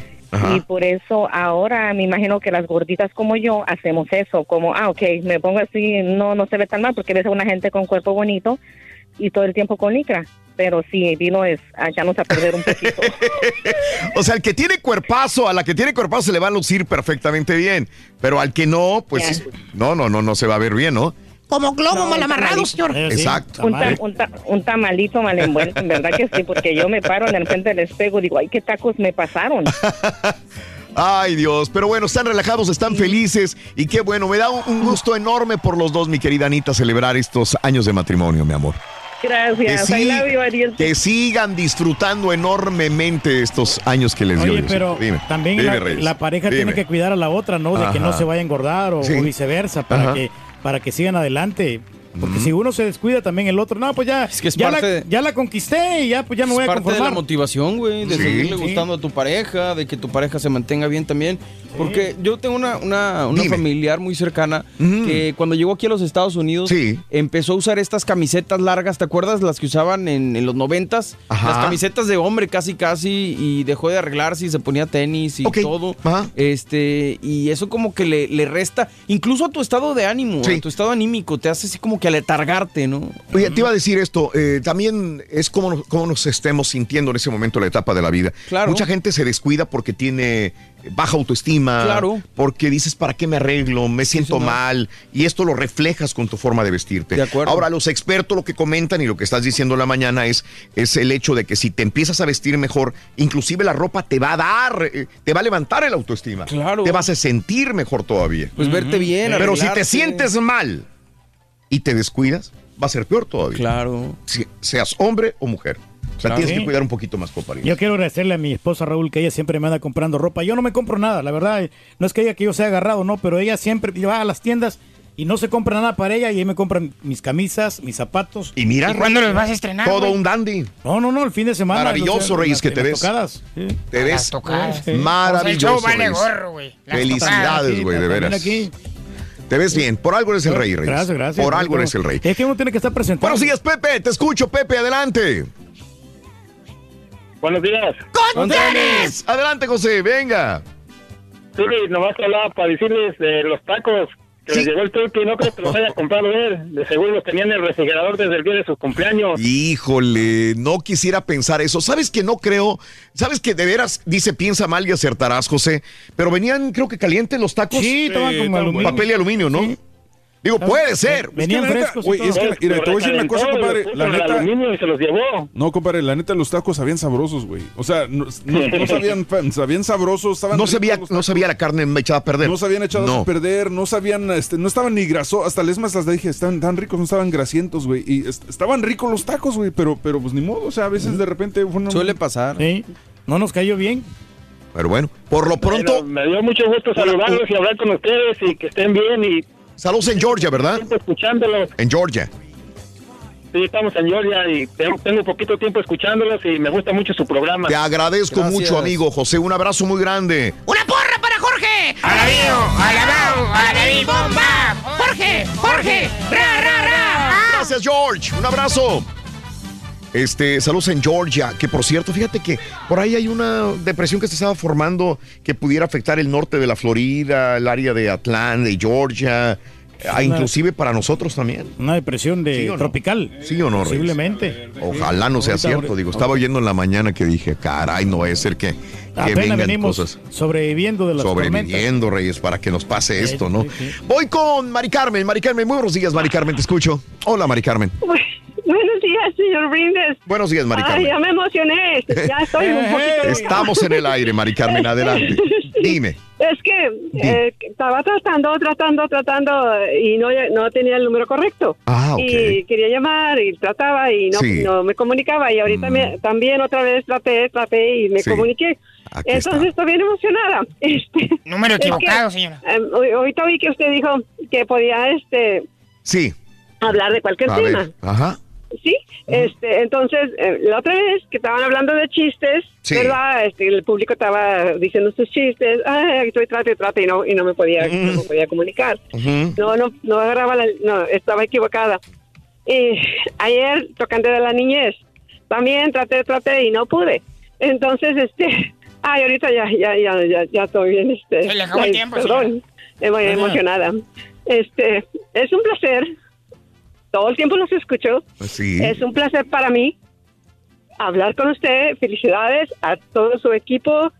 Y por eso ahora me imagino que las gorditas como yo hacemos eso, como, ah, ok, me pongo así, no no se ve tan mal porque ves a una gente con cuerpo bonito y todo el tiempo con licra. Pero sí, vino es a echarnos a perder un poquito. O sea, el que tiene cuerpazo, a la que tiene cuerpazo se le va a lucir perfectamente bien. Pero al que no, pues no, no, no, no se va a ver bien, ¿no? Como globo No, mal amarrado, señor. Exacto. Un, ta- un ta- un tamalito mal envuelto, en verdad que sí, porque yo me paro en el frente del espejo y digo, ay, qué tacos me pasaron. Ay, Dios. Pero bueno, están relajados, están felices. Y qué bueno, me da un, gusto enorme por los dos, mi querida Anita, celebrar estos años de matrimonio, mi amor. Gracias. Sí- you, que sigan disfrutando enormemente estos años que les dio. Oye, Dios. pero Dime, también dime, la, pareja dime. tiene que cuidar a la otra, ¿no? De que no se vaya a engordar o, Sí. o viceversa, para Ajá. que para que sigan adelante. Porque si uno se descuida también el otro, no, pues ya, que es ya, parte la, de- ya la conquisté y ya pues ya me voy es a parte de la conformar. motivación, güey, de Sí. seguirle Sí. gustando a tu pareja, de que tu pareja se mantenga bien también. Porque yo tengo una, una, una familiar muy cercana que cuando llegó aquí a los Estados Unidos empezó a usar estas camisetas largas, ¿te acuerdas? Las que usaban en, en los noventas. Ajá. Las camisetas de hombre casi casi y dejó de arreglarse y se ponía tenis y todo. Este, y eso como que le, le resta, incluso a tu estado de ánimo, a tu estado anímico, te hace así como que aletargarte, ¿no? Oye, te iba a decir esto, eh, también es como, nos- como nos estemos sintiendo en ese momento la etapa de la vida. Claro. Mucha gente se descuida porque tiene baja autoestima, Claro. porque dices, ¿para qué me arreglo? Me siento mal. Y esto lo reflejas con tu forma de vestirte. Ahora, los expertos lo que comentan y lo que estás diciendo en la mañana es, es el hecho de que si te empiezas a vestir mejor, inclusive la ropa te va a dar, eh, te va a levantar el autoestima. Claro. Te vas a sentir mejor todavía. Pues verte bien, Pero si te sientes mal y te descuidas, va a ser peor todavía. Claro. Si- seas hombre o mujer. O sea, Claro. tienes que cuidar un poquito más, compadre. Yo quiero agradecerle a mi esposa Raúl que ella siempre me anda comprando ropa. Yo no me compro nada, la verdad. No es que ella que yo sea agarrado, no, pero ella siempre va a las tiendas y no se compra nada para ella y ella me compra mis camisas, mis zapatos. Y mira, Todo güey? un dandy. No, no, no, el fin de semana. Maravilloso, no sé, Reyes, que te ves. tocadas, sí. Te ves tocadas. maravilloso. O sea, el show vale Reyes. gorro, güey. Las Felicidades, güey, de veras. aquí. Te ves bien. Por algo eres el rey, Reyes. Gracias, gracias. Por algo eres el rey. Es que uno tiene que estar presentado. Buenos días, Pepe. Te escucho, Pepe. Adelante. Buenos días. ¡Con tenis! Adelante, José. Venga. Sí, nomás hablaba para decirles de los tacos. Que les llegó el turkey y no creo que los haya comprado él. De seguro los tenía en el refrigerador desde el día de su cumpleaños. Híjole, no quisiera pensar eso. ¿Sabes que no creo? ¿Sabes que de veras dice piensa mal y acertarás, José? Pero venían, creo que calientes los tacos. Sí, estaban aluminio. Papel y aluminio, ¿no? Digo, puede ser. Venían Es que la neta, frescos y güey, todo. es que, mira, te voy a decir una cosa, compadre. La neta, se los llevó. no, compadre, la neta, los tacos sabían sabrosos, güey. O sea, no, no- no sabían, sabían sabrosos, estaban No sabía, no sabía la carne echada a perder. No se habían echado No. a perder, no sabían, este, no estaban ni grasos, hasta les más las dije, están tan ricos, no estaban grasientos, güey, y est- estaban ricos los tacos, güey, pero, pero pues ni modo, o sea, a veces de repente fue una- Suele pasar. Sí, no nos cayó bien. Pero bueno, por lo pronto, Bueno, me dio mucho gusto saludarlos y hablar con ustedes y que estén bien y saludos en Georgia, ¿verdad? escuchándolos. En Georgia. Sí, estamos en Georgia y tengo, tengo poquito tiempo escuchándolos y me gusta mucho su programa. Te agradezco Gracias. mucho, amigo José. Un abrazo muy grande. ¡Una porra para Jorge! ¡Alabío! ¡Alabao! ¡Alabí bomba! ¡Jorge! ¡Jorge! ¡Ra, ra, ra! Gracias, George. Un abrazo. Este, saludos en Georgia, que por cierto, fíjate que por ahí hay una depresión que se estaba formando que pudiera afectar el norte de la Florida, el área de Atlanta, de Georgia, ah, inclusive para nosotros también. Una depresión de ¿Sí o no? tropical. ¿Sí o no, Reyes? Posiblemente. Ojalá no sea cierto. Digo, estaba oyendo en la mañana que dije, caray, no a ser que, que Apenas vengan venimos cosas. sobreviviendo de las tormentas. Sobreviviendo, Reyes, para que nos pase Sí, esto, ¿no? sí, sí. Voy con Mari Carmen. Mari Carmen, muy buenos días, Mari Carmen, te escucho. Hola, Mari Carmen. Buenos días, señor Brindes. Buenos días, Mari Ay, Carmen. ya me emocioné. Ya estoy un poquito. Estamos en el aire, Mari Carmen, adelante. Dime. Es que eh, estaba tratando, tratando, tratando y no, no tenía el número correcto. Ah, ok. Y quería llamar y trataba y no, Sí. Mm. no me comunicaba. Y ahorita me- también otra vez traté, traté y me Sí. comuniqué. Aquí Entonces está. estoy bien emocionada. Este, Número es que, equivocado, señora. eh, ahorita oí que usted dijo que podía este Sí. hablar de cualquier A tema. ver. Ajá. Sí, este, entonces, eh, la otra vez que estaban hablando de chistes, Sí. ¿verdad? Este, el público estaba diciendo sus chistes, ay, estoy trate y trate y no, y no me podía, no me podía comunicar. No, no, no agarraba la, no, estaba equivocada. Y ayer, tocando de la niñez, también traté, traté y no pude. Entonces, este, ay, ahorita ya, ya, ya, ya, ya estoy bien, este. Se le acabó el tiempo, Perdón, Ajá. emocionada. Este, es un placer. Todo el tiempo los escucho. Sí. Es un placer para mí hablar con usted. Felicidades a todo su equipo,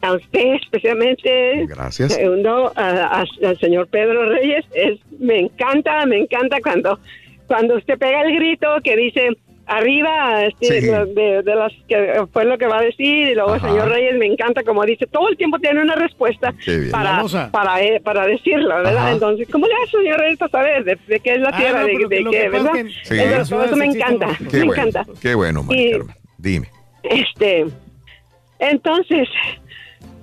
a usted especialmente. Gracias. Segundo, a- a- al señor Pedro Reyes. Es, me encanta, me encanta cuando, cuando usted pega el grito que dice arriba este, Sí. de, de las que fue lo que va a decir y luego Ajá. señor Reyes me encanta como dice todo el tiempo tiene una respuesta para para eh, para decirlo verdad Ajá. entonces cómo le hace señor Reyes para saber de, de qué es la Ah, tierra no, de, qué verdad que Sí. Eso- en las todo eso me encanta Qué me bueno. encanta Qué bueno, Carmen. Dime. este, entonces,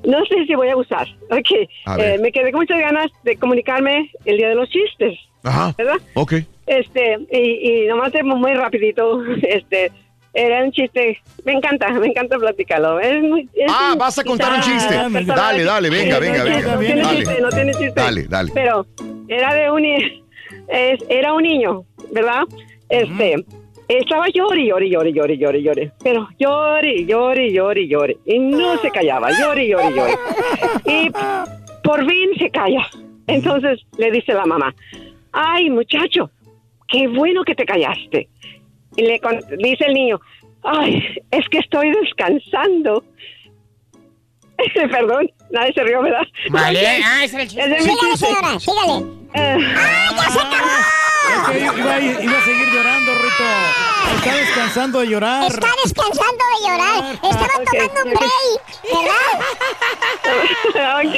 no sé si voy a usar. Ok, A eh, me quedé con muchas ganas de comunicarme el día de los chistes, Ajá. ¿verdad? Ok. Este, y, y nomás muy, muy rapidito, este, era un chiste, me encanta, me encanta platicarlo. Es muy, es Ah, un- vas a contar un chiste. personal. Dale, dale, venga, venga, venga. No tiene Dale. chiste, no tiene chiste. Dale, dale. Pero era de un, es, era un niño, ¿verdad? Este, estaba llori, llori, llori, llori, llori, llori. Pero llori, llori, llori, llori. Y no se callaba, llori, llori, llori. Y por fin se calla. Entonces le dice la mamá, ay muchacho, qué bueno que te callaste. Y le con- dice el niño, ay, es que estoy descansando. Perdón, nadie se rió, ¿verdad? Vale, ah, ese era el chiste. Es mi Sígale, chiste. señora, sígale. Es que iba, iba a seguir llorando, Rito. Está descansando de llorar. Está descansando de llorar. Estaba tomando un break, ¿verdad? ok,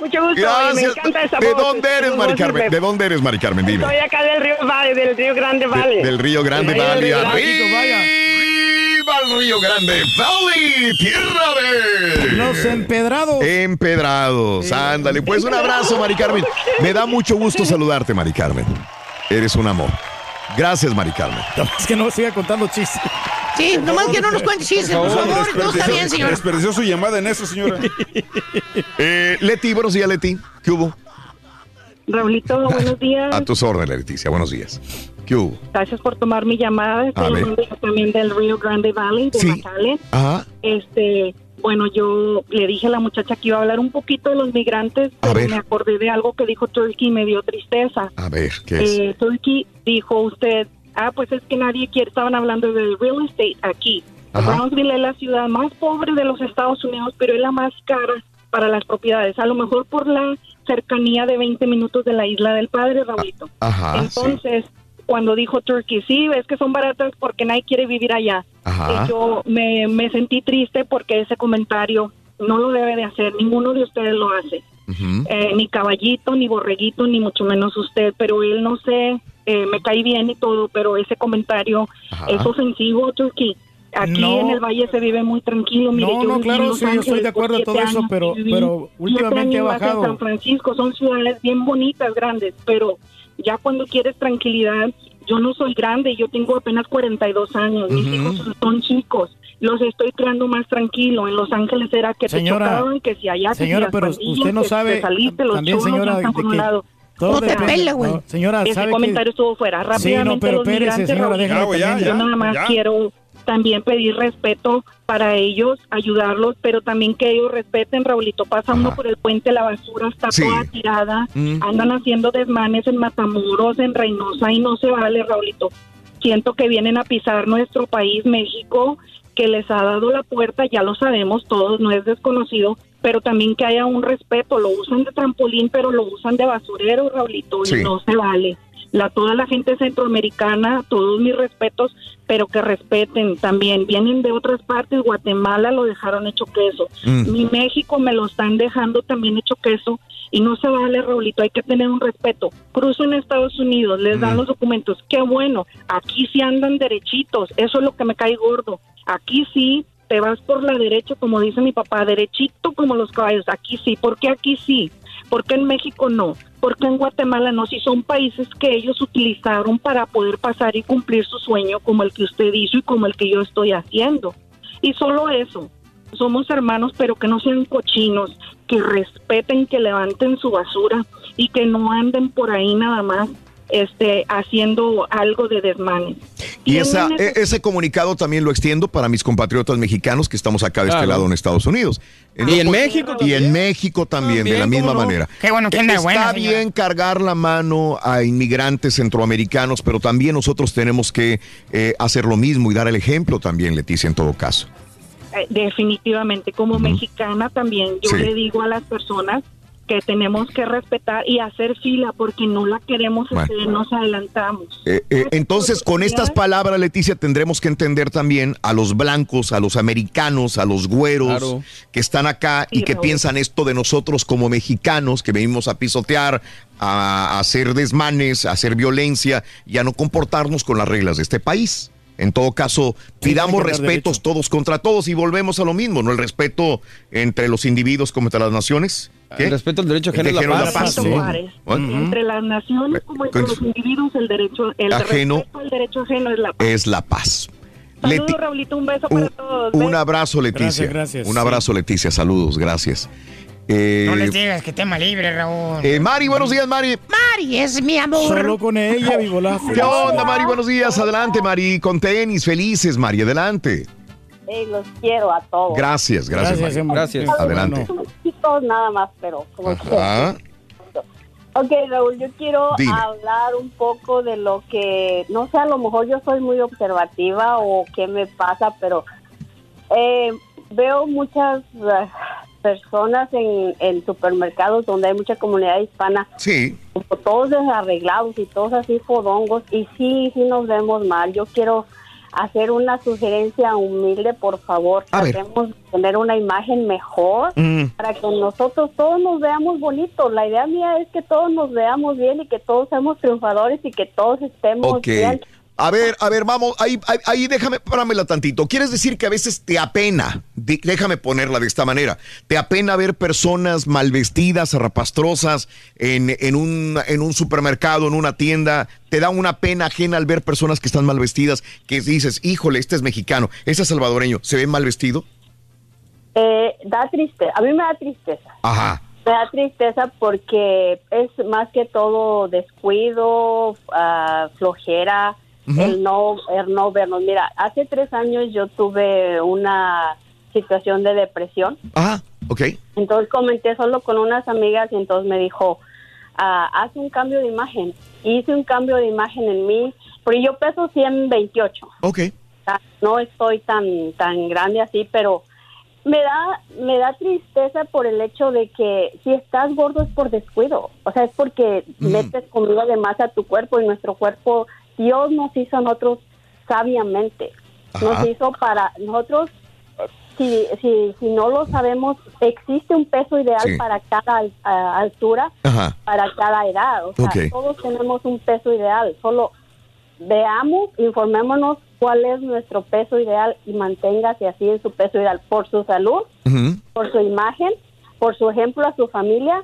mucho gusto. Me Gracias. encanta esa ¿De voz. dónde eres, Mari Carmen? me- ¿De dónde eres, Mari Carmen? Dime. Estoy acá del Río Valley, del Río Grande Valley. De- del Río Grande Grande, ¡Arriba el Río Grande Valley! ¡Tierra de... Los empedrados. Empedrados. Ándale. Pues un abrazo, Mari Carmen. Me da mucho gusto saludarte, Mari Carmen. Eres un amor. Gracias, Mari Carmen. Es que no siga contando chistes. Sí, nomás que no nos cuente chistes, por favor. No está bien, señor. Desperdició su llamada en eso, señora. Eh, Leti, buenos días, Leti. ¿Qué hubo? Raulito, buenos días. A tus órdenes, Leticia. Buenos días. ¿Qué hubo? Gracias por tomar mi llamada. Estoy también del Rio Grande Valley, de Sí. McAllen. Ajá. Este, bueno, yo le dije a la muchacha que iba a hablar un poquito de los migrantes, A pero ver. me acordé de algo que dijo Turkey y me dio tristeza. A ver, ¿qué es? Eh, Turkey dijo usted, ah, pues es que nadie quiere, estaban hablando del real estate aquí. Ajá. Brownsville es la ciudad más pobre de los Estados Unidos, pero es la más cara para las propiedades, a lo mejor por la cercanía de 20 minutos de la isla del padre, Raulito. Ajá, Entonces, cuando dijo Turkey, sí, es que son baratas porque nadie quiere vivir allá. Ajá. Y yo me, me sentí triste porque ese comentario no lo debe de hacer, ninguno de ustedes lo hace. Eh, ni caballito, ni borreguito, ni mucho menos usted, pero él no sé, eh, me cae bien y todo, pero ese comentario Ajá. es ofensivo, Turkey. Aquí No. en el Valle se vive muy tranquilo. Mire, No, yo no, claro, sí, yo estoy de acuerdo en todo eso, pero- pero últimamente ha bajado. San Francisco son ciudades bien bonitas, grandes, pero ya cuando quieres tranquilidad, yo no soy grande, yo tengo apenas 42 años, mis hijos son chicos, los estoy creando más tranquilo. En Los Ángeles era que Señora, te chocaban, que si allá, señora, pero usted no sabe te saliste, los también, señora, ya están de por un lado. todo No te pela, güey. no, señora, Ese ¿sabe que- comentario estuvo fuera. Sí, no, Rápidamente pero los espérese, señora, déjala yo nada más ya. quiero también pedir respeto para ellos, ayudarlos, pero también que ellos respeten, Raulito. Pasa uno por el puente, la basura está Sí. toda tirada, Mm. andan haciendo desmanes en Matamoros, en Reynosa, y no se vale, Raulito. Siento que vienen a pisar nuestro país, México, que les ha dado la puerta, ya lo sabemos todos, no es desconocido, pero también que haya un respeto. Lo usan de trampolín, pero lo usan de basurero, Raulito, Sí. y no se vale. La, toda la gente centroamericana, todos mis respetos, pero que respeten también. Vienen de otras partes, Guatemala lo dejaron hecho queso. Mm. Mi México me lo están dejando también hecho queso y no se vale, Raulito, hay que tener un respeto. Cruzan a Estados Unidos, les dan Mm. los documentos, qué bueno, aquí sí andan derechitos, eso es lo que me cae gordo. Aquí sí te vas por la derecha, como dice mi papá, derechito como los caballos, aquí sí, ¿por qué aquí sí? ¿Por qué en México no? ¿Por qué en Guatemala no? Si son países que ellos utilizaron para poder pasar y cumplir su sueño como el que usted hizo y como el que yo estoy haciendo. Y solo eso, somos hermanos, pero que no sean cochinos, que respeten, que levanten su basura y que no anden por ahí nada más este haciendo algo de desmanes. Y esa, ese- e- ese comunicado también lo extiendo para mis compatriotas mexicanos que estamos acá de este lado en Estados Unidos. Y en México Y en México también, de la misma manera. Qué bueno anda Está buena, señora. bien cargar la mano a inmigrantes centroamericanos, pero también nosotros tenemos que eh, hacer lo mismo y dar el ejemplo también, Leticia, en todo caso. Eh, definitivamente como mexicana también yo Sí. le digo a las personas que tenemos que respetar y hacer fila porque no la queremos Bueno. hacer, nos adelantamos. Eh, eh, entonces, con estas palabras, Leticia, tendremos que entender también a los blancos, a los americanos, a los güeros Claro. que están acá y que Raúl. piensan esto de nosotros como mexicanos, que venimos a pisotear, a, a hacer desmanes, a hacer violencia y a no comportarnos con las reglas de este país. En todo caso, pidamos respetos todos contra todos y volvemos a lo mismo, ¿no? El respeto entre los individuos como entre las naciones. ¿Qué? El respeto al derecho ajeno de la ajeno es paz. la paz. Bueno. Entre las naciones como entre Con- los individuos el derecho, el Ajeno. respeto al derecho ajeno es la paz. Es la paz. Saludos, Leti- Raulito, un beso para un, todos. un abrazo, Leticia. Gracias, gracias. Un abrazo, Leticia. Saludos, gracias. Eh, No les digas que tema libre, Raúl. eh, Mari, buenos días, Mari. Mari es mi amor. Solo con ella, vivo la ¿Qué onda, Mari? Buenos días. Adelante, Mari. Con tenis, felices, Mari. Adelante. Los quiero a todos. Gracias, gracias, Gracias. Gracias. Adelante. bueno. Chicos, nada más, pero como Ajá. Ok, Raúl, yo quiero Dime. hablar un poco de lo que, no sé, a lo mejor yo soy muy observativa o qué me pasa, pero eh, veo muchas eh, personas en, en supermercados donde hay mucha comunidad hispana, Sí. como todos desarreglados y todos así fodongos, y sí, sí nos vemos mal. Yo quiero hacer una sugerencia humilde, por favor, A ver. tratemos de tener una imagen mejor Mm. para que nosotros todos nos veamos bonitos. La idea mía es que todos nos veamos bien y que todos seamos triunfadores y que todos estemos bien. A ver, a ver, vamos, ahí, ahí, ahí déjame, páramela tantito. ¿Quieres decir que a veces te apena? Déjame ponerla de esta manera. ¿Te apena ver personas mal vestidas, zarrapastrosas en, en, un, en un supermercado, en una tienda? ¿Te da una pena ajena al ver personas que están mal vestidas? Que dices, híjole, este es mexicano, este es salvadoreño, ¿se ve mal vestido? Eh, da tristeza, a mí me da tristeza. Ajá. Me da tristeza porque es más que todo descuido, ah, flojera, el no el no vernos. Mira, hace tres años yo tuve una situación de depresión. Ah, ok. Entonces comenté solo con unas amigas y entonces me dijo, ah, haz un cambio de imagen. Hice un cambio de imagen en mí, porque yo peso 128. Ok. O sea, No estoy tan tan grande así, pero me da me da tristeza por el hecho de que si estás gordo es por descuido, o sea, es porque metes comida de más a tu cuerpo y nuestro cuerpo Dios nos hizo a nosotros sabiamente. Nos hizo para nosotros si, si, si no lo sabemos, existe un peso ideal Sí. para cada a- altura, Ajá. para cada edad. O sea, todos tenemos un peso ideal. Solo veamos, informémonos cuál es nuestro peso ideal y manténgase así en su peso ideal por su salud, por su imagen, por su ejemplo a su familia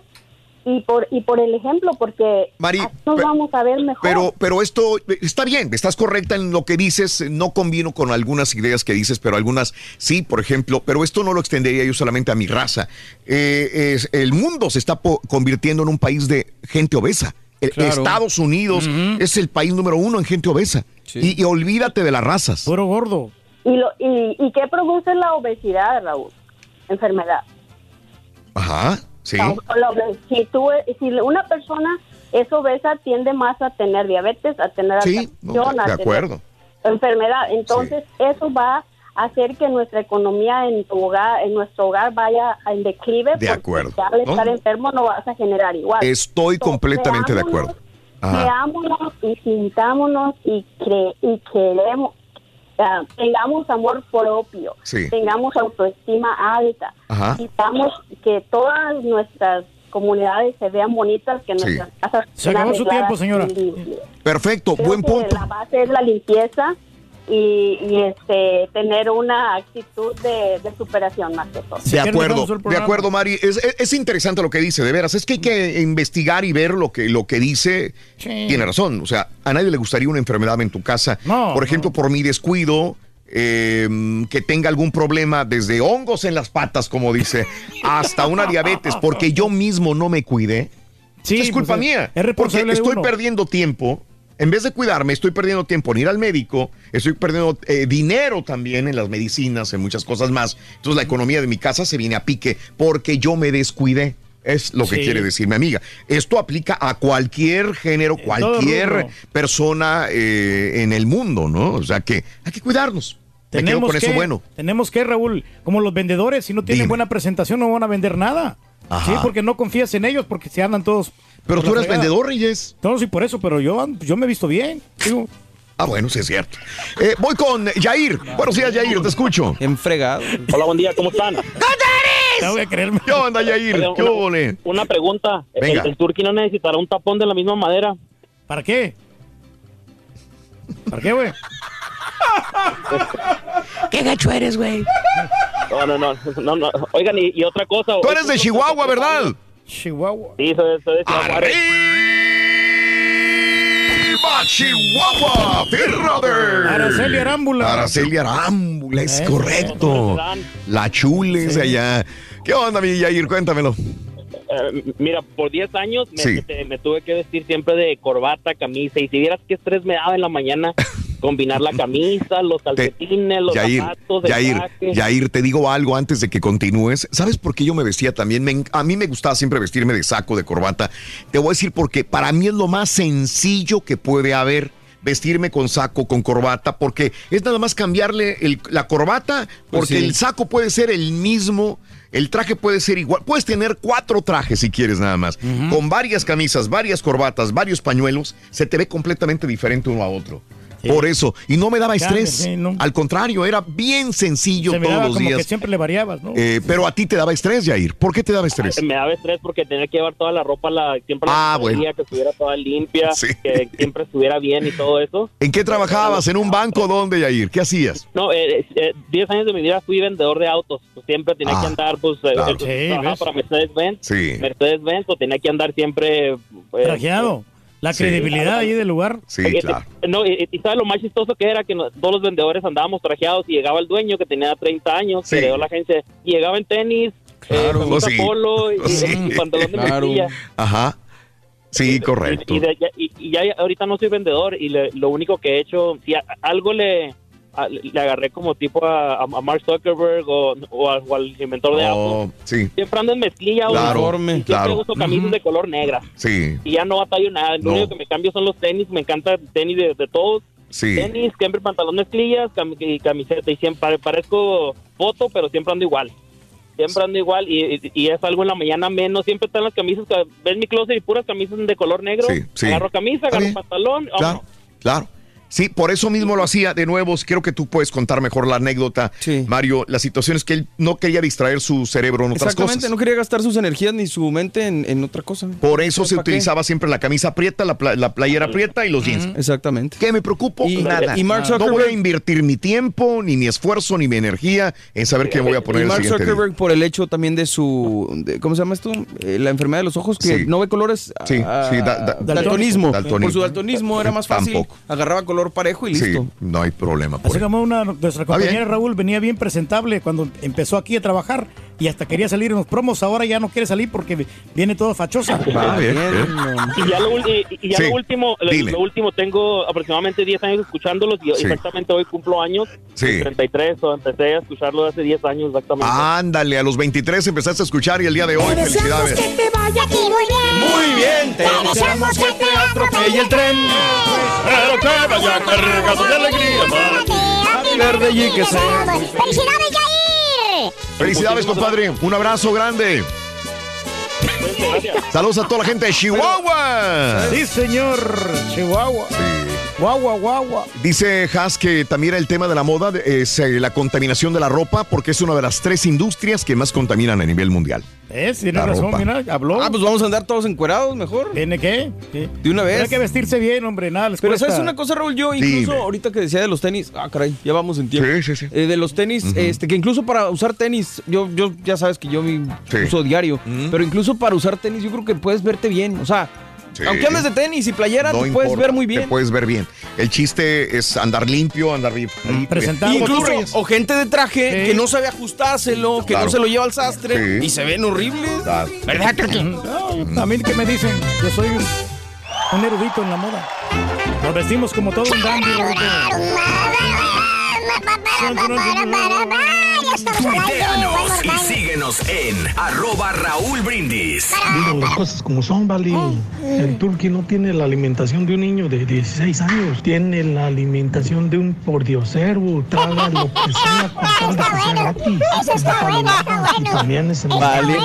y por y por el ejemplo, porque Mari, así nos vamos a ver mejor. Pero, pero esto está bien, estás correcta en lo que dices, no combino con algunas ideas que dices, pero algunas sí, por ejemplo, pero esto no lo extendería yo solamente a mi raza. Eh, es- el mundo se está po- convirtiendo en un país de gente obesa. Claro. Estados Unidos es el país número uno en gente obesa. Y, y olvídate de las razas. Puro gordo. ¿Y, lo, y, ¿Y qué produce la obesidad, Raúl? Enfermedad. Ajá, sí. Si, tú, si una persona es obesa, tiende más a tener diabetes, a tener Sí, no, de a tener acuerdo. enfermedad. Entonces, eso va a hacer que nuestra economía en tu hogar, en nuestro hogar vaya en declive. De acuerdo. al ¿no? estar enfermo no vas a generar igual. Estoy Entonces, completamente de acuerdo. Ajá. Veámonos y sintámonos y, cre y queremos, tengamos amor propio, Sí. tengamos autoestima alta, Ajá. quitamos que todas nuestras comunidades se vean bonitas, que nuestras casas Se acabó su tiempo, señora. limpias. Perfecto, Creo buen punto. La base es la limpieza y, y, este tener una actitud de, de superación más que todo. De acuerdo, de acuerdo, Mari. Es, es- es interesante lo que dice, de veras. Es que hay que investigar y ver lo que, lo que dice. Tiene razón. O sea, a nadie le gustaría una enfermedad en tu casa. por ejemplo, por mi descuido, eh, que tenga algún problema, desde hongos en las patas, como dice, hasta una diabetes, porque yo mismo no me cuidé. Sí, es culpa pues, mía. es responsable porque de estoy uno. perdiendo tiempo. En vez de cuidarme, estoy perdiendo tiempo en ir al médico, estoy perdiendo eh, dinero también en las medicinas, en muchas cosas más. Entonces la economía de mi casa se viene a pique porque yo me descuidé. Es lo que Sí. quiere decir mi amiga. Esto aplica a cualquier género, cualquier persona eh, en el mundo, ¿no? O sea que hay que cuidarnos. Me con que, eso bueno. Tenemos que, Raúl, como los vendedores, si no tienen Dime. buena presentación no van a vender nada. Ajá. Sí, porque no confías en ellos, porque se andan todos. Pero tú fregada. vendedor, Reyes. No, sí, por eso, pero yo, yo me he visto bien. Digo, Ah, bueno, sí es cierto. Eh, voy con Yair. Buenos días, Yair, te escucho. Enfregado. Hola, buen día, ¿cómo están? No voy a creerme. ¿Qué onda, Yair? ¿Qué una-? Una pregunta. ¿El, Venga. el turqui no necesitará un tapón de la misma madera? ¿Para qué? ¿Para qué, güey? ¿Qué gacho eres, güey? No, no, no. no, no. Oigan, y, y otra cosa. Tú eres de Chihuahua, ¿verdad? Chihuahua. Sí, soy, soy de Chihuahua. ¡Arriba, Chihuahua! ¡Tierra de... Araceli Arámbula. Araceli Arámbula, es Eh, correcto. La chule es de allá. ¿Qué onda, mi Yair? Cuéntamelo. Eh, mira, por 10 años me, Sí. me- me tuve que vestir siempre de corbata, camisa. Y si vieras qué estrés me daba en la mañana, combinar la camisa, los calcetines, los Yair, zapatos, el Yair, traje. Yair, te digo algo antes de que continúes. ¿Sabes por qué yo me vestía también? Me a mí me gustaba siempre vestirme de saco, de corbata. Te voy a decir porque para mí es lo más sencillo que puede haber vestirme con saco, con corbata, porque es nada más cambiarle el- la corbata, porque Pues sí. el saco puede ser el mismo, el traje puede ser igual. Puedes tener cuatro trajes si quieres nada más, con varias camisas, varias corbatas, varios pañuelos, se te ve completamente diferente uno a otro. Por eso, y no me daba estrés. sí, no. Al contrario, era bien sencillo Se todos los como que días. siempre le variabas, ¿no? Eh, pero a ti te daba estrés, Jair. ¿Por qué te daba estrés? Me daba estrés porque tenía que llevar toda la ropa la, siempre la Ah, bueno. lavadía, que estuviera toda limpia, Sí. que siempre estuviera bien y todo eso. ¿En qué trabajabas? ¿En un banco? ¿Dónde, Jair? ¿Qué hacías? No, eh, eh, 10 años de mi vida fui vendedor de autos. Pues siempre tenía Ah, que andar, pues, eh, claro. eh, Sí, trabajaba ¿ves? para Mercedes-Benz. Sí. Mercedes-Benz, o tenía que andar siempre... eh, Trajeado. La Sí. credibilidad ahí del lugar. Sí, Eh, claro. eh, No, y, y ¿sabes lo más chistoso que era? Que no- todos los vendedores andábamos trajeados y llegaba el dueño que tenía 30 años, Sí. que heredó la agencia, y llegaba en tenis, Claro. eh, Sí. polo y, Sí. y pantalón de Claro. Ajá. Sí, correcto. Y, y y- y ya ahorita no soy vendedor y le- lo único que he hecho, si a- algo le, a- le agarré como tipo a, a Mark Zuckerberg o, o al, o al inventor de Oh, Apple. sí, Siempre ando en mezclilla o Claro. Y siempre claro. uso camisas de color negra. sí, Y ya no batallo nada. Lo No. único que me cambio son los tenis. Me encanta tenis de, de todos. sí. Tenis, siempre pantalón mezclillas cam- y camiseta. Y siempre pare- parezco foto, pero siempre ando igual. Siempre ando igual y, y- y es algo en la mañana menos. Siempre están las camisas. ca- ¿Ves mi closet y puras camisas de color negro? Sí, sí. Agarro camisa, agarro pantalón. Claro, vámonos. claro. Sí, por eso mismo lo hacía. De nuevo, creo que tú puedes contar mejor la anécdota, Mario. La situación es que él no quería distraer su cerebro en otras Exactamente, cosas. no quería gastar sus energías ni su mente en, en otra cosa. Por eso se utilizaba siempre la camisa prieta, la, pla- la playera prieta y los jeans. Exactamente. ¿Qué me preocupo? Y- Nada. y Mark no voy a Zuckerberg- invertir mi tiempo, ni mi esfuerzo, ni mi energía en saber qué me voy a poner y el Mark siguiente día. Zuckerberg por el hecho también de su, de- ¿cómo se llama esto? Eh, la enfermedad de los ojos, que Sí. no ve colores. Sí, ah, sí, da- da- daltonismo. daltonismo. Por su daltonismo era más fácil. Tampoco. Agarraba color parejo y listo. Sí, no hay problema. Por Así como una nuestra compañera. Raúl venía bien presentable cuando empezó aquí a trabajar y hasta quería salir en los promos, ahora ya no quiere salir porque viene toda fachosa. Ah, bien, Y ya, lo, y- y ya Sí, lo último, lo, dime. lo último, tengo aproximadamente 10 años escuchándolos y Sí. exactamente hoy cumplo años. Sí. 33, o empecé a escucharlo hace 10 años exactamente. Ándale, a los 23 empezaste a escuchar y el día de hoy, felicidades. te vaya aquí muy bien. Muy bien, te deseamos que te atropelle el tren. Pero que vaya cargado de alegría para ti. Verde y que sea. ¡Felicidades, Jair! Felicidades, compadre. Un abrazo grande. Saludos a toda la gente de Chihuahua. Sí, señor. Chihuahua. Guagua, guagua. Dice Haas que también el tema de la moda es eh, la contaminación de la ropa porque es una de las tres industrias que más contaminan a nivel mundial. Eh, tiene La razón, ropa. mira, habló. Ah, pues vamos a andar todos encuerados mejor. ¿Tiene qué? De una vez. Tiene que vestirse bien, hombre, nada les Pero cuesta. sabes una cosa, Raúl, yo incluso Dime. ahorita que decía de los tenis, ah, caray, ya vamos en tiempo. Sí, sí, sí. Eh, de los tenis, este, que incluso para usar tenis, yo, yo ya sabes que yo mi Sí. uso diario, pero incluso para usar tenis, yo creo que puedes verte bien. O sea, Sí. aunque andes de tenis y playera, No te puedes importa, ver muy bien. Te puedes ver bien. El chiste es andar limpio, andar bien. presentado. Incluso, o gente de traje Sí. que no sabe ajustárselo, que Claro. no se lo lleva al sastre Sí. y se ven horribles. Ah, ¿Verdad? No, a mí que me dicen, yo soy un, un erudito en la moda. Nos vestimos como todo un dandy. Tuiteanos y síguenos en arroba Raúl Brindis. Digo las cosas como son, Vali. El turqui no tiene la alimentación de un niño de 16 años. Tiene la alimentación de un pordiosero. Traga lo que sea con tal de que sea gratis. Eso está bueno, está nada. Y bueno. también es el Vale.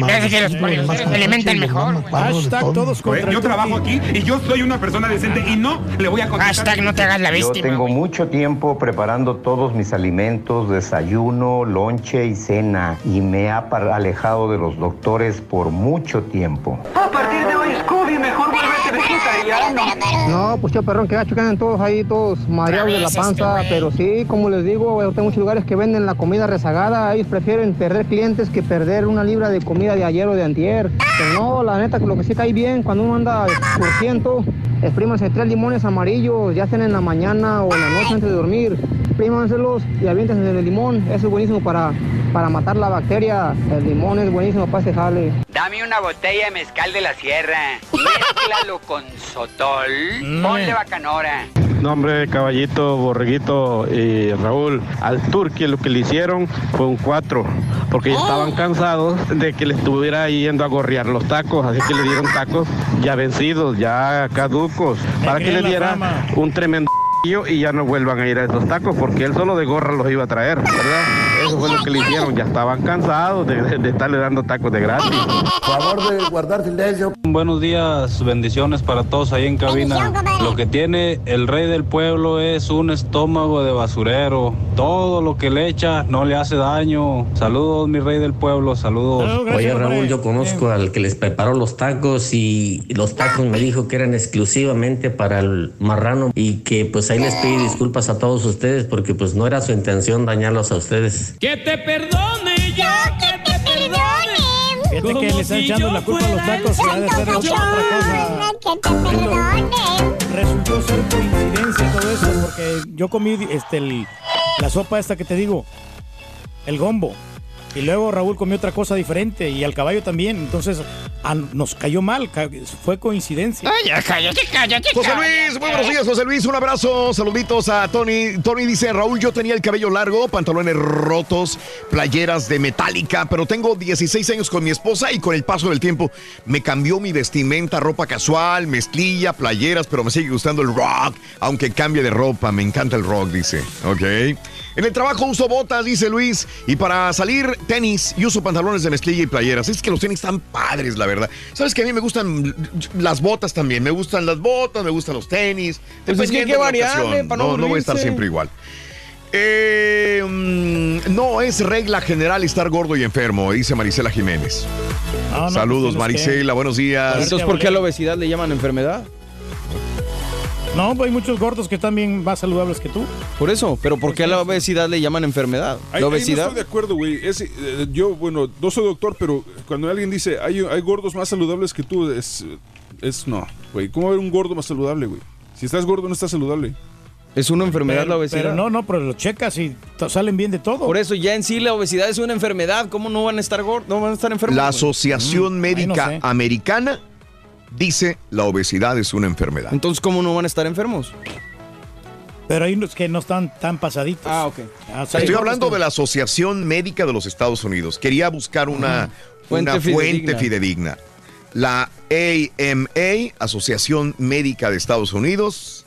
Parece que los pordiosero se alimentan mejor. Hashtag todos contra Yo trabajo aquí y yo soy una persona decente y no le voy a contestar. Hashtag no te hagas la Yo víctima. tengo mucho tiempo preparando todos mis alimentos, desayuno, lonche y cena, y me ha alejado de los doctores por mucho tiempo. A partir de hoy, Scooby, mejor vuélvete vegetariano. No, pues yo perrón, que gacho que andan todos ahí, todos mareados de la panza. Pero sí, como les digo, hay muchos lugares que venden la comida rezagada. Ellos prefieren perder clientes que perder una libra de comida de ayer o de antier. Pero no, la neta, que lo que sí cae bien, cuando uno anda por ciento, exprímanse tres limones amarillos, ya sean en la mañana o en la noche antes de dormir. Exprímanselos y aviéntense el limón. Eso es buenísimo para, para matar la bacteria. El limón es buenísimo para ese jale. Dame una botella de mezcal de la sierra. Mézclalo con sotol. Ponle bacanora. No, hombre, caballito, borreguito y Raúl, al Turqui lo que le hicieron fue un 4, porque ya estaban cansados de que le estuviera yendo a gorrear los tacos, así que le dieron tacos ya vencidos, ya caducos, para que le diera un tremendo y ya no vuelvan a ir a esos tacos, porque él solo de gorra los iba a traer, ¿verdad? Eso fue lo que le hicieron, ya estaban cansados de, de estarle dando tacos de gratis. favor de guardar silencio. Buenos días, bendiciones para todos ahí en cabina. Lo que tiene el rey del pueblo es un estómago de basurero. Todo lo que le echa no le hace daño. Saludos, mi rey del pueblo, saludos. Oye Raúl, yo conozco al que les preparó los tacos y los tacos me dijo que eran exclusivamente para el marrano y que pues ahí les pedí disculpas a todos ustedes porque pues no era su intención dañarlos a ustedes. Que te perdone ya, que te perdone. Fíjate que le están echando la culpa a los tacos y ha de ser otra cosa. Resultó ser coincidencia todo eso, porque yo comí este, el- la sopa esta que te digo, el gombo. Y luego Raúl comió otra cosa diferente y al caballo también. Entonces a- nos cayó mal. ca- Fue coincidencia. Ay, ya cállate, cállate. José cállate. Luis, muy buenos días, José Luis. Un abrazo, saluditos a Tony. Tony dice, Raúl, yo tenía el cabello largo, pantalones rotos, playeras de metálica, pero tengo 16 años con mi esposa y con el paso del tiempo me cambió mi vestimenta, ropa casual, mezclilla, playeras, pero me sigue gustando el rock, aunque cambie de ropa. Me encanta el rock, dice. Ok. En el trabajo uso botas, dice Luis, y para salir tenis y uso pantalones de mezclilla y playeras. Es que los tenis están padres, la verdad. Sabes que a mí me gustan las botas también. Me gustan las botas, me gustan los tenis. Pues es que hay que variarle para no no, no voy a estar siempre igual. Eh, mm, no es regla general estar gordo y enfermo, dice Marisela Jiménez. No, no, Saludos, pues, que- Marisela, buenos días. Entonces, ¿por qué a la obesidad le llaman enfermedad? No, pues hay muchos gordos que están bien más saludables que tú. Por eso, pero ¿por qué a la obesidad le llaman enfermedad? La ahí obesidad. no estoy de acuerdo, güey. Es, eh, yo, bueno, no soy doctor, pero cuando alguien dice hay, hay gordos más saludables que tú, es, es no, güey. ¿Cómo va a haber un gordo más saludable, güey? Si estás gordo, no estás saludable. Es una enfermedad Pero, la obesidad. pero no, no, pero lo checas y salen bien de todo. Por eso ya en sí la obesidad es una enfermedad. ¿Cómo no van a estar gordos? No van a estar enfermos. La? Asociación Mm, Médica ay, no sé. Americana dice la obesidad es una enfermedad. Entonces, ¿cómo no van a estar enfermos? Pero hay unos que no están tan pasaditos. Ah, ok. Estoy hablando de la Asociación Médica de los Estados Unidos. Quería buscar una Fuente una fuente fidedigna. fidedigna. La AMA, Asociación Médica de Estados Unidos,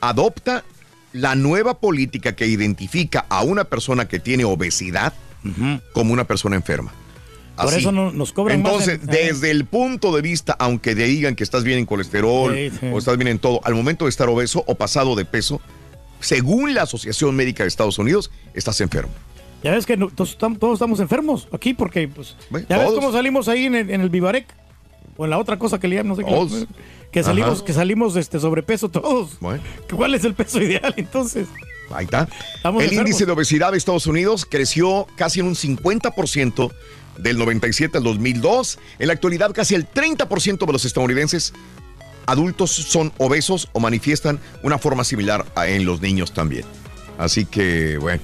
adopta la nueva política que identifica a una persona que tiene obesidad como una persona enferma. Por eso no- nos cobran más Entonces, en- eh. desde el punto de vista, aunque te digan que estás bien en colesterol Sí, sí. o estás bien en todo, al momento de estar obeso o pasado de peso, según la Asociación Médica de Estados Unidos, estás enfermo. Ya ves que no- todos, estamos, todos estamos enfermos aquí porque, pues, ya ves cómo salimos ahí en el, en el Vivarec o en la otra cosa que le no sé qué. Que salimos, Ajá. que salimos este, sobrepeso todos. Bueno. ¿Cuál es el peso ideal entonces? Ahí está. Estamos el enfermos. índice de obesidad de Estados Unidos creció casi en un 50% del 97 al 2002. En la actualidad, casi el 30% de los estadounidenses adultos son obesos o manifiestan una forma similar a en los niños también. Así que, bueno.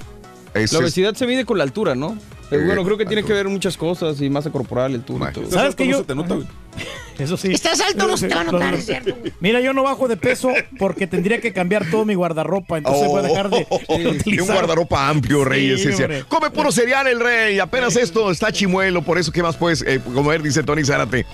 La es- obesidad se mide con la altura, ¿no? Eh, bueno, creo que tiene que ver muchas cosas y masa corporal, y todo. ¿Sabes que yo? se te nota, güey. Eso sí. Estás alto, no se te va a notar, No, es cierto. Mira, yo no bajo de peso porque tendría que cambiar todo mi guardarropa, entonces voy a dejar de, de Oh, un utilizar. guardarropa amplio. Sí, sí, sí. hombre. Come puro cereal el rey. Apenas esto está chimuelo. Por eso, ¿qué más puedes eh, comer? Dice Tony Zárate.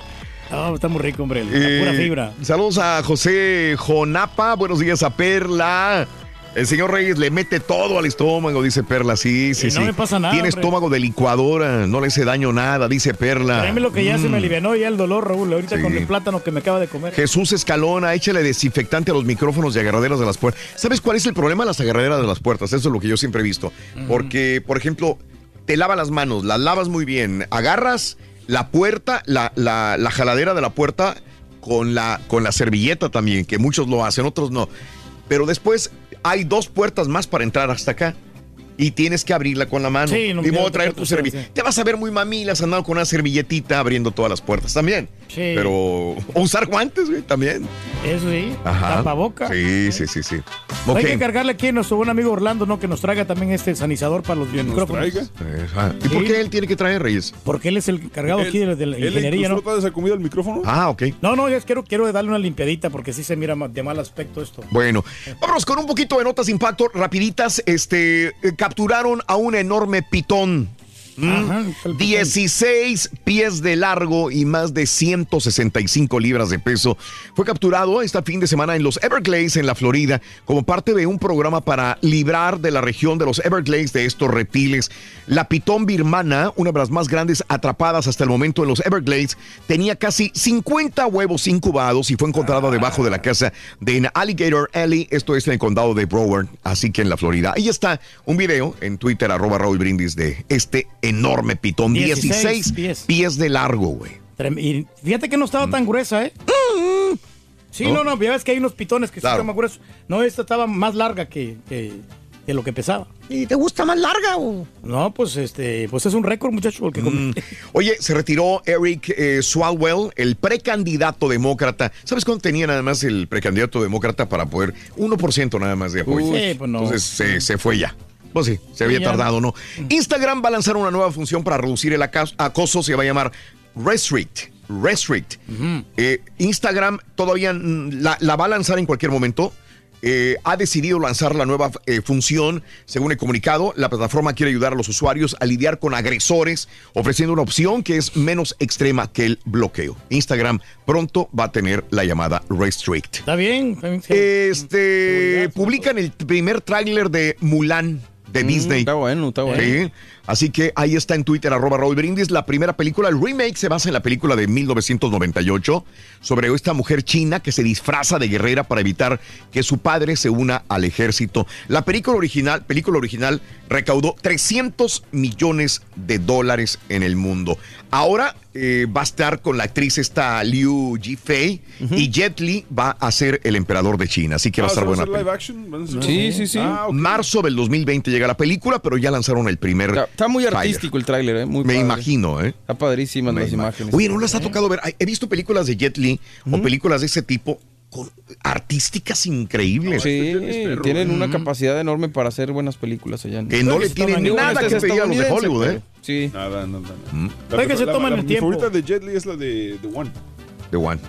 No, está muy rico, hombre. La Eh, pura fibra. Saludos a José Jonapa. Buenos días a Perla. El señor Reyes le mete todo al estómago, dice Perla. Sí, sí, Y no sí. me pasa nada, Tiene hombre. estómago de licuadora. No le hace daño nada, dice Perla. Tráeme lo que ya se me Mm. alivianó ya el dolor, Raúl, ahorita Sí. con el plátano que me acaba de comer. Jesús Escalona, échale desinfectante a los micrófonos y agarraderas de las puertas. ¿Sabes cuál es el problema? Las agarraderas de las puertas. Eso es lo que yo siempre he visto. Porque, por ejemplo, te lava las manos, las lavas muy bien, agarras la puerta, la, la- la jaladera de la puerta con la, con la servilleta también, que muchos lo hacen, otros no. Pero después hay dos puertas más para entrar hasta acá. Y tienes que abrirla con la mano. Sí, no y voy a traer tu servilleta. Te vas a ver muy mamilas andando con una servilletita abriendo todas las puertas también. Sí. Pero o usar guantes, güey, también. Eso sí, Ajá. tapaboca. Sí, sí, sí, sí. Hay que cargarle aquí a nuestro buen amigo Orlando, ¿no? Que nos traiga también este sanizador para los micrófonos. Ajá. ¿Y por qué él tiene que traer, Reyes? Porque él es el encargado aquí de, de la ingeniería, ¿no? esa comida al micrófono? Ah, ok. No, no, yo quiero, quiero darle una limpiadita porque sí se mira de mal aspecto esto. Bueno, vámonos con un poquito de notas de impacto rapiditas. Este, eh, capturaron a un enorme pitón. ¿Mm? Ajá, el pitón. 16 pies de largo y más de 165 libras de peso. Fue capturado este fin de semana en los Everglades, en la Florida, como parte de un programa para librar de la región de los Everglades de estos reptiles. La pitón birmana, una de las más grandes atrapadas hasta el momento en los Everglades, tenía casi 50 huevos incubados y fue encontrada debajo de la casa de Alligator Alley, esto es en el condado de Broward, así que en la Florida. Ahí está un video en Twitter, arroba Raúl Brindis, de este enorme pitón, 16, 16 pies. pies. de largo, güey. Y fíjate que no estaba tan gruesa, ¿eh? Sí, ¿No? no, no, ya ves que hay unos pitones que Claro. están más gruesos. No, esta estaba más larga que, que, que lo que pesaba. ¿Y te gusta más larga o...? No, pues este, pues es un récord, muchacho, el que comí. Mm. Oye, se retiró Eric eh, Swalwell, el precandidato demócrata. ¿Sabes cuánto tenía nada más el precandidato demócrata para poder? 1% nada más de apoyo. Uy, sí, pues no. Entonces se, se fue ya. Pues sí, se había tardado, ¿no? Instagram va a lanzar una nueva función para reducir el acoso, se va a llamar Restrict. Restrict. Eh, Instagram todavía la, la va a lanzar en cualquier momento. Eh, ha decidido lanzar la nueva eh, función. Según el comunicado, la plataforma quiere ayudar a los usuarios a lidiar con agresores, ofreciendo una opción que es menos extrema que el bloqueo. Instagram pronto va a tener la llamada Restrict. Está bien. Este publican el primer tráiler de Mulan de Mm, Disney. está bueno, está bueno. Sí. Así que ahí está en Twitter, arroba Raúl Brindis, la primera película. El remake se basa en la película de 1998 sobre esta mujer china que se disfraza de guerrera para evitar que su padre se una al ejército. La película original, película original recaudó 300 millones de dólares en el mundo. Ahora eh, va a estar con la actriz esta Liu Jifei y Jet Li va a ser el emperador de China. Así que va a Ah, estar ¿se va buena. película. live action? ¿Van a hacer- Ah. Marzo del 2020 llega la película, pero ya lanzaron el primer. Está muy artístico el tráiler, ¿eh? Muy Me padre. imagino, ¿eh? Está padrísimas las imágenes. Oye, ¿no les ha tocado ver? He visto películas de Jet Li o películas de ese tipo artísticas increíbles. Sí, tienen una capacidad enorme para hacer buenas películas allá. en- Que no le tienen nada este que pedir a los de Hollywood, ¿eh? Sí. Nada, nada, nada. Mm. La- que se la- toman la- el Mi tiempo. favorita de Jet Li es la de The One. The One.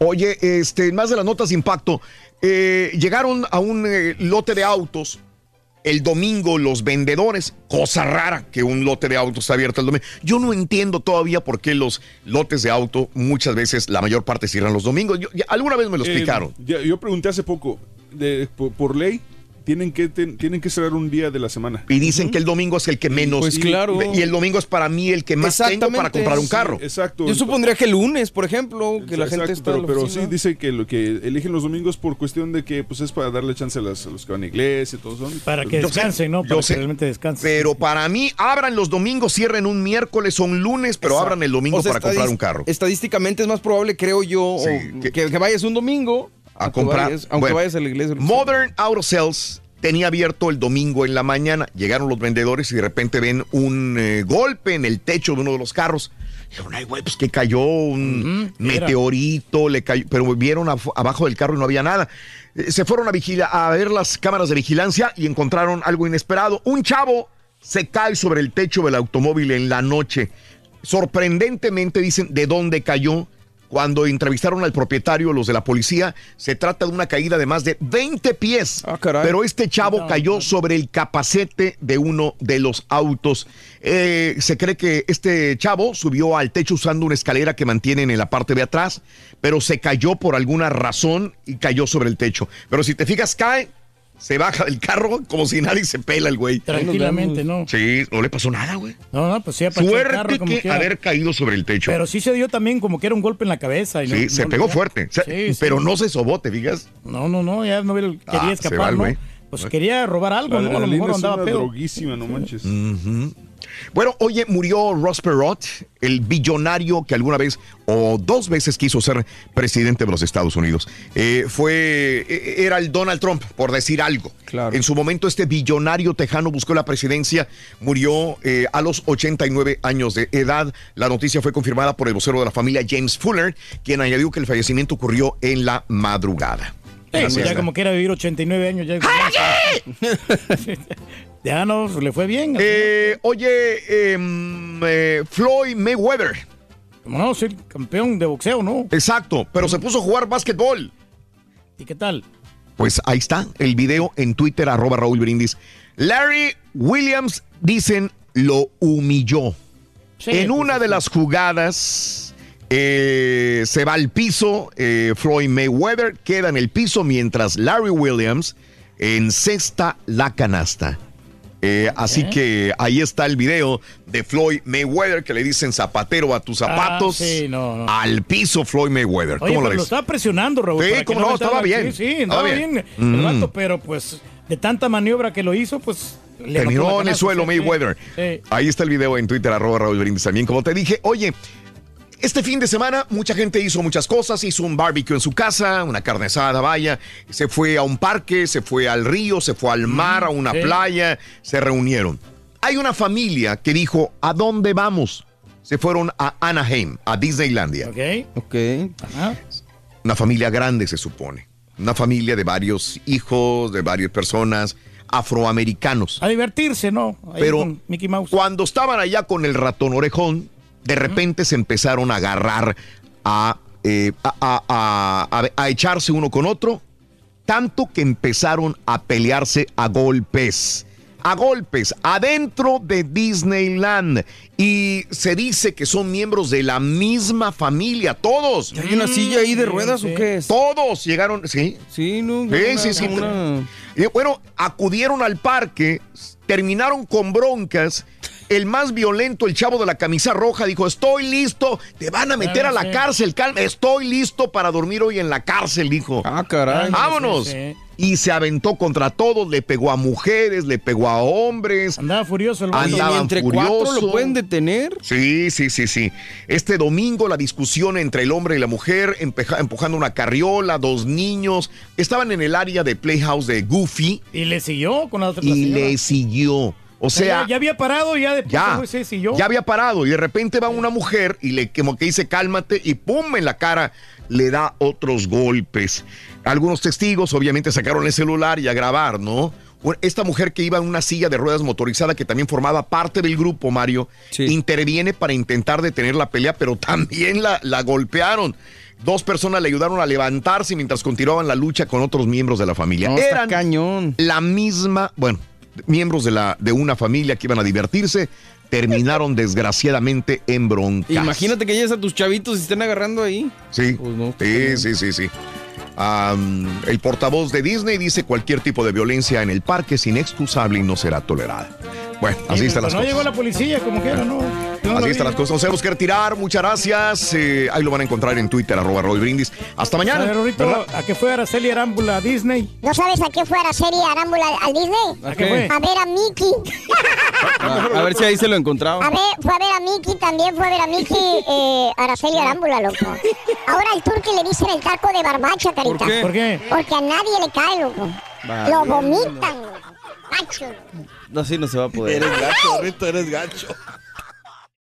Oye, este, más de las notas de impacto, eh, llegaron a un eh, lote de autos. El domingo los vendedores, cosa rara que un lote de autos está abierto el domingo. Yo no entiendo todavía por qué los lotes de auto muchas veces, la mayor parte cierran los domingos. Yo- ya- alguna vez me lo Eh, explicaron. ya- yo pregunté hace poco, de- por, por ley, tienen que, ten- tienen que cerrar un día de la semana. Y dicen que el domingo es el que menos. Pues claro. Y el domingo es para mí el que más tengo para comprar un Sí, carro. exacto. Yo supondría que el lunes, por ejemplo, que la gente está pero, pero sí dice que lo que eligen los domingos por cuestión de que pues es para darle chance a, las- a los que van a iglesia y todo eso. Para que Yo sé, descansen, ¿no? yo Para sé. que realmente descansen. Pero para mí, abran los domingos, cierren un miércoles o un lunes, pero Exacto. abran el domingo O sea, para comprar un carro. Estadísticamente es más probable, creo yo, Sí, o que- que, que vayas un domingo a comprar. vayas- aunque Bueno, vayas a la iglesia. Modern Auto Sales tenía abierto el domingo en la mañana. Llegaron los vendedores y de repente ven un eh, golpe en el techo de uno de los carros. Dijeron, ay, güey, pues que cayó un meteorito, le cayó, pero vieron abajo del carro y no había nada. Eh, Se fueron a, vigila- a ver las cámaras de vigilancia y encontraron algo inesperado. Un chavo se cae sobre el techo del automóvil en la noche. Sorprendentemente dicen de dónde cayó. Cuando entrevistaron al propietario, los de la policía, se trata de una caída de más de 20 pies. Pero este chavo cayó sobre el capacete de uno de los autos. Eh, se cree que este chavo subió al techo usando una escalera que mantienen en la parte de atrás, pero se cayó por alguna razón y cayó sobre el techo. Pero si te fijas, cae, se baja del carro como si nadie se pela el güey. Tranquilamente, ¿no? Sí, no le pasó nada, güey. No, no, pues sí, apachó el Suerte carro como que quiera. haber caído sobre el techo. Pero sí se dio también como que era un golpe en la cabeza. Y no- Sí, se no- pegó ya- fuerte. O sea, Sí, sí. pero no se sobó, ¿te fijas? No, no, no, ya no quería Ah, se va escapar, el ¿no? güey. Pues quería robar algo, La ¿no? A lo mejor es andaba una pedo. droguísima, no manches. Ujú. Bueno, oye, murió Ross Perot, el billonario que alguna vez o dos veces quiso ser presidente de los Estados Unidos. Eh, fue, eh, era el Donald Trump, por decir algo. En su momento, este billonario tejano buscó la presidencia, murió eh, a los 89 años de edad. La noticia fue confirmada por el vocero de la familia, James Fuller, quien añadió que el fallecimiento ocurrió en la madrugada. Sí, pues ya como quiera vivir 89 años. Ya, ya no, le fue bien. Eh, oye, em, eh, Floyd Mayweather. No, soy campeón de boxeo, ¿no? Exacto, pero se puso a jugar básquetbol. ¿Y qué tal? Pues ahí está el video en Twitter, arroba Raúl Brindis. Larry Williams, dicen, lo humilló. en pues, una de las jugadas eh, se va al piso, eh, Floyd Mayweather queda en el piso mientras Larry Williams encesta la canasta. Eh, así que ahí está el video de Floyd Mayweather que le dicen zapatero a tus zapatos. Ah, sí, no, no. Al piso Floyd Mayweather. Oye, ¿Cómo lo lo estaba presionando, Raúl. Sí, cómo no, estaba bien. Sí, Estaba bien, bien. el Mm. pero pues de tanta maniobra que lo hizo, pues... le Terminó en el suelo sí, Mayweather. sí. Ahí está el video en Twitter, arroba Raúl Brindis también. Como te dije, oye, este fin de semana mucha gente hizo muchas cosas, hizo un barbecue en su casa, una carne asada, vaya, se fue a un parque, se fue al río, se fue al mar, a una sí. playa, se reunieron. Hay una familia que dijo, ¿a dónde vamos? Se fueron a Anaheim, a Disneylandia. Ok. Ok. Una familia grande, se supone. Una familia de varios hijos, de varias personas. afroamericanos. A divertirse, ¿no? Ahí Pero con Mickey Mouse. cuando estaban allá con el ratón orejón, de repente se empezaron a agarrar a, eh, a, a- a- a- a echarse uno con otro, tanto que empezaron a pelearse a golpes. A golpes, adentro de Disneyland. Y se dice que son miembros de la misma familia, todos. ¿Hay una silla ahí de ruedas o qué es? Todos llegaron, sí. Sí, no. Sí, una- sí, sí. una- Y bueno, acudieron al parque, terminaron con broncas. El más violento, el chavo de la camisa roja, dijo, estoy listo, te van a meter a la sí. cárcel, calma, estoy listo para dormir hoy en la cárcel, dijo. Ah, caray. Vámonos. Sí, sí. Y se aventó contra todos, le pegó a mujeres, le pegó a hombres. Andaba furioso el. Andaban ¿Y entre cuatro furiosos. lo pueden detener? Sí, sí, sí, sí. Este domingo la discusión entre el hombre y la mujer, empujando una carriola, dos niños, estaban en el área de Playhouse de Goofy Y le siguió con la otra y señora. le siguió. O sea, ya, ya había parado, ya después ya, ya había parado y de repente va una mujer y le como que dice cálmate y pum en la cara le da otros golpes. Algunos testigos obviamente sacaron el celular y a grabar, ¿no? Esta mujer que iba en una silla de ruedas motorizada que también formaba parte del grupo, Mario, interviene para intentar detener la pelea, pero también la, la golpearon. Dos personas le ayudaron a levantarse mientras continuaban la lucha con otros miembros de la familia. No, Eran cañón. la misma, bueno, miembros de, la, de una familia que iban a divertirse, terminaron desgraciadamente en broncas. Imagínate que llegues a tus chavitos y estén agarrando ahí. Sí, Pues no, está sí, sí, sí, sí. Am, el portavoz de Disney dice cualquier tipo de violencia en el parque es inexcusable y no será tolerada. Bueno, así están las no cosas. llegó la policía, como quiera, ¿no? Así están las cosas. Nos tenemos que retirar. Muchas gracias. Eh, ahí lo van a encontrar en Twitter, arroba Roy Brindis. Hasta mañana. A ver, ¿verdad? ¿a qué fue Araceli Arámbula a Disney? ¿No sabes a qué fue la serie Arámbula al Disney? ¿A qué fue? A ver a Mickey. A, a ver si ahí se lo encontraba. A ver, fue a ver a Mickey, también fue a ver a Mickey, eh, Araceli Arámbula, loco. Ahora al turque le dicen el taco de barbacha, carita. ¿Por qué? ¿Por qué? Porque a nadie le cae, loco. Vale. Lo vomitan, loco. Gacho, loco. No, así no se va a poder. Eres gacho, Rito, eres gacho.